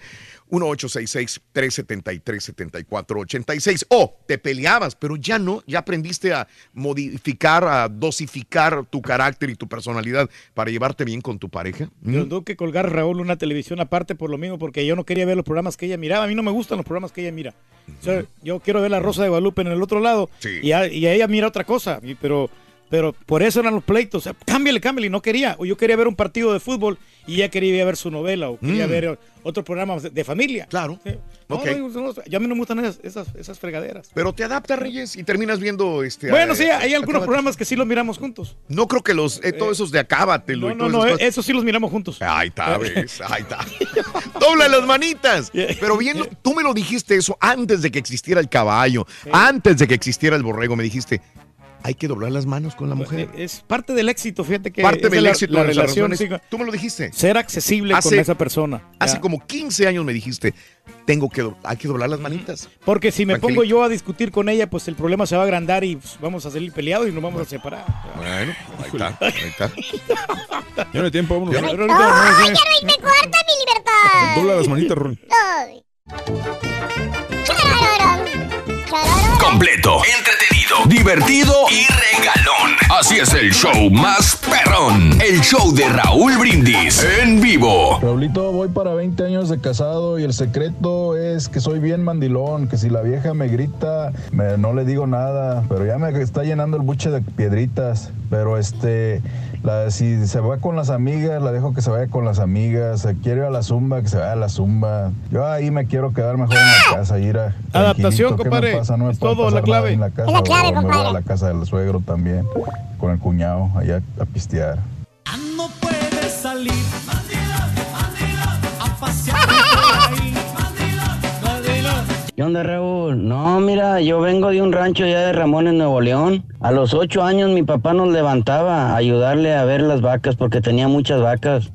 1-866-373-7486. O te peleabas, pero ya no, ya aprendiste a modificar, a dosificar tu carácter y tu personalidad para llevarte bien con tu pareja. Yo tengo que colgar, Raúl, una televisión aparte por lo mismo, porque yo no quería ver los programas que ella miraba. A mí no me gustan los programas que ella mira. O sea, yo quiero ver la Rosa de Guadalupe en el otro lado Sí. y, a- y ella mira otra cosa. Pero, pero por eso eran los pleitos. O sea, cámbiale, cámbiale. Y no quería. O yo quería ver un partido de fútbol y ella quería ver su novela o quería Mm. ver otros programas de, familia. Claro. No, Ok. no, no, ya a mí no me gustan esas, esas, esas fregaderas. Pero te adaptas, Reyes, y terminas viendo este. Bueno, eh, sí, hay algunos Acábate. programas que sí los miramos juntos. No creo que los, eh, todos esos de Acábatelo No, y no, no, esas cosas. eso sí los miramos juntos. Ahí está, ves, [laughs] ahí está. Dobla las manitas. Pero viendo, tú me lo dijiste eso antes de que existiera el caballo, antes de que existiera el borrego, me dijiste, hay que doblar las manos con la mujer. Es parte del éxito, fíjate que Parte de del la, éxito la de las relación. relaciones. sí, Tú me lo dijiste. ser accesible con esa persona. Hace Ya. como 15 años me dijiste, tengo que, hay que doblar las manitas. Porque si me Tranquilito. pongo yo a discutir con ella, pues el problema se va a agrandar y pues, vamos a salir peleados y nos vamos a separar. Bueno, ahí está, ahí está. [laughs] Ya no hay tiempo, vámonos. ¡Ay, ya no hay mi libertad! Dobla las manitas, Ron. Completo, divertido y regalón. Así es el show más perrón. El show de Raúl Brindis en vivo. Raulito, voy para 20 años de casado y el secreto es que soy bien mandilón, que si la vieja me grita, no le digo nada, pero ya me está llenando el buche de piedritas. Pero este, la- si se va con las amigas, la dejo que se vaya con las amigas. Se quiere ir a la zumba, que se vaya a la zumba. Yo ahí me quiero quedar mejor en la casa, ir a Adaptación, tranquilito, ¿qué me compadre. pasa? No me Es todo, la clave. En la casa, la clave, voy a compadre. la casa del suegro también, con el cuñado, allá a pistear. No ¿Qué onda, Raúl? No, mira, yo vengo de un rancho ya de Ramón en Nuevo León. A los ocho años mi papá nos levantaba a ayudarle a ver las vacas porque tenía muchas vacas.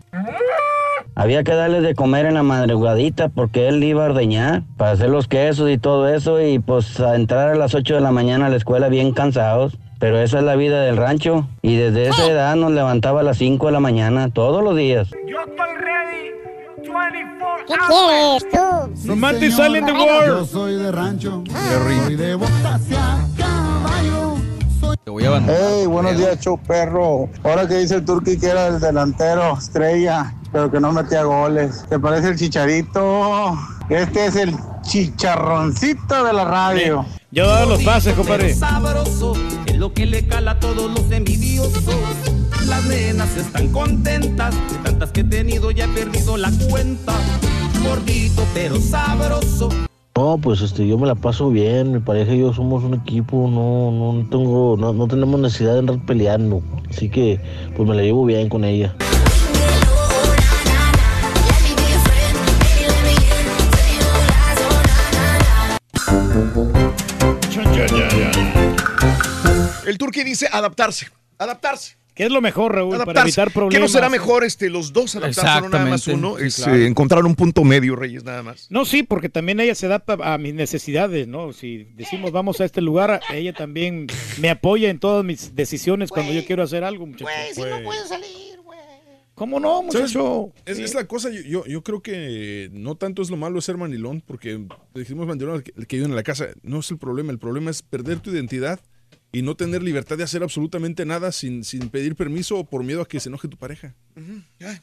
Había que darles de comer en la madrugadita porque él iba a ordeñar para hacer los quesos y todo eso y pues a entrar a las 8 de la mañana a la escuela bien cansados. Pero esa es la vida del rancho y desde esa edad nos levantaba a las 5 de la mañana todos los días. ¿Qué quieres tú? Romantic Silent the Yo World. soy de rancho, soy de botas caballo. Te voy a abandonar. Hey, buenos días, show perro. Ahora que dice el Turqui que era el delantero estrella, pero que no metía goles. ¿Te parece el chicharito? Este es el chicharroncito de la radio. Yo daba los pases, compadre. Sabroso es lo que le cala a todos los envidiosos. Las nenas están contentas, de tantas que he tenido ya he perdido la cuenta. Gordito pero sabroso. No, pues este, yo me la paso bien, mi pareja y yo somos un equipo, no, no tengo, no, no tenemos necesidad de andar peleando, así que pues me la llevo bien con ella. El Turqui dice adaptarse, adaptarse. ¿Qué es lo mejor, Raúl, para evitar problemas? ¿Qué no será mejor este, los dos adaptarse, no nada más uno? sí, Es, claro. eh, encontrar un punto medio, Reyes, nada más. No, sí, porque también ella se adapta a mis necesidades, ¿no? Si decimos vamos a este lugar, ella también me apoya en todas mis decisiones cuando yo quiero hacer algo, muchachos. si no puedes salir. ¿Cómo no, muchacho? Es, es la cosa, yo, yo, yo creo que no tanto es lo malo ser mandilón, porque dijimos mandilón el que, el que vive en la casa, no es el problema, el problema es perder tu identidad y no tener libertad de hacer absolutamente nada sin, sin pedir permiso o por miedo a que se enoje tu pareja.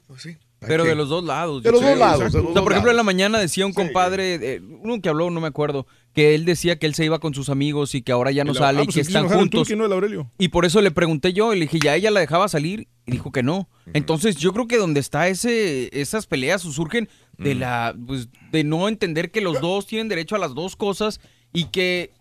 pues sí. Pero de los dos lados. De los dos lados, de O sea, por ejemplo, lados. en la mañana decía un compadre, eh, uno que habló, no me acuerdo, que él decía que él se iba con sus amigos y que ahora ya no El- sale ah, y pues que están juntos. ¿no? El Aurelio. Y por eso le pregunté yo, y le dije, ¿ya ella la dejaba salir? Y dijo que no. Entonces yo creo que donde está ese, esas peleas surgen de la, pues, de no entender que los dos tienen derecho a las dos cosas y que,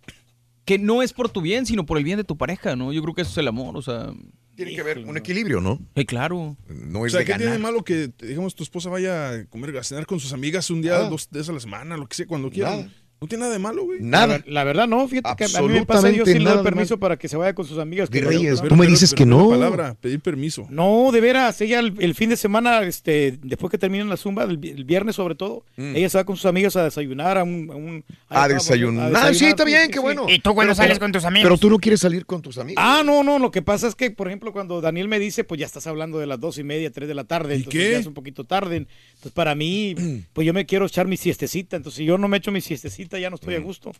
que no es por tu bien, sino por el bien de tu pareja, ¿no? Yo creo que eso es el amor, o sea. Tiene que haber un equilibrio, ¿no? Eh, claro. No O es sea, de ¿qué tiene de malo que, digamos, tu esposa vaya a comer, a cenar con sus amigas un día, Nada. dos veces a la semana, lo que sea, cuando quieran? No tiene nada de malo, güey. Nada. La, la verdad, no, fíjate que a mí me pasa, yo sí le doy permiso para que se vaya con sus amigas. que Reyes, tú me dices que Pero no. palabra, pedir permiso. No, de veras, ella el, el fin de semana, este, después que terminen la zumba, el, vi- el viernes sobre todo, Mm. ella se va con sus amigas a desayunar, a un... A, un- A desayunar. Ah, sí, está bien, qué bueno. ¿Y tú cuando Pero- sales pero- con tus amigos? Pero tú no quieres salir con tus amigos. Ah, no, no, lo que pasa es que, por ejemplo, cuando Daniel me dice, pues ya estás hablando de las dos y media, tres de la tarde, entonces qué? ya es un poquito tarde. Entonces, para mí, pues yo me quiero echar mi siestecita, entonces si yo no me echo mi siestecita, ya no estoy a gusto.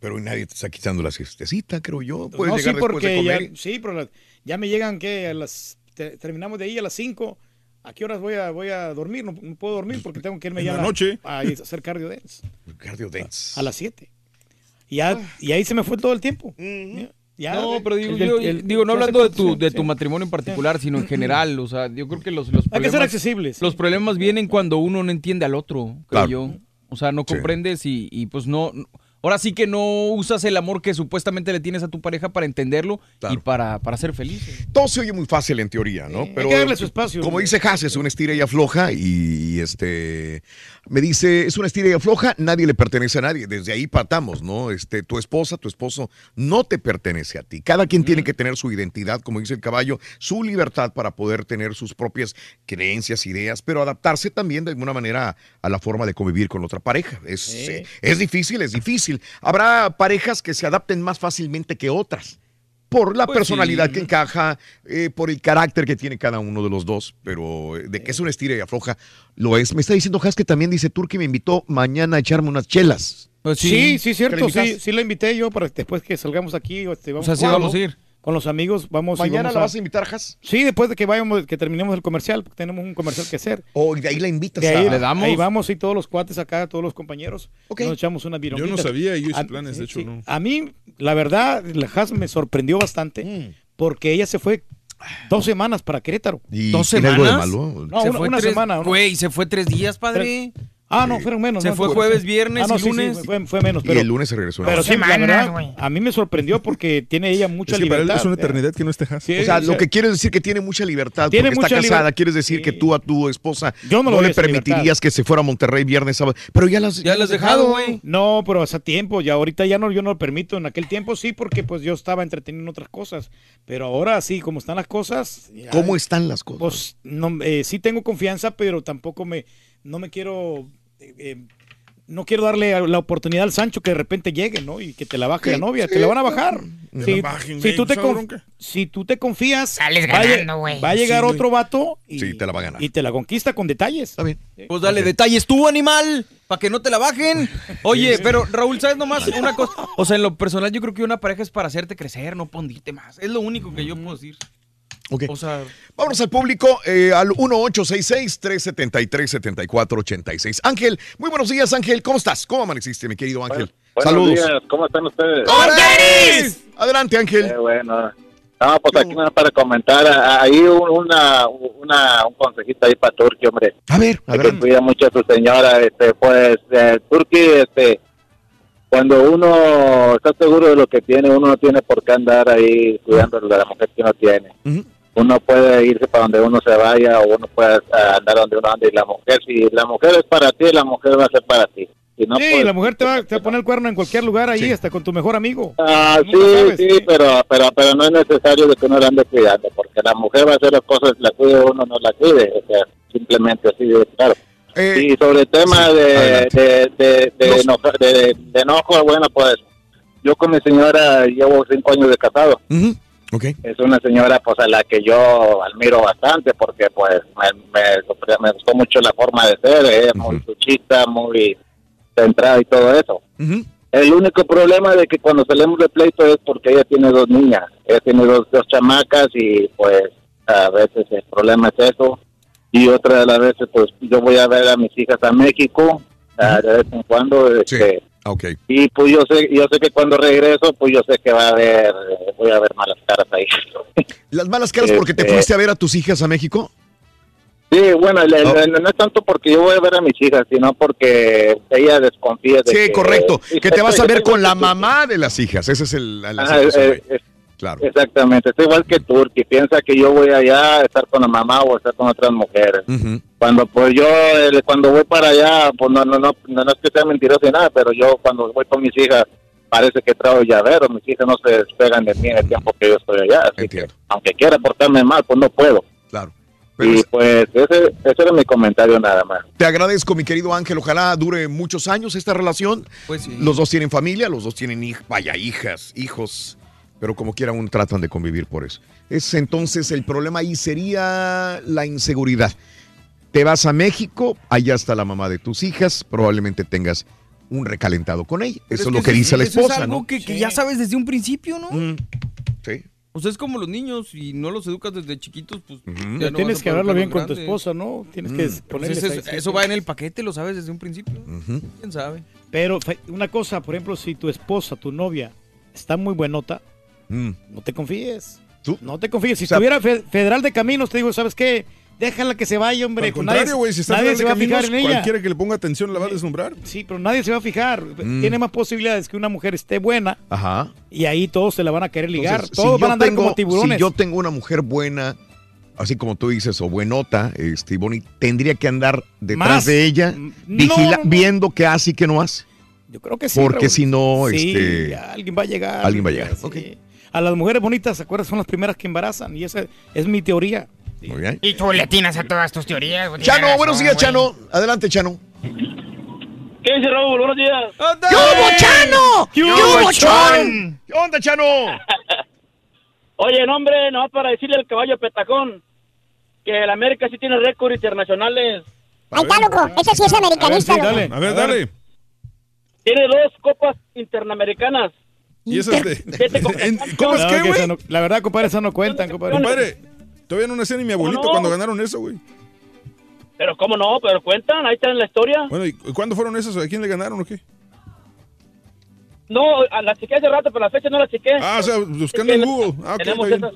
Pero nadie te está quitando la siestecita, creo yo. Puedes no, sí, llegar después de porque comer. ya, sí, pero la- ya me llegan que a las te- terminamos de ahí a las 5. ¿A qué horas voy a voy a dormir? No, no puedo dormir porque tengo que irme En ya la a noche. a hacer cardio dance Cardio dance. a las 7. Y ya y ahí se me fue todo el tiempo. Ya- ya, no, pero digo, el el- digo no hablando de tu, de tu sí. matrimonio en particular, sino en general. O sea, yo creo que los, los Hay que problemas. ser accesibles. Los problemas vienen cuando uno no entiende al otro, creo Claro. yo. O sea, no Sí. comprendes y, y, pues no. Ahora sí que no usas el amor que supuestamente le tienes a tu pareja para entenderlo y para, para ser feliz. Todo se oye muy fácil en teoría, ¿no? hay que darle su espacio. Como dice Haas, es una estira y afloja y este me dice, es una estira y afloja, nadie le pertenece a nadie. Desde ahí partamos, ¿no? Este, tu esposa, tu esposo no te pertenece a ti. Cada quien tiene que tener su identidad, como dice el caballo, su libertad para poder tener sus propias creencias, ideas, pero adaptarse también de alguna manera a la forma de convivir con otra pareja. Es, eh, es difícil, es difícil. Habrá parejas que se adapten más fácilmente que otras por la Pues personalidad sí. que encaja, eh, por el carácter que tiene cada uno de los dos, pero eh, de que es una estira y afloja, lo es. Me está diciendo Has que también dice Turki me invitó mañana a echarme unas chelas. Pues Sí, sí, ¿Que le cierto. Sí, sí la invité yo para que después que salgamos aquí. Este, vamos O sea, sí vamos a ir. Con los amigos vamos. y ¿Mañana vamos la a- vas a invitar, Has? Sí, después de que vayamos, que terminemos el comercial, porque tenemos un comercial que hacer. O de ahí la invitas De ahí, a... ¿Le damos? ahí vamos y todos los cuates acá, todos los compañeros, Ok. nos echamos unas Yo no sabía y yo hice A- planes, sí, de hecho, sí. no. A mí, la verdad, la Has me sorprendió bastante Mm. porque ella se fue dos semanas para Querétaro. ¿Y ¿Dos algo de semanas? malo? No, Se una, fue una tres- semana. ¿no? Güey, se fue tres días, padre. Ah, no, fueron menos. Se no, fue fue- jueves, viernes Ah, no, y sí, sí, lunes. fue, fue menos. Y el lunes se regresó. pero sí, la verdad, a mí me sorprendió porque tiene ella mucha Es que para él libertad. es una eh. eternidad que no esté. Sí, o sea, sí, lo que quiere decir que tiene mucha libertad Tiene porque está mucha casada. liber- Quieres decir que tú a tu esposa Yo no le permitirías libertad. que se fuera a Monterrey viernes, sábado. Pero ya las Ya las has dejado, güey. No, pero hace tiempo, ya ahorita ya no, yo no lo permito. En aquel tiempo sí, porque pues yo estaba entretenido en otras cosas. Pero ahora sí, como están las cosas. ya, ¿Cómo están las cosas? Pues no, eh, sí tengo confianza, pero tampoco me, no me quiero, eh, no quiero darle la oportunidad al Sancho que de repente llegue, ¿no? Y que te la baje la novia, te la van a bajar. Si, bajen, si tú te si tú te confías, Sales va a lle- ganando, güey. Va a llegar Sí, otro vato y, Sí, te la va a ganar. y te la conquista con detalles. Está bien. Pues dale detalles tú, animal, para que no te la bajen. Oye, pero Raúl, ¿sabes nomás una cosa? O sea, en lo personal yo creo que una pareja es para hacerte crecer, no pondirte más. Es lo único que yo puedo decir. Ok. O sea, Vámonos al público eh, al 1866-373-7486. Ángel, muy buenos días, Ángel. ¿Cómo estás? ¿Cómo amaneciste, mi querido Ángel? Buenos Saludos. días, ¿cómo están ustedes? ¡Con tenis! Adelante, Ángel. Qué bueno. No, pues aquí nada para comentar. a- Ahí un- una, una, un consejito ahí para Turki, hombre. A ver, a ver. que cuida mucho a su señora. Este, pues, eh, Turki, este, cuando uno está seguro de lo que tiene, uno no tiene por qué andar ahí cuidando de la mujer que uno tiene. Ujú. Uno puede irse para donde uno se vaya o uno puede eh, andar donde uno ande. Y la mujer, si la mujer es para ti, la mujer va a ser para ti. Si no, sí, pues, la mujer te va, te va a poner el cuerno en cualquier lugar ahí, hasta con tu mejor amigo. Ah, sí, sabes, sí, pero, pero, pero no es necesario que uno la ande cuidando, porque la mujer va a hacer las cosas, la cuide uno, no la cuide, o sea, simplemente así de claro. Eh, y sobre el tema sí, de, de, de, de, Los- enoja- de- de enojo, bueno, pues yo con mi señora llevo cinco años de casado. Ujú. Es una señora pues a la que yo admiro bastante porque pues me, me, me gustó mucho la forma de ser, ella es muy suchita, muy centrada y todo eso. El único problema de que cuando salimos de pleito es porque ella tiene dos niñas, ella tiene dos, dos chamacas y pues a veces el problema es eso. Y otra de las veces pues yo voy a ver a mis hijas a México ah, de vez en cuando. este, Ok. y pues yo sé, yo sé que cuando regreso pues yo sé que va a haber, voy a ver malas caras ahí. [laughs] Las malas caras porque te Este- fuiste a ver a tus hijas a México. Sí, bueno, el- Oh. no es tanto porque yo voy a ver a mis hijas, sino porque ella desconfía de Sí, que... correcto. Que te vas a ver con la mamá de las hijas. Esa es el, Ajá, eh, Claro. Exactamente, es igual que Turki, piensa que yo voy allá a estar con la mamá o a estar con otras mujeres. Cuando pues yo, eh, cuando voy para allá, pues no, no, no, no, no es que sea mentiroso ni nada, pero yo cuando voy con mis hijas, parece que traigo llavero, mis hijas no se despegan de mí en el tiempo que yo estoy allá, así que aunque quiera portarme mal, pues no puedo. Claro. Y pues ese, ese era mi comentario nada más. Te agradezco, mi querido Ángel. Ojalá dure muchos años esta relación. Pues sí. Los dos tienen familia, los dos tienen hij- vaya, hijas, hijos, pero como quiera aún tratan de convivir por eso. Es entonces el problema ahí sería la inseguridad. Te vas a México, allá está la mamá de tus hijas, probablemente tengas un recalentado con ella. Eso es lo que dice la eso esposa, es algo ¿no? que, que ya sabes desde un principio, ¿no? Sí. O sea, es como los niños, y no los educas desde chiquitos, pues... ya Ya no tienes que hablarlo bien con tu esposa, ¿no? Tienes que Pues ponerles eso, va en el paquete, lo sabes desde un principio. ¿Quién sabe? Pero una cosa, por ejemplo, si tu esposa, tu novia, está muy buenota, Mm. no te confíes. ¿Tú? No te confíes. Si O sea- estuviera fe- Federal de Caminos, te digo, ¿sabes qué? Déjala que se vaya, hombre. Al con contrario, güey, si está nadie se de va a fijar caminos, en ella. cualquiera que le ponga atención la va a deslumbrar. Sí, pero nadie se va a fijar. Mm. Tiene más posibilidades que una mujer esté buena Ajá. y ahí todos se la van a querer ligar. Entonces, todos si van a andar tengo- como tiburones. Si yo tengo una mujer buena, así como tú dices, o buenota, este, bonita, tendría que andar detrás Más. de ella, Mm, vigila- no, no. viendo qué hace y qué no hace. Yo creo que sí. Porque Raúl. si no, Sí, este, alguien va a llegar. alguien va a llegar. Sí. A las mujeres bonitas, ¿se acuerdan? Son las primeras que embarazan y esa es mi teoría. Muy bien. Y tú le atinas a todas tus teorías. güey. Chano, buenos razón, días, güey. Chano. Adelante, Chano. ¿Qué dice Raúl? Buenos días. ¿Qué hubo, Chano? ¿Qué hubo, Chon? ¿Qué onda, Chano? [laughs] Oye, no, hombre, no para decirle al caballo petacón que el América sí tiene récords internacionales. Ahí está, loco. Ese sí es americanista, loco. A ver, dale. Tiene dos copas interamericanas. ¿Y eso es de, [laughs] [laughs] en-. ¿Cómo es No, que, que güey? esa no- la verdad, compadre, esas no cuentan, compadre. Compadre, todavía no nacía ni mi abuelito no? cuando ganaron eso, güey. Pero cómo no, pero cuentan, ahí está en la historia. Bueno, ¿y cuándo fueron esos? ¿A quién le ganaron o qué? No, a la chequé hace rato, pero la fecha no la chequé. Ah, o sea, buscando en Google. Ah, ok, Tenemos esas.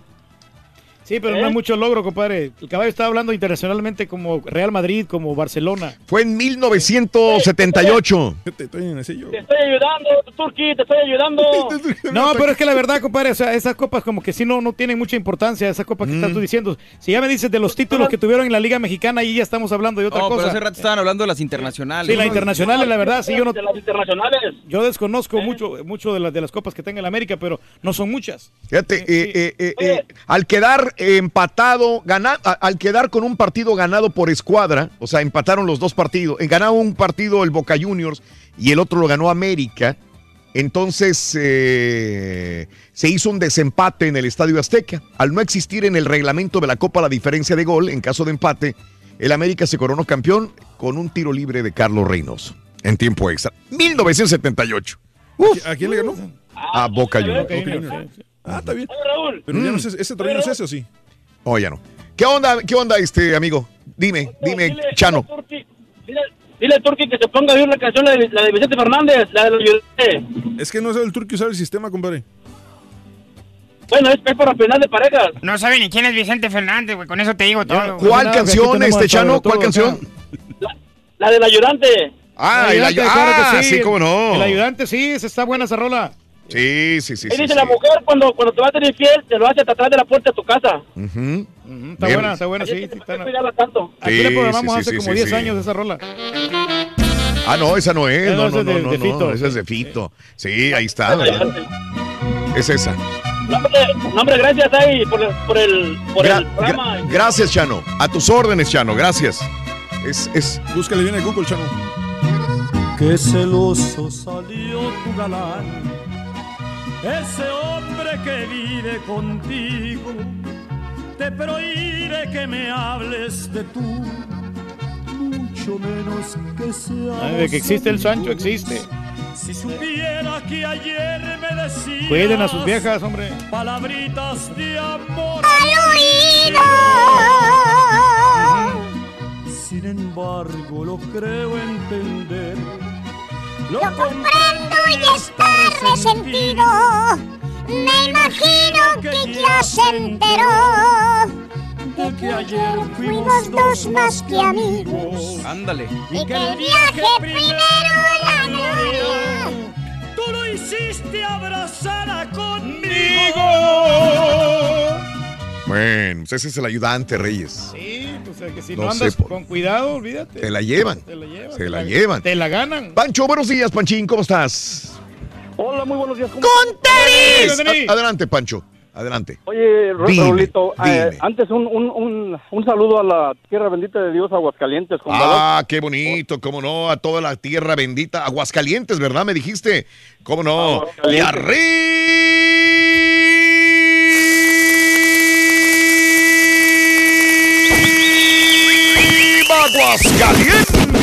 Sí, pero ¿Eh? no es mucho logro, compadre. El caballo está hablando internacionalmente como Real Madrid, como Barcelona. Fue en 1978. Te estoy en. Te ayudando, Turki, te estoy ayudando. [laughs] No, pero es que la verdad, compadre, o sea, esas copas como que sí no, no tienen mucha importancia, esas copas que Mm. estás tú diciendo. Si ya me dices de los títulos que tuvieron en la Liga Mexicana, ahí ya estamos hablando de otra No, pero cosa. hace rato estaban hablando de las internacionales. Sí, la internacional, la verdad, sí, yo no... De las internacionales. Yo desconozco mucho, mucho de, las de las copas que tenga el América, pero no son muchas. Fíjate, eh, eh, eh, eh, al quedar empatado, gana- a- al quedar con un partido ganado por escuadra, o sea, empataron los dos partidos, eh, ganaba un partido el Boca Juniors y el otro lo ganó América, entonces eh, se hizo un desempate en el Estadio Azteca. Al no existir en el reglamento de la Copa la diferencia de gol, en caso de empate, el América se coronó campeón con un tiro libre de Carlos Reynoso en tiempo extra. 1978. ¿A quién le ganó? A Boca Juniors. Ah, está bien. Raúl. Pero ya no Mm. sé, ¿ese torneo es ese o sí? Oh, ya no. ¿Qué onda, qué onda, este amigo? Dime, dime, Dile- Chano. Dile, Turki, dile, dile al Turki que se ponga a oír la canción, la de, la de Vicente Fernández, la de los. Es que no sabe el turco usar el sistema, compadre. Bueno, es, es para final de parejas. No sabe ni quién es Vicente Fernández, güey. Con eso te digo todo. ¿Cuál canción, este Chano? ¿Cuál canción? La del ayudante. Ah, El ayudante, claro ah, que sí, cómo no. El ayudante, sí, esa está buena esa rola. Sí, sí, sí. Sí, dice sí. la mujer cuando, cuando te va a ser infiel, te lo hace hasta atrás de la puerta de tu casa. Está Bien. buena, está buena, sí. sí, está- No tanto. Aquí Sí, le programamos sí, hace sí, como sí, 10 sí. años esa rola. Ah, no, esa no es. No, no, no, esa es no, de- no, de no, Fito. Esa es de Fito. Sí, ahí está. Es esa. No, hombre, gracias ahí por el, por el, por Gra- el programa. gra- gracias, Chano. A tus órdenes, Chano. Gracias. Es, es... Búscale bien en Google, Chano. Qué celoso salió tu galán, ese hombre que vive contigo. Te prohíbe que me hables de tú, mucho menos que seamos Ah, de que existe el Sancho, existe. Si supiera que ayer me decías Cuiden a sus viejas, hombre. palabritas de amor Sin embargo, lo creo entender. Lo comprendo y está resentido. Me imagino que ya se enteró de que ayer fuimos dos más que amigos. Ándale. Y que el viaje primero la gloria. Tú lo quisiste abrazar conmigo. Bueno, pues ese es el ayudante, Reyes. Sí, pues es que si No andas por- con cuidado, olvídate. Te la llevan. Te la llevan. Se te la llevan. Te la ganan. Pancho, buenos días, Panchín, ¿cómo estás? Hola, muy buenos días. ¿cómo ¡Con tenis! Adelante, Pancho. Adelante. Oye, Ro- Dime, Raulito, eh, dime. antes un, un, un, un saludo a la tierra bendita de Dios, Aguascalientes. Con Ah, qué bonito, cómo no, a toda la tierra bendita. Aguascalientes, ¿verdad? Me dijiste. ¿Cómo no? Y arriba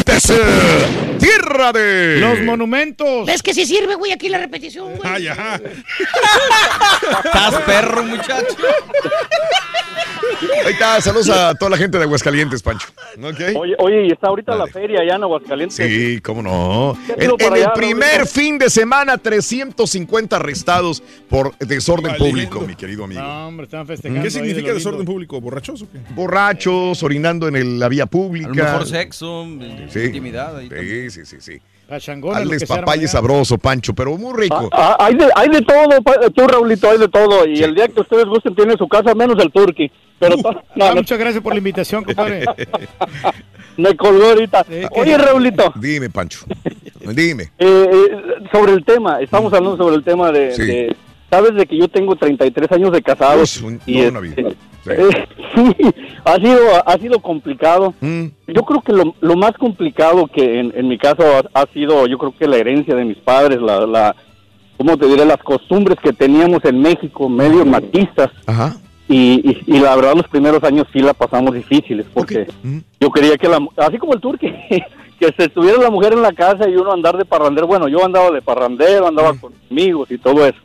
Aguascalientes, tierra de... Los monumentos. ¿Ves que sí sirve, güey? Aquí la repetición, güey. Ay, ajá. Estás perro, muchacho. Ahí está, saludos a toda la gente de Aguascalientes, Pancho. ¿Ok? Oye, oye, y está ahorita la feria allá en Aguascalientes. Sí, cómo no. ¿Qué En, en el primer fin de semana, 350 arrestados por desorden Valiendo. público, mi querido amigo. No, hombre, están festejando. ¿Qué de significa lo desorden público? ¿Borrachos o qué? Borrachos, orinando en el- la vía pública. A lo mejor sexo, Sí. intimidad. ahí también. Sí, sí, sí, sí. Despapalle allá. sabroso, Pancho, pero muy rico. Ah, ah, hay, de, hay de todo, tú, Raulito, hay de todo. Y el día que ustedes gusten, tiene su casa, menos el turqui. Pero to- Ah, no, no, muchas gracias por la invitación, compadre. [laughs] me colgó ahorita. Oye, Raulito, Dime, Pancho. Dime. [laughs] eh, eh, sobre el tema, estamos hablando sobre el tema de, Sí. de- Sabes de que yo tengo 33 años de casado. Pues, un- y este, vida. Sí. eh, [laughs] sí, ha sido, ha sido complicado. Mm. Yo creo que lo, lo más complicado que en, en mi caso ha, ha sido, yo creo que la herencia de mis padres, la, la, ¿cómo te diré? Las costumbres que teníamos en México, medio machistas. Ajá. Y, y, y la verdad los primeros años sí la pasamos difíciles porque yo quería que la, así como el turque, [laughs] que se estuviera la mujer en la casa y uno andar de parrandero. Bueno, yo andaba de parrandero, andaba con amigos y todo eso.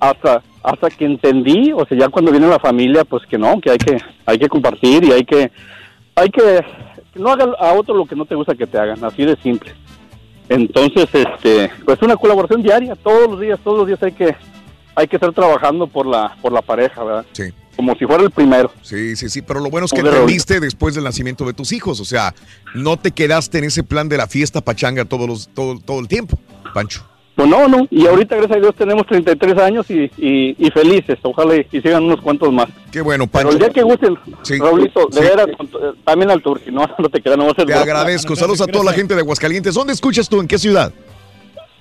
Hasta hasta que entendí, o sea, ya cuando viene la familia, pues que no, que hay que hay que compartir y hay que hay que no haga a otro lo que no te gusta que te hagan, así de simple. Entonces, este, pues una colaboración diaria, todos los días, todos los días hay que hay que estar trabajando por la por la pareja, ¿verdad? Sí. Como si fuera el primero. Sí, sí, sí, pero lo bueno es que entendiste después del nacimiento de tus hijos, o sea, no te quedaste en ese plan de la fiesta pachanga todos los, todo, todo el tiempo, Pancho. Pues no, no, y ahorita gracias a Dios tenemos 33 años y, y, y felices, ojalá y, y sigan unos cuantos más. Qué bueno, Pero Pancho. el día que gusten, Sí, Raulito, de sí. veras, eh, también al Turqui, no, [laughs] no te quedas, no va a ser Te broma. agradezco. Saludos a toda la gente de Aguascalientes. ¿Dónde escuchas tú? ¿En qué ciudad?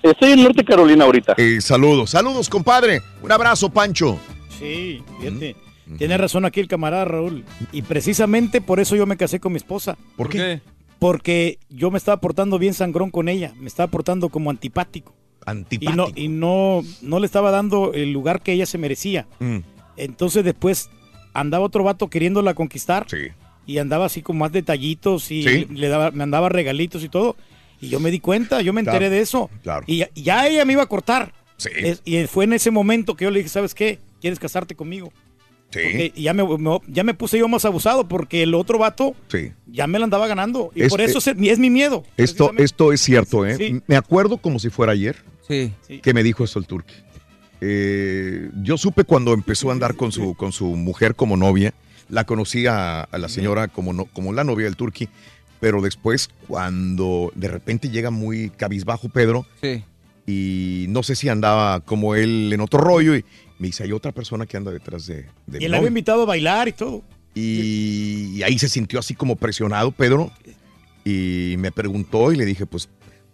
Estoy en Norte Carolina ahorita. Eh, saludos, saludos, compadre. Un abrazo, Pancho. Sí, fíjate. Tiene razón aquí el camarada Raúl. Y precisamente por eso yo me casé con mi esposa. ¿Por qué? Porque yo me estaba portando bien sangrón con ella. Me estaba portando como antipático. Antipático. Y no, y no, no le estaba dando el lugar que ella se merecía. Mm, Entonces después andaba otro vato queriéndola conquistar. Sí. Y andaba así con más detallitos y Sí. le daba, me andaba regalitos y todo. Y yo me di cuenta, yo me enteré Claro, de eso. claro. Y ya, ya ella me iba a cortar. Sí. Es- y fue en ese momento que yo le dije, ¿sabes qué? ¿Quieres casarte conmigo? Sí. Porque ya me, me- ya me puse yo más abusado porque el otro vato Sí. ya me la andaba ganando. Y Es- por eso es, es mi miedo. Esto, esto es cierto, ¿eh? Sí. Me acuerdo como si fuera ayer Sí. que me dijo esto el turqui. Eh, yo supe cuando empezó a andar con su, con su mujer como novia, la conocí a, a la señora como, no, como la novia del turqui, pero después cuando de repente llega muy cabizbajo Pedro Sí. y no sé si andaba como él en otro rollo y me dice, hay otra persona que anda detrás de, de Y él la había novia". invitado a bailar y todo. Y, y ahí se sintió así como presionado Pedro y me preguntó y le dije, pues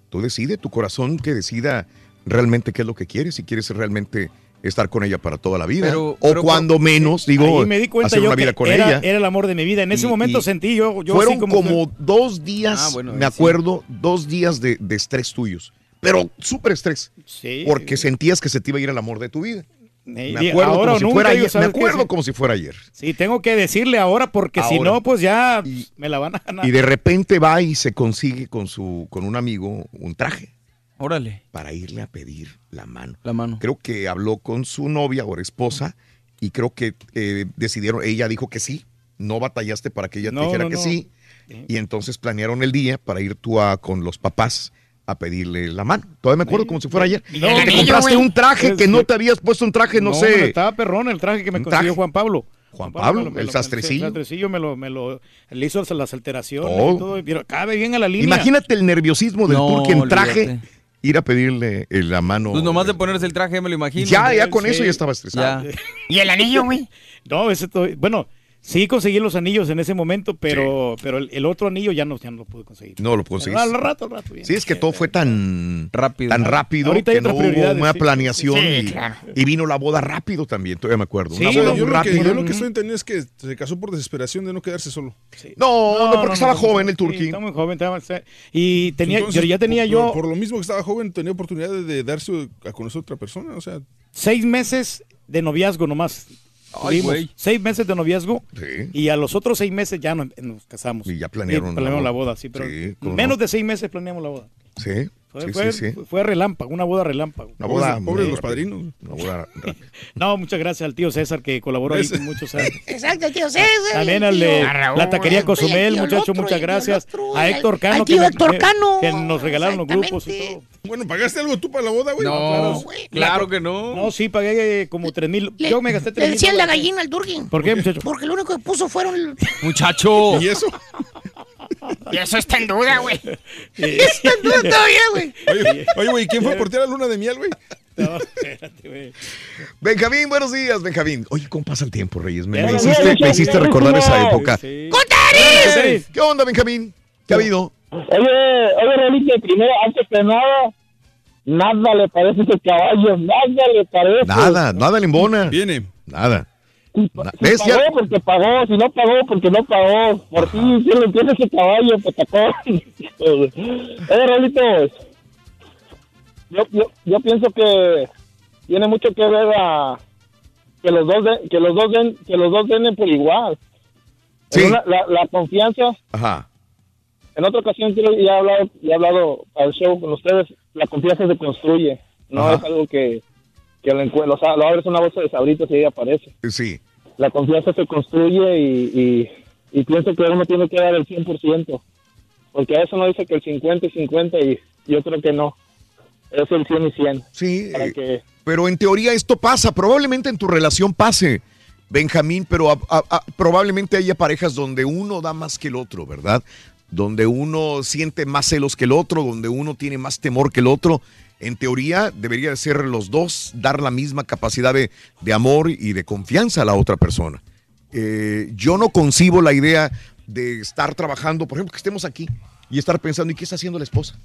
tú decide, tu corazón que decida realmente qué es lo que quieres, si quieres realmente estar con ella para toda la vida Pero- o pero- cuando menos, digo, me di cuenta hacer yo una vida con era, ella. era el amor de mi vida. En ese Y- momento y sentí yo, yo Fueron como, dos días, Ah, bueno, me sí. acuerdo, dos días de, de estrés tuyos, pero súper estrés, Sí. porque sentías que se te iba a ir el amor de tu vida. Me acuerdo ahora como o si nunca, fuera ayer. Me acuerdo Sí. como si fuera ayer. Sí, tengo que decirle ahora porque si Ahora. no, pues ya me la van a ganar. Y de repente va y se consigue con su con un amigo un traje Órale. para irle a pedir la mano. La mano. Creo que habló con su novia o esposa y creo que eh, decidieron, ella dijo que sí, no batallaste para que ella No, te dijera no, que no. sí. Y entonces planearon el día para ir tú a, con los papás a pedirle la mano. Todavía me acuerdo como si fuera ayer. No, te anillo, compraste güey. un traje que no te habías puesto un traje, no, hombre, sé. estaba perrón el traje que me consiguió. Juan Pablo. Juan Pablo, el sastrecillo. El sastrecillo me lo, me lo, le hizo las alteraciones Todo. y todo. Pero cabe bien a la línea. Imagínate el nerviosismo del No, turque en traje olvídate. ir a pedirle eh, la mano. Pues nomás de ponerse el traje, me lo imagino. Ya, ya con eso ya estaba estresado. Ya. [laughs] ¿Y el anillo, güey? No, ese to- bueno, sí conseguí los anillos en ese momento, pero, pero el, el otro anillo ya no, ya no lo pude conseguir. No lo conseguiste. Al rato, al rato. bien. Sí, es que todo fue tan rápido, tan rápido Ahorita que no hubo una sí. planeación Sí, y, claro. y vino la boda rápido también, todavía me acuerdo. Sí, una boda yo, muy lo que, rápida. yo lo que estoy entendiendo es que se casó por desesperación de no quedarse solo. No, no, porque estaba joven el Sí, turquí. está muy joven. estaba- y tenía, Entonces, yo ya tenía por, yo Por lo mismo que estaba joven, tenía oportunidad de, de darse a conocer a otra persona. O sea, seis meses de noviazgo nomás. Ay, Tuvimos güey. seis meses de noviazgo Sí. y a los otros seis meses ya nos, nos casamos. Y ya planearon Sí, la planeamos la boda. sí, pero Sí, menos no. de seis meses planeamos la boda. Sí, Fue, sí, fue, sí, sí. fue relámpago, una boda relámpago. Una boda pobres muy los rápida. padrinos. Una boda. [laughs] No, muchas gracias al tío César que colaboró ahí con muchos años. [laughs] Exacto, tío César. También el al tío- de la taquería Cozumel, el muchacho, otro, muchas el gracias. otro, A Héctor Cano. al que me- Héctor que- Cano. Que nos regalaron los grupos y todo. Bueno, ¿pagaste algo tú para la boda, güey? No, claro, claro que no. No, sí, pagué eh, como tres mil. Le- Yo me gasté tres Le mil. decían la gallina al Durkin. ¿Por qué, muchacho? Porque lo único que puso fueron. Muchacho. [laughs] ¿Y eso? Y eso está en duda, güey. [laughs] Está en duda todavía, güey. Oye, oye, güey, ¿quién fue por ti a la luna de miel, güey? [laughs] No, espérate, güey. Benjamín, buenos días, Benjamín. Oye, ¿cómo pasa el tiempo, Reyes? Me, hiciste, días, me hiciste recordar esa época. Sí. ¿Qué onda, Benjamín? ¿Qué ha habido? Oye, oye, Rolito, primero, antes que nada, nada le parece ese caballo, nada le parece. Nada, nada le embona. Viene. Nada. Si ¿Ves? Ya- pagó porque pagó, si no pagó porque no pagó. Por ti, si le entiende ese caballo, patacón. Oye, Rolito, yo, yo, yo pienso que tiene mucho que ver a que los dos den, que los dos den, que los dos den por igual. Sí. Una- la, la confianza Ajá. en otra ocasión quiero ya he hablado, ya he hablado al show con ustedes, la confianza se construye, no Ajá. es algo que, que lo encuentro, o sea, lo abres una bolsa de sabritos y ahí aparece. Sí. La confianza se construye y, y, y pienso que uno tiene que dar el 100%, porque a eso no dice que el 50 y 50 y yo creo que no, es el 100 y 100. Sí, eh, que, pero en teoría esto pasa. Probablemente en tu relación pase, Benjamín, pero a- a- a- probablemente haya parejas donde uno da más que el otro, ¿verdad? Donde uno siente más celos que el otro, donde uno tiene más temor que el otro. En teoría debería de ser los dos, dar la misma capacidad de, de amor y de confianza a la otra persona. Eh, yo no concibo la idea de estar trabajando, por ejemplo, que estemos aquí y estar pensando, ¿y qué está haciendo la esposa?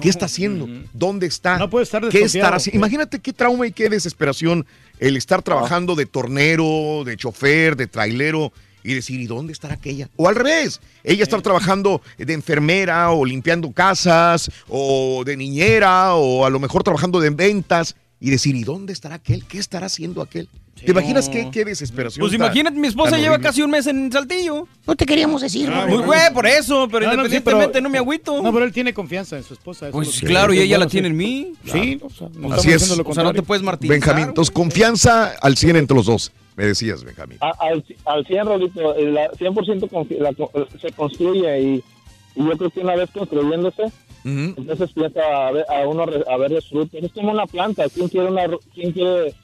¿Qué está haciendo? ¿Dónde está? No puede estar ¿Qué estará haciendo? Imagínate qué trauma y qué desesperación el estar trabajando de tornero, de chofer, de trailero y decir, ¿y dónde estará aquella? O al revés, ella estar trabajando de enfermera o limpiando casas o de niñera o a lo mejor trabajando de ventas y decir, ¿y dónde estará aquel? ¿Qué estará haciendo aquel? ¿Te imaginas qué, qué desesperación? Pues imagínate, mi esposa lleva horrible? casi un mes en Saltillo. No te queríamos decir, Ah, güey. muy güey, por eso, pero No, no, sí, independientemente pero- no me agüito. No, pero él tiene confianza en su esposa. eso Pues claro, y ella la tiene sí. en mí. Sí, o sea, no Así es. lo O sea, no te puedes martirizar. Benjamín, entonces confianza al 100 entre los dos, me decías, Benjamín. a- al, al 100, Rolito, el la 100% confi- la se construye y, y yo creo que una vez construyéndose, Ujú. entonces empieza a, ver, a uno a ver los frutos. Es como una planta. ¿Quién quiere una, quién quiere?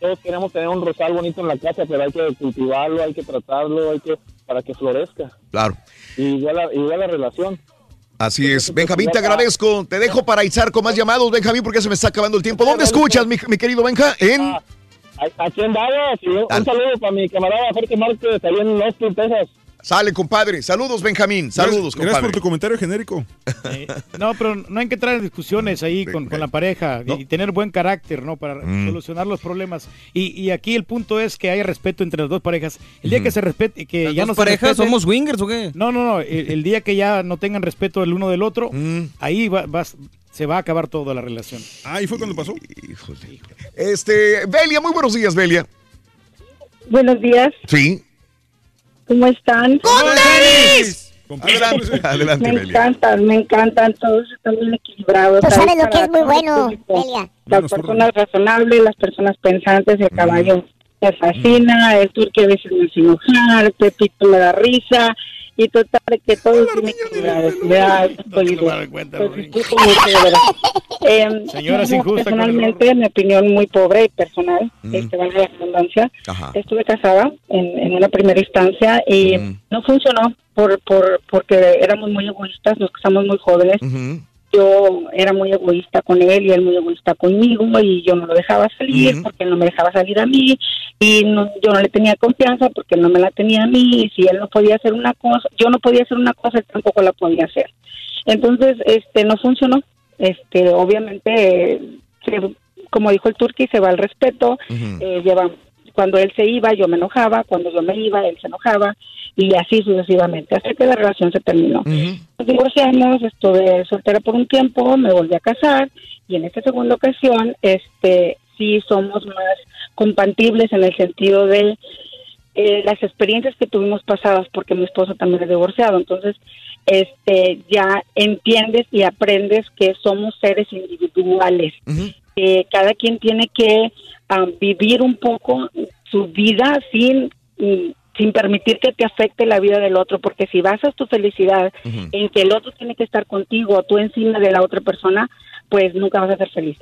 Todos queremos tener un rosal bonito en la casa, pero hay que cultivarlo, hay que tratarlo, hay que para que florezca. Claro. Y igual la, igual la relación. Así es. Benjamín, te agradezco. Te dejo para izar con más llamados, Benjamín, porque se me está acabando el tiempo. ¿Dónde escuchas, mi, mi querido Benja? En... Ah, Aquí en Dallas, y un saludo para mi camarada Jorge Márquez, ahí en Austin, Texas. Sale, compadre. Saludos, Benjamín. Saludos, Gracias, gracias por compadre. tu comentario genérico. Eh, no, pero no hay que entrar en discusiones ahí con, con la pareja y tener buen carácter, ¿no? Para Mm. solucionar los problemas. Y, y aquí el punto es que haya respeto entre las dos parejas. El día que se respete, que ¿Las ya dos no se parejas respeten- somos swingers o qué? No, no, no. El, el día que ya no tengan respeto el uno del otro, Mm. ahí va, vas- se va a acabar toda la relación. Ah, ¿y fue cuando pasó? Híjole. Este, Belia, muy buenos días, Belia. Buenos días, Sí. ¿Cómo están? Adelante, adelante, Me Belia. encantan, me encantan, todos están bien equilibrados. Tú Hay sabes lo que es muy bueno. Belia. Las personas razonables, las personas pensantes, Mm. el caballo me fascina, el turque a veces me hace enojar, Pepito me da risa, y total que de verdad. Em, Señora, es injusta Personalmente, mi opinión muy pobre y personal, Mm. este valga la redundancia, Ajá. estuve casada en, en una primera instancia y Mm. no funcionó por, por porque éramos muy egoístas, nos casamos muy jóvenes Ujú. Yo era muy egoísta con él y él muy egoísta conmigo y yo no lo dejaba salir porque él no me dejaba salir a mí y no- yo no le tenía confianza porque él no me la tenía a mí y si él no podía hacer una cosa, yo no podía hacer una cosa, él tampoco la podía hacer. Entonces, este, no funcionó. Este, obviamente, eh, se- como dijo el turqui, se va el respeto. eh, lleva- cuando él se iba, yo me enojaba. Cuando yo me iba, él se enojaba. Y así sucesivamente, hasta que la relación se terminó. Nos divorciamos, estuve soltera por un tiempo, me volví a casar. Y en esta segunda ocasión, este, sí somos más compatibles en el sentido de eh, las experiencias que tuvimos pasadas, porque mi esposo también es divorciado, entonces este ya entiendes y aprendes que somos seres individuales, que cada quien tiene que ah, vivir un poco su vida sin mm, sin permitir que te afecte la vida del otro, porque si basas tu felicidad en que el otro tiene que estar contigo tú encima de la otra persona, pues nunca vas a ser feliz.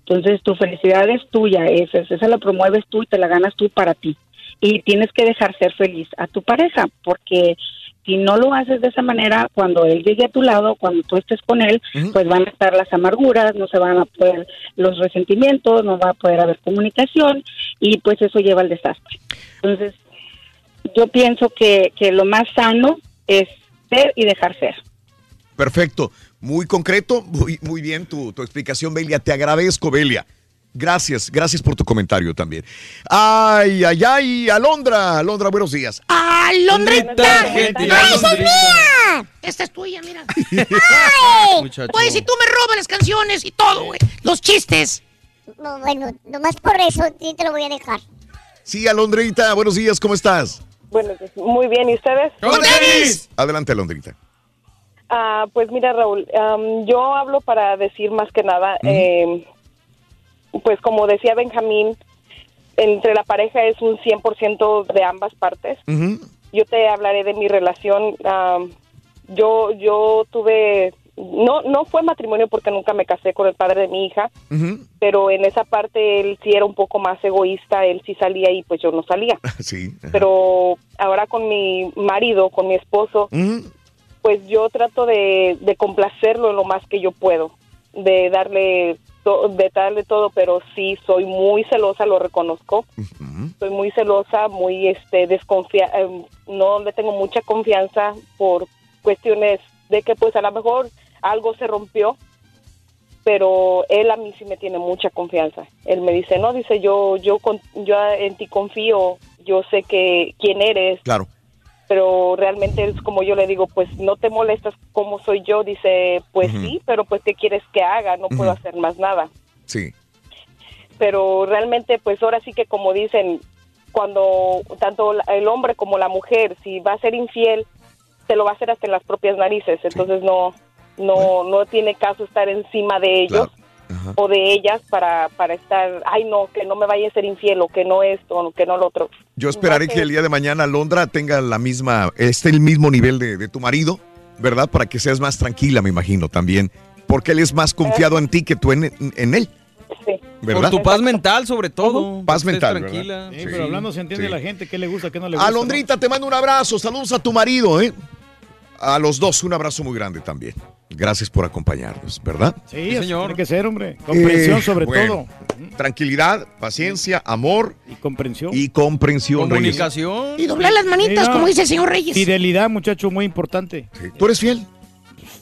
Entonces tu felicidad es tuya, esa, esa la promueves tú y te la ganas tú para ti. Y tienes que dejar ser feliz a tu pareja, porque si no lo haces de esa manera, cuando él llegue a tu lado, cuando tú estés con él, pues van a estar las amarguras, no se van a poder los resentimientos, no va a poder haber comunicación y pues eso lleva al desastre. Entonces, yo pienso que, que lo más sano es ser y dejar ser. Perfecto. Muy concreto, muy, muy bien tu, tu explicación, Belia. Te agradezco, Belia. Gracias, gracias por tu comentario también. Ay, ay, ay, Alondra, Alondra, buenos días. ¡Alondrita! gente, ¡No, esa es mía! Esta es tuya, mira. [laughs] Muchacho. Pues si tú me robas las canciones y todo, güey. Los chistes. No, bueno, nomás por eso sí te lo voy a dejar. Sí, Alondrita, buenos días, ¿cómo estás? Bueno, pues, muy bien. ¿Y ustedes? Adelante, Alondrita. Ah, pues mira, Raúl, am, yo hablo para decir más que nada, eh, pues como decía Benjamín, entre la pareja es un 100% de ambas partes. Yo te hablaré de mi relación. am, yo yo tuve, no no fue matrimonio porque nunca me casé con el padre de mi hija, pero en esa parte él sí era un poco más egoísta, él sí salía y pues yo no salía. [laughs] Sí. Pero ahora con mi marido, con mi esposo, pues yo trato de, de complacerlo lo más que yo puedo, de darle, to- de todo, pero sí soy muy celosa, lo reconozco. Soy muy celosa, muy este desconfia, em, no le tengo mucha confianza por cuestiones de que pues a lo mejor algo se rompió, pero él a mí sí me tiene mucha confianza. Él me dice, "No, dice, yo yo yo en ti confío, yo sé que quién eres." Claro. Pero realmente es como yo le digo, pues no te molestas como soy yo, dice, pues sí, pero pues qué quieres que haga, no puedo hacer más nada. Sí. Pero realmente pues ahora sí que como dicen, cuando tanto el hombre como la mujer, si va a ser infiel, se lo va a hacer hasta en las propias narices, entonces no no no tiene caso estar encima de ellos. O de ellas para, para estar, ay no, que no me vaya a ser infiel o que no esto o que no lo otro. Yo esperaré que el día de mañana Alondra tenga la misma, esté el mismo nivel de, de tu marido, ¿verdad? Para que seas más tranquila, me imagino también. Porque él es más confiado en ti que tú en, en él. ¿Verdad? Por tu paz mental, sobre todo. Paz mental, Tranquila. Sí, pero hablando se entiende sí. la gente qué le gusta, qué no le gusta. Alondrita, te mando un abrazo. Saludos a tu marido, ¿eh? A los dos, un abrazo muy grande también. Gracias por acompañarnos, ¿verdad? Sí, así tiene que ser, hombre. Comprensión Eh, sobre bueno, todo. Tranquilidad, paciencia, amor. Y comprensión. Y comprensión, Reyes. Y doblar las manitas, como dice el señor Reyes. Fidelidad, muchacho, muy importante. ¿Tú eres fiel?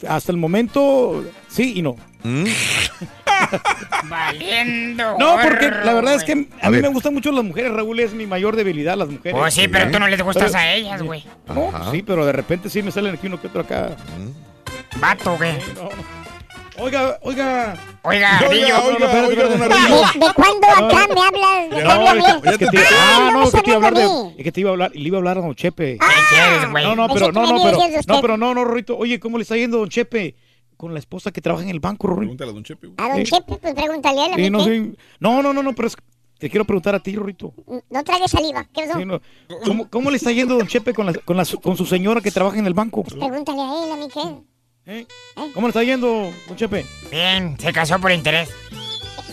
Hasta el momento, sí y no. ¿Mm? [laughs] Valiendo. No, porque la verdad es que a, A mí ver. me gustan mucho las mujeres, Raúl, es mi mayor debilidad, las mujeres. Pues sí, pero tú no les gustas a ellas, güey. No, pues sí, pero de repente sí me salen aquí uno que otro acá. Vato, güey. Oiga, oiga. Oiga, Oiga, oiga, espérate, espérate. ¿De, de cuándo acá me hablas? ¿Me No, habla a es que- te, Ay, ah, no es que te iba a hablar de, es que te iba a hablar, le iba a hablar a Don Chepe. güey? No, no, pero no, no, pero no, pero no, no, Rorito. Oye, ¿cómo le está yendo Don Chepe con la esposa que trabaja en el banco, Rorito? Pregúntale a Don Chepe. A don Sí. Chepe, pues pregúntale a él. a mí Sí, no, qué. sí. no, no, no, no, pero es- te quiero preguntar a ti, Rorito. No trague saliva. ¿Qué pasó? Sí, no. ¿Cómo, cómo le está yendo Don Chepe con, la, con, la- con su señora que trabaja en el banco? Pregúntale a él, a mí qué. ¿Eh? ¿Cómo le está yendo, Don Chepe? Bien, se casó por interés.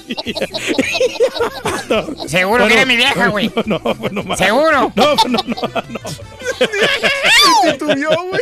[laughs] Seguro Bueno, que era mi vieja, güey. No, no, bueno, más. ¿Seguro? No, no, no, no. [laughs] güey.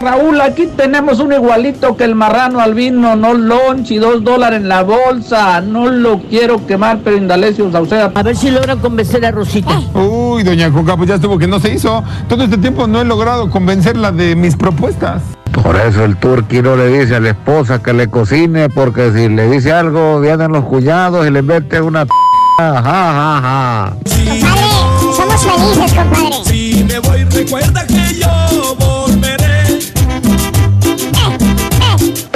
Raúl, aquí tenemos un igualito que el marrano albino, no lunch y dos dólares en la bolsa. No lo quiero quemar, pero Indalecio Sauceda. A ver si logran convencer a Rosita. Uy, doña Coca, pues ya estuvo que no se hizo. Todo este tiempo no he logrado convencerla de mis propuestas. Por eso el turqui no le dice a la esposa que le cocine, porque si le dice algo, vienen los cuñados y le mete una... Ja, ja, ja. Somos felices, compadre. Si me voy, recuerda que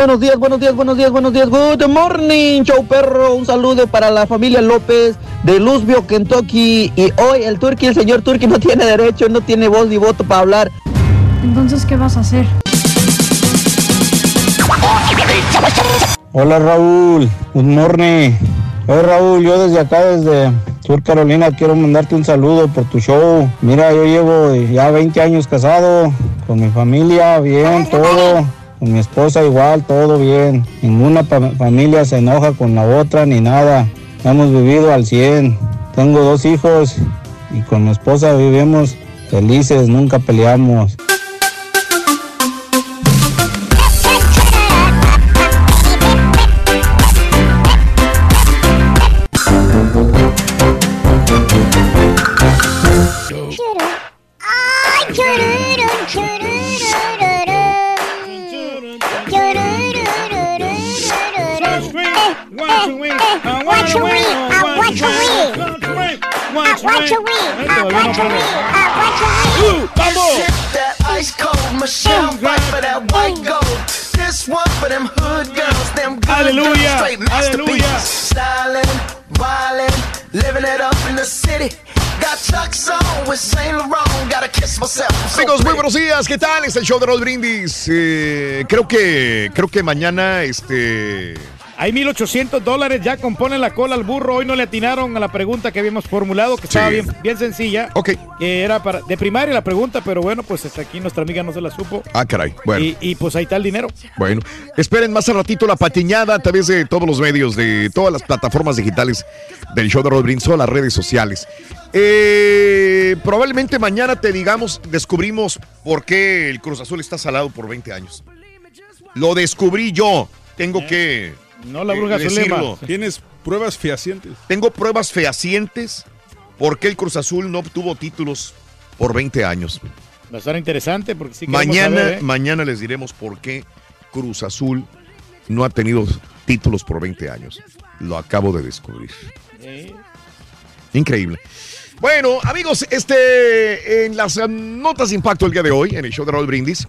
Buenos días, buenos días, buenos días, buenos días. Good morning, show perro. Un saludo para la familia López de Louisville, Kentucky. Y hoy el turqui, el señor turqui no tiene derecho, no tiene voz ni voto para hablar. Entonces, ¿qué vas a hacer? Hola Raúl, good morning. Oye Raúl, yo desde acá, desde Sur Carolina, quiero mandarte un saludo por tu show. Mira, yo llevo ya 20 años casado, con mi familia, bien, todo. Con mi esposa igual, todo bien. Ninguna familia se enoja con la otra ni nada. Hemos vivido al 100. Tengo dos hijos y con mi esposa vivimos felices, nunca peleamos. Them good Aleluya, Amigos, muy buenos días. ¿Qué tal? Es el show de Roll Brindis. Eh, creo que creo que mañana este Hay 1.800 dólares, ya componen la cola al burro. Hoy no le atinaron a la pregunta que habíamos formulado, que estaba bien, bien sencilla. Ok. Que era para, de primaria la pregunta, pero bueno, pues hasta aquí nuestra amiga no se la supo. Ah, caray. Bueno. Y, y, pues ahí está el dinero. Bueno, esperen más al ratito la patiñada a través de todos los medios, de todas las plataformas digitales del show de todas las redes sociales. Eh, probablemente mañana te digamos, descubrimos por qué el Cruz Azul está salado por 20 años. Lo descubrí yo. Tengo que No la eh, bruja Zulema. decirlo. Tienes pruebas fehacientes. Tengo pruebas fehacientes por qué el Cruz Azul no obtuvo títulos por 20 años. Va a estar interesante porque sí Mañana, saber, ¿eh? mañana les diremos por qué Cruz Azul no ha tenido títulos por 20 años. Lo acabo de descubrir. Increíble. Bueno, amigos, este en las eh, notas de impacto el día de hoy, en el show de Raúl Brindis.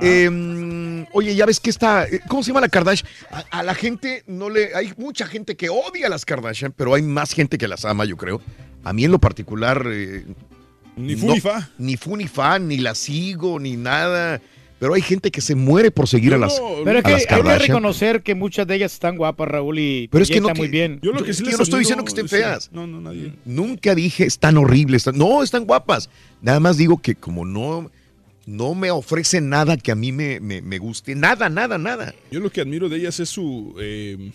Eh, oye, ya ves que está. eh, ¿Cómo se llama la Kardashian? A, a la gente no le. Hay mucha gente que odia a las Kardashian, pero hay más gente que las ama, yo creo. A mí en lo particular. eh, Ni fu no- ni fa. Ni fu ni fa, ni la sigo, ni nada. Pero hay gente que se muere por seguir a las, Pero es que hay que reconocer que muchas de ellas están guapas, Raúl, y Pero es que no está muy bien. Yo lo que sí les no estoy diciendo que estén feas. Nunca dije están horribles. están- no, están guapas. Nada más digo que como no, no me ofrece nada que a mí me, me- me guste. Nada, nada, nada. Yo lo que admiro de ellas es su. eh,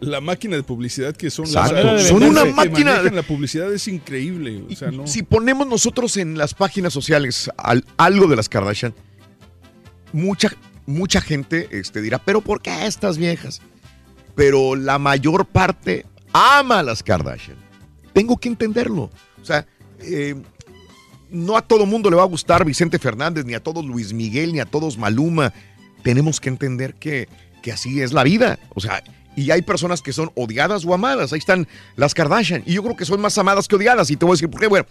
la máquina de publicidad que son. Exacto. La, Son una que máquina de- La publicidad es increíble. O sea, no. Si ponemos nosotros en las páginas sociales al- algo de las Kardashian, mucha, mucha gente este, dirá, pero ¿por qué estas viejas? Pero la mayor parte ama a las Kardashian. Tengo que entenderlo. O sea, eh, no a todo mundo le va a gustar Vicente Fernández, ni a todos Luis Miguel, ni a todos Maluma. Tenemos que entender que, que así es la vida. O sea, y hay personas que son odiadas o amadas. Ahí están las Kardashian. Y yo creo que son más amadas que odiadas. Y te voy a decir por qué. Bueno,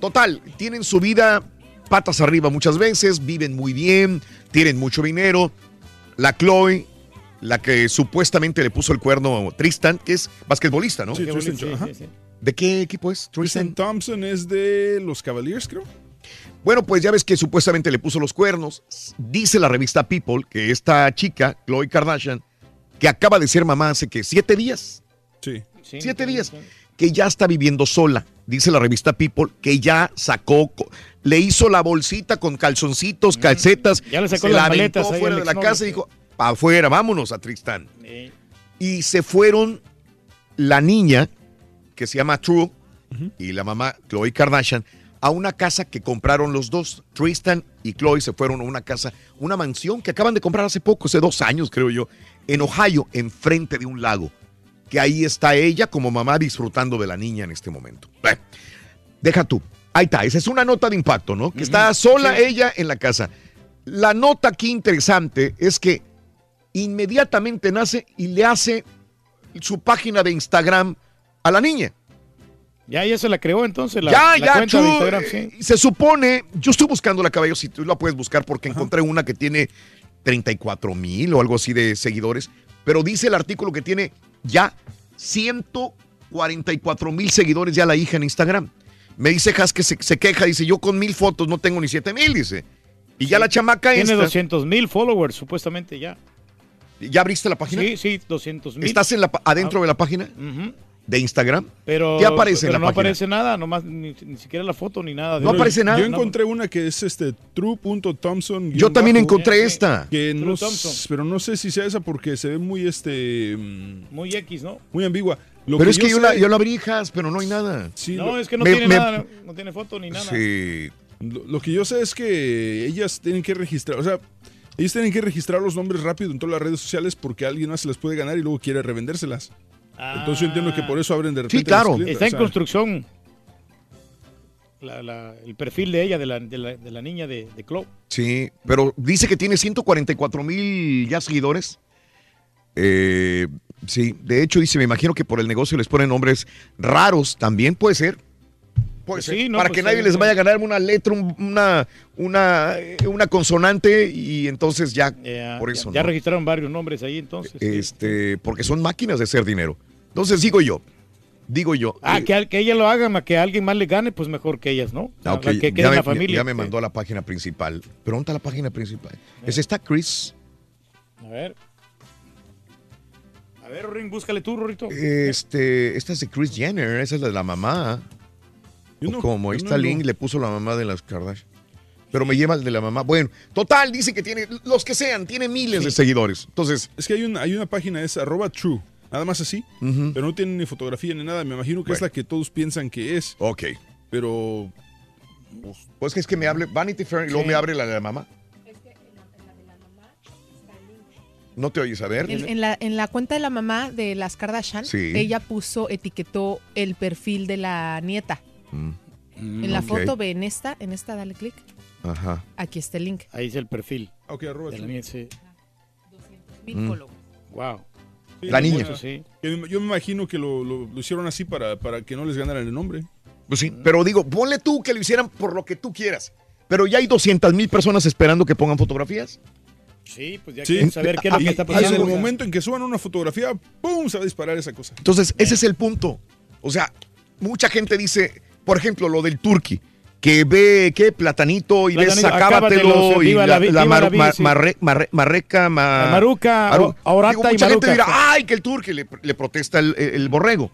total, tienen su vida patas arriba muchas veces, viven muy bien, tienen mucho dinero. La Chloe, la que supuestamente le puso el cuerno Tristan, que es basquetbolista, ¿no? Sí, Tristan, ajá. ¿De qué equipo es? Tristan Thompson es de los Cavaliers, creo. Bueno, pues ya ves que supuestamente le puso los cuernos. Dice la revista People que esta chica, Chloe Kardashian, que acaba de ser mamá hace que siete días. Sí. siete días. Que ya está viviendo sola. dice la revista People, que ya sacó, le hizo la bolsita con calzoncitos, calcetas, Ya le sacó se las la aventó maletas ahí fuera de la casa y dijo, para afuera, vámonos a Tristán. Y se fueron la niña, que se llama True, y la mamá, Chloe Kardashian, a una casa que compraron los dos. Tristan y Chloe se fueron a una casa, una mansión que acaban de comprar hace poco, hace dos años creo yo, en Ohio, enfrente de un lago. Que ahí está ella como mamá disfrutando de la niña en este momento. Bueno, deja tú. Ahí está, esa es una nota de impacto, ¿no? Que está sola ella en la casa. La nota aquí interesante es que inmediatamente nace y le hace su página de Instagram a la niña. Ya, ya se la creó entonces la, ya, la ya, cuenta de tú, Instagram, eh, sí. se supone, yo estoy buscando la caballo, si tú la puedes buscar porque encontré una que tiene 34 mil o algo así de seguidores, pero dice el artículo que tiene ya 144 mil seguidores ya la hija en Instagram. Me dice Has que se, se queja, dice, yo con mil fotos no tengo ni 7 mil, dice. Y ya la chamaca Tiene esta- 200 mil followers, supuestamente ya. ¿Ya abriste la página? Sí, sí, 200 mil. ¿Estás en la, adentro de la página Ujú. De Instagram? Pero, ¿Qué aparece en la no página? aparece nada, nomás ni, ni siquiera la foto ni nada. de No eso. aparece nada. Yo encontré una que es este true.thompson. Yo también encontré esta. Que True no, pero no sé si sea esa porque se ve muy este mm, Muy X, ¿no? muy ambigua. Lo pero es que yo, sé- la, yo la abrí, Has, pero no hay nada. Sí, No, lo- es que no me- tiene me- nada, no tiene foto ni nada. Sí. Lo, lo que yo sé es que ellas tienen que registrar, o sea, ellos tienen que registrar los nombres rápido en todas las redes sociales porque alguien más se las puede ganar y luego quiere revendérselas. Entonces yo entiendo que por eso abren de repente. claro. las clientas, Está en o sea, construcción la- la- el perfil de ella, de la, de la, de la niña de, de Chloe. Sí, pero dice que tiene 144 mil ya seguidores. Eh, sí, de hecho dice, me imagino que por el negocio les ponen nombres raros, también puede ser. Puede Pues ser. sí, no, Para pues que nadie les vaya a ganar una letra, un- una, una, eh, una consonante y entonces ya, Ya, por ya- eso. ya, ¿no? registraron varios nombres ahí entonces. sí. Este, porque son máquinas de hacer dinero. Entonces digo yo, digo yo. Ah, eh, que, que ella lo haga, ma- que alguien más le gane, pues mejor que ellas, ¿no? Ah, que quede ya, en me, la familia. ya me mandó a la página principal. Pero ¿dónde está la página principal? ¿Es esta, Chris? A ver. A ver, Ring, búscale tú, Rorito. Este, esta es de Chris Jenner, esa es la de la mamá. Yo O no- como, ahí está no- el link, le puso la mamá de las Kardashian. Pero me lleva el de la mamá. Bueno, total, dice que tiene, los que sean, tiene miles de seguidores. Entonces, Es que hay una, hay una página, es arroba true, nada más así, pero no tiene ni fotografía ni nada. Me imagino que es la que todos piensan que es, ok. pero Pues que es que me hable Vanity Fair y luego me abre la de la mamá. No te oyes, a ver. En, en la, en la cuenta de la mamá de las Kardashian, Sí. ella puso, etiquetó el perfil de la nieta. Mm, En la foto, ve en esta, en esta, dale clic. Ajá. Aquí está el link. Ahí es el perfil. ok, arroba de la niña, sí. Mil Mm. Wow. Sí, La niña. bueno, Sí. Yo me imagino que lo, lo- lo hicieron así para, para que no les ganaran el nombre. Pues sí, pero digo, ponle tú que lo hicieran por lo que tú quieras. Pero ya hay 200 mil personas esperando que pongan fotografías. Sí, pues ya Sí. quieren saber qué es lo Y- que está pasando. en el momento en que suban una fotografía, ¡pum! se va a disparar esa cosa. Entonces, ese es el punto. O sea, mucha gente dice, por ejemplo, lo del turqui, que ve, ¿qué? Platanito y ves Platanito, acábatelo acábatelos, y la, la la maru- la sí. marre- marre- marreca, ma- La maruca, Digo, y mucha gente maruca. dirá, ay, que el turqui le, le protesta el, el borrego.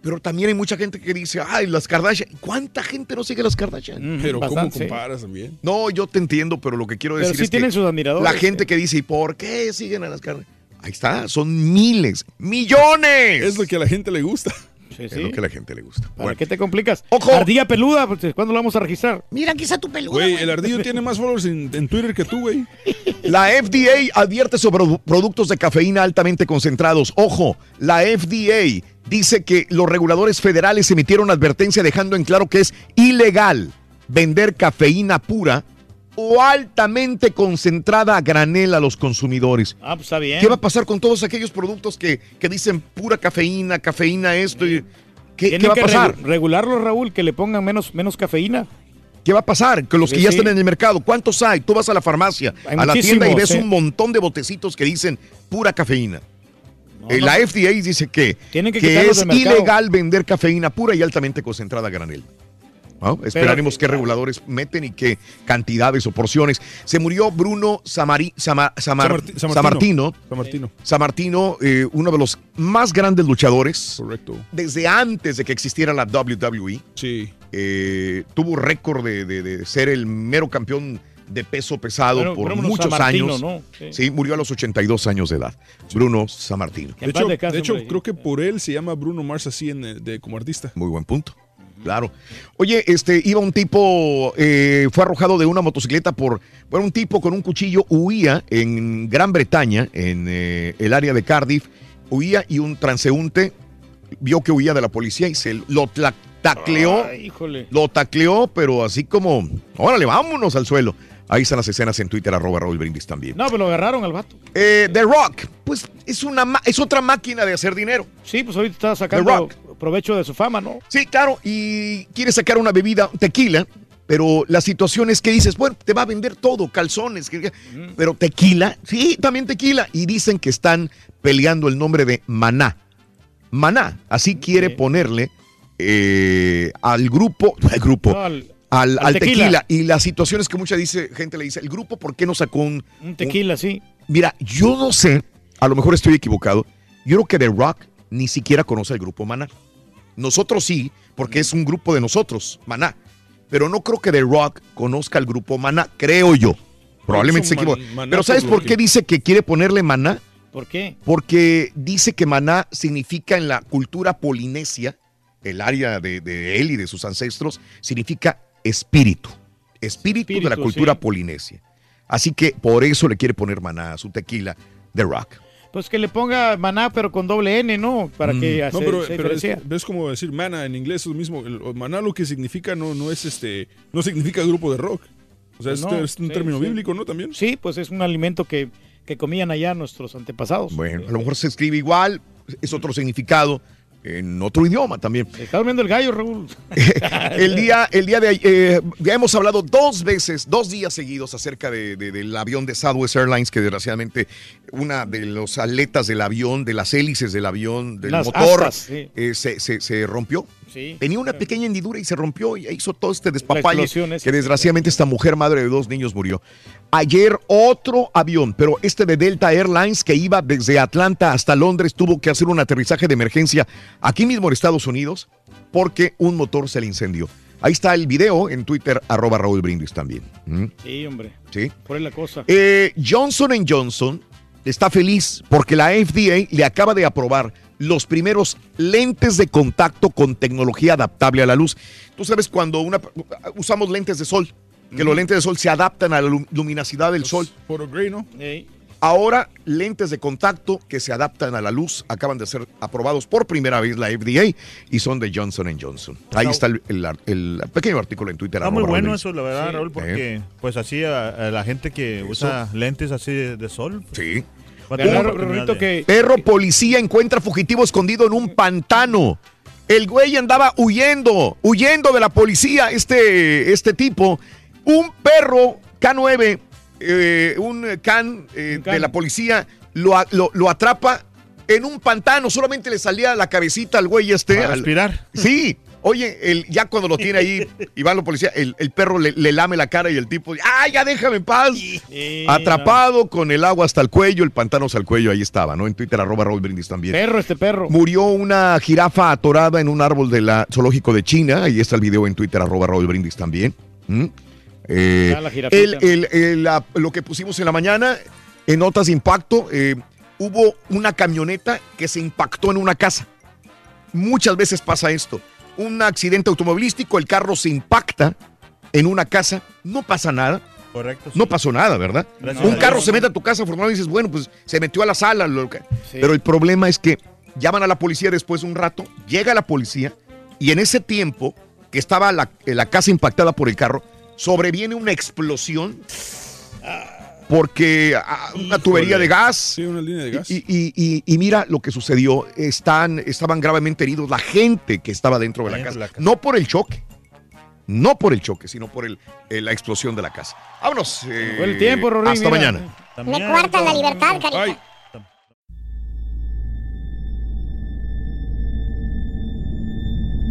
Pero también hay mucha gente que dice, ay, las Kardashian. ¿Cuánta gente no sigue las Kardashian? Mm, Pero ¿cómo bastante, sí. comparas también? No, yo te entiendo, pero lo que quiero Pero decir sí es tienen que sus admiradores. la gente que dice, ¿y por qué siguen a las Kardashian? Ahí está, son miles, millones. Es lo que a la gente le gusta. Sí, Es sí. lo que a la gente le gusta. ¿Para Bueno, qué te complicas? Ojo. Ardilla peluda, pues, ¿cuándo la vamos a registrar? Mira, aquí está tu peluda. Güey, güey. el ardillo tiene más followers en, en Twitter que tú, güey. [laughs] La FDA advierte sobre produ- productos de cafeína altamente concentrados. Ojo, la FDA dice que los reguladores federales emitieron advertencia dejando en claro que es ilegal vender cafeína pura o altamente concentrada a granel a los consumidores. Ah, pues está bien. ¿Qué va a pasar con todos aquellos productos que, que dicen pura cafeína, cafeína esto? y- ¿Qué, va a pasar? regu- regularlo, Raúl, que le pongan menos, menos cafeína. ¿Qué va a pasar? Que los que ya sí. están en el mercado, ¿cuántos hay? Tú vas a la farmacia, Hay a la tienda y ves sí. un montón de botecitos que dicen pura cafeína. No, Eh, no, La FDA dice que, Tienen que que es ilegal vender cafeína pura y altamente concentrada a granel. ¿No? Esperaremos qué reguladores meten y qué cantidades o porciones. Se murió Bruno Samari- Sama- Samar- Samarti- Samartino. Samartino. Samartino, eh, uno de los más grandes luchadores. Correcto. Desde antes de que existiera la WWE. Sí. Eh, tuvo récord de, de- de ser el mero campeón de peso pesado Bueno, por Bruno muchos años. ¿no? Sí. Sí. murió a los 82 años de edad. Bruno Samartino. De hecho, de hecho, creo que por él se llama Bruno Mars así en, de, como artista. Muy buen punto. Claro. Oye, este, iba un tipo, eh, fue arrojado de una motocicleta por, bueno, un tipo con un cuchillo huía en Gran Bretaña, en eh, el área de Cardiff, huía y un transeúnte vio que huía de la policía y se lo tla- tacleó, Ay, híjole. lo tacleó, pero así como, órale, vámonos al suelo. Ahí están las escenas en Twitter, arroba Raúl Brindis también. No, pero lo agarraron al vato. Eh, The Rock, pues es, una, ma- es otra máquina de hacer dinero. Sí, pues ahorita está The sacando Rock. Provecho de su fama, ¿no? Sí, claro, y quiere sacar una bebida, tequila, pero la situación es que dices, bueno, te va a vender todo, calzones, que- pero tequila, sí, también tequila. Y dicen que están peleando el nombre de Maná. Maná, así quiere ponerle eh, al grupo, [laughs] al grupo, No, al- al, al tequila. tequila. Y la situación es que mucha dice, gente le dice, el grupo, ¿por qué no sacó un, Un tequila, sí. Mira, yo no sé, a lo mejor estoy equivocado. Yo creo que The Rock ni siquiera conoce al grupo Maná. Nosotros sí, porque es un grupo de nosotros, Maná. Pero no creo que The Rock conozca al grupo Maná, creo yo. Probablemente se equivoque. Pero ¿sabes por qué dice que quiere ponerle Maná? ¿Por qué? Porque dice que Maná significa en la cultura polinesia, el área de, de él y de sus ancestros, significa espíritu. Espíritu, de la cultura sí. polinesia. Así que por eso le quiere poner Maná a su tequila, The Rock. Pues que le ponga maná, pero con doble N, ¿no? Para que Mm. No, se- pero, se pero es, diferencie. es como decir mana en inglés, es lo mismo. El, maná lo que significa no, no es este, no significa grupo de rock. O sea, es, No, es un sí, término sí. bíblico, ¿no? También. Sí, pues es un alimento que, que comían allá nuestros antepasados. Bueno, a lo mejor se escribe igual, es otro significado, en otro idioma también. Está durmiendo el gallo, Raúl. [laughs] El día, el día de ayer, eh, ya hemos hablado dos veces, dos días seguidos acerca de- de- del avión de Southwest Airlines, que desgraciadamente una de los aletas del avión, de las hélices del avión, del Las motor, astas, sí. eh, se, se- se rompió. Sí. Tenía una pequeña hendidura y se rompió y hizo todo este despapalle que desgraciadamente esta mujer, madre de dos niños, murió. Ayer otro avión, pero este de Delta Airlines que iba desde Atlanta hasta Londres tuvo que hacer un aterrizaje de emergencia aquí mismo en Estados Unidos porque un motor se le incendió. Ahí está el video en Twitter, arroba Raúl Brindis también. ¿Mm? Sí, hombre. Sí. Por la cosa. Eh, Johnson Johnson está feliz porque la FDA le acaba de aprobar los primeros lentes de contacto con tecnología adaptable a la luz. Tú sabes cuando una, usamos lentes de sol, que los lentes de sol se adaptan a la lu- luminosidad del sol. Photogrey, ¿no? Ahora, lentes de contacto que se adaptan a la luz acaban de ser aprobados por primera vez la FDA y son de Johnson Johnson. Ahí está el, el- el pequeño artículo en Twitter. Está muy bueno Raúl eso, la verdad, Sí. Raúl, porque Eh. pues así a, a la gente que usa lentes así de, de sol. pues, Sí. oportunidad de- Perro policía encuentra fugitivo escondido en un pantano. El güey andaba huyendo, huyendo de la policía, este, este tipo. Un perro K9, eh, un can, eh, de la policía, lo, lo- lo atrapa en un pantano. Solamente le salía la cabecita al güey este. Para respirar. Sí. Oye, el, ya cuando lo tiene ahí y va la policía, el, el perro le, le lame la cara y el tipo, ¡ay, ya déjame en paz! Atrapado con el agua hasta el cuello, el pantano hasta el cuello, ahí estaba, ¿no? En Twitter, arroba Raúl Brindis también. Perro, este perro. Murió una jirafa atorada en un árbol del zoológico de China. Ahí está el video en Twitter, arroba Raúl Brindis también. ¿Mm? Eh, el- el- el- la- lo que pusimos en la mañana, en notas de impacto, eh, hubo una camioneta que se impactó en una casa. Muchas veces pasa esto. Un accidente automovilístico, el carro se impacta en una casa, no pasa nada. Correcto. No pasó nada, ¿verdad? Gracias un carro se mete a tu casa, afortunadamente dices, bueno, pues se metió a la sala. lo que- Pero el problema es que llaman a la policía después de un rato, llega la policía y en ese tiempo que estaba la, la casa impactada por el carro, sobreviene una explosión porque ah, una tubería de gas. Sí, una línea de gas. Y, y- y- y mira lo que sucedió. Están, estaban gravemente heridos la gente que estaba dentro de la casa. de la casa. No por el choque. No por el choque, sino por el, eh, la explosión de la casa. Vámonos. eh, Fue el tiempo, Rorín, Hasta mira. mañana. Me cuartan la libertad, carita.